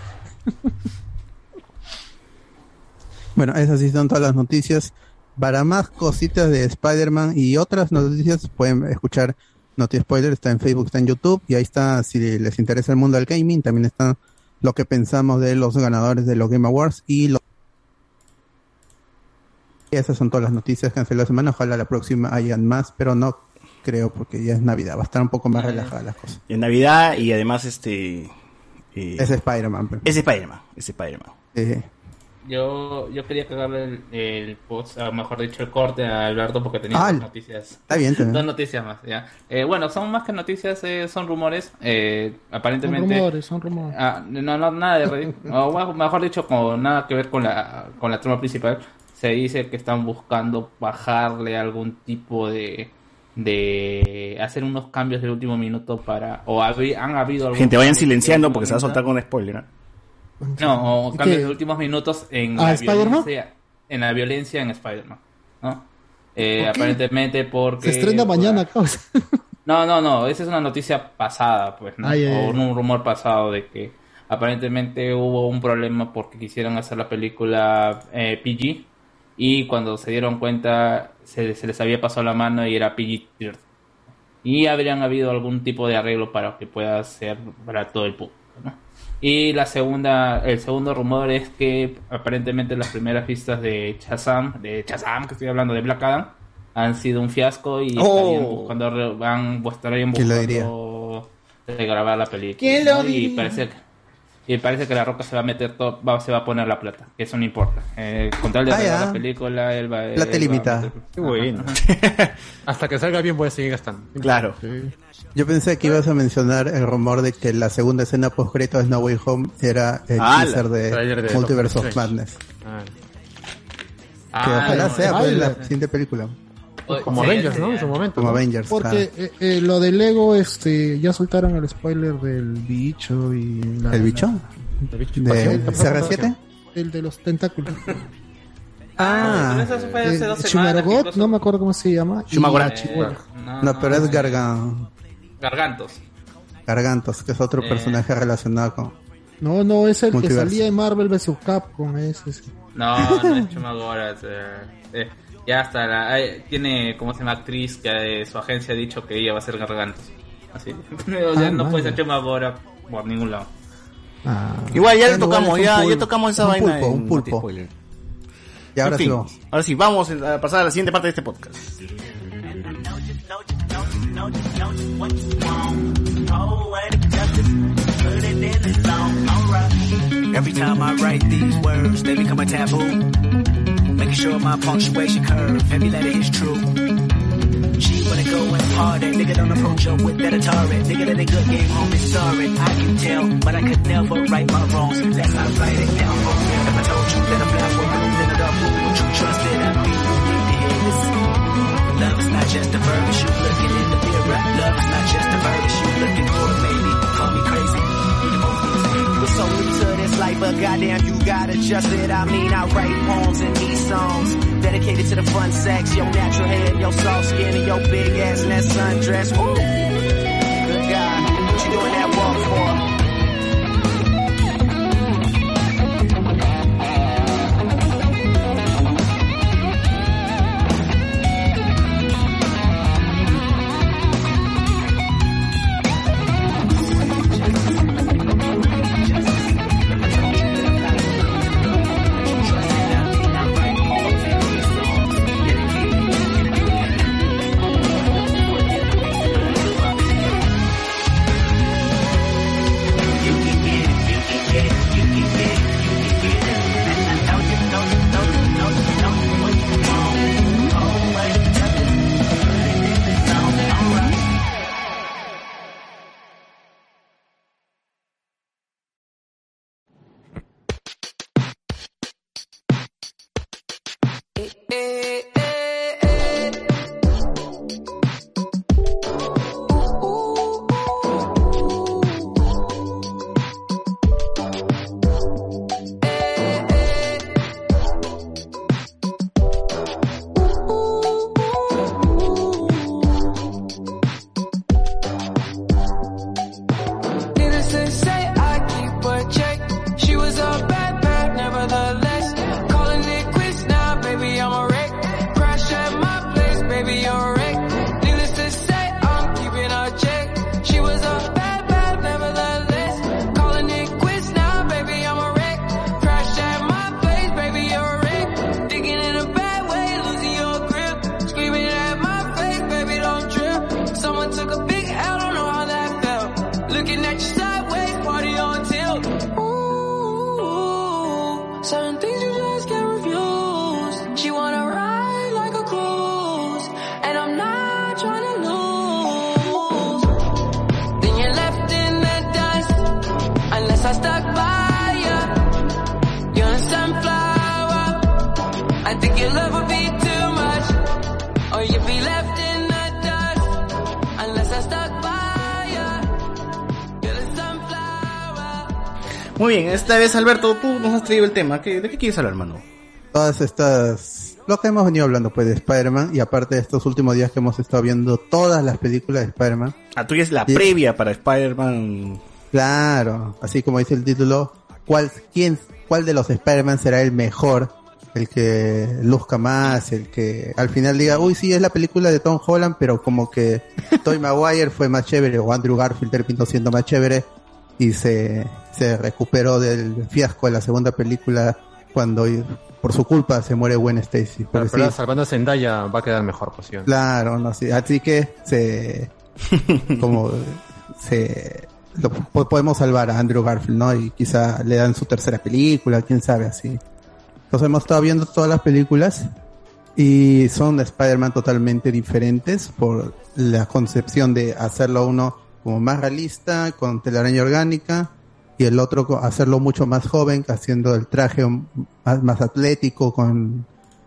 Bueno, esas sí son todas las noticias. Para más cositas de Spider-Man y otras noticias, pueden escuchar Noti Spoiler, está en Facebook, está en YouTube, y ahí está, si les interesa el mundo del gaming, también está lo que pensamos de los ganadores de los Game Awards y lo... y esas son todas las noticias que han salido la semana. Ojalá la próxima hayan más, pero no creo porque ya es Navidad, va a estar un poco más relajada las cosas. En Navidad y además este... eh, Es Spider-Man. pero- es Spider-Man, es Spider-Man. eh, Yo, yo quería cagarle el, el post, o mejor dicho, el corte a Alberto porque tenía Ah, dos noticias. está bien, está bien. Dos noticias más, ya. Eh, bueno, son más que noticias, eh, son rumores. Eh, Son aparentemente. rumores, son rumores. Ah, no, no, nada de Reddit. O, bueno, mejor dicho, con nada que ver con la, con la trama principal. Se dice que están buscando bajarle algún tipo de. de hacer unos cambios de último minuto para. O habi- han habido Gente, vayan silenciando porque se va a soltar con spoiler. ¿eh? No, o cambios de últimos minutos en ¿Ah, la Spider-Man? violencia. En la violencia en Spider-Man. ¿no? Eh, aparentemente porque... Se estrena mañana, causa. No, no, no, esa es una noticia pasada, pues, ¿no? Ay, o ay. un rumor pasado de que aparentemente hubo un problema porque quisieron hacer la película eh, PG y cuando se dieron cuenta se, se les había pasado la mano y era PG-13. Y habrían habido algún tipo de arreglo para que pueda ser para todo el público. Y la segunda, el segundo rumor es que aparentemente las primeras pistas de Shazam, de Shazam que estoy hablando de Black Adam, han sido un fiasco y Oh. buscando, van, estarían ¿Quién lo buscando de grabar la película. ¿Quién lo ¿no? Y diría? parece que y parece que la roca se va a meter todo, va, se va a poner la plata, que eso no importa. Eh, con tal de Ah, la película, él va, él Plata va a ilimitada. meter- Qué bueno. Hasta que salga bien voy a seguir gastando. Claro. Yo pensé que ibas a mencionar el rumor de que la segunda escena post de No Way Home era el ¡Hala! teaser de, Trailer de Multiverse of Madness. Ah. Que Ah, ojalá no, sea pues, la siguiente película. Como Sí, Avengers, sí, ¿no? En su momento. Como ¿no? Avengers. Porque eh, eh, lo de Lego, este, ya soltaron el spoiler del bicho y la- ¿El bicho? El bicho ¿De espacial. CR7? el de los tentáculos. Ah, Eh. Shumaragot, incluso. no me acuerdo cómo se llama. la chibola. No, no, pero es Gargan, Gargantos. Gargantos, que es otro Eh. personaje relacionado con... No, no, es el que salía en Marvel vs. Capcom. Ese, ese. No, no es Chumagoras. eh, eh, ya está. La, hay- tiene, ¿cómo se llama? Actriz que eh, su agencia ha dicho que ella va a ser Gargantos. Así. o sea, Ah, no puede ser Chumagora por ningún lado. Ah. Igual ya le tocamos, ya, pulpo, ya tocamos esa un vaina. pulpo, en un pulpo. Spoiler. Y ahora En sí vamos. Ahora sí, vamos a pasar a la siguiente parte de este podcast. Every time I write these words, they become a taboo. Making sure my punctuation curve, every letter is true. She wanna go and and nigga don't approach her with that Atari. Nigga that a good game, homie, sorry. I can tell, but I could never right my wrongs. Let's not write it down. If I told you that I'm black, well, then it up. Would you trust that I'd be? You to hear this. Love is not just a verb, you looking in the mirror. Love is not just a verb, you looking for it, baby. Call me crazy. There's so life, but goddamn, you gotta adjust it. I mean, I write poems and these songs dedicated to the fun sex, your natural hair, your soft skin, and your big ass and that sundress. Woo! Good God, what you doing that walk for? Esta vez Alberto, tú nos has traído el tema. ¿Qué- ¿De qué quieres hablar, hermano? todas estas, lo que hemos venido hablando pues de Spider-Man y aparte de estos últimos días que hemos estado viendo todas las películas de Spider-Man. Ah, tú ya es la previa para Spider-Man. Claro, así como dice el título, ¿cuál, quién, cuál de los Spider-Man será el mejor? El que luzca más, el que al final diga, uy, sí, es la película de Tom Holland, pero como que Tobey Maguire fue más chévere o Andrew Garfield terminó siendo más chévere y se, se recuperó del fiasco de la segunda película cuando por su culpa se muere Gwen Stacy. Pero, pero sí, salvando a Zendaya va a quedar mejor posición. Claro, no sé. Así que se. como se. Lo po- podemos salvar a Andrew Garfield, ¿no? Y quizá le dan su tercera película, quién sabe, así. Entonces hemos estado viendo todas las películas y son de Spider-Man totalmente diferentes por la concepción de hacerlo uno como más realista, con telaraña orgánica, y el otro hacerlo mucho más joven, haciendo el traje más, más atlético, con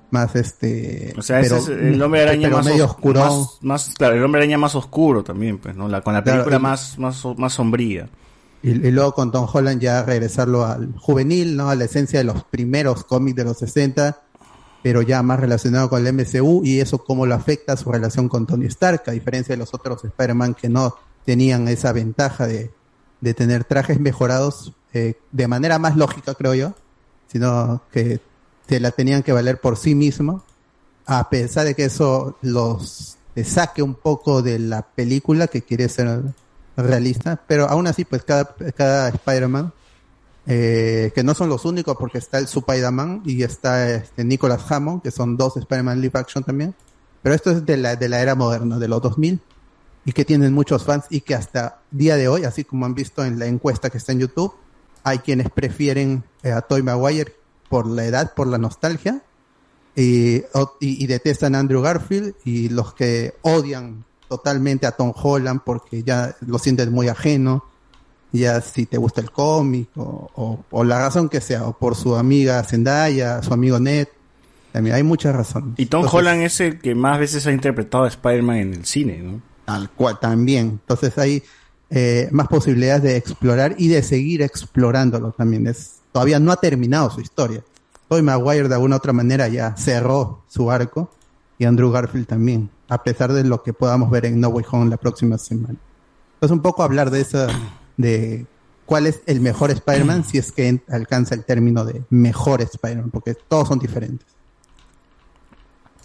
más este... O sea, ese es el hombre araña más, medio os- oscuro. más, más- claro, el hombre araña más oscuro también, pues, ¿no? La, con la película más, más, más sombría. Y, y luego con Tom Holland ya regresarlo al juvenil, ¿no? A la esencia de los primeros cómics de los 60, pero ya más relacionado con el MCU y eso cómo lo afecta a su relación con Tony Stark, a diferencia de los otros Spider-Man que no tenían esa ventaja de, de tener trajes mejorados eh, de manera más lógica, creo yo, sino que se la tenían que valer por sí mismo, a pesar de que eso los saque un poco de la película que quiere ser realista, pero aún así, pues cada, cada Spider-Man, eh, que no son los únicos porque está el Spider-Man y está este Nicholas Hammond, que son dos Spider-Man live action también, pero esto es de la, de la era moderna, de los 2000, y que tienen muchos fans y que hasta día de hoy, así como han visto en la encuesta que está en YouTube, hay quienes prefieren eh, a Toy Maguire por la edad, por la nostalgia, y, o- y, y detestan a Andrew Garfield, y los que odian totalmente a Tom Holland porque ya lo sienten muy ajeno, ya si te gusta el cómic, o, o- o la razón que sea, o por su amiga Zendaya, su amigo Ned, también hay muchas razones. Y Tom Entonces, Holland es el que más veces ha interpretado a Spider-Man en el cine, ¿no? Tal cual, también. Entonces hay eh, más posibilidades de explorar y de seguir explorándolo también. Es, todavía no ha terminado su historia. Tobey Maguire de alguna otra manera ya cerró su arco y Andrew Garfield también, a pesar de lo que podamos ver en No Way Home la próxima semana. Entonces un poco hablar de esa, de cuál es el mejor Spider-Man si es que alcanza el término de mejor Spider-Man, porque todos son diferentes.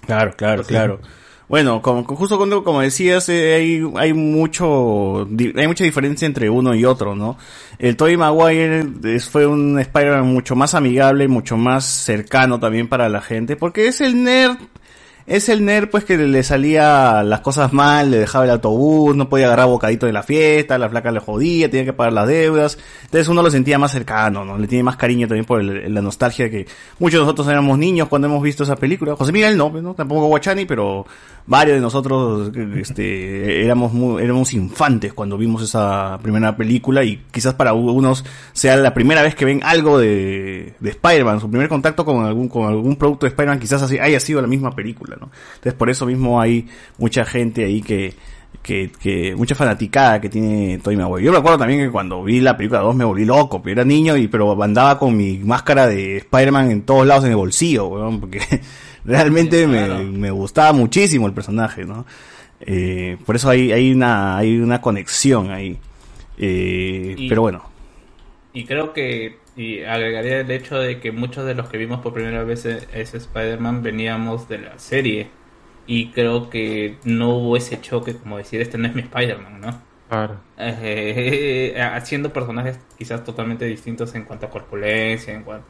Claro, claro, claro. Bueno, como, justo cuando, como decías, eh, hay, hay mucho, hay mucha diferencia entre uno y otro, ¿no? El Tobey Maguire es- fue un Spider-Man mucho más amigable, mucho más cercano también para la gente, porque es el nerd, es el nerd pues que le salía las cosas mal, le dejaba el autobús, no podía agarrar bocadito de la fiesta, la flaca le jodía, tenía que pagar las deudas, entonces uno lo sentía más cercano, ¿no? Le tiene más cariño también por el- la nostalgia que muchos de nosotros éramos niños cuando hemos visto esa película. José Miguel no, pues, ¿no? Tampoco Guachani, pero varios de nosotros este, éramos éramos infantes cuando vimos esa primera película y quizás para unos sea la primera vez que ven algo de, de Spider-Man, su primer contacto con algún, con algún producto de Spider-Man quizás así haya sido la misma película, ¿no? Entonces por eso mismo hay mucha gente ahí que, que, que mucha fanaticada que tiene Toy Maguire. Yo me acuerdo también que cuando vi la película 2 me volví loco, pero era niño y pero andaba con mi máscara de Spider-Man en todos lados en el bolsillo, weón, porque realmente me, me gustaba muchísimo el personaje, ¿no? Eh, por eso hay, hay una, hay una conexión ahí. Eh, Y- pero bueno. Y creo que, y agregaría el hecho de que muchos de los que vimos por primera vez e- ese Spider-Man veníamos de la serie. Y creo que no hubo ese choque como decir, este no es mi Spider-Man, ¿no? Claro. Eh, haciendo personajes quizás totalmente distintos en cuanto a corpulencia, en cuanto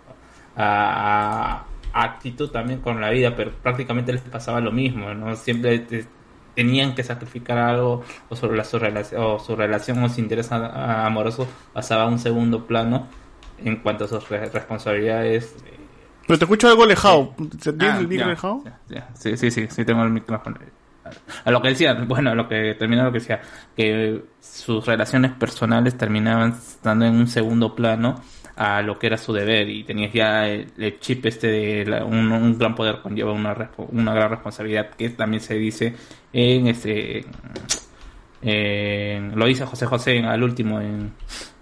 a actitud también con la vida, pero prácticamente les pasaba lo mismo, ¿no? Siempre te- tenían que sacrificar algo o sobre la, su, relación, o su relación o su interés a- a- amoroso pasaba a un segundo plano en cuanto a sus re- responsabilidades. eh, Pero te escucho algo alejado. ¿Tienes Ah, el micro ya, alejado? ya, Sí, sí, sí, sí tengo el micrófono. A lo que decía, bueno, a lo que terminó lo que decía, que sus relaciones personales terminaban estando en un segundo plano a lo que era su deber y tenías ya el, el chip este de la- un, un gran poder conlleva una, una gran responsabilidad que también se dice en este en- lo dice José José en, al último en,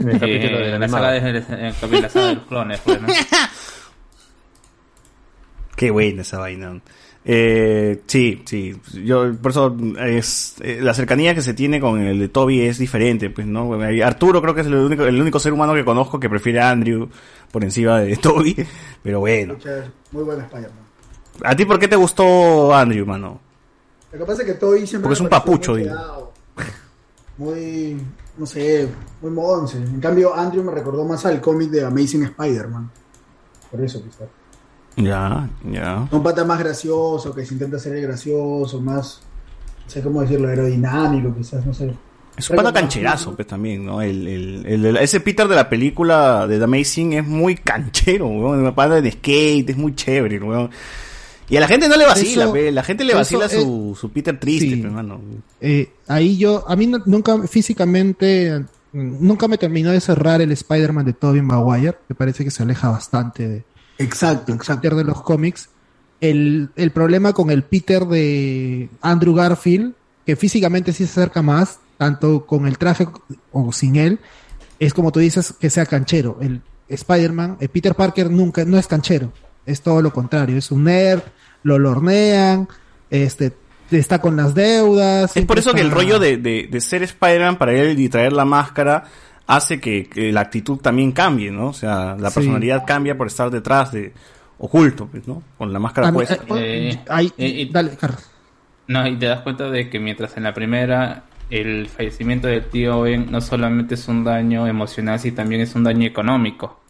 En el capítulo de la saga de, en la saga de los clones pues, ¿no? Qué buena esa vaina. Eh, sí, sí. Yo, por eso, es, eh, la cercanía que se tiene con el de Toby es diferente, pues, ¿no? Arturo creo que es el único, el único ser humano que conozco que prefiere a Andrew por encima de Toby. Pero bueno. Muy buena Spider-Man. ¿A ti por qué te gustó Andrew, mano? Lo que pasa es que Toby siempre. Porque es un papucho, muy quedado, Muy. No sé, muy monce. En cambio, Andrew me recordó más al cómic de Amazing Spider-Man. Por eso, quizás. Ya, ya. Un pata más gracioso, que se intenta ser el gracioso, más. No sé cómo decirlo, aerodinámico, quizás, no sé. Es un pata cancherazo, pues también, ¿no? El, el, el- el- ese Peter de la película de The Amazing es muy canchero, weón. Una pata de skate, es muy chévere, weón. Y a la gente no le vacila, Eso- pe, la gente le eso vacila es- su, su Peter triste, pe, hermano. Eh, ahí yo, a mí no- nunca físicamente, nunca me terminó de cerrar el Spider-Man de Tobey Maguire. Me parece que se aleja bastante de, exacto, exacto. de los cómics. El, el problema con el Peter de Andrew Garfield, que físicamente sí se acerca más, tanto con el traje o sin él, es como tú dices, que sea canchero. El Spider-Man, el Peter Parker nunca, no es canchero. Es todo lo contrario. Es un nerd, lo lornean, este, está con las deudas. Es por eso que el rollo de, de, de ser Spider-Man para él y traer la máscara hace que, que la actitud también cambie, ¿no? O sea, la Sí. personalidad cambia por estar detrás de oculto, pues, ¿no? Con la máscara A mí- puesta. eh, Eh, ahí- eh, y- dale, Carlos. No, y te das cuenta de que mientras en la primera el fallecimiento del tío Ben no solamente es un daño emocional, sino también es un daño económico.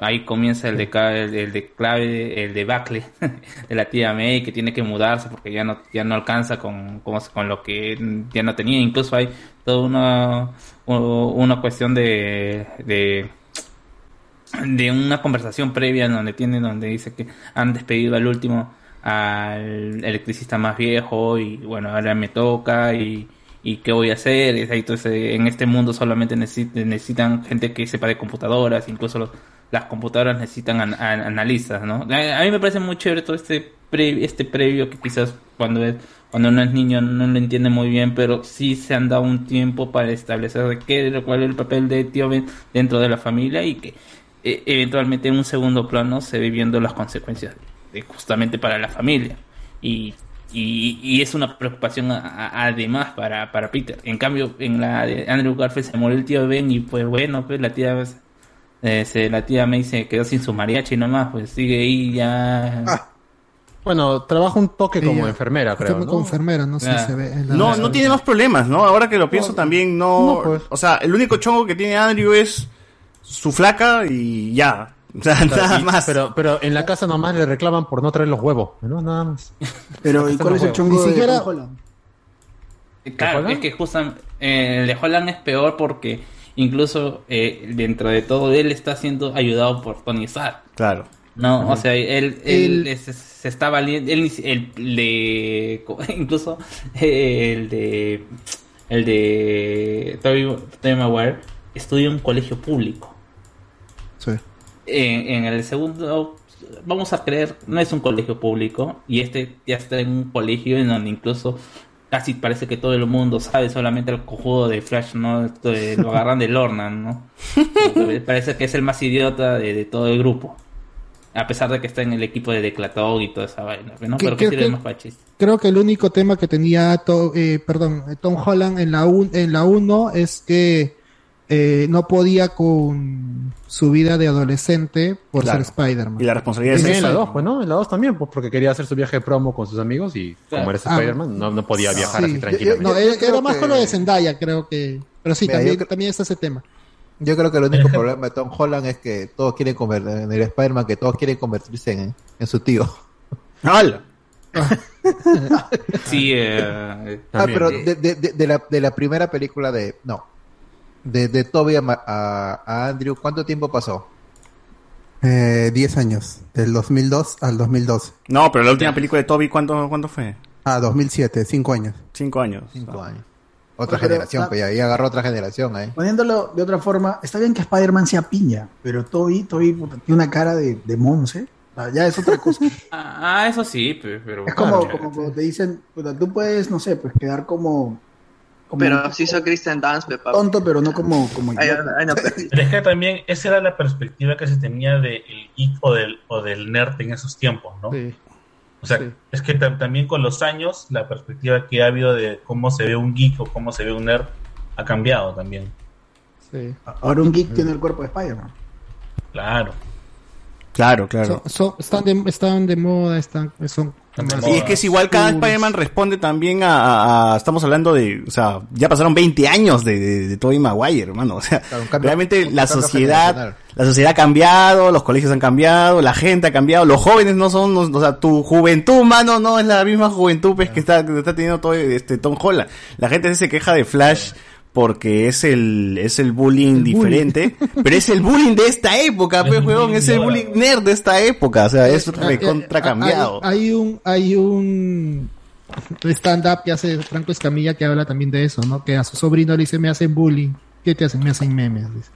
Ahí comienza el, deca- el, el declave, el debacle de la tía May que tiene que mudarse porque ya no, ya no alcanza con, con, con lo que ya no tenía. Incluso hay toda una, una cuestión de, de una conversación previa en donde tiene donde dice que han despedido al último al electricista más viejo y bueno ahora me toca y, y qué voy a hacer. Entonces en este mundo solamente necesi- necesitan gente que sepa de computadoras incluso los- las computadoras necesitan an- no a, a mí me parece muy chévere todo este pre- este previo que quizás cuando es cuando uno es niño no lo entiende muy bien pero sí se han dado un tiempo para establecer qué cuál es el papel de tío Ben dentro de la familia y que eh, eventualmente en un segundo plano se ve viendo las consecuencias justamente para la familia. Y, y, y es una preocupación a- además para, para Peter. En cambio en la de Andrew Garfield se murió el tío Ben y pues bueno pues la tía eh, se, la tía May se quedó sin su mariachi nomás pues sigue ahí ya Bueno, trabaja un toque como Ella- enfermera, creo. como ¿no? enfermera, no sé, Ah. se ve. en la- No, no tiene más problemas, ¿no? Ahora que lo pienso también, no, no, pues. O sea, el único chongo que tiene Andrew es su flaca y ya. O sea, nada y- más. Pero, pero en la casa nomás le reclaman por no traer los huevos, ¿no? Nada más. Pero, ¿y cuál es el chongo Ni de siquiera- Holland? Claro, Holland? es que justamente el de Holland es peor porque incluso eh, dentro de todo él está siendo ayudado por Tony Stark. Claro. No, o sea, él, él El- es- se está valiendo, él, el de, incluso el de, el de Tobey Tobey Maguire estudia en un colegio público. Sí. En, en el segundo, vamos a creer, no es un colegio público y este ya está en un colegio en donde incluso casi parece que todo el mundo sabe, solamente el cojudo de Flash, ¿no? Esto de- lo agarran de Lorna, ¿no? parece que es el más idiota de, de todo el grupo. A pesar de que está en el equipo de Declatog y toda esa vaina, ¿no? ¿Qué- Pero que qué- más para chiste. Creo que el único tema que tenía To- eh, perdón, Tom Holland en la un, en la 1 es que eh, no podía con su vida de adolescente por Claro. ser Spider-Man. Y la responsabilidad Sí, es en la esa. 2, pues, ¿no? En la 2 también, pues porque quería hacer su viaje de promo con sus amigos y como eres Ah, Spider-Man, no, no podía viajar Sí. así tranquilamente. No, Yo- yo era, creo era más que- con lo de Zendaya, creo que. Pero sí, Mira, también, yo cre- también está ese tema. Yo creo que el único problema de Tom Holland es que todos quieren convertir en el Spider-Man, que todos quieren convertirse en, en su tío. ¡Hala! Sí, eh, Ah, pero de- de la, de la primera película de. No. De, de Toby a, Ma- a- a Andrew, ¿cuánto tiempo pasó? Eh, 10 años, del 2002 al 2012. No, pero la última película de Toby, ¿cuánto, ¿cuánto fue? Ah, 2007, 5 años. Cinco años. Cinco años. Otra Pero, generación, ah, pues ya ahí agarró otra generación ahí. Poniéndolo de otra forma, está bien que Spider-Man sea piña, pero Toby, Toby puta, tiene una cara de, de monce. O sea, ya es otra cosa. ah, eso sí, pe- pero... Es como, claro. como te dicen, puta, tú puedes, no sé, pues quedar como, como Pero sí hizo Kristen Dance, pe, papi. tonto, pero no como, como Ay, ay, no, pe. Pero es que también esa era la perspectiva que se tenía del geek o del, o del nerd en esos tiempos, ¿no? Sí. O sea, es que tam- también con los años, la perspectiva que ha habido de cómo se ve un geek o cómo se ve un nerd ha cambiado también. Sí. Ahora un geek tiene el cuerpo de Spider-Man. Claro. Claro, claro. Están, de, están de moda, están, son Y es que es igual, cada Spider-Man responde también a, a- a- Estamos hablando de. O sea, ya pasaron 20 años de, de, de Tobey Maguire, hermano. O sea, realmente la sociedad. La sociedad ha cambiado, los colegios han cambiado, la gente ha cambiado, los jóvenes no son. no- o sea, tu juventud, mano, no es la misma juventud pues, que, está, que está teniendo todo este Tom Holland. La gente se queja de Flash porque es el es el bullying diferente, pero es el bullying de esta época, pues, huevón, es el bullying nerd de esta época, o sea, es recontra cambiado. Hay, hay un, hay un stand-up que hace Franco Escamilla que habla también de eso, ¿no? Que a su sobrino le dice, me hacen bullying. ¿Qué te hacen? Me hacen memes. dice.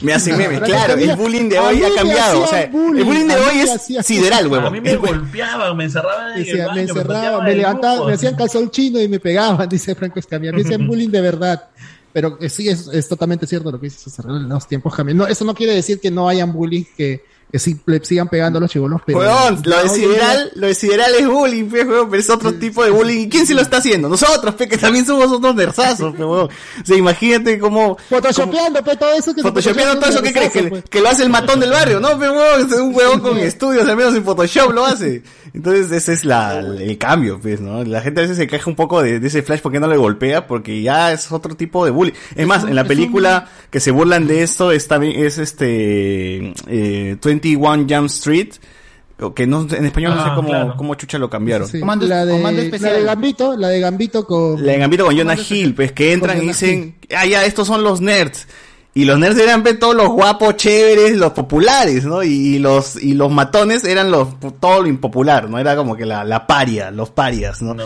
Me hacen memes, claro, el bullying de a hoy ha me cambiado, o sea, el bullying, de a hoy me es sideral, A huevón. mí me golpeaban, me encerraban en el Decía, baño, me encerraban, me del levantaban, grupo. me hacían calzón chino y me pegaban, dice Franco Escamilla. Me hacían bullying de verdad. Pero eh, sí, es, es totalmente cierto lo que dice César. Los tiempos cambian. No, eso no quiere decir que no hayan bullying que, que sí le sigan pegando a los chivolos. Pero Huevón, lo de sideral, lo de sideral es bullying, pe, huevón, pero es otro tipo de bullying. ¿Y quién se lo está haciendo? Nosotros, pe, que también somos otros nerzazos, pe, huevón. O sea, imagínate cómo... Photoshopeando, pe, todo eso que Photoshopeando todo eso, ¿qué crees? Que, pues. que lo hace el matón del barrio, ¿no? Pe, es un huevón con estudios, al menos en Photoshop lo hace. Entonces, ese es la, el cambio, pues, ¿no? La gente a veces se queja un poco de, de ese Flash porque no le golpea, porque ya es otro tipo de bullying. Es más, en la película que se burlan de esto está bien, es este, eh, 21 Jump Street, que no, en español no sé Ah, cómo, claro. cómo chucha lo cambiaron. Sí, la, de, la de Gambito, la de Gambito con... La de Gambito con Jonah Hill, pues que entran y dicen, ah, ya, estos son los nerds. Y los nerds eran todos los guapos, chéveres, los populares, ¿no? Y, los y los matones eran los todo lo impopular, ¿no? Era como que la, la paria, los parias, ¿no?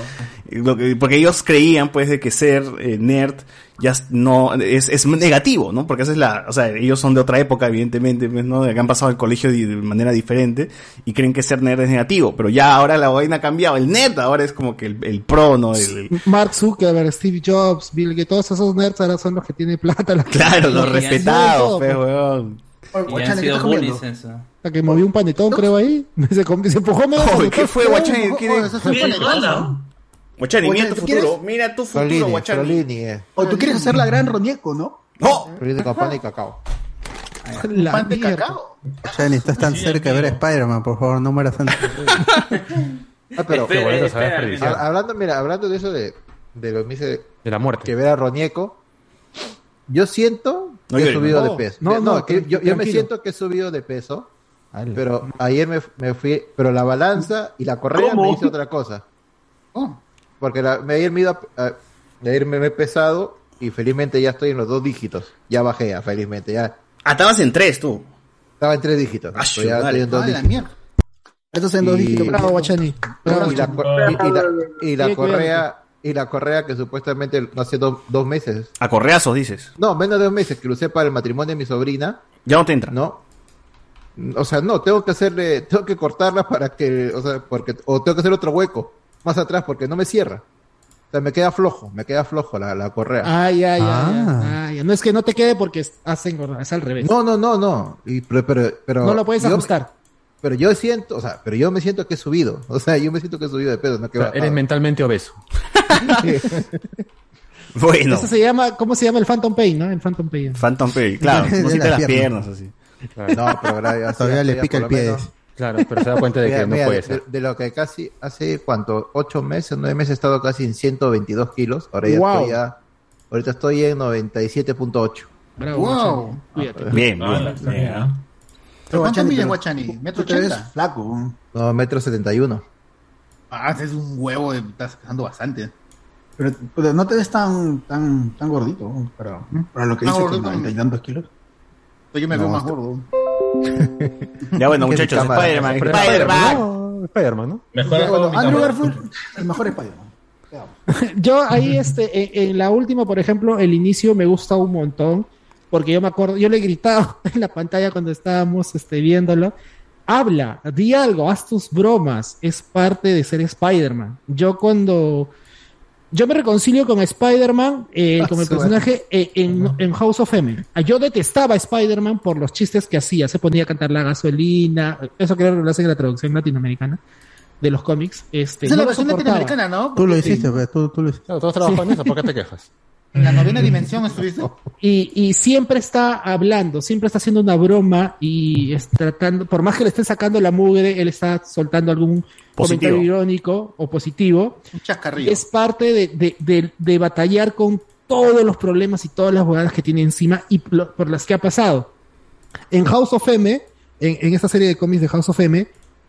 Que- porque ellos creían, pues, de que ser eh, nerd ya es- no es, es negativo, ¿no? Porque esa es la, o sea, ellos son de otra época, evidentemente, pues, ¿no? Que han pasado el colegio de, de manera diferente y creen que ser nerd es negativo, pero ya ahora la vaina ha cambiado. El nerd ahora es como que el, el pro, ¿no? El- el- Mark Zuckerberg, Steve Jobs, Bill Gates, todos esos nerds ahora son los que tienen plata. la- Claro, los respetados, todo, pues, pues. weón. Bullies eso. La que movió un panetón, creo, ahí. Se, empujó medio ¿qué fue, creo. Guachani? ¿Quién ¿no? Guachani, mira tu ¿tú futuro, quieres? mira tu futuro, Frolini, Guachani. Frolini, eh. O tú quieres hacer la gran Ronieco, ¿no? ¡No! Frolini con pan y cacao. La pan de cacao. Chani, estás tan cerca de ver a Spider-Man, por favor, no mueras antes. Ah, pero Qué hablando, mira, hablando de eso de, de lo que me dice De la muerte. que ver a Ronieco, yo siento No que he subido no. de peso. No, no, que yo, yo me siento que he subido de peso, pero ayer me, me fui, pero la balanza y la correa ¿Cómo? me dice otra cosa. Oh. Porque la, me me, iba a- a- ayer me, me he pesado y felizmente ya estoy en los dos dígitos. Ya bajé, ya, felizmente, ya. Ah, estabas en tres, tú. Estaba en tres dígitos. Ah, ya estoy en dos Ah, la dígitos. mierda. Esto es en dos Y- dígitos. Bravo, Guachani. Bravo, y la, y- la- y la correa y la correa que supuestamente no hace do- dos meses A correazos, dices. no menos de dos meses que lo usé para el matrimonio de mi sobrina Ya no te entra. no o sea no tengo que hacerle tengo que cortarla para que o sea porque o tengo que hacer otro hueco más atrás porque no me cierra o sea me queda flojo me queda flojo la, la correa Ah, ya, ya, Ah. ya, ah, ya. No es que no te quede porque hacen engordar, es al revés. no no no no y, pero, pero, pero No lo puedes yo- ajustar. pero yo siento o sea pero yo me siento que he subido o sea yo me siento que he subido de peso no que O sea, eres mentalmente obeso. Bueno. Eso se llama, ¿cómo se llama? El Phantom Pain, ¿no? El Phantom Pain. Phantom Pain, claro. De No las las piernas. piernas, así. no pero gracias Todavía le pica el pie. Claro, pero se da cuenta de que Mira, no mira, puede de, ser. de lo que casi hace cuánto, ocho meses, nueve meses he estado casi en 122 kilos. Ahora ya Wow. estoy ya, ahorita estoy en 97.8. Bravo, Wow. Guachani. Cuídate. Bien, Ah, bien. bien, bien, ¿ah? ¿Pero cuánto pero- Guachani? ¿Metro ochenta? flaco. No, metro 71. Ah, ese es un huevo, de- estás pesando bastante. Pero, pero no te ves tan, tan, tan gordito para, para lo que dices, que gordito. noventa y tantos kilos. Pues Yo me No, veo más está- gordo. Ya bueno, muchachos, Spider-Man, Spider-Man. No, Spider-Man, ¿no? Mejor Ya, bueno, Andrew. Garfield, el mejor Spider-Man. Yo ahí, este, en, en la última, por ejemplo, el inicio me gusta un montón, porque yo me acuerdo, yo le he gritado en la pantalla cuando estábamos este, viéndolo, habla, di algo, haz tus bromas, es parte de ser Spider-Man. Yo cuando, yo me reconcilio con Spider-Man, eh, Ah, con el personaje eh, en, en House of M. Yo detestaba a Spider-Man por los chistes que hacía, se ponía a cantar la gasolina, eso creo que lo hacen en la traducción latinoamericana. de los cómics, este, Esa es la no versión soportaba. latinoamericana, ¿no? Tú lo hiciste, pues, tú, tú lo hiciste. en eso, ¿por qué te quejas? En la novena dimensión estuviste. Y, y siempre está hablando, siempre está haciendo una broma y es tratando, por más que le esté sacando la mugre, él está soltando algún Positivo. comentario irónico o positivo. Un chascarrillo. Es parte de, de, de- de batallar con todos los problemas y todas las bobadas que tiene encima y lo- por las que ha pasado. En House of M, en, en esta serie de cómics de House of M,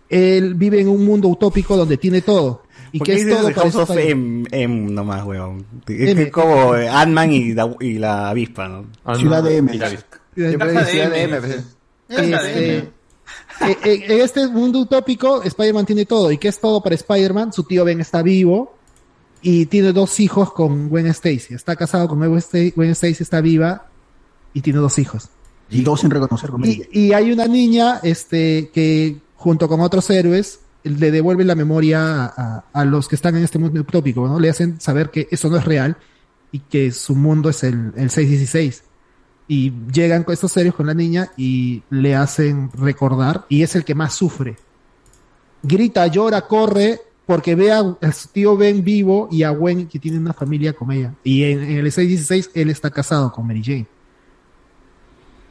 él vive en un mundo utópico donde tiene todo. Y ¿Por que qué es todo House of. M, M nomás, weón? Es como Ant-Man y, la- y la avispa, ¿no? Ciudad de M. Ciudad de M. Este, en este mundo utópico, Spider-Man tiene todo. ¿Y qué es todo para Spider-Man? Su tío Ben está vivo y tiene dos hijos con Gwen Stacy. Está casado con Gwen Stacy, Gwen Stacy está viva y tiene dos hijos. Y dos sin reconocer con Y, y hay una niña este, que, junto con otros héroes, le devuelve la memoria a, los que están en este mundo utópico, ¿no? Le hacen saber que eso no es real y que su mundo es el, el 616. Y llegan con estos héroes con la niña y le hacen recordar, y es el que más sufre. Grita, llora, corre, porque ve a, a su tío Ben vivo y a Gwen que tiene una familia con ella. Y en, en el 616 él está casado con Mary Jane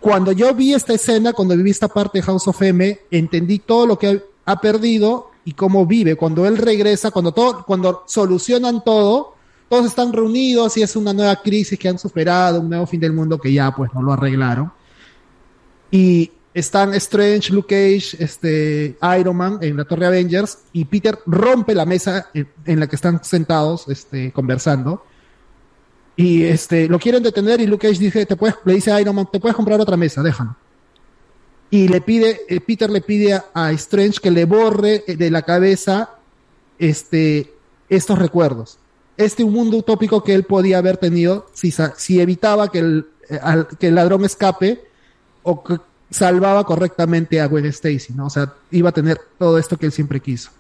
cuando yo vi esta escena, cuando viví esta parte de House of M, entendí todo lo que ha perdido y cómo vive. Cuando él regresa, cuando todo, cuando solucionan todo, todos están reunidos y es una nueva crisis que han superado, un nuevo fin del mundo que ya pues no lo arreglaron. Y están Strange, Luke Cage, este, Iron Man en la Torre Avengers y Peter rompe la mesa en, la que están sentados, este, conversando. Y este, lo quieren detener y Luke Cage dice, te puedes, le dice a Iron Man, te puedes comprar otra mesa, déjalo. Y le pide, eh, Peter le pide a, a Strange que le borre eh, de la cabeza este, estos recuerdos. Este mundo utópico que él podía haber tenido si, si evitaba que el, eh, al- que el ladrón escape o que salvaba correctamente a Gwen Stacy, ¿no? O sea, iba a tener todo esto que él siempre quiso.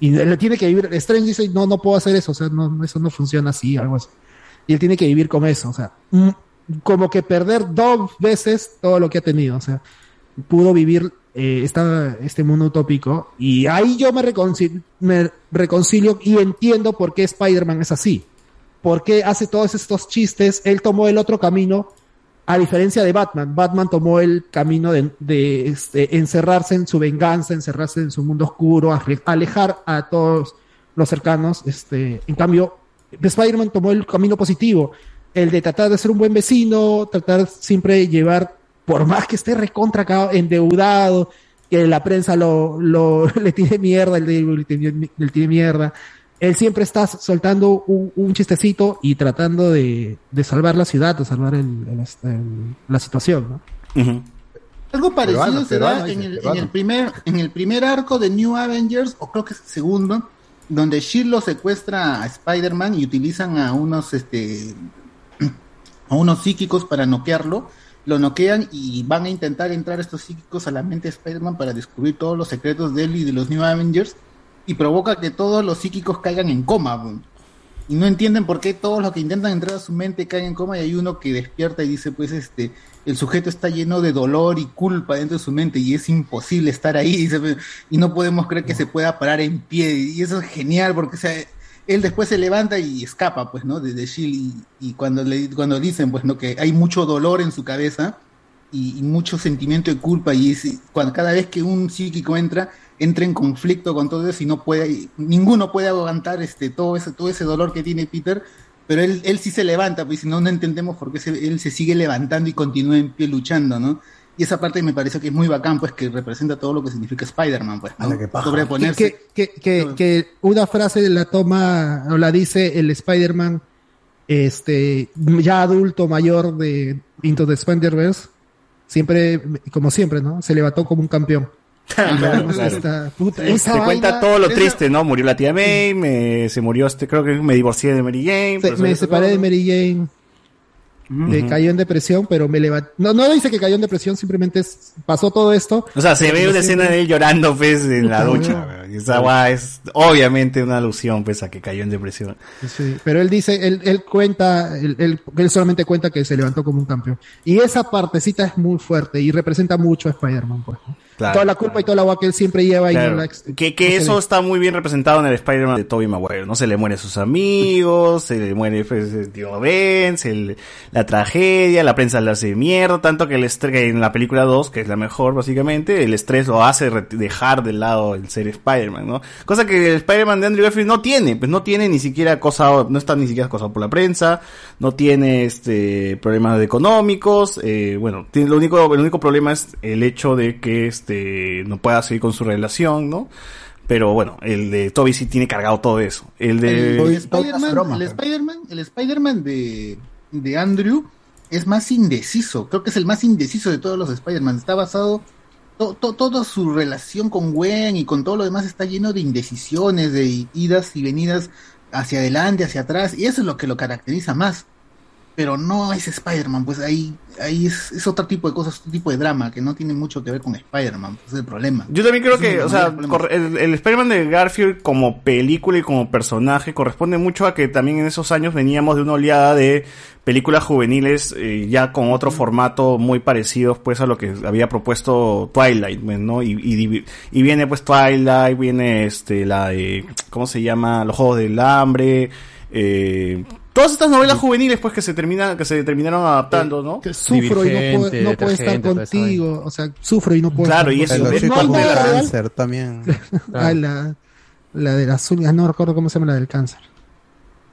Y le tiene que vivir. Strange dice, no, no puedo hacer eso, o sea, no, eso no funciona así, algo así. Y él tiene que vivir con eso, o sea, mm, como que perder dos veces todo lo que ha tenido, o sea, pudo vivir eh, esta- este mundo utópico y ahí yo me, reconcil- me reconcilio y entiendo por qué Spider-Man es así, por qué hace todos estos chistes, él tomó el otro camino, a diferencia de Batman, Batman tomó el camino de, de, este, encerrarse en su venganza, encerrarse en su mundo oscuro, ale- alejar a todos los cercanos, este, en cambio, Spider-Man tomó el camino positivo, el de tratar de ser un buen vecino, tratar siempre de llevar, por más que esté recontra endeudado, que la prensa lo, lo le tiene mierda, el de le tiene, le tiene mierda. Él siempre está soltando un, un chistecito y tratando de, de salvar la ciudad, de salvar el- el- el- la situación, ¿no? Algo parecido Peruano, se da peruano, en el, en, el primer, en el primer arco de New Avengers, o creo que es el segundo, donde Shield lo secuestra a Spider-Man y utilizan a unos este a unos psíquicos para noquearlo. Lo noquean y van a intentar entrar estos psíquicos a la mente de Spider-Man para descubrir todos los secretos de él y de los New Avengers. Y provoca que todos los psíquicos caigan en coma. Y no entienden por qué todos los que intentan entrar a su mente caen en coma y hay uno que despierta y dice, pues este, el sujeto está lleno de dolor y culpa dentro de su mente y es imposible estar ahí dice, "Pues, y no podemos creer que se pueda parar en pie y eso es genial porque o sea, él después se levanta y escapa pues no de, de y, cuando le cuando dicen pues no que hay mucho dolor en su cabeza y, mucho sentimiento de culpa y cuando cada vez que un psíquico entra entra en conflicto con todo eso y no puede ninguno puede aguantar este todo ese todo ese dolor que tiene Peter pero él, él sí se levanta, pues si no, no entendemos por qué él se sigue levantando y continúa en pie luchando, ¿no? Y esa parte me parece que es muy bacán, pues que representa todo lo que significa Spider-Man, pues, ¿no? Sobreponerse. Que, que, que, que una frase la toma o la dice el Spider-Man este, ya adulto, mayor de Into the Spider-Verse, siempre, como siempre, ¿no? Se levantó como un campeón. Claro, claro. esta- puta, Te esa cuenta vaina- todo lo esa- triste, ¿no? Murió la tía May, me, se murió este, creo que me divorcié de Mary Jane. Se- me separé de Mary Jane. Ujú. cayó en depresión, pero me levantó. No, no dice que cayó en depresión, simplemente es- pasó todo esto. O sea, se ve una escena de él llorando, pues, en la ducha. esa guay es obviamente una alusión, pues, a que cayó en depresión. Sí, pero él dice, él, él cuenta, él, él- él solamente cuenta que se levantó como un campeón. Y esa partecita es muy fuerte y representa mucho a Spider-Man, pues. ¿No? Claro, toda la culpa y toda la agua que él siempre lleva y Claro. no la ex- Que, que no eso está muy bien representado en el Spider-Man de Tobey Maguire, ¿no? Se le mueren sus amigos, se le muere pues, tío Ben, se le- la tragedia, la prensa le hace mierda, tanto que el estrés, que en la película 2, que es la mejor básicamente, el estrés lo hace dejar de lado el ser Spider-Man, ¿no? Cosa que el Spider-Man de Andrew Garfield no tiene, pues no tiene ni siquiera acosado, no está ni siquiera acosado por la prensa, no tiene este problemas económicos, eh, bueno, tiene, lo único, el único problema es el hecho de que este no pueda seguir con su relación, ¿no? Pero bueno, el de Toby sí tiene cargado todo eso. El de El, Spider-Man, el Spider-Man, el Spider-Man de, de Andrew es más indeciso. Creo que es el más indeciso de todos los Spider-Man. Está basado, to- to- toda su relación con Gwen y con todo lo demás está lleno de indecisiones, de idas y venidas hacia adelante, hacia atrás. Y eso es lo que lo caracteriza más. Pero no es Spider-Man, pues ahí, ahí es, es otro tipo de cosas, otro tipo de drama que no tiene mucho que ver con Spider-Man. Pues es el problema. Yo también creo es que, o sea, el, el Spider-Man de Garfield como película y como personaje corresponde mucho a que también en esos años veníamos de una oleada de películas juveniles eh, ya con otro formato muy parecido pues a lo que había propuesto Twilight, pues, ¿no? Y, y, y viene pues Twilight, viene este la de, ¿cómo se llama? Los Juegos del Hambre, eh, todas estas novelas juveniles pues que se terminan, que se terminaron adaptando, ¿no? que sufro y no puedo, no puedo estar contigo, o sea, sufro y no puedo Claro, estar y eso contigo. es No hay parte de nada la real. Cáncer también. Ah, la, la de las uñas, no recuerdo cómo se llama la del cáncer.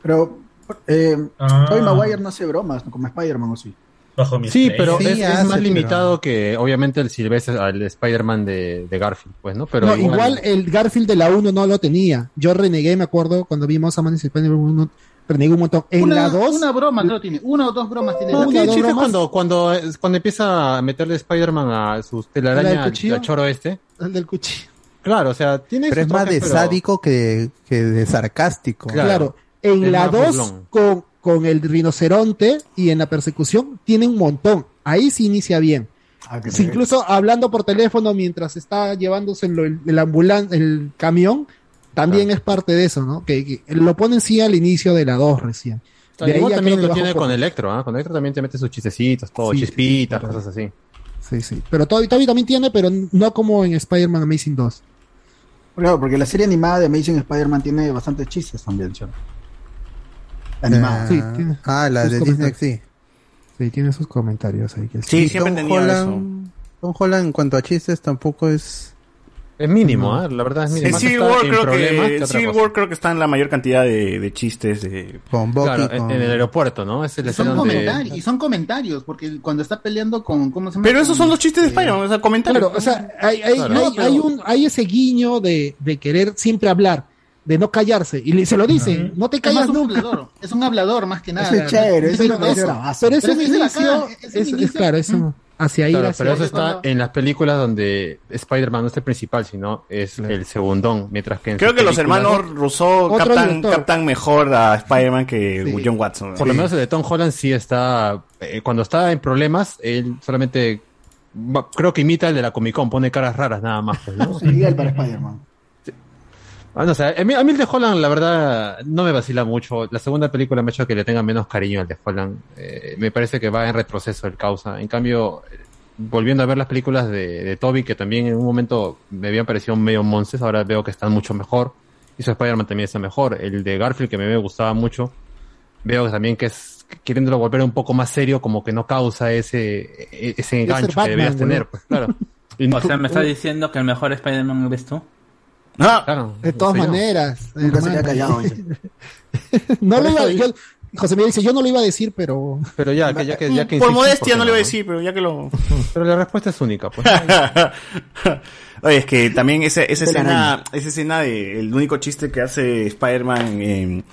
Pero, eh, Ah. Tobey Maguire no hace bromas, como Spider-Man o sí. Bajo mi Sí, pero es, es hace, más pero- limitado que obviamente el Silvestre al Spider-Man de, de Garfield, pues, ¿no? Pero no, igual, el Garfield de la 1 no lo tenía. Yo renegué, me acuerdo, cuando vimos a Man Spider-Man 1, renegué un montón. En una, la 2, una broma creo tiene, una o dos bromas tiene. No, dos bromas. cuando, cuando, cuando empieza a meterle Spider-Man a sus ¿La telaraña del al, choro este. el del cuchillo. Claro, o sea, tiene Pero es más de pero- sádico que, que de sarcástico. Claro, en Es la más 2 burlón. con, con el rinoceronte y en la persecución tiene un montón. Ahí sí inicia bien. Ah, Sí, se- incluso hablando por teléfono mientras está llevándose el, el, el ambulan- el camión, también es parte de eso, ¿no? Que, que lo ponen sí al inicio de la 2 recién. De ahí Igual también lo tiene con Electro, ¿ah? Con Electro también te mete sus chistecitos, todo, Sí, chispitas, cosas así. Sí, sí. Pero Toby, Toby también tiene, pero no como en Spider-Man Amazing 2. Claro, porque la serie animada de Amazing Spider-Man tiene bastantes chistes también, ¿cierto? Animada. Ah, Sí, tiene ah, la de Disney sí. Sí, tiene sus comentarios ahí. Que Sí, siempre Tom tenía Holland, Tom Holland en cuanto a chistes tampoco es... Es mínimo, No. ¿ah? La verdad es En mínimo. Más Civil está War en creo que, que otra Civil cosa. War creo que está en la mayor cantidad de, de chistes de Con Bucky, Claro, en- con- en el aeropuerto, ¿no? Es el Y son donde... comentarios, y son comentarios, porque cuando está peleando con, ¿cómo se llama? Pero esos son los chistes de Spider-Man, o sea, comentarios. Claro, o sea, hay, hay, Claro. hay, No, hay un, hay ese guiño de, de querer siempre hablar, de no callarse. Y se lo dice, no te Es más callas un nunca. hablador, es un hablador más que nada. Es chévere, parece eso- bravazo. pero es un es inicio, es, es claro, es un- hacia ahí. Claro, hacia pero eso está cuando- en las películas donde Spider-Man no es el principal, sino es el segundón, mientras que en Creo que los hermanos Rousseau captan, mejor a Spider-Man que Sí. John Watson. Por lo menos el de Tom Holland sí está... eh, cuando está en problemas, él solamente... Creo que imita el de la Comic Con, pone caras raras nada más, pues, ¿no? Sí, ideal para Spider-Man. Ah, no, o sea, a mí, a mí el de Holland, la verdad, no me vacila mucho. La segunda película me ha hecho que le tenga menos cariño al de Holland. Eh, me parece que va en retroceso el causa. En cambio, volviendo a ver las películas de, de Toby, que también en un momento me habían parecido medio monces, ahora veo que están mucho mejor. Y su Spider-Man también está mejor. El de Garfield, que me gustaba mucho, veo que también que es queriéndolo volver un poco más serio, como que no causa ese, e- ese engancho que Batman, debías güey. tener, pues claro. O sea, me estás diciendo que el mejor Spider-Man eres tú. Ah, Claro, De todas maneras. Nunca se callado. No lo iba, yo, José Miguel dice, yo no lo iba a decir, pero... Pero ya, que, ya que, ya que por modestia ¿por qué no le iba a no? decir, pero ya que lo... Pero la respuesta es única, pues. Oye, es que también esa, esa escena, esa escena de el único chiste que hace Spider-Man en,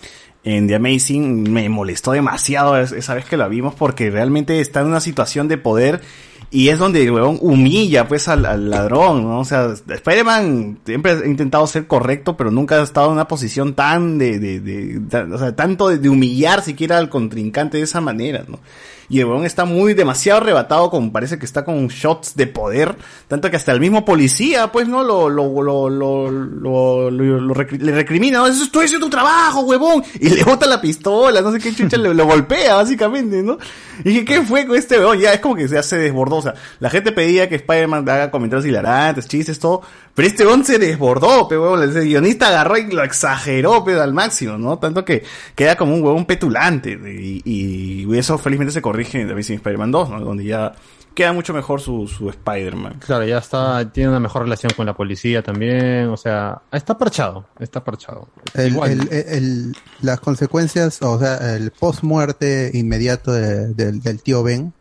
en The Amazing me molestó demasiado es- esa vez que la vimos porque realmente está en una situación de poder y es donde el huevón humilla pues al, ladrón, ¿no? O sea, Spider-Man siempre ha intentado ser correcto, pero nunca ha estado en una posición tan de, de, de- tan- o sea, tanto de, de humillar siquiera al contrincante de esa manera, ¿no? Y el huevón está muy demasiado arrebatado, como parece que está con shots de poder, tanto que hasta el mismo policía, pues, ¿no? Lo, lo, lo, lo, lo, lo- lo recri- le recrimina, ¿no? Estoy haciendo tu trabajo, huevón, y le bota la pistola, no sé qué chucha, le- lo golpea, básicamente, ¿no? Y ¿qué fue con este huevón? Ya es como que se desbordó, o sea, la gente pedía que Spider-Man haga comentarios hilarantes, chistes, todo, pero este huevón se desbordó, pe, huevón, el guionista agarró y lo exageró, pero al máximo, ¿no? Tanto que queda como un huevón petulante, y, y eso felizmente se corrige en The Amazing Spider-Man 2, ¿no? Donde ya queda mucho mejor su, su Spider-Man. Claro, ya está, tiene una mejor relación con la policía también, o sea, está parchado, está parchado. El- Igual. el- el- las consecuencias, o sea, el post-muerte inmediato de- del- del tío Ben,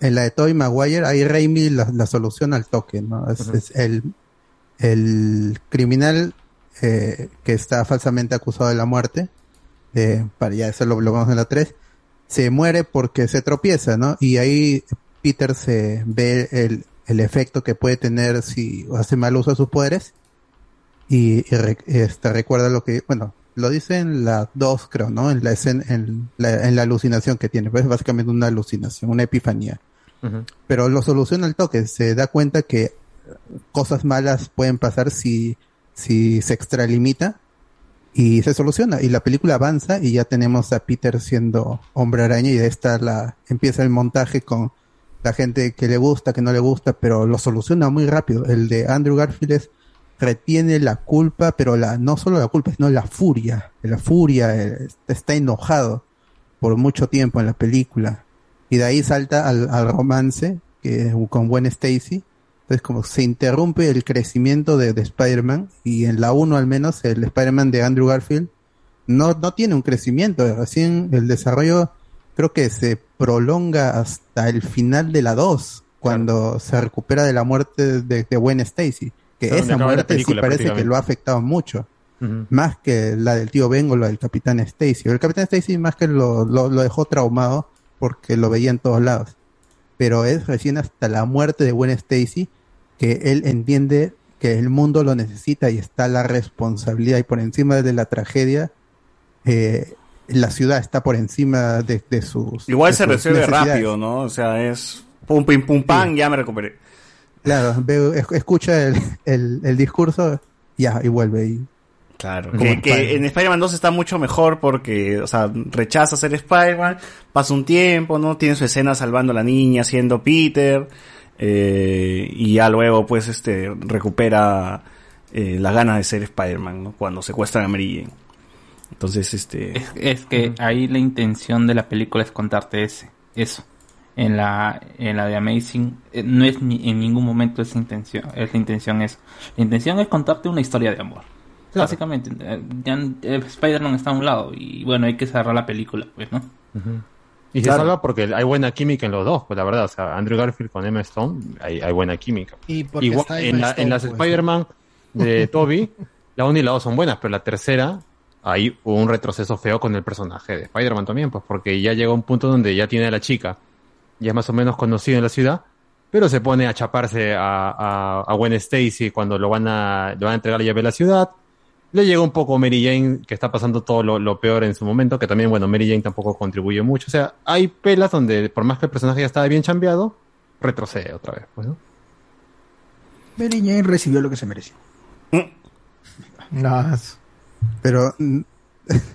en la de Tobey Maguire, ahí Raimi la, la soluciona al toque, ¿no? Es el, el criminal eh, que está falsamente acusado de la muerte, eh, para ya eso lo, lo vemos en la 3, se muere porque se tropieza, ¿no? Y ahí Peter se ve el, el efecto que puede tener si hace mal uso de sus poderes y, y re- este, recuerda lo que, bueno, lo dice en la 2 creo, ¿no? En la, escena, en, la, en la alucinación que tiene, pues es básicamente una alucinación, una epifanía. Ujú. Pero lo soluciona al toque, se da cuenta que cosas malas pueden pasar si, si se extralimita y se soluciona y la película avanza y ya tenemos a Peter siendo hombre araña y de esta la empieza el montaje con la gente que le gusta, que no le gusta, pero lo soluciona muy rápido. El de Andrew Garfield es retiene la culpa, pero la no solo la culpa, sino la furia. La furia eh, está enojado por mucho tiempo en la película. Y de ahí salta al, romance con Gwen Stacy. Entonces como se interrumpe el crecimiento de, de Spider-Man y en la 1 al menos el Spider-Man de Andrew Garfield no, no tiene un crecimiento, recién el desarrollo creo que se prolonga hasta el final de la 2, cuando se recupera de la muerte de, de Gwen Stacy, que esa muerte sí parece que lo ha afectado mucho, más que la del tío Ben o la del Capitán Stacy. El Capitán Stacy más que lo, lo, lo dejó traumado porque lo veía en todos lados, pero es recién hasta la muerte de Gwen Stacy que él entiende que el mundo lo necesita y está la responsabilidad y por encima de la tragedia eh, la ciudad está por encima de, de sus Igual de se sus necesidades. rápido, ¿no? O sea, es pum, pim, pum, pam, ya me recuperé. Claro, veo- es- escucha el, el, el discurso, ya, y vuelve. Y, Claro, que, en que Spider-Man. en Spider-Man 2 está mucho mejor porque, o sea, rechaza ser Spider-Man, pasa un tiempo, ¿no? Tiene su escena salvando a la niña, siendo Peter, eh, y ya luego, pues, este, recupera eh, las ganas de ser Spider-Man, ¿no? Cuando secuestran a Mary Jane. Entonces, este... Es, es que ahí la intención de la película es contarte ese, eso. En la, en la de Amazing eh, no es ni, en ningún momento esa intención, es la intención eso. La intención es contarte una historia de amor. Básicamente, eh, ya eh, Spider-Man está a un lado y bueno, hay que cerrar la película, pues, ¿no? Y se Claro. salva porque hay buena química en los dos, pues la verdad, o sea, Andrew Garfield con Emma Stone, hay, hay buena química. Y porque Igual, está en, Emma la- Stone, en las pues, Spider-Man de Toby, la 1 y la 2 son buenas, pero la tercera, ahí hubo un retroceso feo con el personaje de Spider-Man también, pues porque ya llega un punto donde ya tiene a la chica, ya es más o menos conocido en la ciudad, pero se pone a chaparse a, a, a Gwen Stacy cuando lo van a, le van a entregar la llave de la ciudad. Le llega un poco Mary Jane, que está pasando todo lo, lo peor en su momento, que también, bueno, Mary Jane tampoco contribuye mucho. O sea, hay pelas donde, por más que el personaje ya estaba bien chambeado, retrocede otra vez, pues, ¿no? Mary Jane recibió lo que se mereció. No, pero,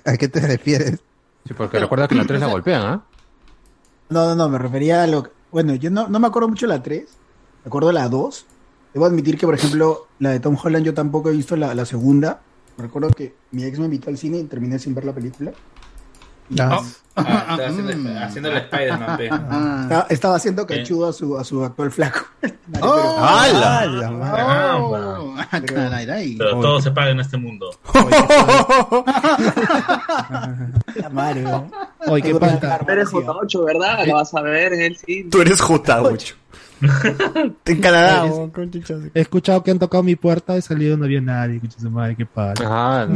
¿a qué te refieres? Sí, porque recuerda que la 3 la golpean, ¿ah? No, no, no, me refería a lo que... Bueno, yo no, no me acuerdo mucho de la 3, me acuerdo de la 2. Debo admitir que, por ejemplo, la de Tom Holland yo tampoco he visto la, la segunda. Recuerdo que mi ex me invitó al cine y terminé sin ver la película. Ah, está haciendo, haciendo el Spider-Man. Estaba, estaba haciendo cachudo a su, a su actual flaco. ¡Oh! ¡Hala! Caramba. Pero todo se paga en este mundo. Mario. Oye, qué pasa. Tú eres J8, ¿verdad? Lo vas a ver en el cine. Tú eres J8. en Canadá. Es- oh, con chichas. He escuchado que han tocado mi puerta, he salido, no había nadie, concha su madre, qué padre. Ah,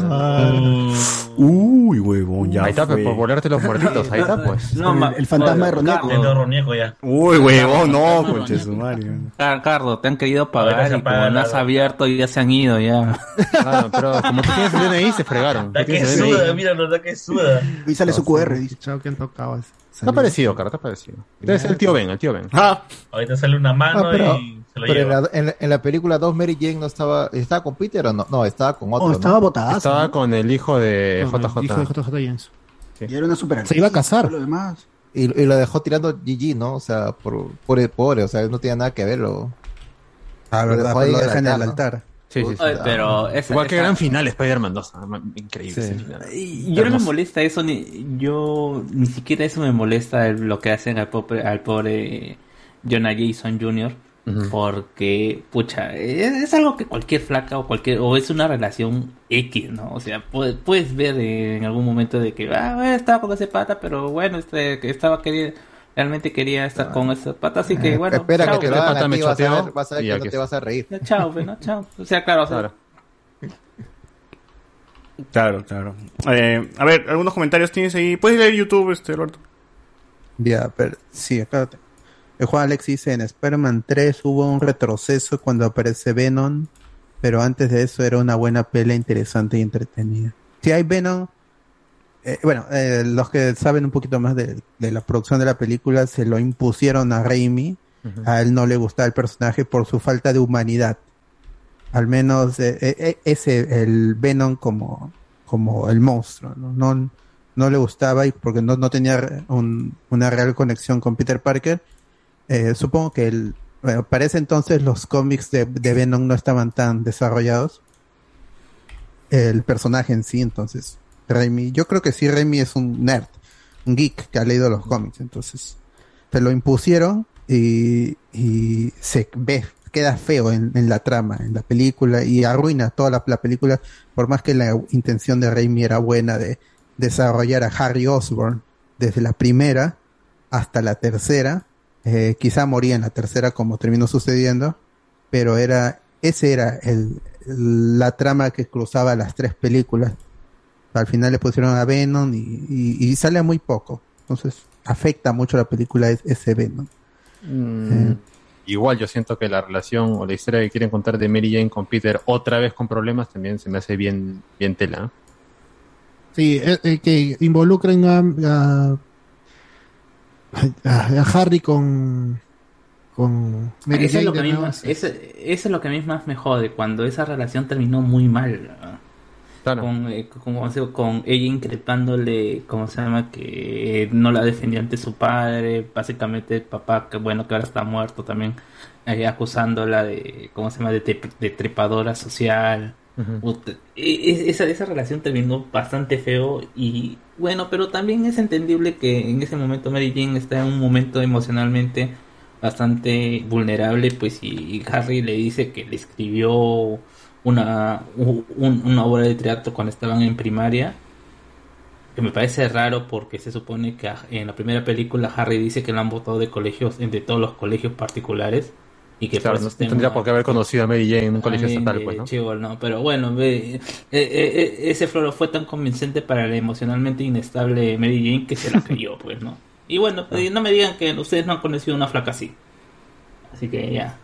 Uh, Uy, huevón, ya Ahí está, fue. por volarte los muertitos, ahí está, pues. No, el fantasma de Ronieco. De Ronieco ya. Uy, huevón, no, conche su madre. Car- Cardo, te han querido pagar y como no la- has abierto ya se han ido ya. Claro, pero como tú tienes el DNI, se fregaron. Da Tú que suda, mira, no da que suda. Y sale su QR, dice. Chao, que han tocado. Está parecido, cara, está parecido. Ser el tío Ben, el tío Ben. Ah, Ahorita sale una mano Ah, pero y se lo pero en, lleva. la, en, la- en la película 2 Mary Jane no estaba, ¿estaba con Peter o no? No, estaba con otro, Oh, ¿no? estaba botada. Estaba con el hijo de Con el JJ. Hijo de JJ James. Y era una super Se iba a casar. Lo demás. Y, y lo dejó tirando GG, ¿no? O sea, por, por el pobre, o sea, no tenía nada que verlo. Ah, Lo verdad, dejó pues ahí lo en el dejan en el altar, ¿no? altar. Sí, sí, sí. Oye, pero esa- Igual que gran final Spider-Man 2. ah, Increíble Sí. ese final. Y yo no me molesta eso, ni yo ni siquiera eso me molesta lo que hacen al pobre, al pobre Jonah Jason Jr. Porque, pucha, es, es algo que cualquier flaca o cualquier, o es una relación X, ¿no? O sea, puedes, puedes ver en algún momento de que, ah, bueno, estaba con ese pata, pero bueno, este, que estaba queriendo, realmente quería estar con ese pata, así que bueno, Ah. Espera chao, que te lo hagan pata a me ti, vas a choteó ver, vas a ver y que ya no te es. vas a reír. ya, chao, pues, ¿no? Chao. O sea, claro, o sea, Claro. claro, claro. Eh, a ver, algunos comentarios tienes ahí. Puedes leer YouTube, este, Alberto. Ya, pero sí, acá te- El Juan Alex dice, en Spider-Man 3 hubo un retroceso cuando aparece Venom, pero antes de eso era una buena pelea interesante y entretenida. Si hay Venom, eh, bueno, eh, los que saben un poquito más de, de la producción de la película se lo impusieron a Raimi, a él no le gustaba el personaje por su falta de humanidad. Al menos eh, eh, eh, ese, el Venom como, como el monstruo, ¿no? No, no le gustaba y porque no, no tenía un- una real conexión con Peter Parker. Supongo que el, bueno, para ese entonces los cómics de, de Venom no estaban tan desarrollados. El personaje en sí, entonces, Raimi, yo creo que sí, Raimi es un nerd, un geek que ha leído los cómics, entonces, se lo impusieron y, se ve, queda feo en, la trama, en la película y arruina toda la, la película, por más que la intención de Raimi era buena de desarrollar a Harry Osborn desde la primera hasta la tercera, eh, quizá moría en la tercera como terminó sucediendo, pero era, ese era la trama que cruzaba las tres películas. Al final le pusieron a Venom y, y, y sale muy poco. Entonces afecta mucho la película es- ese Venom. Mm, Igual yo siento que la relación o la historia que quieren contar de Mary Jane con Peter otra vez con problemas también se me hace bien, bien tela. ¿eh? Sí, eh, eh, que involucren a, a, a- a Harry con, con Mary eso, es lo que a más, eso, eso es lo que a mí más me jode, cuando esa relación terminó muy mal. Con, eh, con, con ella increpándole, ¿cómo se llama? Que no la defendía ante su padre, básicamente el papá, que bueno, que ahora está muerto también, eh, acusándola de, ¿cómo se llama? De, te- de trepadora social. E- e- esa, esa relación terminó bastante feo y bueno, pero también es entendible que en ese momento Mary Jane está en un momento emocionalmente bastante vulnerable, pues y Harry le dice que le escribió una, un- una obra de teatro cuando estaban en primaria, que me parece raro porque se supone que a- en la primera película Harry dice que lo han votado de colegios, de todos los colegios particulares y que Claro, por no tendría por qué haber conocido a Mary Jane en un colegio estatal, pues, ¿no? chivo, no, pero bueno, eh, eh, eh, ese floro fue tan convincente para la emocionalmente inestable Mary Jane que se la creyó, pues, ¿no? Y bueno, Ah. eh, no me digan que ustedes no han conocido una flaca así. Así que ya.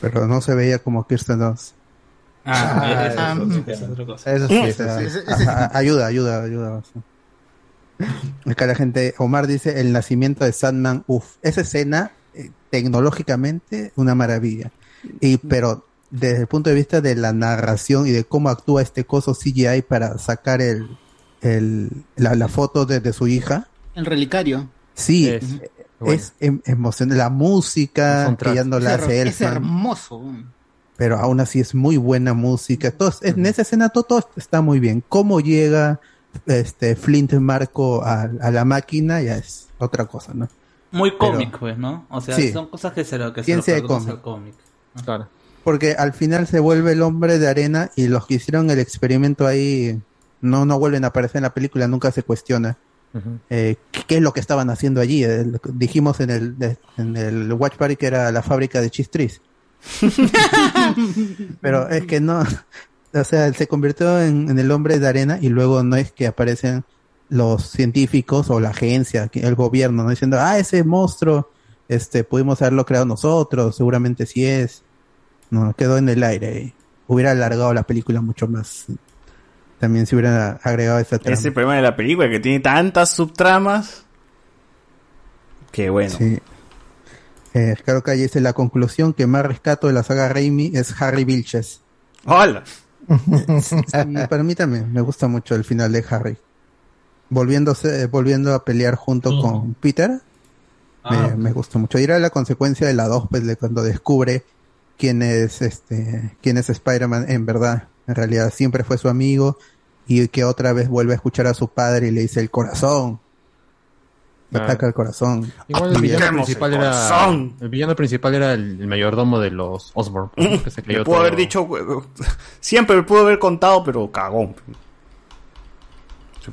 Pero no se veía como Kirsten Dunst. Ah, eso, sí, ayuda, ayuda, ayuda. Acá la gente, Omar dice, el nacimiento de Sandman, uff, esa escena, eh, tecnológicamente, una maravilla. Y, pero desde el punto de vista de la narración y de cómo actúa este coso CGI para sacar el, el, la, la foto de, de su hija, El relicario. sí, Es, es, bueno. em- emocionante. La música, que ya no la hace es hermoso. Pero aún así es muy buena música. Todo, en esa escena todo, todo está muy bien. Cómo llega este Flint Marco a, a la máquina ya es otra cosa, ¿no? Muy Pero- cómic, pues, ¿no? O sea, Sí. son cosas que se lo que se lo de cómic. al cómic. Claro. Porque al final se vuelve el hombre de arena y los que hicieron el experimento ahí no, no vuelven a aparecer en la película, nunca se cuestiona. eh, ¿qué, es lo que estaban haciendo allí? Eh, dijimos en el, de- en el Watch Party que era la fábrica de chistris. Pero es que no, o sea, se convirtió en, en el hombre de arena y luego no es que aparecen los científicos o la agencia, el gobierno, ¿no? diciendo, ah, ese monstruo, este, pudimos haberlo creado nosotros, seguramente sí es. No, quedó en el aire. Hubiera alargado la película mucho más. También se hubiera agregado esa trama. Ese es el problema de la película, que tiene tantas subtramas. Que bueno. Sí. Eh, creo que ahí es la conclusión que más rescato de la saga Raimi es Harry Vilches. ¡Hola! Sí, para mí también me gusta mucho el final de Harry. Volviéndose, volviendo a pelear junto con Peter, Ah. me, me gusta mucho. Y era la consecuencia de la 2, pues, de cuando descubre quién es este, quién es Spider-Man en verdad. En realidad siempre fue su amigo y que otra vez vuelve a escuchar a su padre y le dice el corazón. Ah. ataca el corazón. Igual el villano principal el era el villano principal era el, el mayordomo de los Osborn, que se Le creyó pudo todo. haber dicho, siempre me pudo haber contado, pero cagón.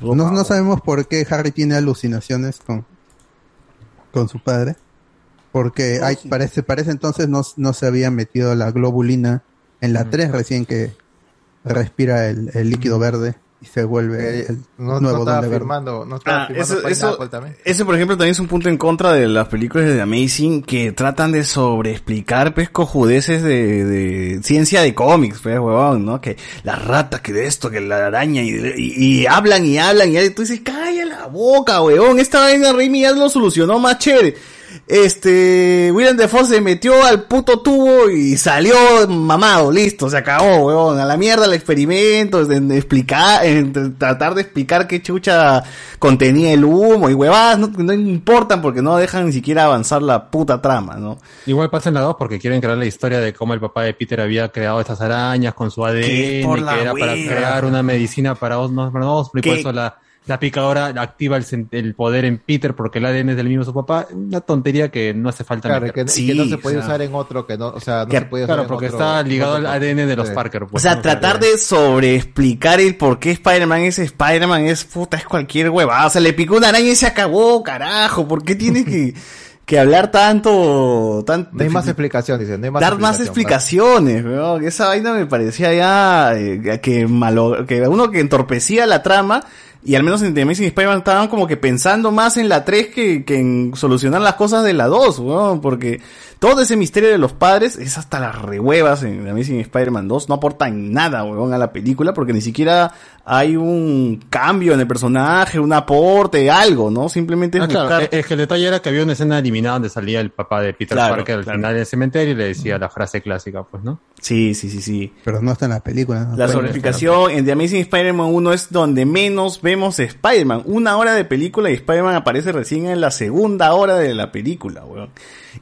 No, cagón. no sabemos por qué Harry tiene alucinaciones con, con su padre. Porque hay, parece, parece entonces no, no se había metido la globulina en la 3 recién que respira el, el líquido verde y se vuelve el No, no nuevo estaba Duende Verde. firmando, no estaba Ah, firmando eso, eso, Apple también. ese, por ejemplo, también es un punto en contra de las películas de The Amazing que tratan de sobreexplicar, pues, cojudeces de, de ciencia de cómics, pues, huevón, ¿no? Que la rata, que de esto, que la araña, y, y- y hablan y hablan, y tú dices, calla la boca, huevón, esta vaina Raimi ya lo solucionó más chévere. Este, William Defoe se metió al puto tubo y salió mamado, listo, se acabó, huevón, a la mierda el experimento, en explicar, en tr- tratar de explicar qué chucha contenía el humo y huevadas, no, no importan porque no dejan ni siquiera avanzar la puta trama, ¿no? Igual pasa en la 2 porque quieren crear la historia de cómo el papá de Peter había creado estas arañas con su ADN, Que era para crear una medicina para Osmo, y por eso la, la picadora activa el, poder en Peter porque el ADN es del mismo de su papá. Una tontería que no hace falta Claro, que, y que no se puede usar en otro, que no, o sea, no Que- se puede usar claro, en porque otro- está ligado al ADN de los Sí. Parker. O pues, sea, ¿no? tratar de sobreexplicar el por qué Spider-Man es Spider-Man es puta, es cualquier huevada. O sea, le picó una araña y se acabó, carajo. ¿Por qué tiene que, que hablar tanto, tan, No hay más explicación, dice, no hay más dar más explicaciones, weón. Esa vaina me parecía ya eh, que malo, que uno que entorpecía la trama y al menos en The Amazing Spider-Man estaban como que pensando más en la 3 que, que en solucionar las cosas de la 2, weón, porque todo ese misterio de los padres es hasta las rehuevas en The Amazing Spider-Man 2, no aportan nada, weón, a la película porque ni siquiera hay un cambio en el personaje, un aporte, algo, ¿no? Simplemente es Ah, buscar... es que el detalle era que había una escena eliminada donde salía el papá de Peter Claro, Parker al claro. final del cementerio y le decía la frase clásica, pues, ¿no? Sí, sí, sí, sí. Pero no está en la película. ¿no? La sobreexplicación en The Amazing Spider-Man 1 es donde menos vemos Spider-Man. Una hora de película y Spider-Man aparece recién en la segunda hora de la película, weón.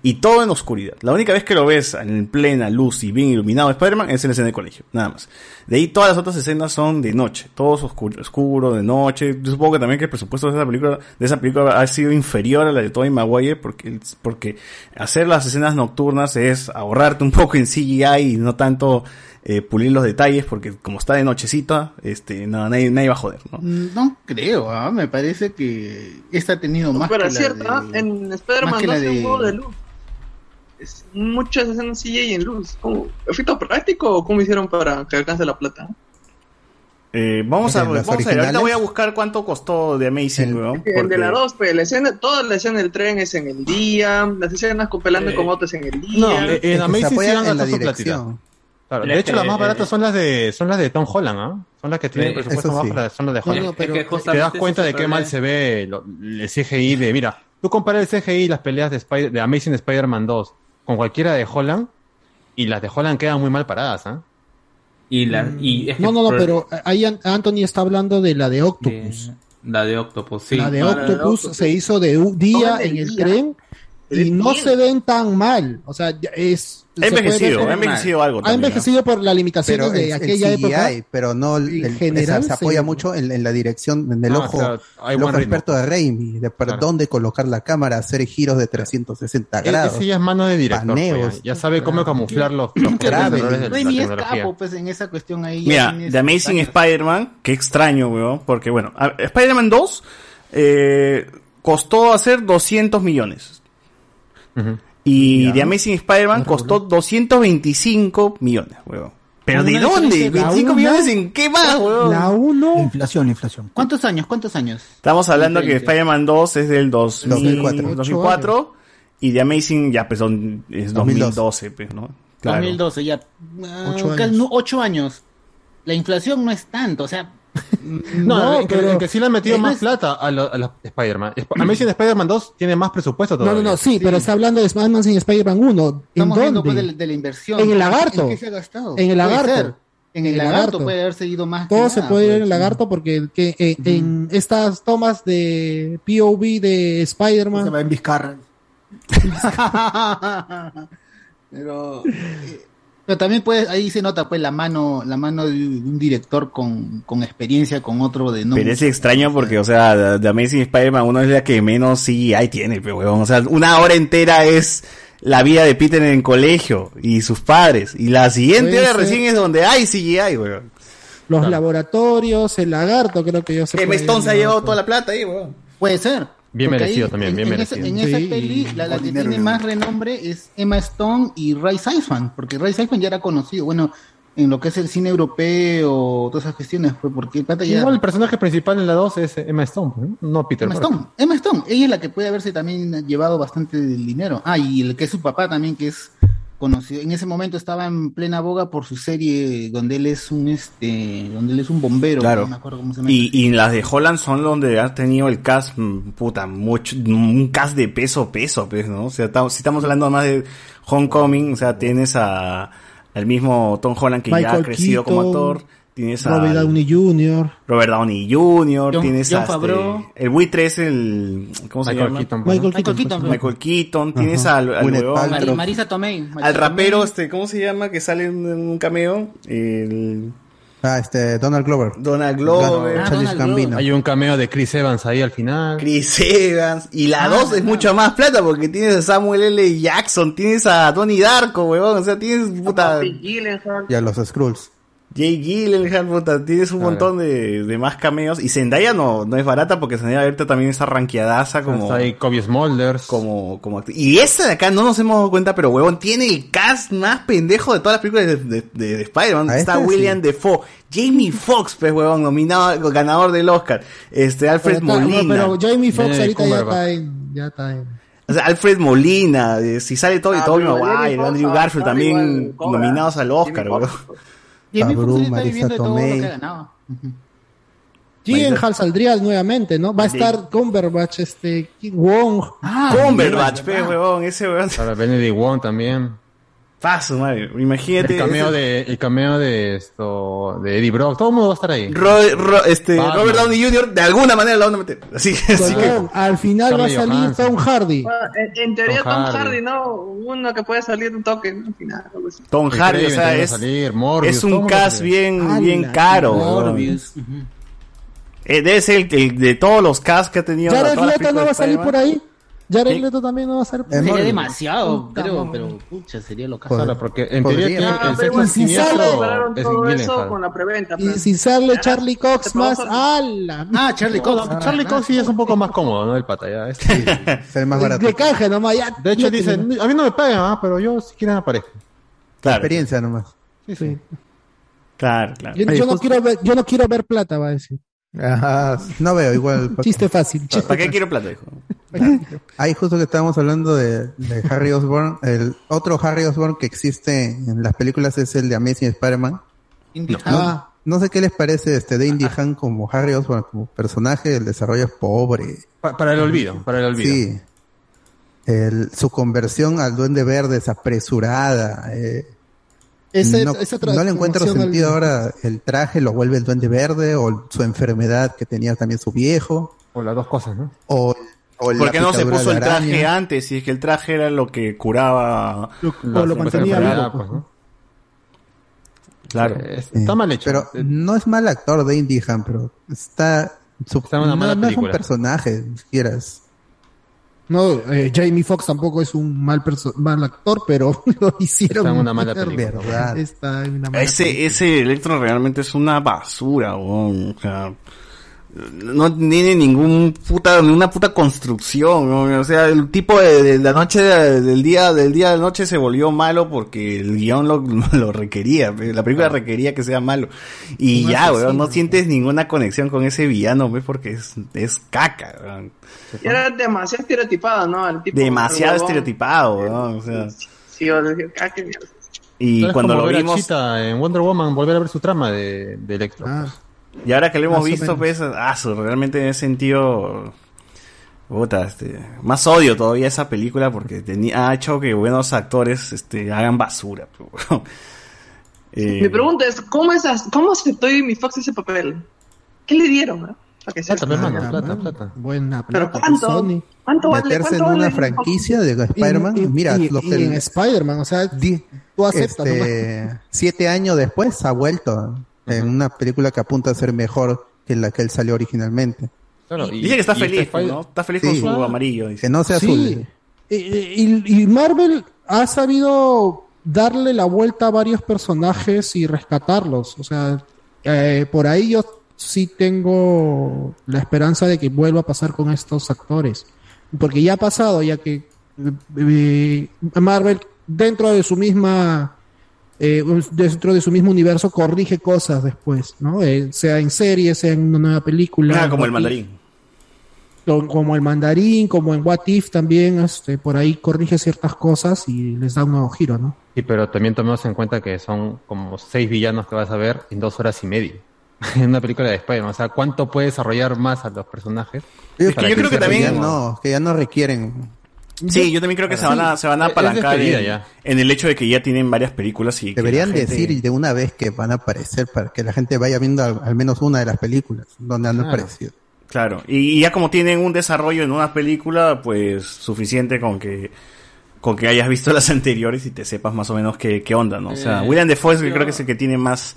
Y todo en oscuridad. La única vez que lo ves en plena luz y bien iluminado Spider-Man es en la escena de colegio, nada más. De ahí todas las otras escenas son de noche, todo es oscuro, oscuro de noche. Yo supongo que también que el presupuesto de esa película, de esa película ha sido inferior a la de Tobey Maguire porque, porque hacer las escenas nocturnas es ahorrarte un poco en CGI y no tanto eh, pulir los detalles porque como está de nochecita, este, no, nadie, nadie va a joder, ¿no? No creo, ¿ah? me parece que esta ha tenido más Pero que es la cierto, de- ¿ah? en más Spider-Man que 2 la un de- de luz. Es muchas escenas CGI en luz. ¿Cómo? ¿Efecto práctico o cómo hicieron para que alcance la plata? Eh, vamos a, ¿En las vamos a ver, ahorita voy a buscar cuánto costó de Amazing, weón, El de la porque- 2, pues, la escena, toda la escena del tren es en el día, las escenas copelando Eh, con otros en el día. No, eh, en Amazing sí han gastado su platita. dirección. Claro, Pero de es hecho, las más baratas son las de son las de Tom Holland, ¿ah? Son las que tienen Eh, presupuesto más sí. para son las de Holland. no, Te pero- das cuenta de es qué mal se ve lo- el CGI de, mira, tú comparas el CGI y las peleas de, Spider- de Amazing Spider-Man 2 con cualquiera de Holland y las de Holland quedan muy mal paradas, ¿ah? Y la, y es que No, no, no, pero ahí An- Anthony está hablando de la de Octopus. La de Octopus, sí. la de No, la de Octopus se hizo de un día en el día. tren y no bien. se ven tan mal. O sea, es. Ha envejecido, ha envejecido algo Ha también, ¿no? envejecido por las limitaciones Pero de el, el aquella CGI, época. pero no el, en general se, se apoya mucho en, en la dirección, en el Ah, ojo, claro, hay el ojo experto de Raimi, de por Claro. dónde colocar la cámara, hacer giros de 360 E- grados. Ese ya es mano de director. paneos. pues, ya, sabe cómo camuflar los, los errores de la tecnología. escapo, pues en esa cuestión ahí. Mira, The Amazing. Spider-Man, qué extraño, weón, porque bueno, Spider-Man 2 eh, costó hacer 200 millones. Ujú. Y Ya. The Amazing Spider-Man costó 225 millones, weón. ¿Pero de dónde? diferencia, la ¿25 una- millones en qué más, weón? La 1. Inflación, inflación. ¿Cuántos años? ¿Cuántos años? Estamos hablando que. Spider-Man 2 es del 2000 2004. 2004 y The Amazing ya pues son, es 2012. 2012, pues, ¿no? Claro. 2012, ya. Ah, Ocho casi- años. no, ocho años. La inflación no es tanto, o sea. No, en, que, pero- en que sí le han metido más es- plata a, lo- a los Spider-Man. Sp- Amazing Spider-Man 2 tiene más presupuesto No, todavía. no, no, sí, pero está hablando de Spider-Man sin Spider-Man 1. ¿En Estamos viendo pues, dónde? de, de la inversión. En el lagarto. ¿En qué se ha gastado? En el Puede lagarto. ser. En el lagarto puede haberse ido más. que Todo se nada, puede ir en pues. el lagarto porque que, eh, en estas tomas de POV de Spider-Man. Se va en Vizcarra. pero, eh, pero también puede, ahí se nota pues la mano, la mano de un director con, con experiencia con otro de no. Pero es extraño porque, o sea, The Amazing Spider-Man 1 es la que menos CGI tiene, pero weón. O sea, una hora entera es la vida de Peter en el colegio y sus padres. Y la siguiente hora recién es donde hay CGI, weón. Los laboratorios, el lagarto, creo que yo sé. Emma Stone se ha llevado toda la plata ahí, weón. Puede ser. Bien Porque merecido ahí, también, en, bien en merecido. Esa, en esa Sí, peli, la, la que dinero, tiene más renombre es Emma Stone y Ray Seifman, porque Ray Seifman ya era conocido. Bueno, en lo que es el cine europeo, todas esas cuestiones, fue porque ya. Igual el personaje principal en la 2 es Emma Stone, pues, ¿no? no Peter Emma Parker. Stone, Emma Stone, ella es la que puede haberse también llevado bastante del dinero. Ah, y el que es su papá también, que es conocido. En ese momento estaba en plena boga por su serie donde él es un este, donde él es un bombero, Claro. no me acuerdo cómo se llama. Y, y las de Holland son donde han tenido el cast, mm, puta, mucho, un cast de peso, peso, pues, ¿no? O sea, estamos- si estamos hablando más de Homecoming, o sea, tienes a, al mismo Tom Holland que ya ha crecido como actor, tienes a Robert Downey Jr. Robert Downey Jr., John- tienes John a este- Favreau. el buitre es el, ¿cómo se Michael llama? Keaton, pues, ¿no? Michael Keaton. Keaton, Michael Keaton, tienes Ajá. al, al Paltrow. Mari- Marisa Tomei. Marisa al rapero, Tomei. este, ¿cómo se llama? Que sale en un cameo, el Ah, este, Donald Glover. Donald Glover. Ah, Charles Donald Gambino. Hay un cameo de Chris Evans ahí al final. Chris Evans. Y la Ah, 2 es verdad. mucho más plata porque tienes a Samuel L. Jackson, tienes a Donnie Darko, weón. O sea, tienes puta. Gyllenhaal. Y a los Skrulls. Jay Gyllenhaal, puta. Tienes un Claro. montón de, de más cameos. Y Zendaya no, no es barata porque Zendaya ahorita también está ranqueadaza como. Está ahí Kobe Smulders. Como, como actriz. Y esta de acá no nos hemos dado cuenta, pero huevón, tiene el cast más pendejo de todas las películas de, de, de- de Spider-Man. Está esta William sí. Defoe, Jamie Foxx, pues huevón, nominado, ganador del Oscar. Este, Alfred Pero, está- Molina. pero Jamie Foxx ahorita ya está en. Ya está en. O sea, Alfred Molina, eh, si sale todo y Ah, Jamie Maguire, Andrew va a Garfield también igual, nominados al Oscar, weón. Jamie Foxx Abreu, está viviendo de todo lo que ha ganado. Ujú. Gyllenhaal saldría nuevamente, ¿no? Va a estar Cumberbatch, este, Wong. Ah, Cumberbatch, pe, huevón, ese weón. Para Benedict Wong también. Paso, madre. Imagínate. El cameo de, el cameo de esto, de Eddie Brock. Todo el mundo va a estar ahí. Ro- Ro- este, Batman. Robert Downey Jr. de alguna manera lo van a meter. Así, así que. Al final va a salir Johansson. Tom Hardy. Bueno, en, en teoría Tom Tom Hardy. Hardy, ¿no? Uno que puede salir de un toque, ¿no? Al final, algo así. Tom Hardy, o sea, es, salir, Morbius, es un cast bien, bien caro. Morbius. Ujú. Eh, debe ser el, el de todos los casts que ha tenido. Jared Leto no va a salir por ahí. Jared. Leto también no va a ahí. Sería Morbius. demasiado, Puta pero, pucha, sería lo Joder. Claro, porque en teoría Ya, tiene- el pero sexto igual si ya sale- prepararon es todo eso Gyllenhaal. con la preventa. Y pues. si sale Charlie Cox más, ¡ala! Ah, Charlie Cox. Charlie Cox sí es un poco más cómodo, ¿no? El pata, ya. Es- Es el más barato. De canje nomás, ya. De hecho, métele. dice, a mí no me pagan, ah, pero yo si quieren aparezco. Claro, Experiencia nomás. Sí, sí. claro, claro. Yo, Oye, yo no quiero ver, yo no quiero ver plata, va a decir. Ajá. No veo igual. Chiste fácil. chiste ¿Para qué quiero plata, hijo? Ahí justo que estábamos hablando de, de Harry Osborn, el otro Harry Osborn que existe en las películas es el de Amazing Spider-Man. Indy No, Ah. no sé qué les parece este de Indy Han como Harry Osborn, como personaje, el desarrollo es pobre. Pa- para el olvido, para el olvido. Sí. El- su conversión al Duende Verde es apresurada. eh, Ese- no, esa no le encuentro al- sentido ahora. El traje lo vuelve el Duende Verde o su enfermedad que tenía también su viejo. O las dos cosas, ¿no? O, o ¿Por qué no se puso el traje antes? Si es que el traje era lo que curaba. O lo mantenía vivo. pues, ¿no? Claro. Eh. Está mal hecho. Pero no es mal actor de Indy Han, pero está, su- Está una no, mala no es un personaje, ni siquiera es. No, eh, Jamie Foxx tampoco es un mal, perso- mal actor, pero lo hicieron. Está en una mala película. Verdad. Está en una mala Ese, ese Electro realmente es una basura. O sea, no tiene ningún puta, ninguna puta construcción, ¿no? o sea, el tipo de, de la noche, de- del día, del día de la noche se volvió malo porque el guion lo, lo requería, la película requería que sea malo. Y ya, weón, no sientes ninguna conexión con ese villano, ¿ves? porque es, es caca, weón. Era demasiado estereotipado, ¿no? El tipo, demasiado estereotipado, weón, o sea, Sí, qué mierda. y cuando como lo ver a vimos, en Wonder Woman, volver a ver su trama de, de Electro. Ah. Y ahora que lo hemos Más visto, pues, ah, realmente he sentido, puta, este, más odio todavía esa película porque tenía, ha hecho que buenos actores, este, hagan basura. pues. Eh, Mi pregunta es, ¿cómo, esas, ¿cómo aceptó Jamie Foxx ese papel? ¿Qué le dieron? Para que sea Plata, plata, bueno, plata. Buena ¿Pero plata. cuánto? Sony. ¿Cuánto vale? Meterse en ¿Cuánto una vale? franquicia de Spider-Man, mira, y- lo y que en Spider-Man, o sea, tú aceptas este, siete años después ha vuelto en una película que apunta a ser mejor que la que él salió originalmente. Claro, y- dice que está y este feliz, Spider- ¿no? Está feliz Sí. con su amarillo. dice. Que no sea Sí. azul. Y, y- y Marvel ha sabido darle la vuelta a varios personajes y rescatarlos. O sea, eh, por ahí yo sí tengo la esperanza de que vuelva a pasar con estos actores. Porque ya ha pasado, ya que eh, Marvel, dentro de su misma. Eh, dentro de su mismo universo corrige cosas después, ¿no? Eh, sea en serie, sea en una nueva película. Ah, como el If mandarín. como el mandarín, como en What If también, este, por ahí corrige ciertas cosas y les da un nuevo giro, ¿no? Sí, pero también tomemos en cuenta que son como seis villanos que vas a ver en dos horas y media. en una película de Spider-Man. O sea, ¿cuánto puede desarrollar más a los personajes? Es Para yo creo que también- no, que ya no requieren. Sí, yo también creo que se van a, se van a apalancar en, ya. en el hecho de que ya tienen varias películas y que Deberían gente- decir de una vez que van a aparecer para que la gente vaya viendo al, al menos una de las películas donde han Claro. aparecido. Claro, y ya como tienen un desarrollo en una película, pues suficiente con que con que hayas visto las anteriores y te sepas más o menos qué, qué onda, ¿no? O sea, Eh, William Defoe es el que yo- creo que es el que tiene más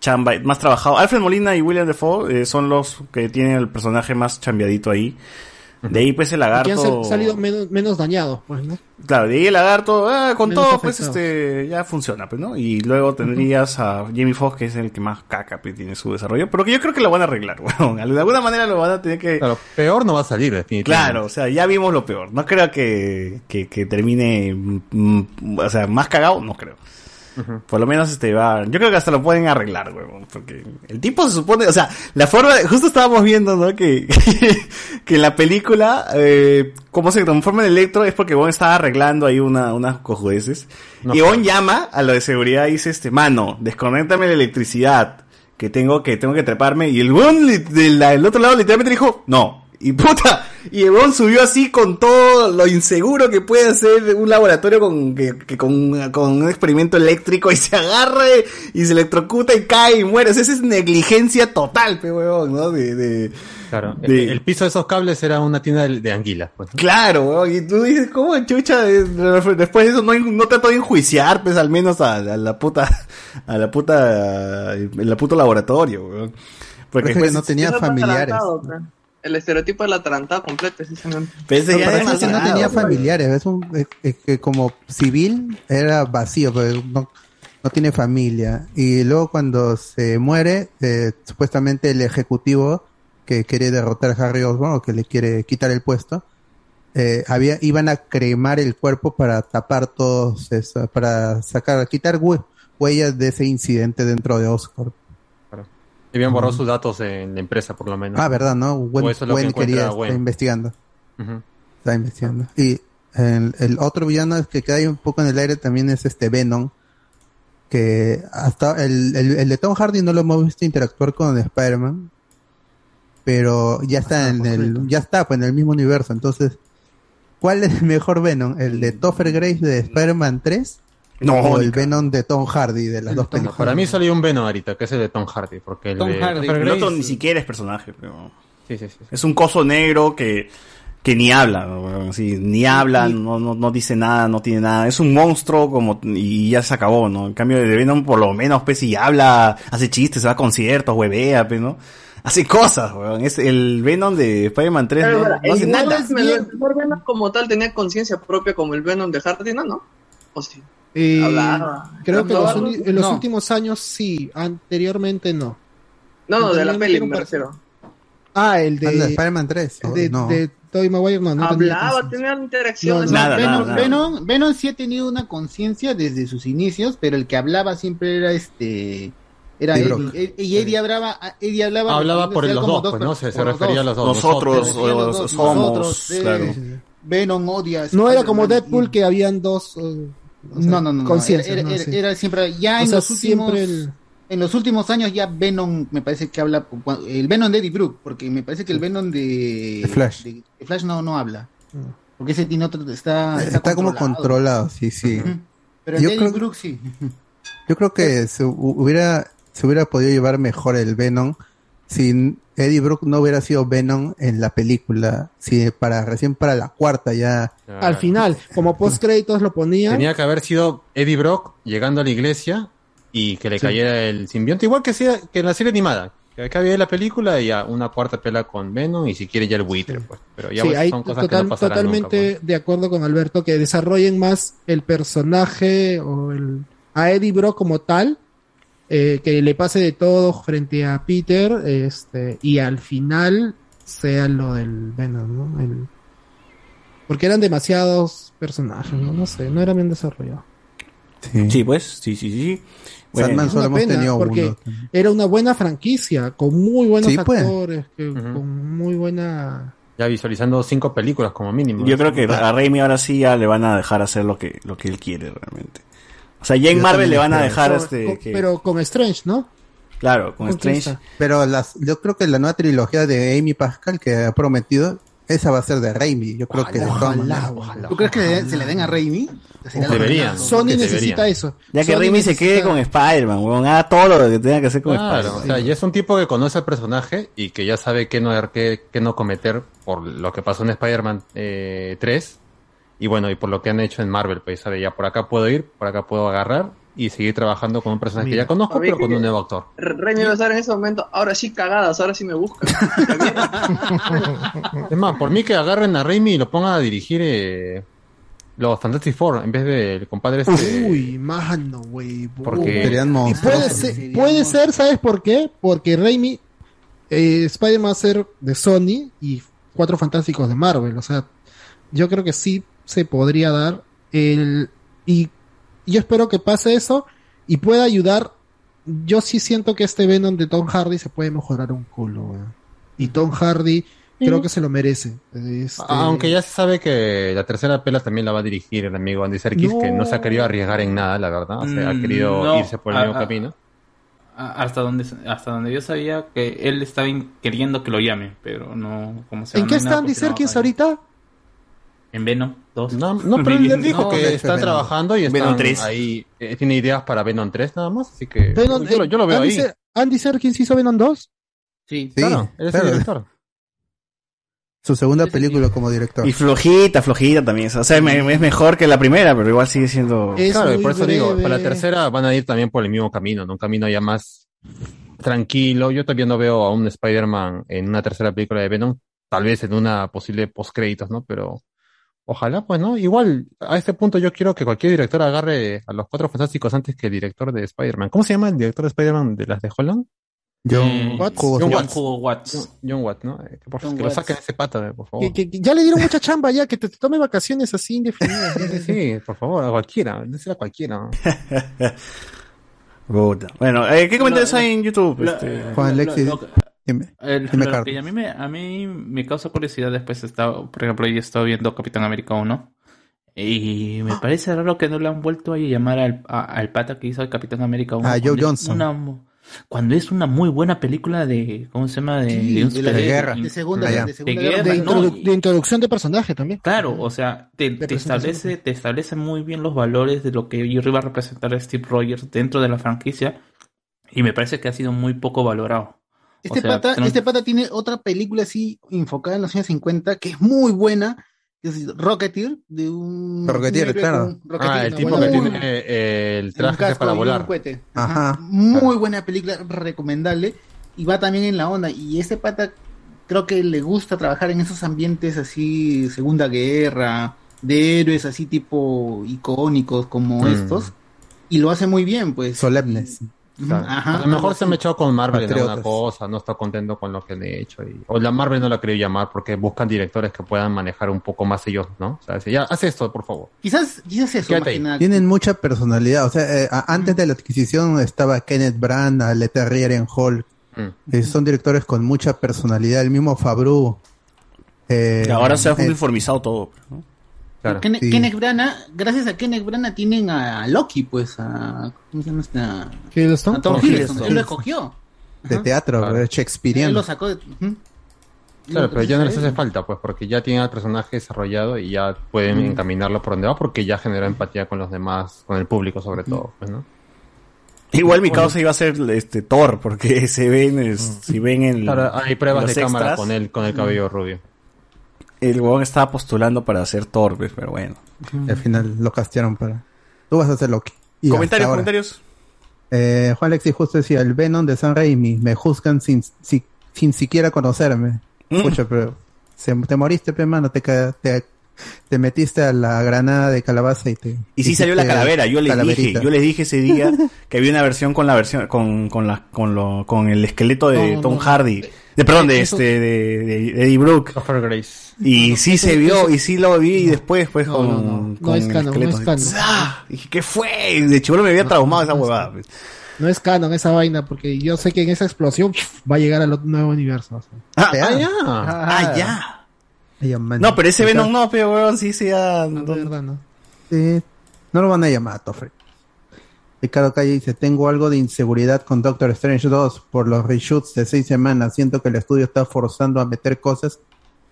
chamba, más trabajado. Alfred Molina y William Defoe eh, son los que tienen el personaje más chambeadito ahí. De ahí pues el Que han lagarto... sal- salido menos, menos dañados, pues, ¿no? Claro, de ahí el lagarto, ah, con Menos todo, pues este, ya funciona, pues, ¿no? Y luego tendrías a Jamie Foxx, que es el que más caca pues, tiene su desarrollo, pero que yo creo que lo van a arreglar, weón. De alguna manera lo van a tener que. Claro, peor no va a salir, definitivamente. Claro, o sea, ya vimos lo peor. No creo que, que, que termine, mm, mm, o sea, más cagado, no creo. Por lo menos este va, yo creo que hasta lo pueden arreglar, weón, porque el tipo se supone, o sea, la forma, justo estábamos viendo, ¿no? Que, que en la película, eh, cómo se transforma en Electro es porque Bon estaba arreglando ahí una, unas cojudeces. No, y claro. Bon llama a lo de seguridad y dice, este, mano, desconéctame la electricidad, que tengo que, tengo que treparme. Y el Bon del otro lado literalmente dijo, no. Y puta, y el Bon subió así con todo lo inseguro que puede hacer un laboratorio con, que, que con, con un experimento eléctrico y se agarra y se electrocuta y cae y muere. O sea, esa es negligencia total, pe huevón, ¿no? De, de, Claro, de- el, el piso de esos cables era una tienda de, de anguilas. Pues. Claro, weón, y tú dices, ¿cómo chucha? eh, Después de eso no, no trató de enjuiciar, pues al menos a, a la puta, a la puta, en la puto laboratorio, weón. Porque después no tenía familiares. El estereotipo del atarantado completo, precisamente. Pero No, no tenía pues. familiares. Es un, es- es que como civil era vacío, pero no, no tiene familia. Y luego cuando se muere, eh, supuestamente el ejecutivo que quiere derrotar a Harry Osborn o que le quiere quitar el puesto, eh, había, iban a cremar el cuerpo para tapar todos eso, para sacar, quitar hue- huellas de ese incidente dentro de Oscorp. Y habían borrado Ujú. sus datos en la empresa, por lo menos. Ah, verdad, ¿no? O Gwen, eso es que Gwen quería, Gwen. está investigando. Ujú. Está investigando. Y el, el otro villano es que queda ahí un poco en el aire también es este Venom. Que hasta el, el, el de Tom Hardy no lo hemos visto interactuar con Spider-Man. Pero ya está en el, ya está pues en el mismo universo. Entonces, ¿cuál es el mejor Venom? ¿El de Topher Grace de Spider-Man 3? No, o el Venom de Tom Hardy de las dos No, películas. para mí solo hay un Venom ahorita, que es el de Tom Hardy. Porque el Tom de Hardy. El otro ni siquiera es personaje, pero Sí, sí, sí. sí. es un coso negro que, que ni habla, ¿no? weón? Sí, ni habla, no, no, no dice nada, no tiene nada. Es un monstruo como, y ya se acabó, ¿no? En cambio de Venom, por lo menos, pues, si habla, hace chistes, se va a conciertos, huevea, pues, ¿no? Hace cosas, weón. Es el Venom de Spider-Man 3, Pero, no, pero, no hace el nada. El mejor Venom como tal tenía conciencia propia como el Venom de Hardy, ¿no? ¿No? ¿O sí? Eh, Hablaba. creo que los Hablaba. en los No. últimos años sí, anteriormente no. No, no, de la peli me refiero. Ah, el de. Spider-Man 3, el de, no. de Tobey Maguire, no, no tenía Hablaba, tenía interacciones. No, Venom, Venom- Venom sí ha tenido una conciencia desde sus inicios, pero el que hablaba siempre era este. Era Eddie Y Eddie hablaba, Eddie hablaba. Hablaba por los como dos, pues, ¿no? Se- refería a los dos. Nosotros, Se refería a los o dos, somos, nosotros, eh, claro. Venom odia. No era como Deadpool que habían dos. O sea, No, no, no. conciencias, Era, ¿no? era- Sí. era siempre. Ya O en sea, los últimos. siempre el- En los últimos años ya Venom me parece que habla. El Venom de Eddie Brook, porque me parece que el Venom de. De Flash. de- de Flash no, no habla. Porque ese tiene otro. Está, Está, como controlado, sí, sí. Pero el Yo de Eddie creo- Brook sí. Yo creo que se hu- hubiera, se hubiera podido llevar mejor el Venom si Eddie Brook no hubiera sido Venom en la película, si para recién para la cuarta ya. Al final, como post créditos lo ponían. Tenía que haber sido Eddie Brock llegando a la iglesia y que le Sí. cayera el simbionte, igual que, sea, que en la serie animada. Que acá había la película y ya una cuarta pela con Venom y si quiere ya el buitre, pues. Pero ya Sí, pues, son cosas total- que no totalmente nunca, de acuerdo con Alberto que desarrollen más el personaje o el a Eddie Brock como tal, eh, que le pase de todo frente a Peter, este, y al final sea lo del Venom, ¿no? El- porque eran demasiados personajes, ¿no? No sé, no era bien desarrollado. Sí, pues, sí, sí, sí. Bueno, Es una pena, porque era una buena franquicia, con muy buenos Sí, pues. actores, que- con muy buena... Ya visualizando cinco películas como mínimo. Yo creo que a Raimi ahora sí ya le van a dejar hacer lo que, lo que él quiere realmente. O sea, ya en Marvel también le van a dejar este con- que- Pero con Strange, ¿no? claro, con Strange. Pero las, yo creo que la nueva trilogía de Amy Pascal que ha prometido, esa va a ser de Raimi. Yo creo que de todas maneras. ¿Tú crees que le- se le den a Raimi? Deberían. Sony necesita eso. Ya que Sony Raimi se quede con Spider-Man, weón, haga todo lo que tenga que hacer con Claro, o Spider-Man. sea, ya es un tipo que conoce al personaje y que ya sabe qué no, qué, qué no cometer por lo que pasó en Spider-Man eh, 3 y bueno, y por lo que han hecho en Marvel, pues sabe, ya por acá puedo ir, por acá puedo agarrar y seguir trabajando con un personaje que ya conozco, pero con un nuevo actor. A estar en ese momento, ahora sí cagadas, ahora sí me buscan. Es más, por mí que agarren a Raimi y lo pongan a dirigir eh, los Fantastic Four en vez del compadre este. Uy, mano, güey. Porque- Serían Y monstruos. puede ser, puede ser, ¿sabes por qué? Porque Raimi, eh, Spider-Man va a ser de Sony y Cuatro Fantásticos de Marvel. O sea, yo creo que sí se podría dar el... Y yo espero que pase eso y pueda ayudar. Yo sí siento que este Venom de Tom Hardy se puede mejorar un culo. Y Tom Hardy creo que se lo merece. Este- Aunque ya se sabe que la tercera pela también la va a dirigir el amigo Andy Serkis, No. que no se ha querido arriesgar en nada, la verdad. O sea, ha Mm, querido no. irse por el mismo camino. Hasta donde, hasta donde yo sabía que él estaba queriendo que lo llamen, pero no. ¿cómo se ¿En qué está Andy Serkis ahorita? En Venom 2. No, no, pero él dijo No, que está Venom. trabajando y Venom están 3. ahí. eh, tiene ideas para Venom 3 nada más, así que Venom- yo, lo, yo lo veo Andy ahí. Ser- Andy Serkis hizo Venom 2. Sí, claro, él es el claro. director. Su segunda película como director. Y flojita, flojita también. O sea, me- es mejor que la primera, pero igual sigue siendo. claro, y por eso digo, breve. para la tercera van a ir también por el mismo camino, ¿no? un camino ya más tranquilo. Yo todavía no veo a un Spider-Man en una tercera película de Venom, tal vez en una posible post-créditos, ¿no? Pero ojalá, pues, ¿no? Igual, a este punto yo quiero que cualquier director agarre a los cuatro fantásticos antes que el director de Spider-Man. ¿Cómo se llama el director de Spider-Man de las de Holland? John Eh, Watts. John John Watts. Hugo Watts. John, John Watts, ¿no? Eh, que, por- John que lo saquen ese pata, eh, por favor. Que, que- que ya le dieron mucha chamba ya, que te, te tome vacaciones así indefinidas. Sí, por favor, a cualquiera, désela a cualquiera. ¿no? Bueno, eh, ¿qué comentarios Lo- hay en YouTube? lo- Este, Juan lo- Alexis, lo- dime, El- dime, lo que a mí, me, a mí me causa curiosidad después estaba, por ejemplo, yo he estado viendo Capitán América 1 y me parece raro que no le han vuelto a llamar al, a- al pata que hizo el Capitán América 1. Ah, Joe cuando es Johnson. una cuando es una muy buena película de, ¿cómo se llama? De, Sí, de un de la guerra. De segunda, Ah, ya. de segunda De guerra guerra, de, mundial. no, introdu- de introducción de personaje también. Claro, o sea, te, te establece, te establece muy bien los valores de lo que iba a representar Steve Rogers dentro de la franquicia y me parece que ha sido muy poco valorado. Este, O sea, pata, este pata tiene otra película así enfocada en los años 50 que es muy buena, que es Rocketeer, de un... Rocketeer, claro. Rocketeer, Ah, el tipo buena- que muy- tiene eh, el traje casco para un volar. Ajá. Muy buena película, recomendable. Y va también en la onda. Y este pata creo que le gusta trabajar en esos ambientes así, Segunda Guerra, de héroes así tipo icónicos como Mm. estos. Y lo hace muy bien, pues. Solemnes. Ajá. a lo mejor se me echó con Marvel en Patriotas. alguna cosa, no está contento con lo que han hecho. Y, o la Marvel no la quería llamar porque buscan directores que puedan manejar un poco más ellos, ¿no? O sea, ya, haz esto, por favor. Quizás, quizás eso. Tienen mucha personalidad. O sea, eh, a- antes de la adquisición estaba Kenneth Branagh, Ale Terrier en Hulk. Mm. Eh, son directores con mucha personalidad. El mismo Fabru. Eh, Y ahora se ha eh, uniformizado todo. ¿no? Claro. Kenneth, Sí. Kenneth Branagh, gracias a Kenneth Branagh tienen a Loki, pues, a... ¿Cómo se llama esta? Hiddleston. A Tom Hiddleston. Hiddleston. Él lo escogió. de teatro, Claro. Él Shakespeareano. lo sacó de... Ujú. Claro, pero ya no les hace falta, pues, porque ya tienen al personaje desarrollado y ya pueden Mm. encaminarlo por donde va, porque ya generó empatía con los demás, con el público sobre todo, pues, ¿no? Igual mi causa iba a ser este Thor, porque se ven, es- si ven en Claro, hay pruebas de cámara extras, con él, con el cabello rubio. El huevón estaba postulando para hacer Thor, pues, pero bueno. Y al final lo castearon para. Tú vas a hacer Loki. Y comentarios, comentarios. Eh, Juan Alexis justo decía, el Venom de San Raimi, me juzgan sin, si- sin siquiera conocerme. Mm. Pucha, pero se- te moriste, pe, mano, te, te, te metiste a la granada de calabaza y te... Y sí salió la calavera, yo les dije, yo les dije ese día que había una versión con la versión, con, con la, con lo, con el esqueleto de No, Tom no. Hardy, de perdón, de este, de, de- de Eddie Brooke. Grace. Y sí se vio, y sí lo vi y después, pues, No, con, no, no. No con es canon, no es canon. ¡Ah! Dije, ¿qué fue? De chivolo me había traumado esa huevada. pues. No es canon esa vaina, porque yo sé que en esa explosión va a llegar al otro nuevo universo. o sea. Ah, Ya. Ah, ya. ah, ya. Ay, man. No, pero ese Venom no, pero weón, sí, sí, ya. De verdad, ¿no? Sí, no lo van a llamar, Tofre. Ricardo Calle dice, tengo algo de inseguridad con Doctor Strange 2 por los reshoots de seis semanas. Siento que el estudio está forzando a meter cosas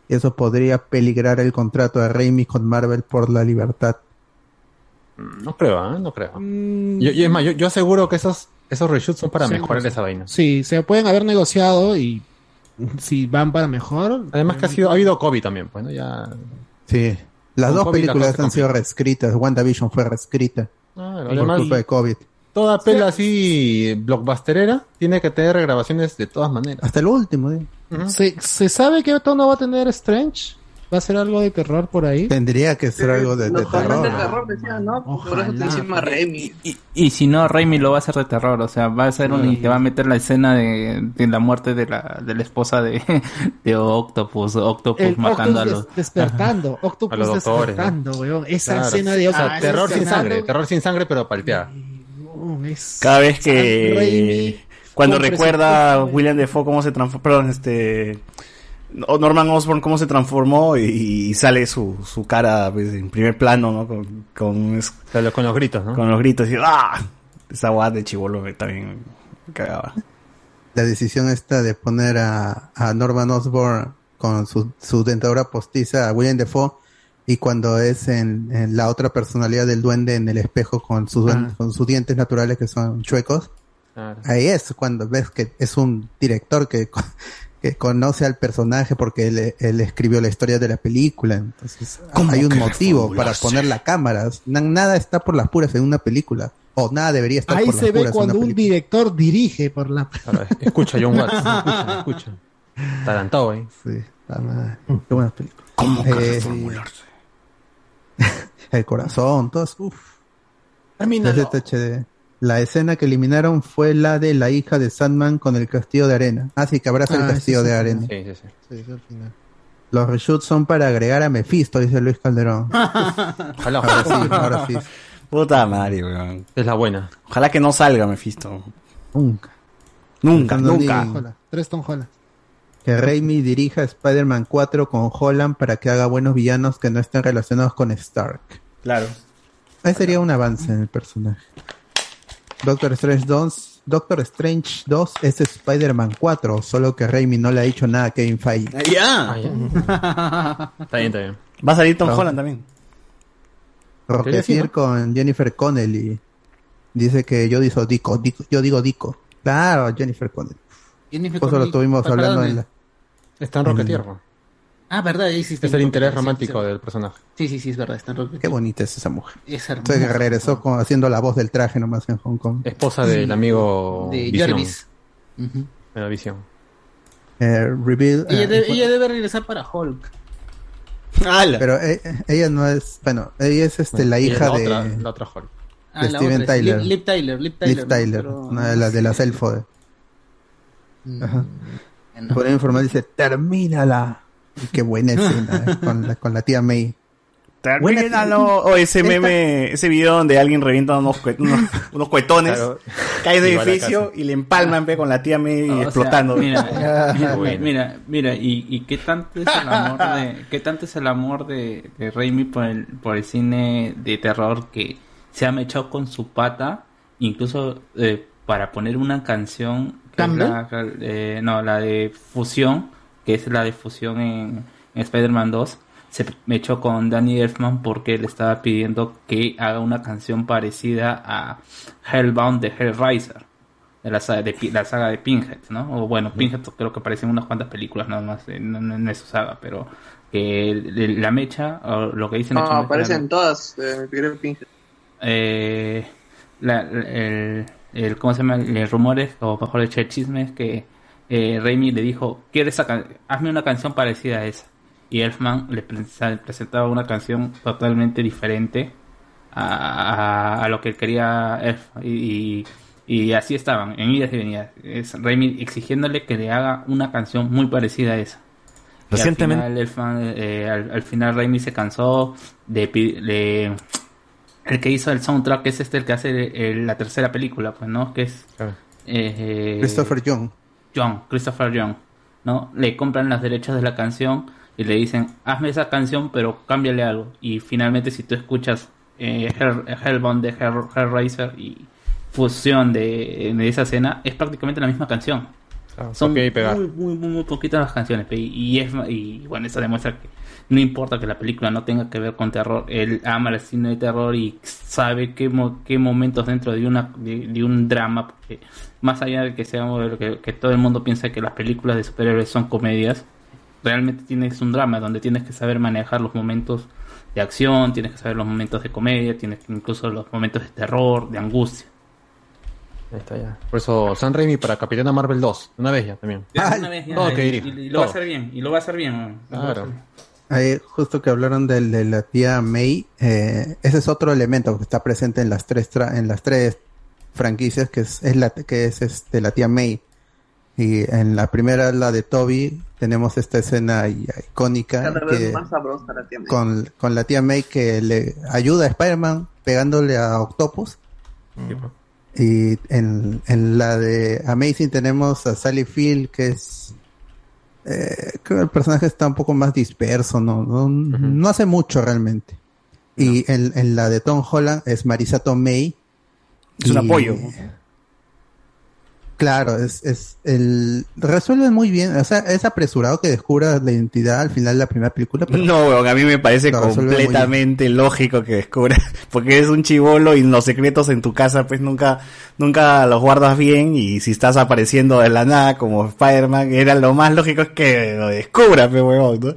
y eso podría peligrar el contrato de Raimi con Marvel por la libertad. No creo, ¿eh? No creo. Yo, yo- es más, yo, yo aseguro que esos, esos reshoots son para Sí, mejorar sí. esa vaina. Sí, se pueden haber negociado y si van para mejor. Además que ha, sido, ha habido COVID también, pues, ¿no? Ya... Sí, las dos COVID películas han sido reescritas. WandaVision fue reescrita Claro, por además, culpa de COVID. toda pela así blockbusterera tiene que tener regrabaciones de todas maneras. Hasta el último, ¿sí? ¿Se, ¿Se sabe que tono va a tener Strange? ¿Va a ser algo de terror por ahí? Tendría que ser algo de, de Los fans terror. del terror decían, ¿no? Por eso te encima Remy. Y, y si no, Raimi lo va a hacer de terror, o sea, va a ser un, y te va a meter la escena de, de la muerte de la, de la esposa de, de Octopus, Octopus El matando a Octopus los... des- despertando, Octopus A los doctores, despertando, weón. Esa Claro. escena de O sea, Octopus terror sin sangre, terror sin sangre, pero palteada. weón, es- Cada vez Sam Raimi que cuando recuerda presupuesto, William Defoe cómo se transformó, perdón, este Norman Osborn cómo se transformó y, y sale su, su cara pues, en primer plano, ¿no? Con, con, es- con los gritos, ¿no? con los gritos y ¡ah! Esa guada de chivolo me también me cagaba. La decisión esta de poner a, a Norman Osborn con su, su dentadura postiza a William Defoe y cuando es en, en la otra personalidad del duende en el espejo con sus, Ah. con sus dientes naturales que son chuecos, Claro. ahí es cuando ves que es un director que, que conoce al personaje porque él, él escribió la historia de la película. Entonces ¿Cómo hay un motivo para poner la cámara. Na- Nada está por las puras en una película. O nada debería estar Ahí por se las ve puras en cuando una un película. director dirige por la. Claro, escucha John Watts, escucha, escucha. ¿eh? Sí, madre. Qué buena película. ¿Cómo que Eh, reformularse? El corazón, todo eso, uf. Termínalo. La escena que eliminaron fue la de la hija de Sandman con el castillo de arena. Ah, sí, que abraza Ah, el castillo ese sí, de sí. arena. Sí, sí, sí. Sí, sí, al final. Los reshoots son para agregar a Mephisto, dice Luis Calderón. Ojalá, Ahora ojalá. sí, ahora sí. Puta madre, weón. Es la buena. Ojalá que no salga Mephisto. Nunca. Nunca, nunca. ni- Holland, tres Tom Holland. Que Raimi dirija Spider-Man 4 con Holland para que haga buenos villanos que no estén relacionados con Stark. Claro. Ahí sería un avance en el personaje. Doctor Strange 2, Doctor Strange 2 es Spider-Man 4, solo que Raimi no le ha dicho nada a Kevin Feige. Ya. Ah, ya. Está bien, está bien. Va a salir Tom No. Holland también. Rocketeer con Jennifer Connelly. Dice que yo digo Dico, Dico- yo digo Dico. Claro, Jennifer Connelly. Jennifer Eso lo Connelly. estuvimos ¿Para hablando en la... Está en Rocketierra. Ah, verdad, ahí sí está Es el interés romántico sí. del personaje. Sí, sí, sí, es verdad, está en Rocket. Qué bonita es esa mujer. Es hermosa. que regresó con, haciendo la voz del traje nomás en Hong Kong. Esposa del amigo De. Jarvis. Ujú. De la visión. Eh, reveal, Ella, debe, fue- ella debe regresar para Hulk. ¡Hala! Pero eh, ella no es, bueno, ella es este la hija la de Otra, la otra Hulk. Ah, de la Steven otra, Tyler. Tyler, Liv Tyler. ¿no? Tyler, Pero- una de las de las elfo. de- Ajá. Por ahí informal dice, termínala. Y qué buena escena, ¿eh? con, la, con la tía May. Termínalo. O ese Esta- meme, ese video donde alguien revienta unos, unos, unos cuetones, Claro. cae Igual a edificio y le empalman pe, con la tía May O sea, explotando. mira, mira, Bueno. mira, mira, y, y qué tanto es el amor de, qué tanto es el amor de, de Raimi por el, por el cine de terror que se ha mechado con su pata, incluso eh, para poner una canción, que es la, eh, no, la de fusión, que es la de fusión en, en Spider-Man 2, se mechó con Danny Elfman porque le estaba pidiendo que haga una canción parecida a Hellbound de Hellraiser de la saga de, la saga de Pinhead, ¿no? O bueno, Pinhead creo que aparece en unas cuantas películas nada más en, en- en esa saga, pero que la mecha, o lo que dicen No, hecho mecha, aparecen la- todas. Eh, Pinhead. eh, la- el, el- ¿cómo se llama? El rumor es, o mejor dicho, el chisme es que eh, Raimi le dijo, ¿quieres hazme una canción parecida a esa? Y Elfman le pre- presentaba una canción totalmente diferente a, a- a lo que quería Elf. Y, y- y así estaban, en idas y venidas. Es Raimi exigiéndole que le haga una canción muy parecida a esa. Al Recientemente- final, Elfman, eh, al, al final Raimi se cansó de, de- el que hizo el soundtrack es este el que hace el- la tercera película pues no que es eh, Christopher Young. Christopher Young no le compran las derechos de la canción y le dicen hazme esa canción pero cámbiale algo y finalmente si tú escuchas eh, Hell- Hellbound de Hell- Hellraiser y fusión de, de esa escena es prácticamente la misma canción son y pegar. muy, muy, muy, muy poquitas las canciones. Y, es, y bueno, eso demuestra que no importa que la película no tenga que ver con terror, él ama el cine de terror y sabe qué, qué momentos dentro de, una, de, de un drama, porque más allá de que, seamos, de que, que todo el mundo piensa que las películas de superhéroes son comedias, realmente tienes un drama donde tienes que saber manejar los momentos de acción, tienes que saber los momentos de comedia, tienes que incluso los momentos de terror, de angustia. Ahí está ya. Por eso, San Raimi para Capitana Marvel 2. Una vez ya también. Una vez ya, Todo y- que y, lo va a hacer bien, y lo va a hacer bien. Claro. Ahí, justo que hablaron del- de, la tía May, eh, ese es otro elemento que está presente en las tres tra- en las tres franquicias, que es, es la que es este la tía May. Y en la primera, la de Toby, tenemos esta escena icónica Cada vez que, más sabrosa la tía May. con, con la tía May que le ayuda a Spider-Man pegándole a Octopus. Y en, en la de Amazing tenemos a Sally Field, que es. eh, creo que el personaje está un poco más disperso, no, no, no hace mucho realmente. Y en, en la de Tom Holland es Marisa Tomei. Es un apoyo. Claro, es, es el resuelve muy bien, o sea, es apresurado que descubra la identidad al final de la primera película, pero No, weón, a mí me parece completamente lógico que descubras, porque eres un chivolo y los secretos en tu casa pues nunca, nunca los guardas bien y si estás apareciendo de la nada como Spider-Man, era lo más lógico es que lo descubras, pues, weón, ¿no?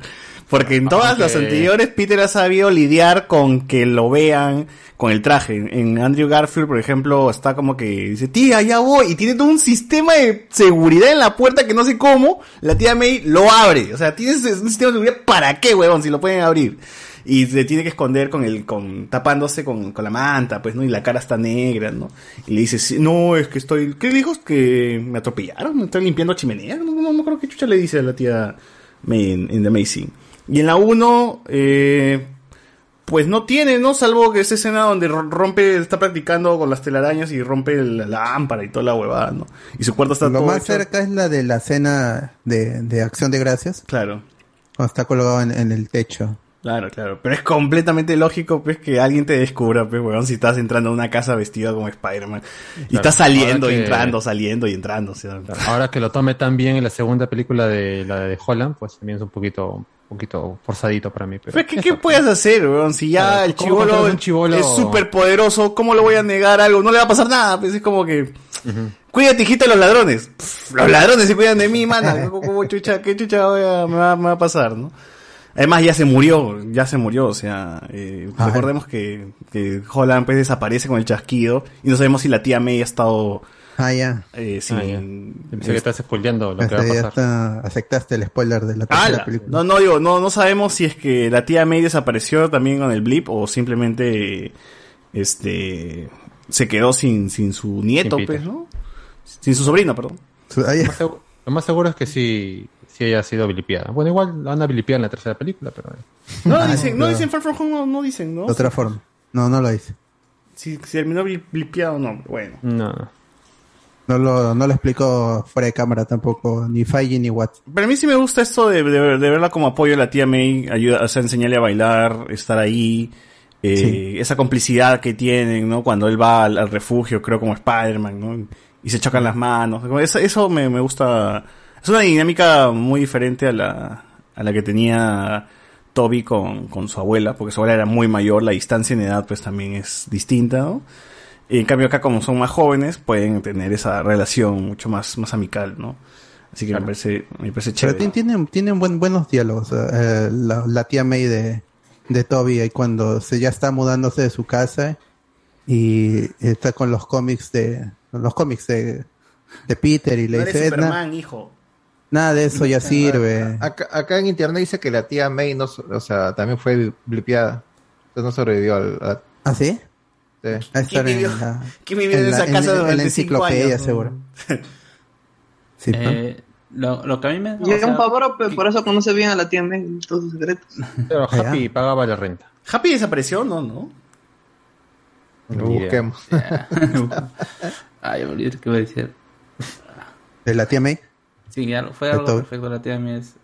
Porque en todas Aunque- las anteriores Peter ha sabido lidiar con que lo vean con el traje. En Andrew Garfield, por ejemplo, está como que dice, tía, ya voy, y tiene todo un sistema de seguridad en la puerta que no sé cómo, la tía May lo abre. O sea, tienes un sistema de seguridad para qué, huevón, si lo pueden abrir. Y se tiene que esconder con el, con, tapándose con, con la manta, pues, ¿no? Y la cara está negra, ¿no? Y le dice, "Sí, no, es que estoy, ¿qué dijo? Que me atropellaron, me estoy limpiando chimenea. No, no, no creo que chucha le dice a la tía May en, en The Amazing. Y en la 1, eh, pues no tiene, ¿no? Salvo que esa escena donde ro- rompe, está practicando con las telarañas y rompe la lámpara y toda la huevada, ¿no? Y su cuarto está lo todo más hecho- cerca es la de la escena de, de Acción de Gracias. Claro. Cuando está colgado en, en el techo. Claro, claro. Pero es completamente lógico, pues, que alguien te descubra, pues, weón, si estás entrando a una casa vestido como Spider-Man. Y Claro. estás saliendo, que- entrando, saliendo y entrando. o. Ahora que lo tome tan bien en la segunda película de la de Holland, pues también es un poquito, poquito forzadito para mí. Pero Pues, ¿qué, ¿qué puedes hacer, weón? Si ya Claro, el ¿cómo chivolo chibolo? es súper poderoso, ¿cómo le voy a negar algo? No le va a pasar nada, pues es como que... Cuídate, hijita, de los ladrones. Pff, los ladrones se cuidan de mí, mana. ¿Cómo, chucha, ¿Qué chucha voy a- me, va, me va a pasar, no? Además, ya se murió, ya se murió, o sea, eh, recordemos que, que Holland pues desaparece con el chasquido y no sabemos si la tía May ha estado Ah, ya. eh, sin... Ah, ya. Pensé que estás spoileando lo que va a pasar. está- aceptaste el spoiler de la tercera ¡Hala! película. No, no digo, no, no sabemos si es que la tía May desapareció también con el blip o simplemente, este, se quedó sin, sin su nieto, Sin pues, ¿no? Sin su sobrino, perdón. Lo más, seguro, lo más seguro es que sí, sí haya sido vilipiada. Bueno, igual la van a vilipiar en la tercera película, pero... No Ah, dicen, no dicen Far From Home, no, no dicen, ¿no? De otra forma. No, no lo dice. Si, si terminó blipeado, no, bueno. No. No lo, no lo explicó fuera de cámara tampoco, ni Feige ni Watts. Pero a mí sí me gusta esto de, de, de verla como apoyo a la tía May, ayuda, o sea, enseñarle a bailar, estar ahí, eh, esa complicidad que tienen, ¿no? Cuando él va al, al refugio, creo como Spider-Man, ¿no? Y se chocan las manos. Eso me, me gusta. Es una dinámica muy diferente a la, a la que tenía Toby con, con su abuela, porque su abuela era muy mayor, la distancia en edad pues también es distinta, ¿no? Y en cambio acá como son más jóvenes, pueden tener esa relación mucho más, más amical, ¿no? Así que me parece, me parece Pero chévere. tienen, tienen, tienen buen, buenos diálogos. eh, la, la tía May de, de Toby, ahí cuando se ya está mudándose de su casa y está con los cómics de los cómics de, de Peter y le No dice, "Eh, na- Superman, hijo. nada de eso ya sirve. Acá, acá en internet dice que la tía May no, o sea, también fue blipeada. Entonces no sobrevivió al. a- ¿Ah, sí? Sí. A estar vivió- en la, quién vivió en la- esa casa en la durante cinco enciclopedia, años? seguro. Sí, ¿no? Eh, lo, lo que a mí me... Y o es sea, un favor, pero por eso conoce bien a la tía May todos sus secretos. Pero Happy pagaba la renta. ¿Happy desapareció? No, no. Lo busquemos. Ay, me olvidé qué iba a decir. ¿De la tía May? Sí, algo- fue algo perfecto la tía May. es-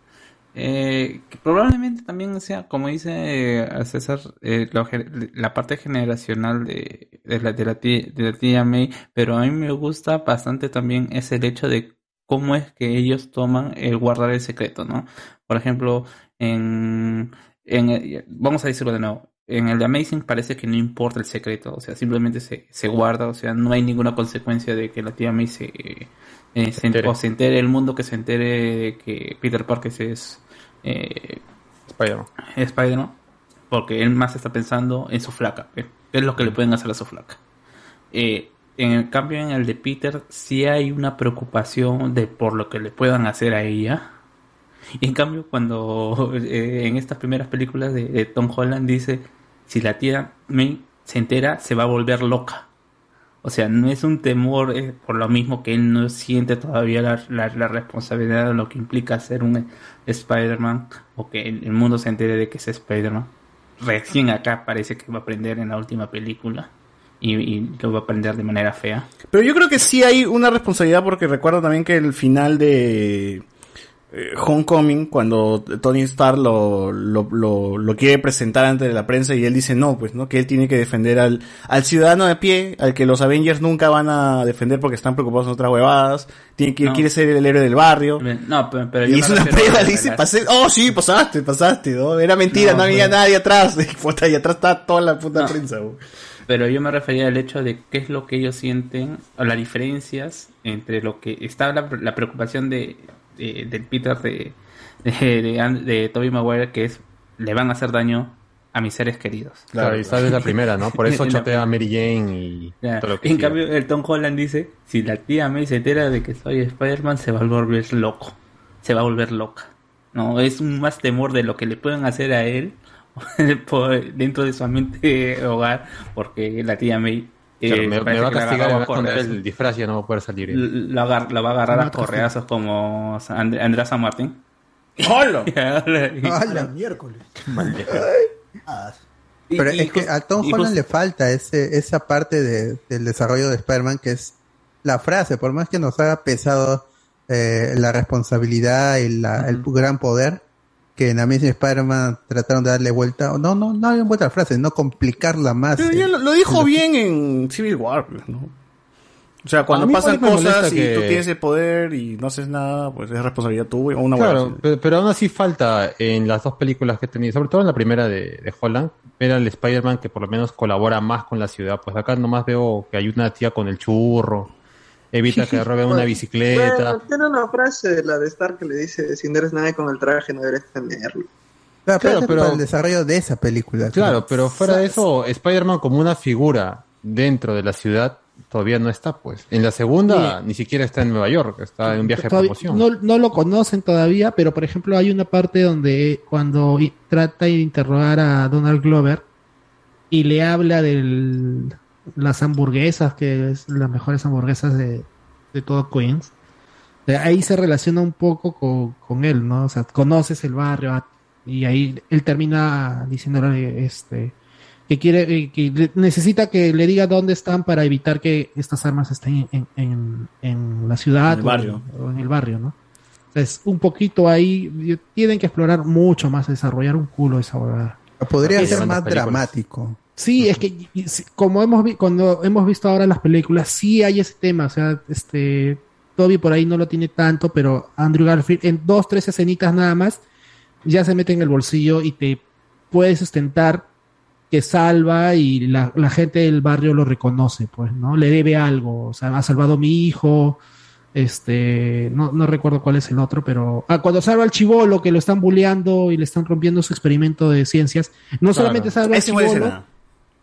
Eh, que probablemente también sea, como dice eh, César, eh, la parte generacional de, de, la, de, la tía, de la tía May, pero a mí me gusta bastante también es el hecho de cómo es que ellos toman el guardar el secreto, ¿no? Por ejemplo, en, en el- vamos a decirlo de nuevo, en el de Amazing parece que no importa el secreto, o sea, simplemente se, se guarda, o sea, no hay ninguna consecuencia de que la tía May se, eh, se- entere. o se entere el mundo que se entere de que Peter Parker es eh, Spider-Man. Porque él más está pensando en su flaca, ¿qué es lo que le pueden hacer a su flaca. Eh, en cambio, en el de Peter, sí hay una preocupación de por lo que le puedan hacer a ella. Y en cambio, cuando eh, en estas primeras películas de, de Tom Holland dice, si la tía May se entera, se va a volver loca. O sea, no es un temor eh, por lo mismo que él no siente todavía la, la- responsabilidad de lo que implica ser un Spider-Man o que el, el mundo se entere de que es Spider-Man. Recién acá parece que va a aprender en la última película y, y lo va a aprender de manera fea. Pero yo creo que sí hay una responsabilidad porque recuerdo también que el final de eh, Homecoming, cuando Tony Stark lo, lo, lo, lo quiere presentar ante la prensa y él dice no, pues no, que él tiene que defender al, al ciudadano de pie, al que los Avengers nunca van a defender porque están preocupados en otras huevadas, tiene que, No. quiere ser el héroe del barrio. No, pero, pero yo Y hizo una prueba, le dice, pasé, oh sí, pasaste, pasaste, ¿no? Era mentira, no, No, había pero- nadie atrás, y, y atrás está toda la puta No. prensa. Pero yo me refería al hecho de qué es lo que ellos sienten, o las diferencias entre lo que está la, la preocupación de, de- del Peter de, de, de, An- de Tobey Maguire, que es le van a hacer daño a mis seres queridos. Claro, y esta es la primera, ¿no? Por eso chotea a Mary Jane y Ya. todo lo que En cambio, el Tom Holland dice, si la tía May se entera de que soy Spider-Man, se va a volver loco. Se va a volver loca. No, es un más temor de lo que le pueden hacer a él por- dentro de su mente hogar, porque la tía May eh, Claro, me, me parece va a castigar y me va a esconder el disfraz y ya no va a poder salir. L- La, va a agarrar a correazos como And- Andrea San Martín. ¡Hola! ¡Hala, miércoles! Y- Pero y es que a Tom y Holland le falta ese, esa parte de- del desarrollo de Spider-Man que es la frase, por más que nos haga pesado eh, la responsabilidad y la, el gran poder, que en Amazing Spider-Man trataron de darle vuelta, no, no, no darle vuelta a la frase, no complicarla más. Pero eh. ya lo, lo dijo bien en Civil War, ¿no? O sea, cuando pasan cosas y que- tú tienes el poder y no haces nada, pues es responsabilidad tuya o una Claro, pero, pero aún así falta en las dos películas que he tenido, sobre todo en la primera de, de Holland, ver al Spider-Man que por lo menos colabora más con la ciudad. Pues acá nomás veo que hay una tía con el churro, evita que roben una bicicleta. Bueno, tiene una frase, la de Stark, que le dice, si no eres nadie con el traje, no deberías tenerlo. Claro, pero, Claro, pero- para el desarrollo de esa película. Claro, pero fuera de eso, Spider-Man como una figura dentro de la ciudad todavía no está, pues. En la segunda ni siquiera está en Nueva York, está en un viaje de promoción. no, no lo conocen todavía, pero por ejemplo hay una parte donde cuando trata de interrogar a Donald Glover y le habla del las hamburguesas, que es las mejores hamburguesas de, de todo Queens. De ahí se relaciona un poco con, con él, ¿no? O sea, conoces el barrio ah, y ahí él termina diciéndole este que quiere eh, que necesita que le diga dónde están para evitar que estas armas estén en, en, en la ciudad En el o barrio. o en el barrio, ¿no? Entonces, un poquito ahí tienen que explorar mucho más, desarrollar un culo esa huevada. Podría ser más películas. dramático. Sí, es que como hemos vi- cuando hemos visto ahora las películas, sí hay ese tema, o sea, este Toby por ahí no lo tiene tanto, pero Andrew Garfield en dos, tres escenitas nada más ya se mete en el bolsillo y te puede sustentar que salva y la, la gente del barrio lo reconoce, pues, ¿no? Le debe algo, o sea, ha salvado a mi hijo, este, no, no recuerdo cuál es el otro, pero ah, cuando salva al chivolo que lo están bulleando y le están rompiendo su experimento de ciencias, no Claro. solamente salva al chivolo.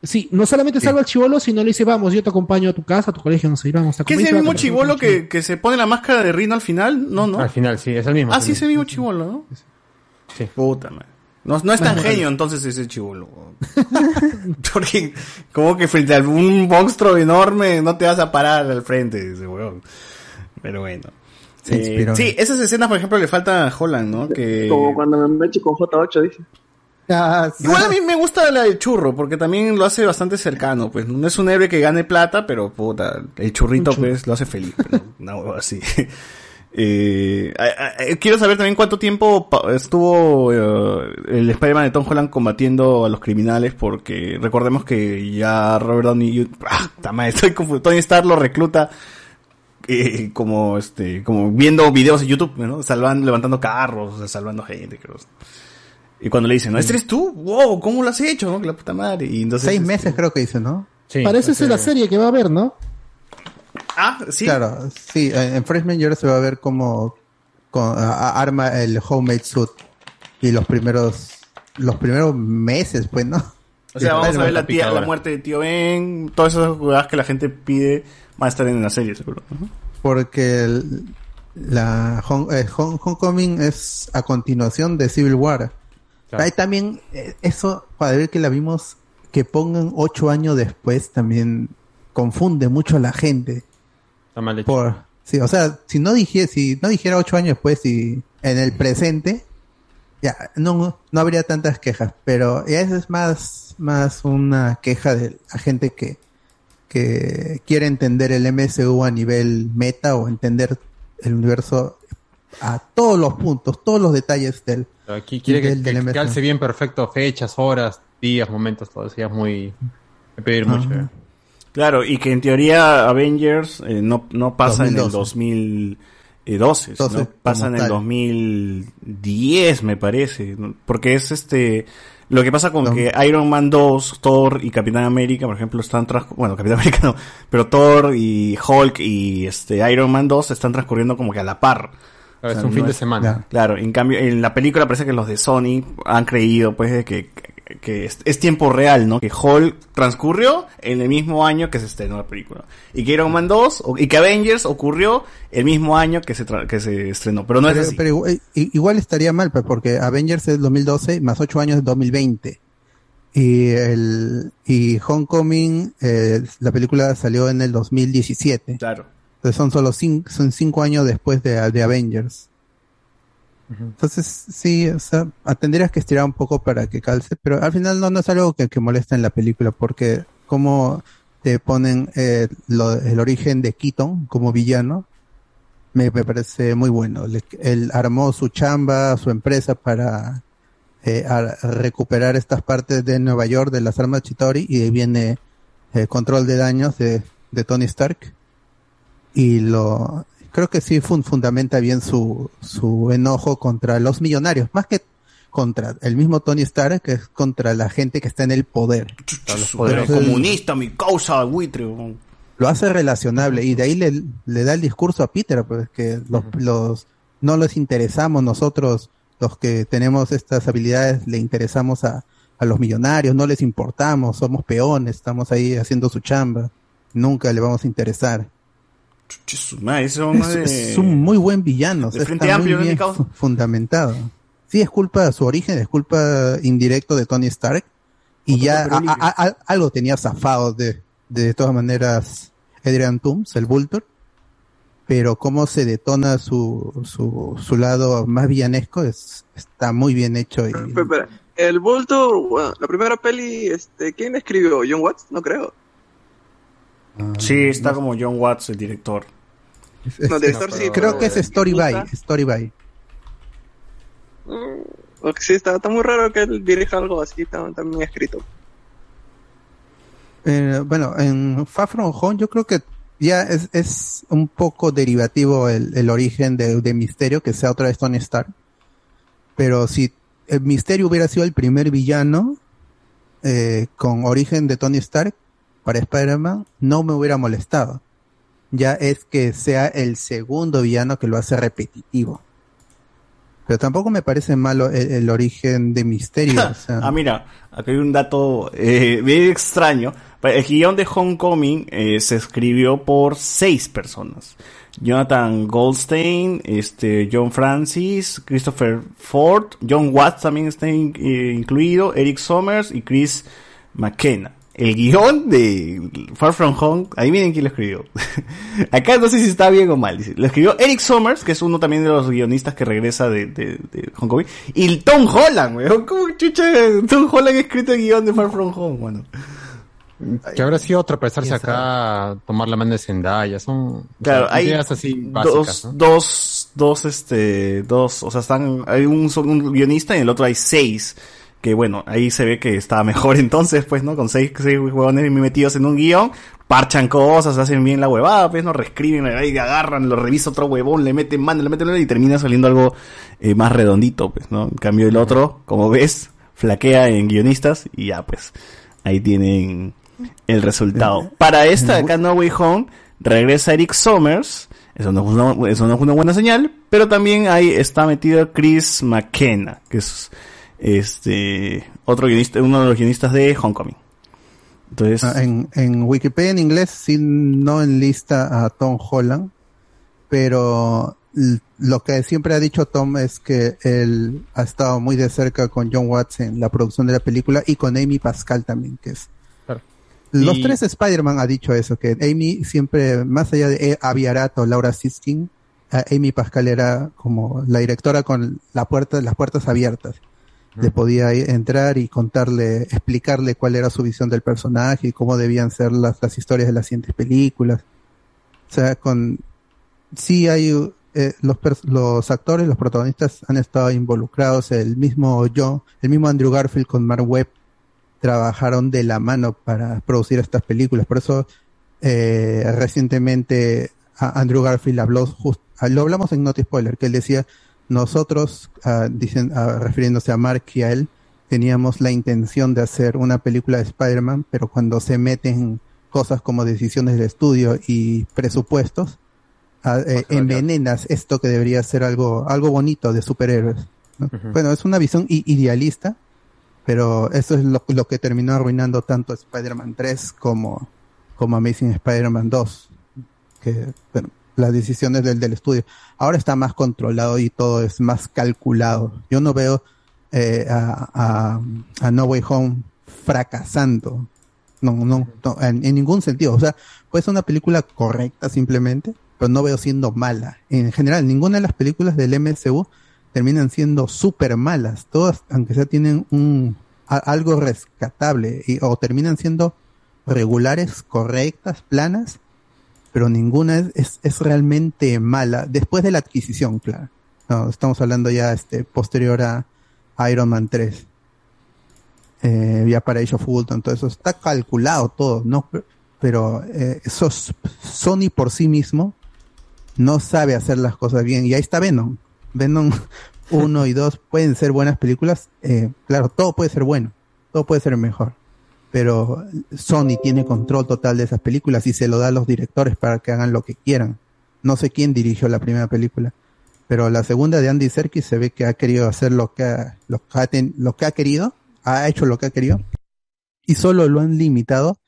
Sí, no solamente salva al chivolo, sino le dice, vamos, yo te acompaño a tu casa, a tu colegio, no sé, y vamos, te ¿Qué es el mismo chivolo que, que se pone la máscara de Rino al final? No, no. Al final, sí, es el mismo. Ah, sí, es el mismo chivolo, ¿no? Sí. Puta, man. No, no es tan genio entonces ese chivolo. Porque como que frente a un monstruo enorme no te vas a parar al frente ese weón. Pero bueno. Se Eh, inspiró. sí, esas escenas, por ejemplo, le falta a Holland, ¿no? Que... Como cuando me mecho con J8, dice. Igual a mí me gusta la del churro, porque también lo hace bastante cercano, pues. No es un héroe que gane plata, pero puta, el churrito, pues, lo hace feliz. pero Una hueva así. Eh, eh, quiero saber también cuánto tiempo estuvo eh, el Spider-Man de Tom Holland combatiendo a los criminales, porque recordemos que ya Robert Downey, ah, ta madre, estoy confundido. Tony Stark lo recluta eh, como este, como viendo videos en YouTube, ¿no? Salvando, levantando carros, o sea, salvando gente, creo. Y cuando le dicen, ¿no? ¿Este eres tú? ¡Wow! ¿Cómo lo has hecho? ¿No? Que la puta madre. Y entonces, Seis este, meses creo que dice, ¿no? Parece ser la serie que va a haber, ¿no? Ah, sí. Claro, sí, en Freshman Year se va a ver cómo arma el homemade suit y los primeros los primeros meses, pues, ¿no? O sea, vamos a ver la, tía, la muerte de tío Ben, todas esas jugadas que la gente pide van a estar en la serie, seguro. porque el- la Home- eh, Home- Homecoming es a continuación de Civil War. Hay también eh, eso para ver que la vimos que pongan ocho años después también confunde mucho a la gente. Está mal hecho. Por, sí, o sea, si no dijera, si no dijera ocho años después y en el presente, ya, no, no habría tantas quejas, pero esa es más, más una queja de la gente que, que quiere entender el MSU a nivel meta o entender el universo a todos los puntos, todos los detalles del, Aquí quiere que, del- del que calce bien perfecto fechas, horas, días, momentos, todo eso. Ya es muy... Me pedir mucho. Ya. Claro, y que en teoría Avengers eh, no, no pasa en el 2012, sino 12, pasa como en el tal. 2010, me parece. ¿no? Porque es este. Lo que pasa con que Iron Man 2, Thor y Capitán América, por ejemplo, están tras bueno, Capitán América no, pero Thor y Hulk y este Iron Man 2 están transcurriendo como que a la par. Claro, es un fin de semana. Claro, en cambio, en la película parece que los de Sony han creído, pues, de que, que, que es, es tiempo real, ¿no? Que Hulk transcurrió en el mismo año que se estrenó la película. Y que Iron Man 2, o- y que Avengers ocurrió el mismo año que se, tra- que se estrenó. Pero no es así. pero igual, i- igual estaría mal, pues, porque Avengers es 2012 más 8 años es 2020. Y el y Homecoming, eh, la película salió en el 2017. Claro. Entonces son solo cinco, son cinco años después de, de Avengers. Entonces, sí, o sea, ah, tendrías que estirar un poco para que calce, pero al final no, no es algo que, que molesta en la película, porque como te ponen eh, lo- el origen de Keaton como villano, me, me parece muy bueno. Le- él armó su chamba, su empresa para eh, a- recuperar estas partes de Nueva York de las armas Chitori y ahí viene el control de daños de, de Tony Stark y lo creo que sí fun- fundamenta bien su, su enojo contra los millonarios, más que contra el mismo Tony Stark, que es contra la gente que está en el poder. Pero Entonces, comunista, mi causa, buitre. lo hace relacionable y de ahí le, le da el discurso a Peter, pues que los, los no les interesamos nosotros, los que tenemos estas habilidades, le interesamos a, a los millonarios, no les importamos, somos peones, estamos ahí haciendo su chamba, nunca le vamos a interesar. Eso Es, no es de- es un muy buen villano, o de sea, Frente está Amplio, muy ¿no, bien fundamentado. Sí, es culpa de su origen, es culpa indirecto de Tony Stark y ya a- a- a- algo tenía zafado de, de todas maneras Adrian Toomes, el Vulture, pero cómo se detona su, su, su lado más villanesco es, está muy bien hecho. Y. El Vulture, bueno, la primera peli, este, ¿quién escribió? ¿John Watts? No creo. Sí, está como John Watts, el director. No, director sí, creo que es Story by, Story by. Mm, Porque sí, está, está muy raro que él dirija algo así bien escrito. Eh, bueno, en Far From Home yo creo que ya es, es un poco derivativo el, el origen de, de Misterio, que sea otra vez Tony Stark. Pero si el Misterio hubiera sido el primer villano eh, con origen de Tony Stark para Spider-Man, no me hubiera molestado. Ya es que sea el segundo villano que lo hace repetitivo. Pero tampoco me parece malo el, el origen de Misterio. o sea, Ah, mira, acá hay un dato eh, bien extraño. El guion de Homecoming eh, se escribió por seis personas. Jonathan Goldstein, este, John Francis, Christopher Ford, John Watts también está in- eh, incluido, Eric Somers y Chris McKenna. El guion de Far From Home, ahí miren quién lo escribió. Acá no sé si está bien o mal. Dice. Lo escribió Eric Somers, que es uno también de los guionistas que regresa de, de, de Homecoming. Y el Tom Holland, weón. ¿Cómo chucha Tom Holland ha escrito el guion de Far From Home, bueno? Que habrá sido tropezarse acá, tomar la mano de Zendaya, son Claro, hay ideas así básicas, dos, ¿no? dos, dos, este, dos, o sea, están, hay un, solo un guionista y en el otro hay seis. Que bueno, ahí se ve que está mejor entonces, pues, ¿no? Con seis, seis huevones metidos en un guion, parchan cosas, hacen bien la huevada, pues, ¿no? Reescriben, ahí agarran, lo revisa otro huevón, le meten mano, le meten mano y termina saliendo algo eh, más redondito, pues, ¿no? En cambio el otro, como ves, flaquea en guionistas y ya, pues, ahí tienen el resultado. Para esta acá, No Way Home, regresa Eric Somers, eso no es una, eso no es una buena señal, pero también ahí está metido Chris McKenna, que es este otro guionista, uno de los guionistas de Homecoming. Entonces, Ah, en, en Wikipedia en inglés sí no enlista a Tom Holland, pero lo que siempre ha dicho Tom es que él ha estado muy de cerca con John Watts en la producción de la película y con Amy Pascal también, que es los Y- tres Spider-Man ha dicho eso, que Amy siempre, más allá de Avi Arad o Laura Siskin, Amy Pascal era como la directora con la puerta, las puertas abiertas. Le podía entrar y contarle, explicarle cuál era su visión del personaje y cómo debían ser las, las historias de las siguientes películas. O sea, con, sí hay, eh, los, los actores, los protagonistas han estado involucrados, el mismo yo, el mismo Andrew Garfield con Mark Webb trabajaron de la mano para producir estas películas. Por eso, eh, recientemente a- Andrew Garfield habló, just- lo hablamos en Not Spoiler, que él decía, nosotros, ah, dicen, ah, refiriéndose a Mark y a él, teníamos la intención de hacer una película de Spider-Man, pero cuando se meten cosas como decisiones de estudio y presupuestos, eh, envenenas esto que debería ser algo, algo bonito de superhéroes. ¿no? Bueno, es una visión idealista, pero eso es lo, lo que terminó arruinando tanto Spider-Man 3 como, como Amazing Spider-Man 2. Que, bueno, las decisiones del, del estudio. Ahora está más controlado y todo es más calculado. Yo no veo eh, a, a, a No Way Home fracasando. No, no, no, en, ningún sentido. O sea, puede ser una película correcta simplemente, pero no veo siendo mala. En general, ninguna de las películas del MCU terminan siendo súper malas. Todas, aunque sea, tienen un algo rescatable y, o terminan siendo regulares, correctas, planas, pero ninguna es, es, realmente mala. Después de la adquisición, claro. No, estamos hablando ya este posterior a Iron Man 3. Eh, ya para Age of todo eso está calculado todo, ¿no? Pero eh, eso es- Sony por sí mismo no sabe hacer las cosas bien. Y ahí está Venom. Venom 1 y 2 pueden ser buenas películas. Eh, claro, todo puede ser bueno. Todo puede ser mejor. Pero Sony tiene control total de esas películas y se lo da a los directores para que hagan lo que quieran. No sé quién dirigió la primera película. Pero la segunda de Andy Serkis se ve que ha querido hacer lo que ha, lo que ha, ten- lo que ha querido. Ha hecho lo que ha querido. Y solo lo han limitado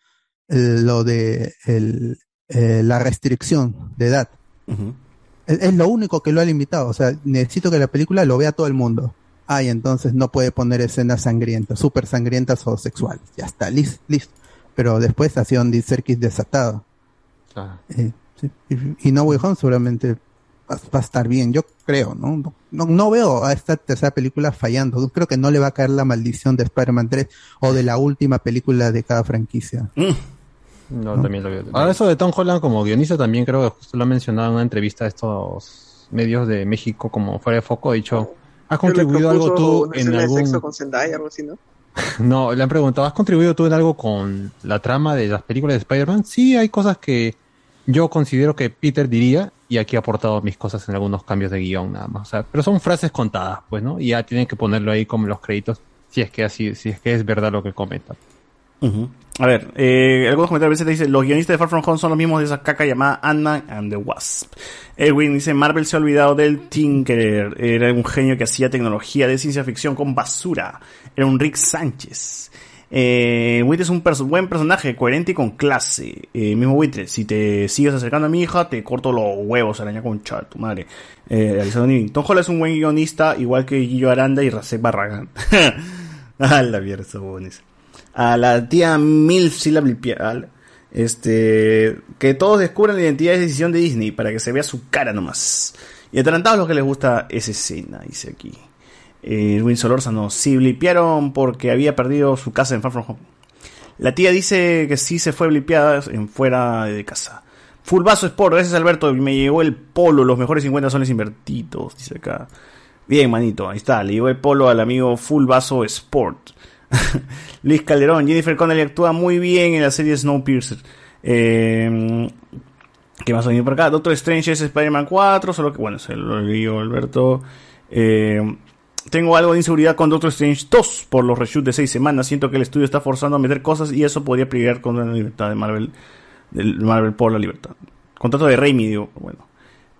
eh, lo de el, eh, la restricción de edad. Es, es lo único que lo ha limitado. O sea, necesito que la película lo vea todo el mundo. Ay, entonces no puede poner escenas sangrientas, súper sangrientas o sexuales. Ya está, listo, listo. pero después ha sido Andy Serkis desatado. Eh, sí, y, y No Way Home seguramente va, va a estar bien, yo creo, ¿no? No, no, no veo a esta tercera película fallando. Creo que no le va a caer la maldición de Spider-Man 3 o de la última película de cada franquicia. No, también lo veo. Ahora, eso de Tom Holland como guionista también creo que justo lo ha mencionado en una entrevista a estos medios de México como fuera de foco. Ha dicho, ¿has contribuido algo tú en sexo algún... con Zendaya, algo así, ¿no? No, le han preguntado, ¿has contribuido tú en algo con la trama de las películas de Spider-Man? Sí, hay cosas que yo considero que Peter diría y aquí he aportado mis cosas en algunos cambios de guion nada más. O sea, pero son frases contadas, pues, ¿no? Y ya tienen que ponerlo ahí como los créditos si es que así, si es que es verdad lo que comentan. Ujú. A ver, eh, algunos comentarios a veces te dicen, los guionistas de Far From Home son los mismos de esa caca llamada Ant-Man and the Wasp. Edwin dice, Marvel se ha olvidado del Tinkerer, era un genio que hacía tecnología de ciencia ficción con basura, era un Rick Sánchez. Eh, Wither es un buen personaje, coherente y con clase. Eh, mismo Wither, si te sigues acercando a mi hija, te corto los huevos, araña con chat, tu madre. Eh, Alessandro Nivin. Tom Holland es un buen guionista, igual que Guillo Aranda y Rasek Barragán. a la mierda, a la tía Milf sí la blipea- al- Este, que todos descubran la identidad de decisión de Disney para que se vea su cara nomás. Y atarantados los que les gusta esa escena, dice aquí. Eh, Edwin Solórzano, sí blipearon porque había perdido su casa en Far From Home. La tía dice que sí se fue blipeada en fuera de casa. Full vaso Sport, gracias Alberto, me llegó el polo, los mejores 50 soles invertidos, dice acá. Bien, manito, ahí está, le llegó el polo al amigo Full Sport. Luis Calderón, Jennifer Connelly actúa muy bien en la serie Snowpiercer. Eh, ¿Qué más ha venido por acá? Doctor Strange es Spider-Man 4, solo que, bueno, se lo leí Alberto. Eh, tengo algo de inseguridad con Doctor Strange 2 por los reshoots de 6 semanas. Siento que el estudio está forzando a meter cosas y eso podría pelear con la libertad de Marvel, del Marvel por la libertad. Contrato de Raimi, digo, bueno.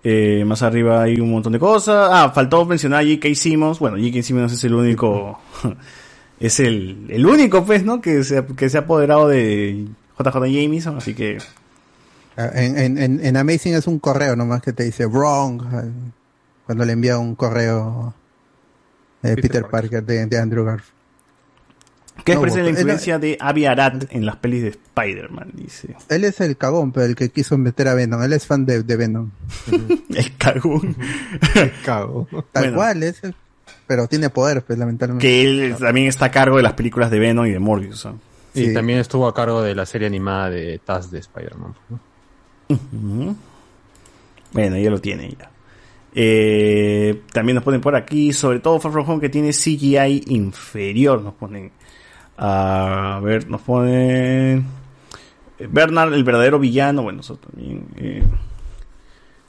Eh, más arriba hay un montón de cosas. Ah, faltó mencionar a J.K. Simmons. Bueno, J.K. Simmons es el único. es el, el único, pues, ¿no? Que se, ha- que se ha apoderado de JJ Jameson. Así que. Ah, En, en, en, Amazing es un correo nomás que te dice wrong eh, cuando le envía un correo eh, Peter, Parker, de, de Andrew Garfield. ¿Qué No, parece la él- influencia de Avi Arad en las pelis de Spider-Man? Dice. Él es el cagón, pero el que quiso meter a Venom. Él es fan de, de Venom. el cagón. Cago. Tal Bueno. cual, es, pero tiene poder, pues lamentablemente. Que él también está a cargo de las películas de Venom y de Morbius. ¿no? Y Sí. también estuvo a cargo de la serie animada de Taz de Spider-Man. Bueno, ya lo tiene ya. Eh, también nos ponen por aquí, sobre todo Far From Home que tiene CGI inferior, nos ponen. A ver, nos ponen Bernard, el verdadero villano, bueno, eso también. eh,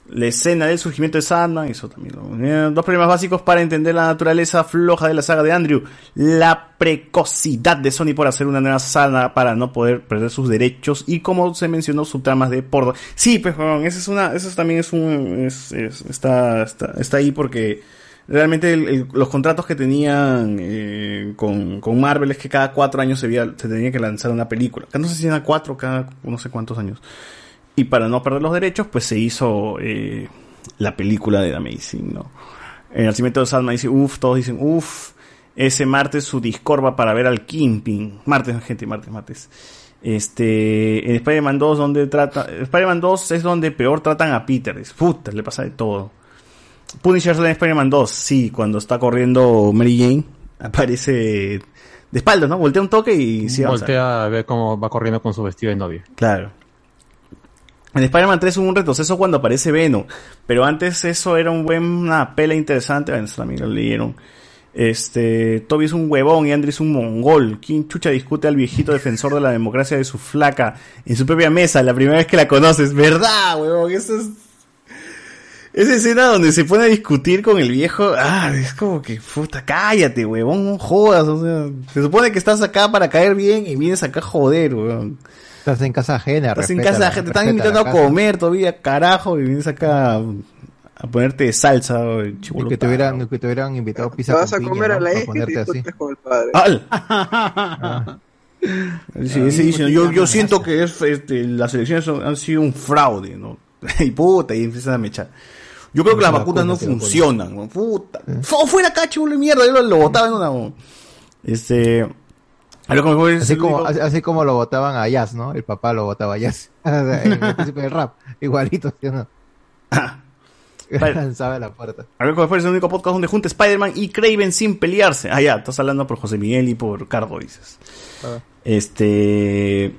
la escena del surgimiento de Sandman, eso también. lo- dos problemas básicos para entender la naturaleza floja de la saga de Andrew. La precocidad de Sony por hacer una nueva saga para no poder perder sus derechos y como se mencionó subtramas de porno. Sí, pues, weón, esa es una, eso también es un, es- es- está, está, está ahí porque realmente los contratos que tenían eh, con, con Marvel es que cada cuatro años se, se tenía que lanzar una película. No sé si era cuatro, cada no sé cuántos años. Y para no perder los derechos, pues se hizo eh, la película de The Amazing, ¿no? En el nacimiento de Sandman dice, uff, todos dicen, uff, ese martes su Discord va para ver al Kingpin. Martes, gente, martes, martes. Este, en Spider-Man 2, donde trata, Spider-Man 2 es donde peor tratan a Peter. Es, puta, le pasa de todo. Punisher en Spider-Man 2, sí, cuando está corriendo Mary Jane, aparece de espaldas, ¿no? Voltea un toque y sí. Voltea a ver cómo va corriendo con su vestido de novia. Claro. En Spider-Man 3 hubo un retroceso cuando aparece Venom, pero antes eso era un buen, una pela interesante, bueno, también lo leyeron. Este, Toby es un huevón y Andrew es un mongol. ¿Quién chucha discute al viejito defensor de la democracia de su flaca en su propia mesa la primera vez que la conoces? ¿Verdad, huevón? Eso es... Esa escena donde se pone a discutir con el viejo, ah, es como que, puta, cállate, huevón, no jodas, se supone que estás acá para caer bien y vienes acá a joder, huevón. Estás en casa ajena. Estás en casa, gente, te están invitando a comer todavía, carajo, y vienes acá a, a ponerte salsa, chibolo. que te hubieran, que te hubieran invitado pizza Te vas con a comer a la ponerte así. yo, yo siento que es, este, las elecciones son- han sido un fraude, ¿no? y puta, y empiezan a mechar. Yo creo que las La vacunas no funcionan, ¿no? puta. Fu- Fuera acá, chulo de mierda, yo lo, lo botaba en una. Este. A lo Así como, único- así, como lo votaban a Jazz, ¿no? El papá lo votaba a Jazz. en el príncipe del rap. Igualito, ¿sí o no? Lanzaba la puerta. A ver, ¿cuál fue el único podcast donde junta Spider-Man y Craven sin pelearse? Ah, ya, estás hablando por José Miguel y por Cardo, dices. Ah. Este.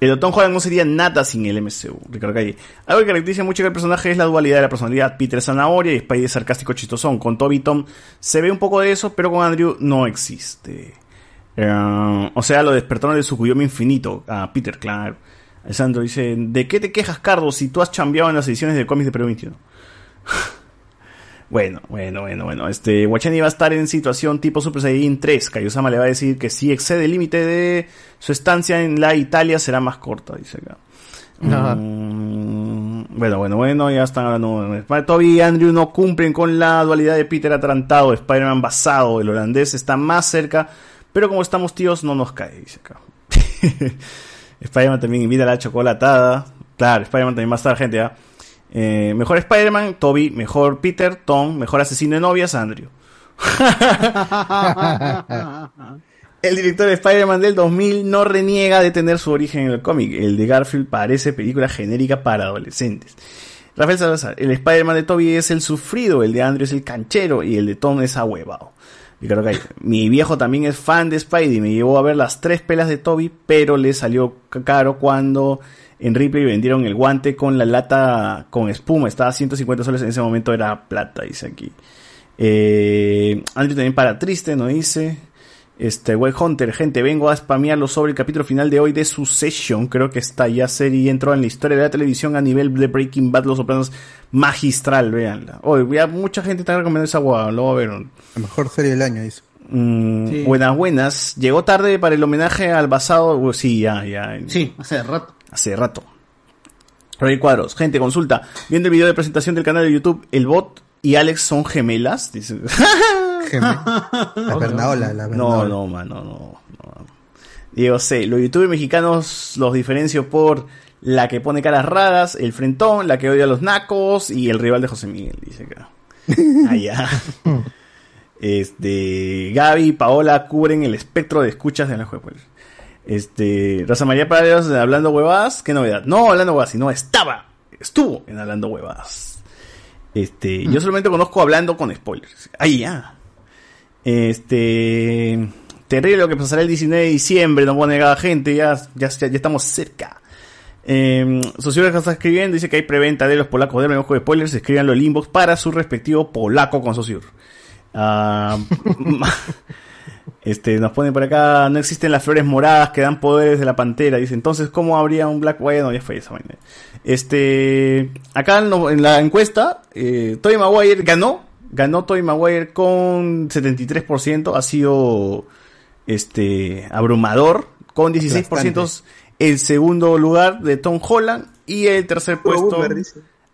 El Tom Holland no sería nada sin el MCU, Ricardo Calle. Algo que caracteriza mucho que el personaje es la dualidad de la personalidad. Peter zanahoria y Spidey sarcástico chistosón. Con Toby Tom se ve un poco de eso, pero con Andrew no existe. Eh, o sea, lo despertaron de su cuyomo infinito. Ah, Peter, claro. Alessandro dice, ¿de qué te quejas, Cardo, si tú has chambeado en las ediciones de cómics de Perú 21? Bueno, bueno, bueno, bueno. Este, Wachani va a estar en situación tipo Super Saiyajin 3. Kaiosama le va a decir que si excede el límite de su estancia en la Italia será más corta, dice acá. Mm, bueno, bueno, bueno, ya están hablando. Toby y Andrew no cumplen con la dualidad de Peter atrantado, Spider-Man basado, el holandés está más cerca, pero como estamos tíos no nos cae, dice acá. Spider-Man también invita a la chocolatada. Claro, Spider-Man también va a gente, ¿ah? Eh, mejor Spider-Man, Toby. Mejor Peter, Tom. Mejor asesino de novias, Andrew. El director de Spider-Man del 2000 no reniega de tener su origen en el cómic. El de Garfield parece película genérica para adolescentes. Rafael Salazar, el Spider-Man de Toby es el sufrido, el de Andrew es el canchero y el de Tom es ahuevado. Ricardo Calle, mi viejo también es fan de Spidey, me llevó a ver las tres pelas de Toby, pero le salió caro cuando en Ripley vendieron el guante con la lata con espuma, estaba a 150 soles, en ese momento era plata, dice aquí. Eh, Andrew también para triste, ¿no? Dice. Este, Way Hunter, gente, vengo a spamearlo sobre el capítulo final de hoy de Succession. Creo que esta ya serie entró en la historia de la televisión a nivel de Breaking Bad, Los Sopranos, magistral, véanla. Hoy, ya mucha gente está recomendando esa guada, lo va a ver. La mejor serie del año, dice. Mm, Sí. Buenas, buenas. Llegó tarde para el homenaje al basado. uh, sí, ya, ya. Sí, hace rato. Hace rato. Roy Cuadros, gente, consulta. Viendo el video de presentación del canal de YouTube, el bot y Alex son gemelas. Dice. La Bernaola, la No, Bernaola. no, mano, no, no. Diego C. Los youtubers mexicanos los diferencio por la que pone caras raras, el frentón, la que odia a los nacos y el rival de José Miguel, dice acá. Allá. Este, Gaby y Paola cubren el espectro de escuchas de la juega. Este, Rosa María Paredes hablando huevadas, qué novedad. No hablando huevadas, sino estaba, estuvo en hablando huevadas. Este, yo solamente conozco hablando con spoilers. Ahí ya. Este, terrible lo que pasará el 19 de diciembre, no puedo negar a gente, ya, ya, ya, estamos cerca. Eh, Socióloga está escribiendo, dice que hay preventa de los polacos de ojo de spoilers, escríbanlo al inbox para su respectivo polaco con Sociur. Ah, este, nos ponen por acá, no existen las flores moradas que dan poderes de la pantera. Dice, entonces, ¿cómo habría un Black Bueno, ya fue esa vaina. Este, acá en, la encuesta, eh, Tobey Maguire ganó, ganó Tobey Maguire con 73%, ha sido, este, abrumador, con 16% el segundo lugar de Tom Holland y el tercer puesto.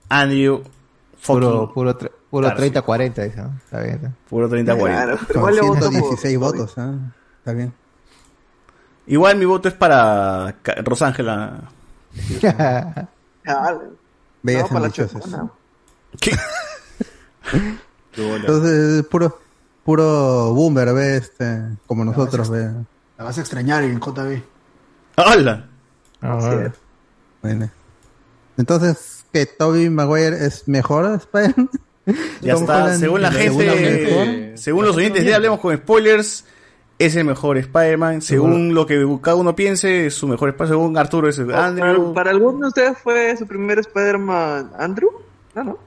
Andrew Puro, puro, puro Garfield. 30-40, dice, ¿no? Está bien. está. Puro 30 Claro, pero Con igual le voto por 116 Toby. votos, ¿ah? Está bien. Igual mi voto es para Rosángela. Bellas no, para la chocona. Entonces, puro, puro boomer, ve, este, como nosotros, ve. La vas a extrañar en JB. ¡Hala! Ah, Bueno. Entonces, que Toby Maguire es mejor Spider-Man. Ya Tom está, Holland según la gente, mejor. según los oyentes de Hablemos con Spoilers, es el mejor Spider-Man. Según lo que cada uno piense, es su mejor Spider-Man. Según Arturo es el Andrew. Para, para alguno de ustedes fue su primer Spider-Man Andrew? No, no.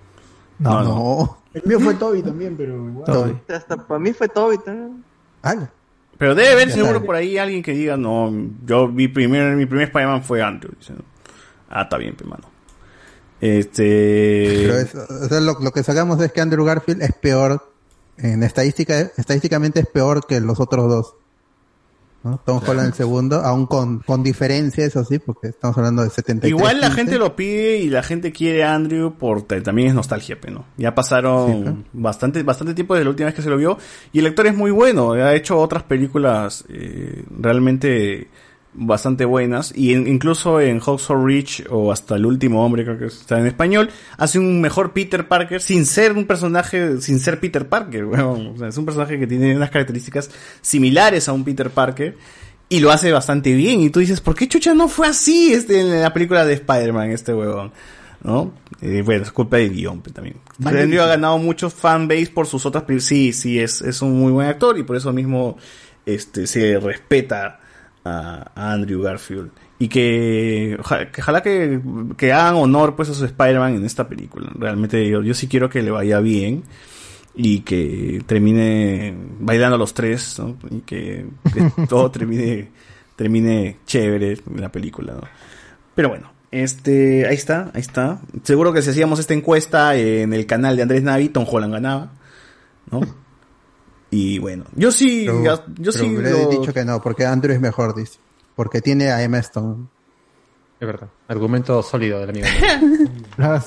No, no. El mío fue Toby también, pero igual. Hasta para mí fue Toby también. Pero debe haber seguro por ahí alguien que diga, no, yo mi primer, mi primer Spider-Man fue Andrew. Ah, está bien, hermano. Este. Pero es- o sea, lo, lo que sacamos es que Andrew Garfield es peor, en estadística, estadísticamente es peor que los otros dos. ¿no? Tom Holland el segundo, aún con, con diferencia, eso sí, porque estamos hablando de 73. Igual la 15. gente lo pide y la gente quiere a Andrew por también es nostalgia, pe, ¿no? Ya pasaron bastante bastante tiempo desde la última vez que se lo vio y el actor es muy bueno, ha hecho otras películas eh, realmente bastante buenas y en- incluso en Hawks Rich o hasta el último hombre creo que está en español hace un mejor Peter Parker sin ser un personaje sin ser Peter Parker, weón. O sea, es un personaje que tiene unas características similares a un Peter Parker Y lo hace bastante bien. Y tú dices, ¿por qué chucha no fue así este, en la película de Spider-Man, este huevón? ¿No? Eh, bueno, es culpa del guion pues, también. Andrew ha ganado mucho fanbase por sus otras películas. Sí, sí, es, es un muy buen actor y por eso mismo este, se respeta a, a Andrew Garfield. Y que, oja- que ojalá que, que hagan honor pues a su Spider-Man en esta película. Realmente yo, yo sí quiero que le vaya bien y que termine bailando los tres. Y que, todo termine, termine chévere en la película. Pero bueno, este, ahí está, ahí está. Seguro que si hacíamos esta encuesta en el canal de Andrés Navi, Tom Holland ganaba, ¿no? Y bueno, yo sí, Pero- ya- yo pero sí le lo- he dicho que no, porque Andrew es mejor, dice. Porque tiene a Emma Stone. Es verdad. Argumento sólido del amigo.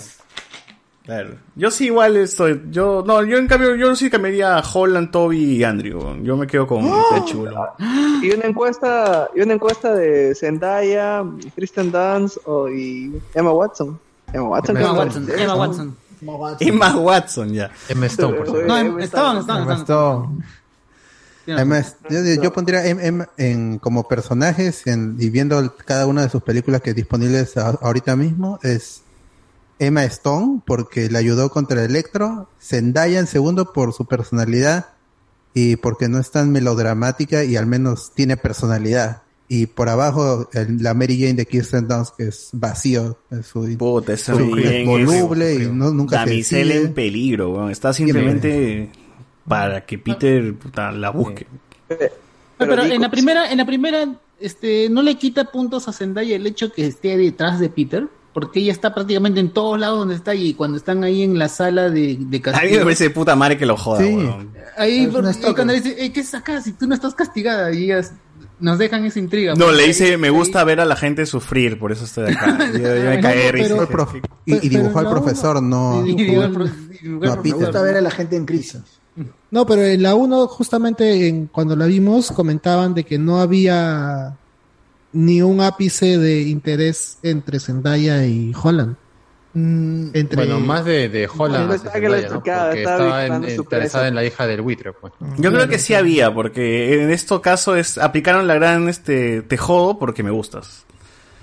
Claro. Yo sí igual estoy, yo, no, yo en cambio, yo sí cambiaría a Holland, Toby y Andrew. Yo me quedo con el chulo. Y una encuesta, y una encuesta de Zendaya, Kristen Dunst o, y Emma Watson. Emma Watson. Emma Watson. Emma Watson. Emma Watson, ya. Emma Stone, por cierto. No, Emma em- estaban. Emma es- yo, yo pondría Emma en, como personajes en- y viendo el- cada una de sus películas que disponibles a- ahorita mismo es Emma Stone porque le ayudó contra Electro, Zendaya en segundo por su personalidad y porque no es tan melodramática y al menos tiene personalidad. Y por abajo el- la Mary Jane de Kirsten Dunst que es vacío, es su, Puta, esa su- Mary es voluble es- y no, nunca se Damisela en peligro, weón. Está simplemente para que Peter puta, la busque. Pero, en la primera, en la primera, este, no le quita puntos a Zendaya el hecho que esté detrás de Peter, porque ella está prácticamente en todos lados donde está y cuando están ahí en la sala de, de A mí castigo. me parece de puta madre que lo joda, weón. Ahí, por- cuando dice, "Eh, ¿qué es acá? Si tú no estás castigada, y ellas nos dejan esa intriga. No, le dice, me gusta ver a la gente sufrir, por eso estoy acá. Yo, yo me caí de risa. Fue el prof- y, y pero dibujó al profesor, no, Y dibujó al no Me gusta ver a la gente en crisis. No, pero en la 1, justamente en, cuando la vimos, comentaban de que no había ni un ápice de interés entre Zendaya y Holland. Entre... Bueno, más de, de Holland. No, estaba en- interesada en la hija del buitre, pues. Yo creo que sí había, porque en este caso es, aplicaron la gran, este, te jodo porque me gustas.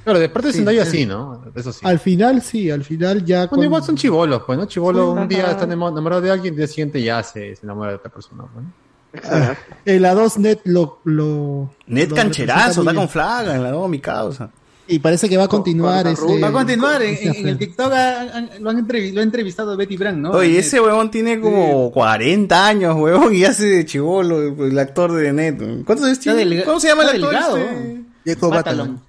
Claro, de parte de Zendaya sí. sí, ¿no? Eso sí. Al final sí, al final ya... Bueno, con- igual son chivolos, pues, ¿no? Chivolo Sí, un día está enamo- enamorado de alguien y el día siguiente ya se, se enamora de otra persona, pues, ¿no? En la 2 Net lo... lo Net lo cancherazo, está con flaga en la no, mi causa. Y parece que va a continuar con- ese... Va a continuar, en, ese en- en el. TikTok han- lo, han lo ha entrevistado Betty Brand, ¿no? Oye, ese huevón tiene como 40 años, huevón, y hace de chivolo, el actor de Net. ¿Cuántos años tiene? ¿Cómo se llama el actor? delgado. este? Jacob Batalon.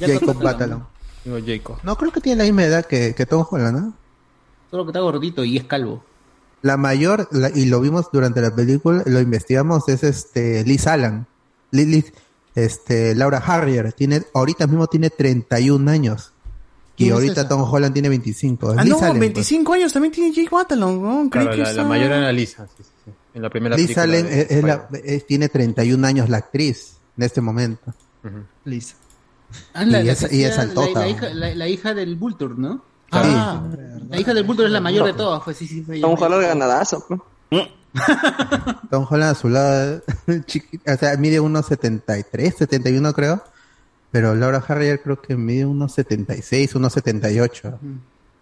Jacob Batalon. Batalon. Digo, Jacob. No, creo que tiene la misma edad que, que Tom Holland, ¿no? Solo que está gordito y es calvo. La mayor, la- y lo vimos durante la película, lo investigamos, es este Liz Allen. Liz, Liz- este, Laura Harrier, tiene, ahorita mismo tiene 31 años. Y ¿Quién es ahorita? Tom Holland tiene 25. Es Ah, Liz no, Allen, pues. 25 años también tiene Jake Batalon, ¿no? Claro, que la, la mayor era Lisa, sí, sí, sí. En la primera Liz Allen de es, es la- es- tiene 31 años la actriz en este momento. Lisa. Ah, la, Y la es- y es hacía- altota, la, la ¿no? hija, la, la hija del Vulture, ¿no? Ah, La hija del Vulture es la mayor de todas, pues sí, sí. Tom Holland ganadazo. pues. Tom Holland a su lado, chiqui- o sea, mide unos 73, 71 creo. Pero Laura Harrier creo que mide unos 76, unos 78.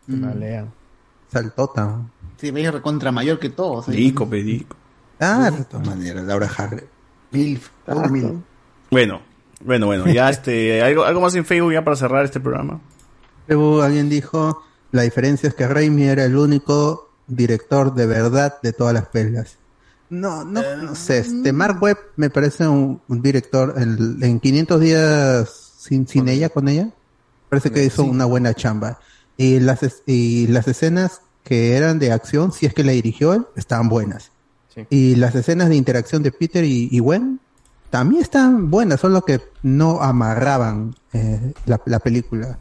Mm. Vale. Saltota. ¿no? Sí, me recontra mayor que todos. ¿eh? Dico, pedico. Ah, de todas maneras, Laura Harrier. Milf. Ah. Bueno, bueno, bueno, ya este, algo, algo más en Facebook ya para cerrar este programa. Alguien dijo, la diferencia es que Raimi era el único director de verdad de todas las películas. No, no, no sé, este Mark Webb me parece un, un director en, en 500 días sin, sin ella, con ella, parece que hizo una buena chamba. Y las, y las escenas que eran de acción, si es que la dirigió él, estaban buenas. Sí. Y las escenas de interacción de Peter y, y Gwen también estaban buenas, solo que no amarraban eh, la, la película.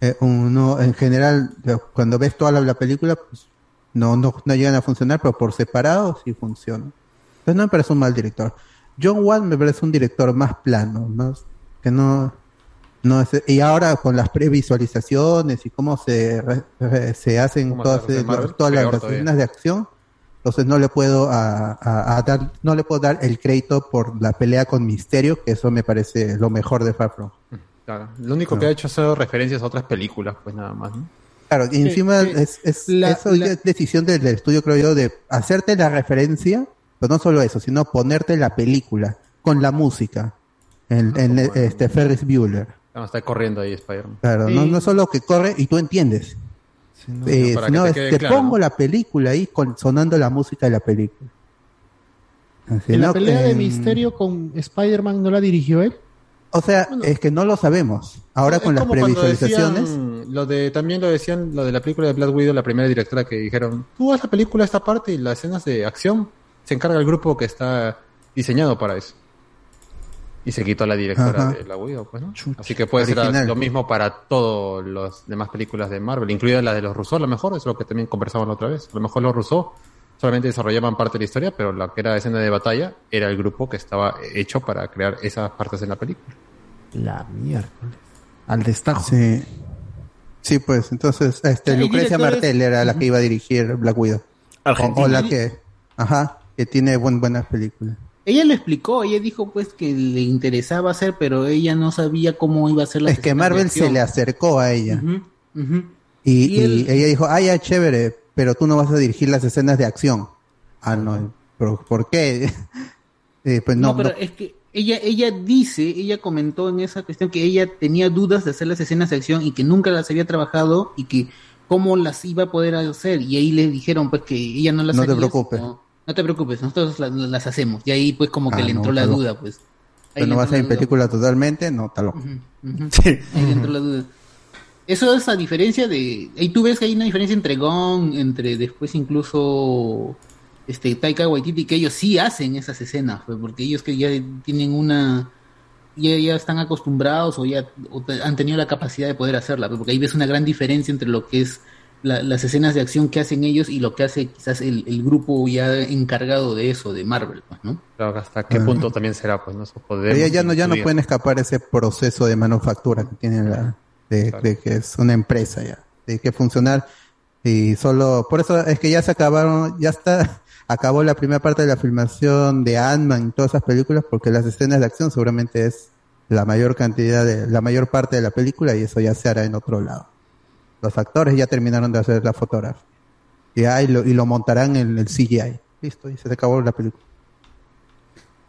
Eh, uno, en general, eh, cuando ves toda la, la película, pues no, no, no llegan a funcionar, pero por separado sí funcionan. Entonces no me parece un mal director. John Wan me parece un director más plano, ¿no? que no, no es- y ahora con las previsualizaciones y cómo se, re- re- se hacen ¿Cómo todas, eh, Marvel? todas las, las escenas de acción, Entonces no le puedo a, a- a dar, no le puedo dar el crédito por la pelea con Misterio, que eso me parece lo mejor de Far From. Claro. Lo único que ha hecho es hacer referencias a otras películas, pues nada más, ¿no? Claro, y Sí, encima sí. es, es- La- eso la- es decisión del, del estudio, creo yo, de hacerte la referencia, pero no solo eso, sino ponerte la película con la música. En, en, este Ferris Bueller. Estar corriendo ahí Spider-Man. Claro, no, no solo que corre y tú entiendes. Eh, para sino que es, te te, quede claro, pongo ¿no? la película ahí con, sonando la música de la película. Así, En la ¿no? pelea de En- Misterio con Spider-Man no la dirigió él. O sea, es que no lo sabemos. Ahora con las previsualizaciones. decían, lo de, también lo decían, lo de la película de Black Widow, la primera directora que dijeron, tú haz la película esta parte y las escenas de acción se encarga el grupo que está diseñado para eso. Y se quitó la directora Ajá. de Black Widow, pues, ¿no? Así que puede ser Original. lo mismo para todas las demás películas de Marvel, incluida la de los Russo, a lo mejor, es lo que también conversamos la otra vez. A lo mejor los Russo solamente desarrollaban parte de la historia, pero la que era escena de batalla era el grupo que estaba hecho para crear esas partes en la película. La miércoles. Al destajo. Sí. Sí, pues entonces, este, Lucrecia Martel era la que iba a dirigir Black Widow. O, Argentina. o la que, ajá, que tiene buen, buenas películas. Ella lo explicó, ella dijo pues que le interesaba hacer, pero ella no sabía cómo iba a ser la Es que Marvel se le acercó a ella. Y, Y y él- ella dijo, ah, ya, chévere, pero tú no vas a dirigir las escenas de acción. Ah, no, pero ¿por qué? Eh, pues No, no, pero no. es que ella, ella dice, ella comentó en esa cuestión que ella tenía dudas de hacer las escenas de acción y que nunca las había trabajado y que cómo las iba a poder hacer. Y ahí le dijeron pues que ella no las No te preocupes. no te preocupes, nosotros las, las hacemos. Y ahí pues como que Ah, le entró la duda, pues. Ahí Pero no va a la en película totalmente, no, está loco. Ujú. Ahí le entró la duda. Eso es a diferencia de. Ahí tú ves que hay una diferencia entre Gon, entre después incluso este Taika Waititi, que ellos sí hacen esas escenas, pues, porque ellos que ya tienen una. Ya, ya están acostumbrados o ya o han tenido la capacidad de poder hacerla, pues, porque ahí ves una gran diferencia entre lo que es la- las escenas de acción que hacen ellos y lo que hace quizás el, el grupo ya encargado de eso, de Marvel, pues, ¿no? Claro, hasta qué Ah. punto también será, pues, ¿no? Eso ya, ya no, ya no pueden escapar ese proceso de manufactura que tiene la, de, de que es una empresa ya, de que funcionar y solo, por eso es que ya se acabaron, ya está, acabó la primera parte de la filmación de Ant-Man y todas esas películas porque las escenas de acción seguramente es la mayor cantidad de, la mayor parte de la película y eso ya se hará en otro lado. Los actores ya terminaron de hacer la fotografía. Ya, y, lo, y lo montarán en el CGI. Listo, y se acabó la película.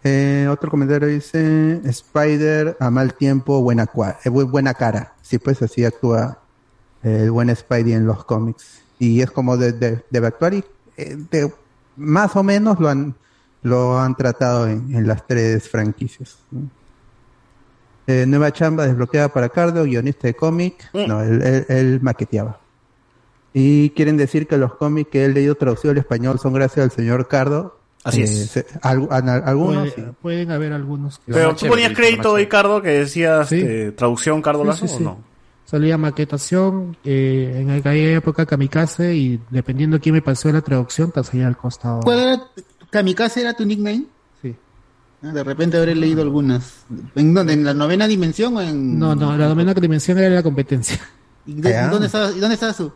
Eh, otro comentario dice, Spider a mal tiempo, buena, eh, bu- buena cara. Sí, pues así actúa eh, el buen Spidey en los cómics. Y es como de, de- debe actuar y eh, de- más o menos lo han, lo han tratado en, en las tres franquicias. Eh, nueva chamba desbloqueada para Cardo, guionista de cómic. No, él, él- él maqueteaba. Y quieren decir que los cómics que he leído traducidos al español son gracias al señor Cardo. Así Eh, es. se- algu- an- algunos, Puede- pueden haber algunos que Pero tú ponías crédito, Ricardo, que decías Sí. este, traducción Cardo Sí, Lazo sí, o sí. no? Salía maquetación, eh, en aquella época kamikaze y dependiendo quién me pasó la traducción, te salía al costado. ¿Cuál era? ¿Kamikaze era tu nickname? Sí. Ah, De repente habré leído algunas. ¿En dónde? ¿En la novena dimensión o en...? No, no, la novena dimensión era la competencia. ¿Y de- dónde, estabas, ¿Y dónde estabas tú?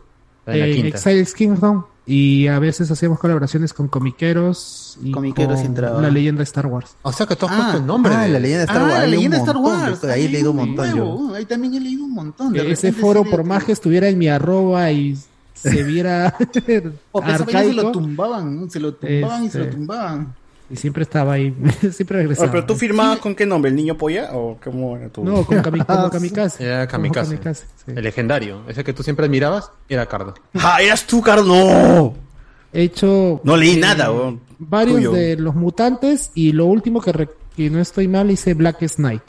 en Exiles Kingdom y a veces hacíamos colaboraciones con comiqueros y Comiqueros con entraba. la leyenda Star Wars. O sea que tú has Ah, puesto el nombre. ah, de- la leyenda de Star Ah, Wars. la leyenda de Star Wars. yo- Ahí he leído un montón yo. Ahí también he leído un montón. De ese foro, por más que estuviera en mi arroba y se viera O se lo tumbaban, ¿no? se lo tumbaban y se lo Este, tumbaban. Y siempre estaba ahí, siempre regresaba. Oye, ¿Pero tú firmabas con qué nombre? ¿El niño polla? ¿O cómo era tu...? No, con kami- como kamikaze. Era Como Kamikaze. kamikaze, sí. El legendario. Ese que tú siempre admirabas era Cardo. ¡Ah, eras tú, Cardo! ¡No! He hecho No leí eh, nada, weón. varios Tuyo. de los mutantes y lo último que, re- que no estoy mal hice Black Knight.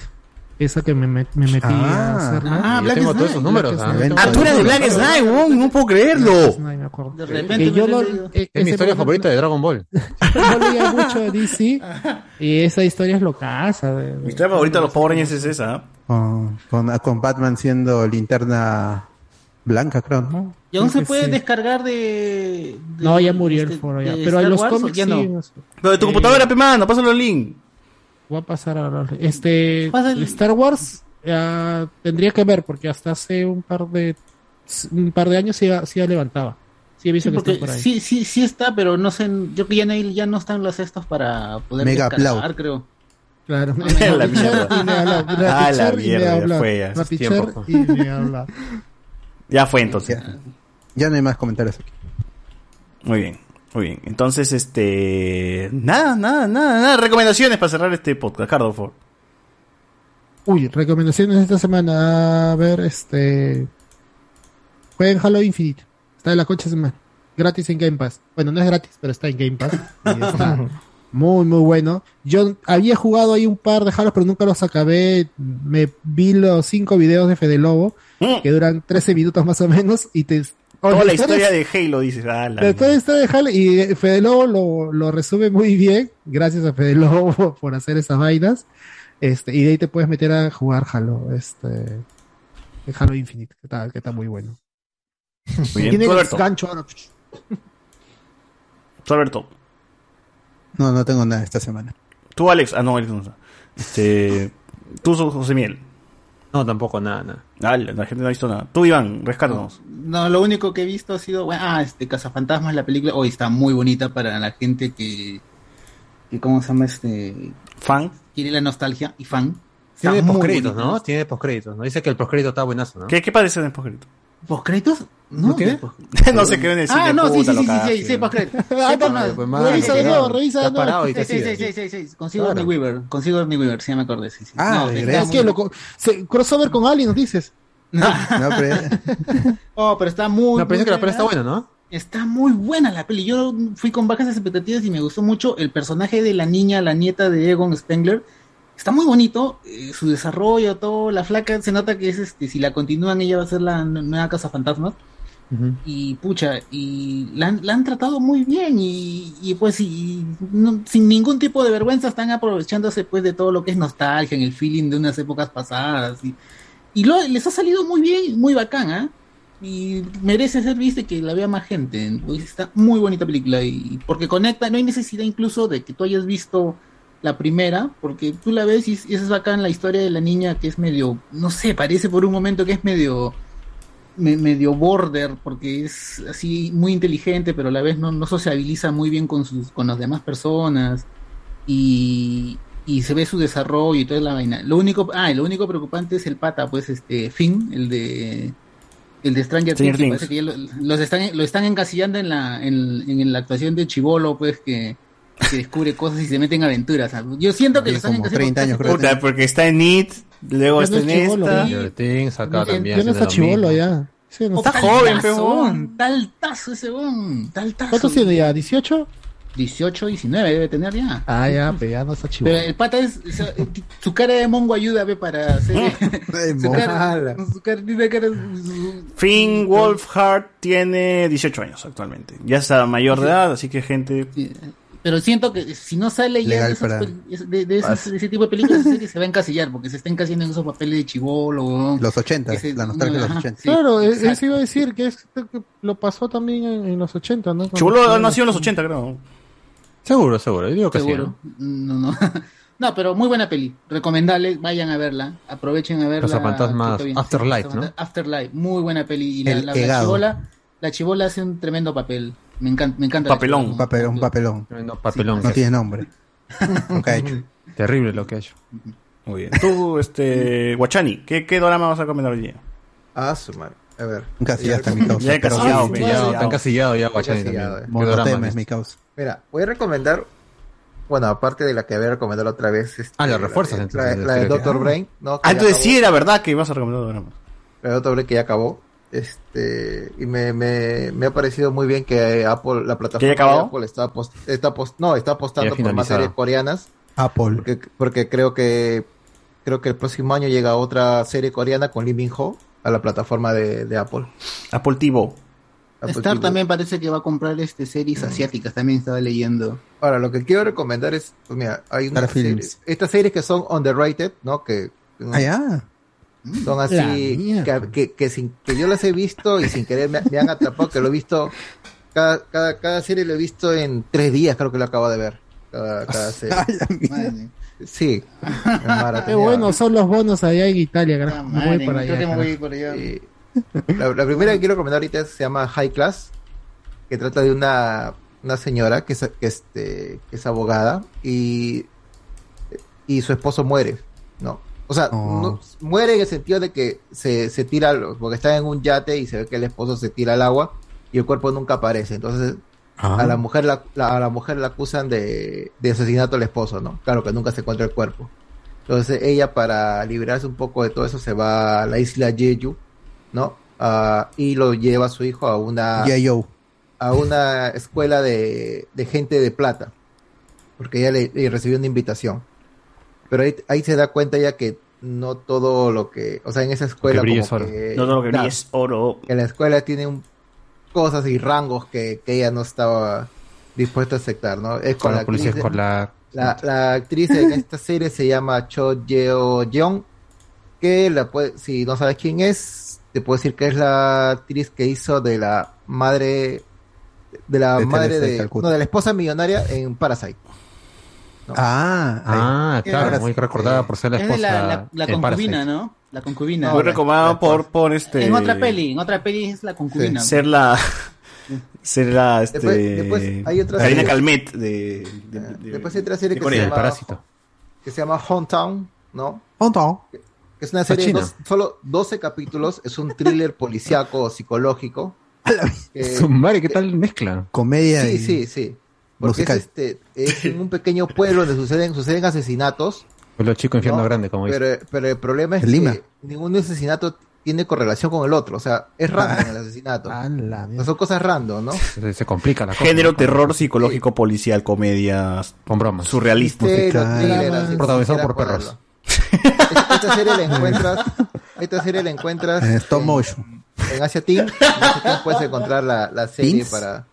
Esa que me, met- me metí a Ah. hacerla. Ah, Yo Black tengo todos esos números. Black ¿ah? Ah, tú de Black Knight, weón. No puedo creerlo. Me acuerdo. De repente Que yo lo eh, Es mi historia favorita de Dragon Ball. No leía mucho de DC y esa historia es de- Mi historia favorita de los Power Rangers es esa. ¿ah? Con, con, con Batman siendo linterna blanca, creo, ¿no? ¿Y aún se puede sí. descargar de, de- No, ya murió el este, foro ya. Pero hay los Wars, cómics ya sí, no? no sé. Pero de tu Eh, computadora, pe mano, pásalo el link. Voy a pasar a hablar. Este Star Wars tendría que ver porque hasta hace un par de un par de años sí, sí ya levantaba. Sí, he visto Sí, que está por ahí. sí, sí, sí está, pero no sé, yo que ya no, ya no están los estos para poder Mega creo. Claro. La mierda. Ah, la mierda, ya fue ya, y me habla. Ya fue entonces. Ya no hay más comentarios aquí. Muy bien, muy bien. Entonces, este. Nada, nada, nada, nada. Recomendaciones para cerrar este podcast, Cardo, por favor. Uy, recomendaciones de esta semana. A ver, este. Jueguen Halo Infinite. Está de la concha de semana. Gratis en Game Pass. Bueno, no es gratis, pero está en Game Pass. Y está muy, muy bueno. Yo había jugado ahí un par de Halos, pero nunca los acabé. Me vi los cinco videos de Fede Lobo, que duran 13 minutos más o menos. Y te. Toda la historia de Halo, dices. Ah, la toda la historia de Halo y eh, Fede Lobo lo, lo resume muy bien. Gracias a Fede Lobo por hacer esas vainas. Este, y de ahí te puedes meter a jugar Halo, este, Halo Infinite, que está, que está muy bueno. Muy bien. Tiene gancho ahora. ¿Tú, Alberto? No, no tengo nada esta semana. ¿Tú, Alex? Ah, no, Alex no está. Este. ¿Tú, José Miel? No, tampoco, nada, nada. Ah, la, la gente no ha visto nada. Tú, Iván, rescátanos. No, lo único que he visto ha sido, bueno, ah, este Cazafantasmas, la película, hoy está muy bonita para la gente que, que ¿cómo se llama este? Fan. Quiere la nostalgia y fan. Está Tiene postcréditos. ¿no? Tiene postcréditos, ¿no? Dice que el postcrédito está buenazo, ¿no? ¿Qué, qué parece en postcrédito? ¿Postcréditos? ¿No tiene? no se quedó en el cine. Ah, no, sí, sí, sí, sí, sí, sí, postcréditos. No, no, sí, de nuevo, revisa de nuevo. Sí, sí, sí, sí, sí, sí, con Sigourney Claro. Weaver, con Sigourney Weaver, sí me acordé, sí, sí. Ah, No, Es que lo, se, crossover con Alien, nos dices. No, pero Oh, pero está muy No, pero que la peli está buena. buena, ¿no? Está muy buena la peli. Yo fui con bajas expectativas y me gustó mucho el personaje de la niña, la nieta de Egon Spengler. Está muy bonito, eh, su desarrollo, todo. La flaca se nota que es este, si la continúan, ella va a ser la nu- nueva Casa Fantasmas. Y pucha, y la, han- la han tratado muy bien y, y pues y no- sin ningún tipo de vergüenza están aprovechándose pues de todo lo que es nostalgia, en el feeling de unas épocas pasadas. Y, y lo, les ha salido muy bien, muy bacán, ¿ah? Y merece ser vista y que la vea más gente. Pues está muy bonita película y porque conecta, no hay necesidad incluso de que tú hayas visto la primera, porque tú la ves y, es- y es bacán la historia de la niña que es medio, no sé, parece por un momento que es medio me- medio border porque es así muy inteligente pero a la vez no, no sociabiliza muy bien con sus con las demás personas. Y, y se ve su desarrollo y toda la vaina. Lo único ah lo único preocupante es el pata pues este Finn el de el de Stranger, Things, que que lo, los están lo están encasillando en la en, en la actuación de Chivolo pues que que descubre cosas y se mete en aventuras. Yo siento que lo están como encasillando 30 años, creo. Puta, porque está en It, luego está en esta. Ya no está lo chivolo ya. Sí, no Está joven, peón. Tal tazo ese bon, tal tazo. ¿Cuántos tiene ya? ¿18? 18, 19 debe tener ya. Ah, ya, pero ya no está chivolo. Pero el pata es, o sea, su cara de mongo ayuda ve para hacer su cara, su cara, tiene cara- su- Finn Wolfhard tiene 18 años actualmente. Ya está mayor de edad, así que gente. Pero siento que si no sale ya Legal de, pel- de, de esas- de ese tipo de películas serie se va a encasillar porque se está encasillando en esos papeles de chivolo Los 80, Ese- la nostalgia de los ajá, 80. sí, claro, e- exacto. eso iba a decir que, es, que lo pasó también en, en los 80, ¿no? Estaba- nació en los 80, creo. Seguro, seguro. Yo digo que Seguro. No, no. No, pero muy buena peli. Recomendable, vayan a verla. Aprovechen a verla. Cazafantasmas que está bien. Afterlife, Afterlife, muy buena peli. Y la, la, la Egado. chibola, la chibola hace un tremendo papel. Me encanta, me encanta. la Papelón. chibola. Papelón, un papelón. No, papelón. No tiene nombre. Nunca ha hecho. Terrible lo que ha hecho. Muy bien. Tú, este. Guachani, ¿qué, qué drama vas a recomendar hoy día? Ah, su madre. A ver. Encasillaste a mi causa. Ya encasillado, ya. Está encasillado ya, Guachani Encasillado, también. eh. Monotema es mi causa. Mira, voy a recomendar. Bueno, aparte de la que había recomendado la otra vez. este, Ah, la la refuerzas, de- entonces, La, la de que- Doctor. Brain. ¿no? Que Ah, ya entonces sí era verdad que ibas a recomendar dramas. La de Doctor Brain que ya acabó. Este, y me, me, me ha parecido muy bien que Apple, la plataforma de Apple está, apost- está no, está apostando por más series coreanas. Apple. Porque, porque creo que creo que el próximo año llega otra serie coreana con Lee Min Ho a la plataforma de, de Apple. Apple TV. Apple Star TV. también parece que va a comprar este series asiáticas, también estaba leyendo. Ahora, lo que quiero recomendar es, pues mira, hay una Star serie, Films. estas series que son underrated, ¿no? Que Ah, ya. Son La así, que, que, que sin, que yo las he visto y sin querer me, me han atrapado, que lo he visto, cada, cada, cada serie lo he visto en tres días, creo que lo acabo de ver. Cada, cada serie. Sí. Qué bueno son los bonos allá en Italia, la carajo. Me madre, voy para creo allá. que me voy carajo. por allá. Y la, la primera que quiero recomendar ahorita se llama High Class. que trata de una, una señora que es, que, este, que es abogada y, y su esposo muere, ¿no? O sea, no- muere en el sentido de que se, se tira, porque está en un yate y se ve que el esposo se tira al agua y el cuerpo nunca aparece. Entonces, Ah. a la mujer la, la- a la mujer la acusan de, de asesinato al esposo, ¿no? Claro que nunca se encuentra el cuerpo. Entonces ella para librarse un poco de todo eso se va a la isla Jeju, ¿no? Ah, y lo lleva a su hijo a una a una escuela de, de gente de plata, porque ella le, le recibió una invitación. Pero ahí, ahí se da cuenta ya que no todo lo que, o sea, en esa escuela brilla como es oro. que- No todo lo que brilla es oro. que la escuela tiene un- cosas y rangos que, que ella no estaba dispuesta a aceptar, ¿no? Es Con con la la policía actriz- escolar. la, la actriz en esta serie se llama Cho Yeo Jeong, que la puede, si no sabes quién es, te puedo decir que es la actriz que hizo de la madre de la De madre de no, de la esposa millonaria en Parasite. Ah, Ah, claro, muy sí. recordada por ser la Es de esposa. la, la, la concubina, ¿no? La concubina. Muy recomendado por, por este. En otra peli, en otra peli es la concubina. Ser la. Ser la. Este, Después- después hay otra Karina serie. Calmet de. de- de- Después hay otra serie de que Corea. se llama Parásito. que se llama Hometown, ¿no? Hometown. Que es una serie de dos- solo 12 capítulos, es un thriller policíaco psicológico. Su madre, ¿qué tal mezcla? Comedia Sí, y sí, sí. Porque es, este, es en un pequeño pueblo donde suceden, suceden asesinatos, Pueblo chico, infierno No, grande, como dice. pero, pero el problema es En Lima. que ningún asesinato tiene correlación con el otro. O sea, es random el asesinato. Ah, mierda. son cosas random, ¿no? Se, se complica la cosa. Género, ¿no? terror, psicológico, policial, comedia. Con bromas. Surrealista. Protagonizado por perros. Esta esta serie la encuentras, esta serie la encuentras En stop motion. en Asia Team. En Asia Team puedes encontrar la, la serie ¿Teams? para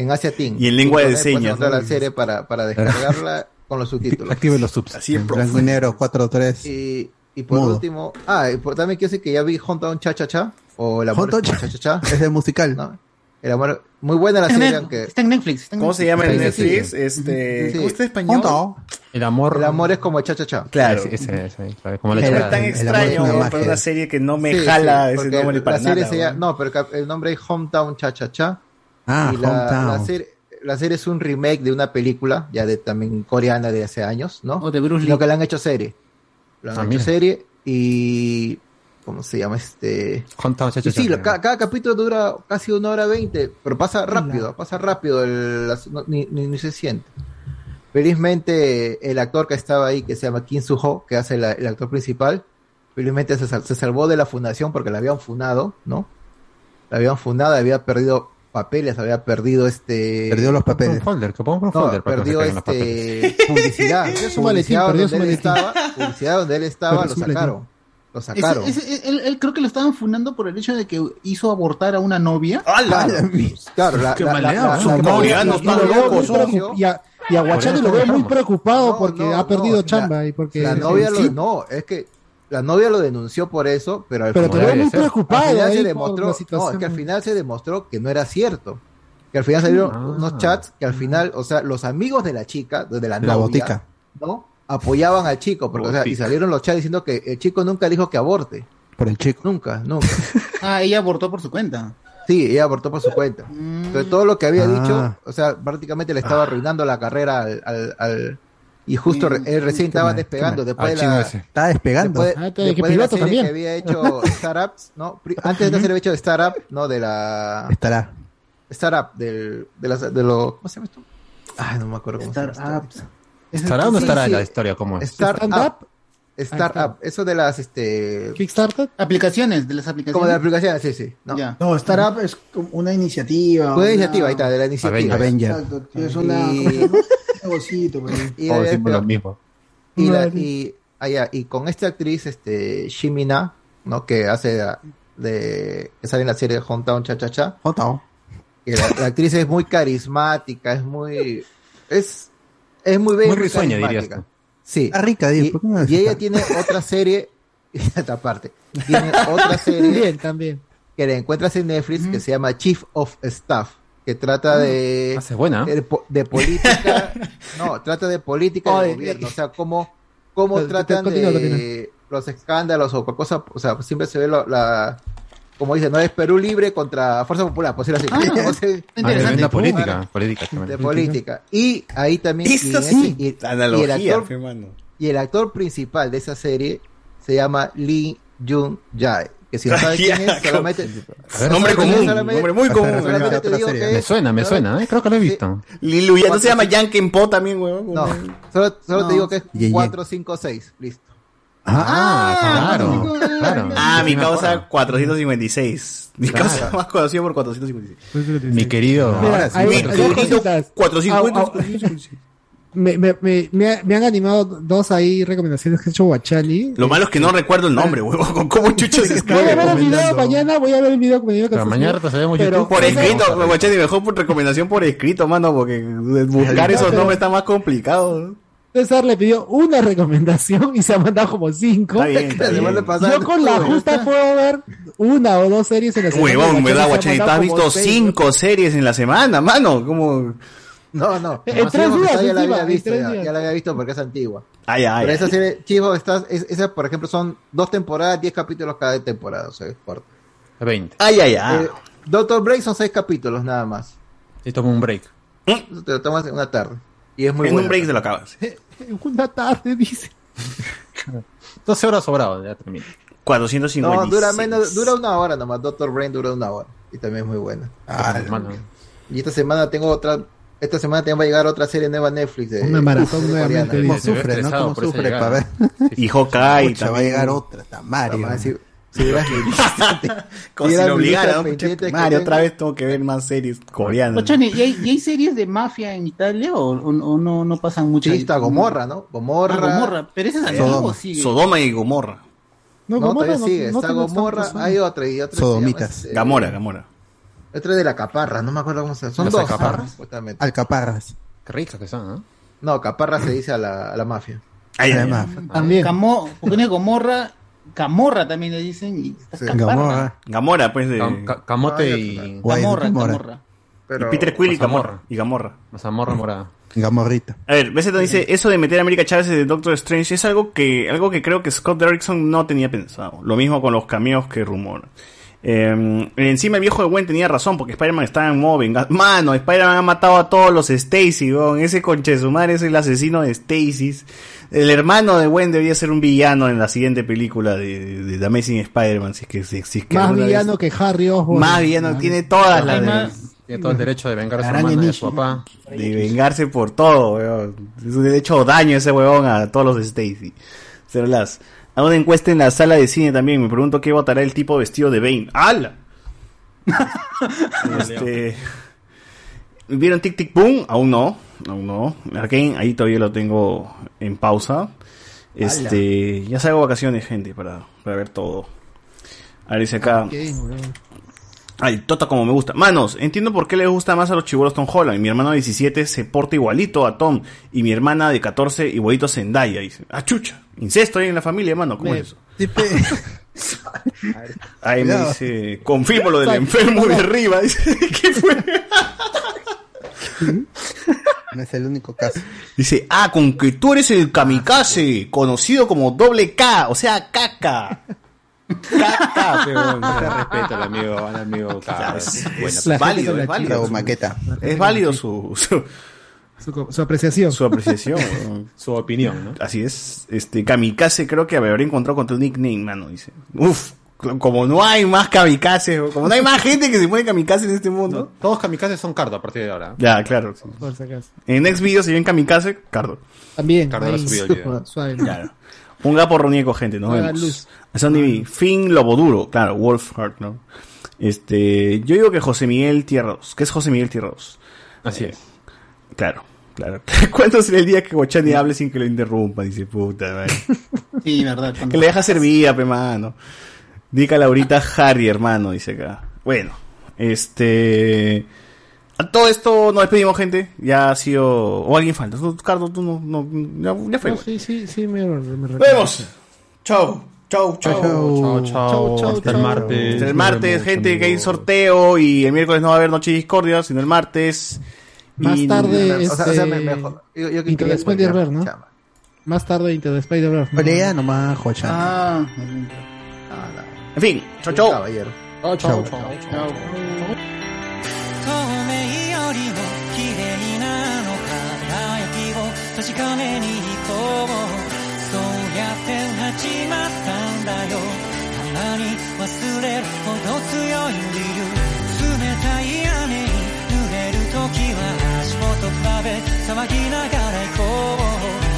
en Asia Team. Y en lengua de señas, ¿no? la serie para, para descargarla con los subtítulos. Active los subs. Así en En blanco y negro, 4-3. Y, y por Mudo. último, ah, y por- también quiero decir que ya vi Hometown Cha Cha Cha o El amor Hometown es Cha Cha Cha. Es de musical. ¿no? El amor, muy buena la Está en serie, Net- aunque está en Netflix. está en ¿Cómo se Netflix. llama en sí, Netflix? sí. Este. Sí. ¿Cómo está en español? El amor. el amor es como Cha Cha Cha. Claro. Ese, ese, ¿sabes? Como la Es tan el amor es extraño una para una serie que no me Sí, jala sí, ese nombre para la serie nada. se llama- ¿no? pero el el nombre es Hometown Cha Cha Cha. Ah, y la, la serie, la serie es un remake de una película, ya de también coreana de hace años, ¿no? O de Bruce Lee. Lo que la han hecho serie. La han Ah, hecho mira. serie y. ¿Cómo se llama este? Hometown, Y sí, cha. lo- ca- cada, capítulo dura casi una hora veinte, pero pasa rápido, pasa rápido, el- las- no- ni, ni- ni se siente. Felizmente el actor que estaba ahí, que se llama Kim Soo-ho, que hace la- el actor principal, felizmente se, sal- se salvó de la fundación porque la habían funado, ¿no? La habían funado, había perdido papeles, había perdido este... Perdió los Pon un papeles. folder, que ponga un folder para no se perdió papeles. este publicidad. Perdió su maletín, publicidad perdió donde su él maletín. estaba, publicidad donde él estaba, Perdió lo sacaron. Lo sacaron. ese- él, él creo que lo estaban fundando por el hecho de que hizo abortar a una novia. Claro, claro, la, Qué la- la- la- la- coreanos, están locos, y a, y a Guachani lo veo muy preocupado No, porque no, ha perdido no, chamba la- y porque La novia lo, no, es que la novia lo denunció por eso, pero al pero te Como veo debe muy ser. preocupado al final se demostró, no, es que al final se demostró que no era cierto. Que al final salieron Ah. unos chats que al final, o sea, los amigos de la chica, de la La novia, botica. ¿no? Apoyaban al chico, porque, o sea, y salieron los chats diciendo que el chico nunca dijo que aborte. Por el chico. Nunca, nunca. Ah, ella abortó por su cuenta. Sí, ella abortó por su cuenta. Mm. Pero todo lo que había Ah. dicho, o sea, prácticamente le estaba arruinando la carrera al, al, al- y justo re- él recién estaba despegando después Al de la. Está despegando. después, Ah, que después de la piloto serie también. que había hecho Startups, ¿no? Antes de había hecho Startup, ¿no? De la Estará. Startup del de las de lo ¿cómo se llama esto? Ay, no me acuerdo cómo se llama. Startups. ¿Estará o no estará sí. la historia? ¿Cómo es? Startup. Startup, eso de las este Kickstarter. Aplicaciones, de las aplicaciones. como de la aplicación, sí, sí, ¿no? Startup es como una iniciativa. Una iniciativa, ahí está, de la iniciativa. Avenger. Avenger. Exacto, es una, Y- Y, Todos decimos pero- lo mismo. Y, la- y, ah, ya, y con esta actriz, este, Shimina, ¿no? Que hace de, de- que sale en la serie de Hometown Cha Cha Cha. Hometown. la, la actriz es muy carismática, es muy, es, es muy bella. Muy risueña, dirías tú. Sí. Está rica, Diego. Y, ¿por qué no y ella tiene otra serie, esta parte, tiene otra serie También, también. que la encuentras en Netflix que se llama Chief of Staff, que trata de, buena. de, po- de política, no, trata de política Oye, del gobierno, o sea, cómo, cómo tratan continúa, de continúa. los escándalos o cualquier cosa, o sea, siempre se ve lo- la, como dice, no es Perú Libre contra Fuerza Popular, por decirlo así. Ah, sea, tremenda política, política, de política. Y ahí también. Y sí, ese- y- analogía, y el actor, fe, mano. y el actor principal de esa serie se llama Lee Jun Jae. Que si no sabes quién es, solamente. Ver, nombre común, nombre muy común. Te digo que me suena, me suena, ¿eh? creo que lo he visto. Lilu, ya no se llama Yankin Po también, weón. No, solo, solo te digo que es 456, listo. Ah, ah, ah claro, claro. Ah, mi causa 456. Mi causa más conocida por 456. Mi querido. 456. Me, me, me, me ha- me han animado dos ahí recomendaciones que ha hecho Guachani. Lo malo es que no recuerdo el nombre, huevón. ¿Cómo chucho se Voy a escribe? ver el video mañana, voy a ver el video que me mañana Pero- YouTube. Por escrito, guachani, mejor por recomendación por escrito, mano, porque buscar esos nombres está más complicado. César le pidió una recomendación y se ha mandado como cinco. Está bien, está La bien. semana pasada Yo con la justa puedo ver una o dos series en la semana. Huevón, ¿verdad, guachani? Tú mandado has visto seis, cinco series en la semana, mano. Como... No, no. En tres días, ya la había en visto, tres ya, días. ya la había visto porque es antigua. Ay, ay. Pero esa serie, Chivo, estás, es- esa, por ejemplo, son dos temporadas, 10 capítulos cada temporada, o sea, es corto. 20. Ay, ay, ay. Eh, Doctor Break son 6 capítulos nada más. Y tomo un break. Eso te lo tomas en una tarde. Y es muy en bueno. un break te lo acabas. Una tarde, dice. 12 horas sobrado, ya termina. 456. No, dura menos, dura una hora nomás. Doctor Brain dura una hora. Y también es muy buena. Mano. Y esta semana tengo otra. Esta semana también va a llegar otra serie nueva en Netflix. De, Una maratón nuevamente. ¿Cómo sufre, no? ¿Cómo sufre para ver? Y Hawkeye Pucha, va a también. llegar otra, está Mario. Mamá, si- si hubieras Como si lo obligara, Mario, otra vez tengo que ver más series coreanas. Ochani, ¿y hay, y hay series de mafia en Italia o, o- o no, no pasan mucho? Sí, está Gomorra, ¿no? Gomorra. Ah, Gomorra. Pero ese es antiguo Sodoma. o sigue. Sodoma y Gomorra. No, No, Gomorra todavía no- sigue. no está Gomorra, hay otra y otra. Sodomitas. este, Gamora, Gamora. Otra de la Caparra, no me acuerdo cómo se llama. Son Las dos, Alcaparras. ¿no? Supuestamente. Alcaparras. Qué ricas que son, ¿no? No, Caparra se dice a la, a la mafia. Ay, ay. Además, También. Camo, porque es Gomorra, Camorra también le dicen. Y Sí. Gamorra. Gamora, pues de. Cam- ca- camote Ah, y. Guay, Camorra, Gamorra. Camorra. y Pero, Peter Quill y. Gamorra. Y Gamorra. Mazamorra morada. Gamorrita. A ver, BZ dice, eso de meter a América Chávez de Doctor Strange es algo que, algo que creo que Scott Derrickson no tenía pensado. Lo mismo con los cameos que rumor. Eh, encima el viejo de Gwen tenía razón porque Spider-Man estaba en modo venganza. Mano, Spider-Man ha matado a todos los Stacy, weón. Ese conche de su madre es el asesino de Stacy. El hermano de Gwen debía ser un villano en la siguiente película de, de, The Amazing Spider-Man. Si es que, si, si es que Más vez- villano que Harry Osborn. Más villano, tiene todas las... Tiene todo el derecho de vengar a su Nishi. su papá. De vengarse por todo, weón. Es un hecho daño ese huevón a todos los Stacy. Cero Hago una encuesta en la sala de cine también. Me pregunto qué votará el tipo vestido de Bane. ¡Hala! este. ¿Vieron Tic Tic Boom? Aún no. Aún no. Arkane, ahí todavía lo tengo en pausa. Este. Ya salgo vacaciones, gente, para, para ver todo. A ver, dice acá. Ay, Tota como me gusta. Manos, entiendo por qué le gusta más a los chibolos Tom Holland. Mi hermano de 17 se porta igualito a Tom. Y mi hermana de 14 igualito a Zendaya. Dice, ah, chucha. Incesto ahí en la familia, mano. ¿Cómo Me- es eso? Tipe- Ahí me dice, confirmo lo del enfermo de arriba. Dice, ¿qué fue? No es el único caso. Dice, ah, con que tú eres el kamikaze, conocido como doble K, o sea, caca. Caca, pero Se respeta al amigo, al amigo es, Buena es gente válido, es válido. Su- maqueta. Es válido su, su, Su, su apreciación. su apreciación. Su opinión, ¿no? Así es. Este, Kamikaze creo que habrá encontrado con tu nickname, mano, dice. Uf, como no hay más kamikaze, como no hay más gente que se pone kamikaze en este mundo. Todos kamikazes son cardo a partir de ahora. Ya, claro. sí. Por si acaso. En next video si ven kamikaze, Cardo. También. Cardo lo ahí, subió el video. suave. Claro. Un gapo ronieco, gente, nos Haga vemos. luz. Sandy Finn Lobo Duro, claro, Wolfheart, ¿no? Este, yo digo que José Miguel Tierra 2. ¿Qué es José Miguel Tierra 2? Así es. Claro, claro. ¿Cuándo será el día que Guachani hable sin que lo interrumpa? Dice, puta, madre. Sí, verdad. Que le deja servir, pe mano. Dica Laurita Harry, hermano, dice acá. Bueno, este. A todo esto nos despedimos, gente. Ya ha sido. O alguien falta. Tú, Cardo, tú no. no ya, ya fue. No, sí, sí, sí, me, me Nos vemos. Chao. Chao, chao. Chao, chao. Chao, chao, Hasta el chao. martes. Hasta el Nos martes, vemos, gente, que hay sorteo y el miércoles no va a haber Noche Discordia, sino el martes. Más Y- tarde, o sea, o sea, este, me- mejor- yo- yo que Into the quería Spider-Verse, ¿no? chama. Más tarde Into the Spider-Verse. ¿no? Pelea nomás, Jocha. Ah, Ah, no. En fin, chao, Un chao. caballero. Chao, chao, chao. 透明よりも綺麗なの輝きを確かめに行こうそうやって始まったんだよたまに忘れるほど強い理由冷たい雨に濡れる 時は足元比べ騒ぎながら行こう。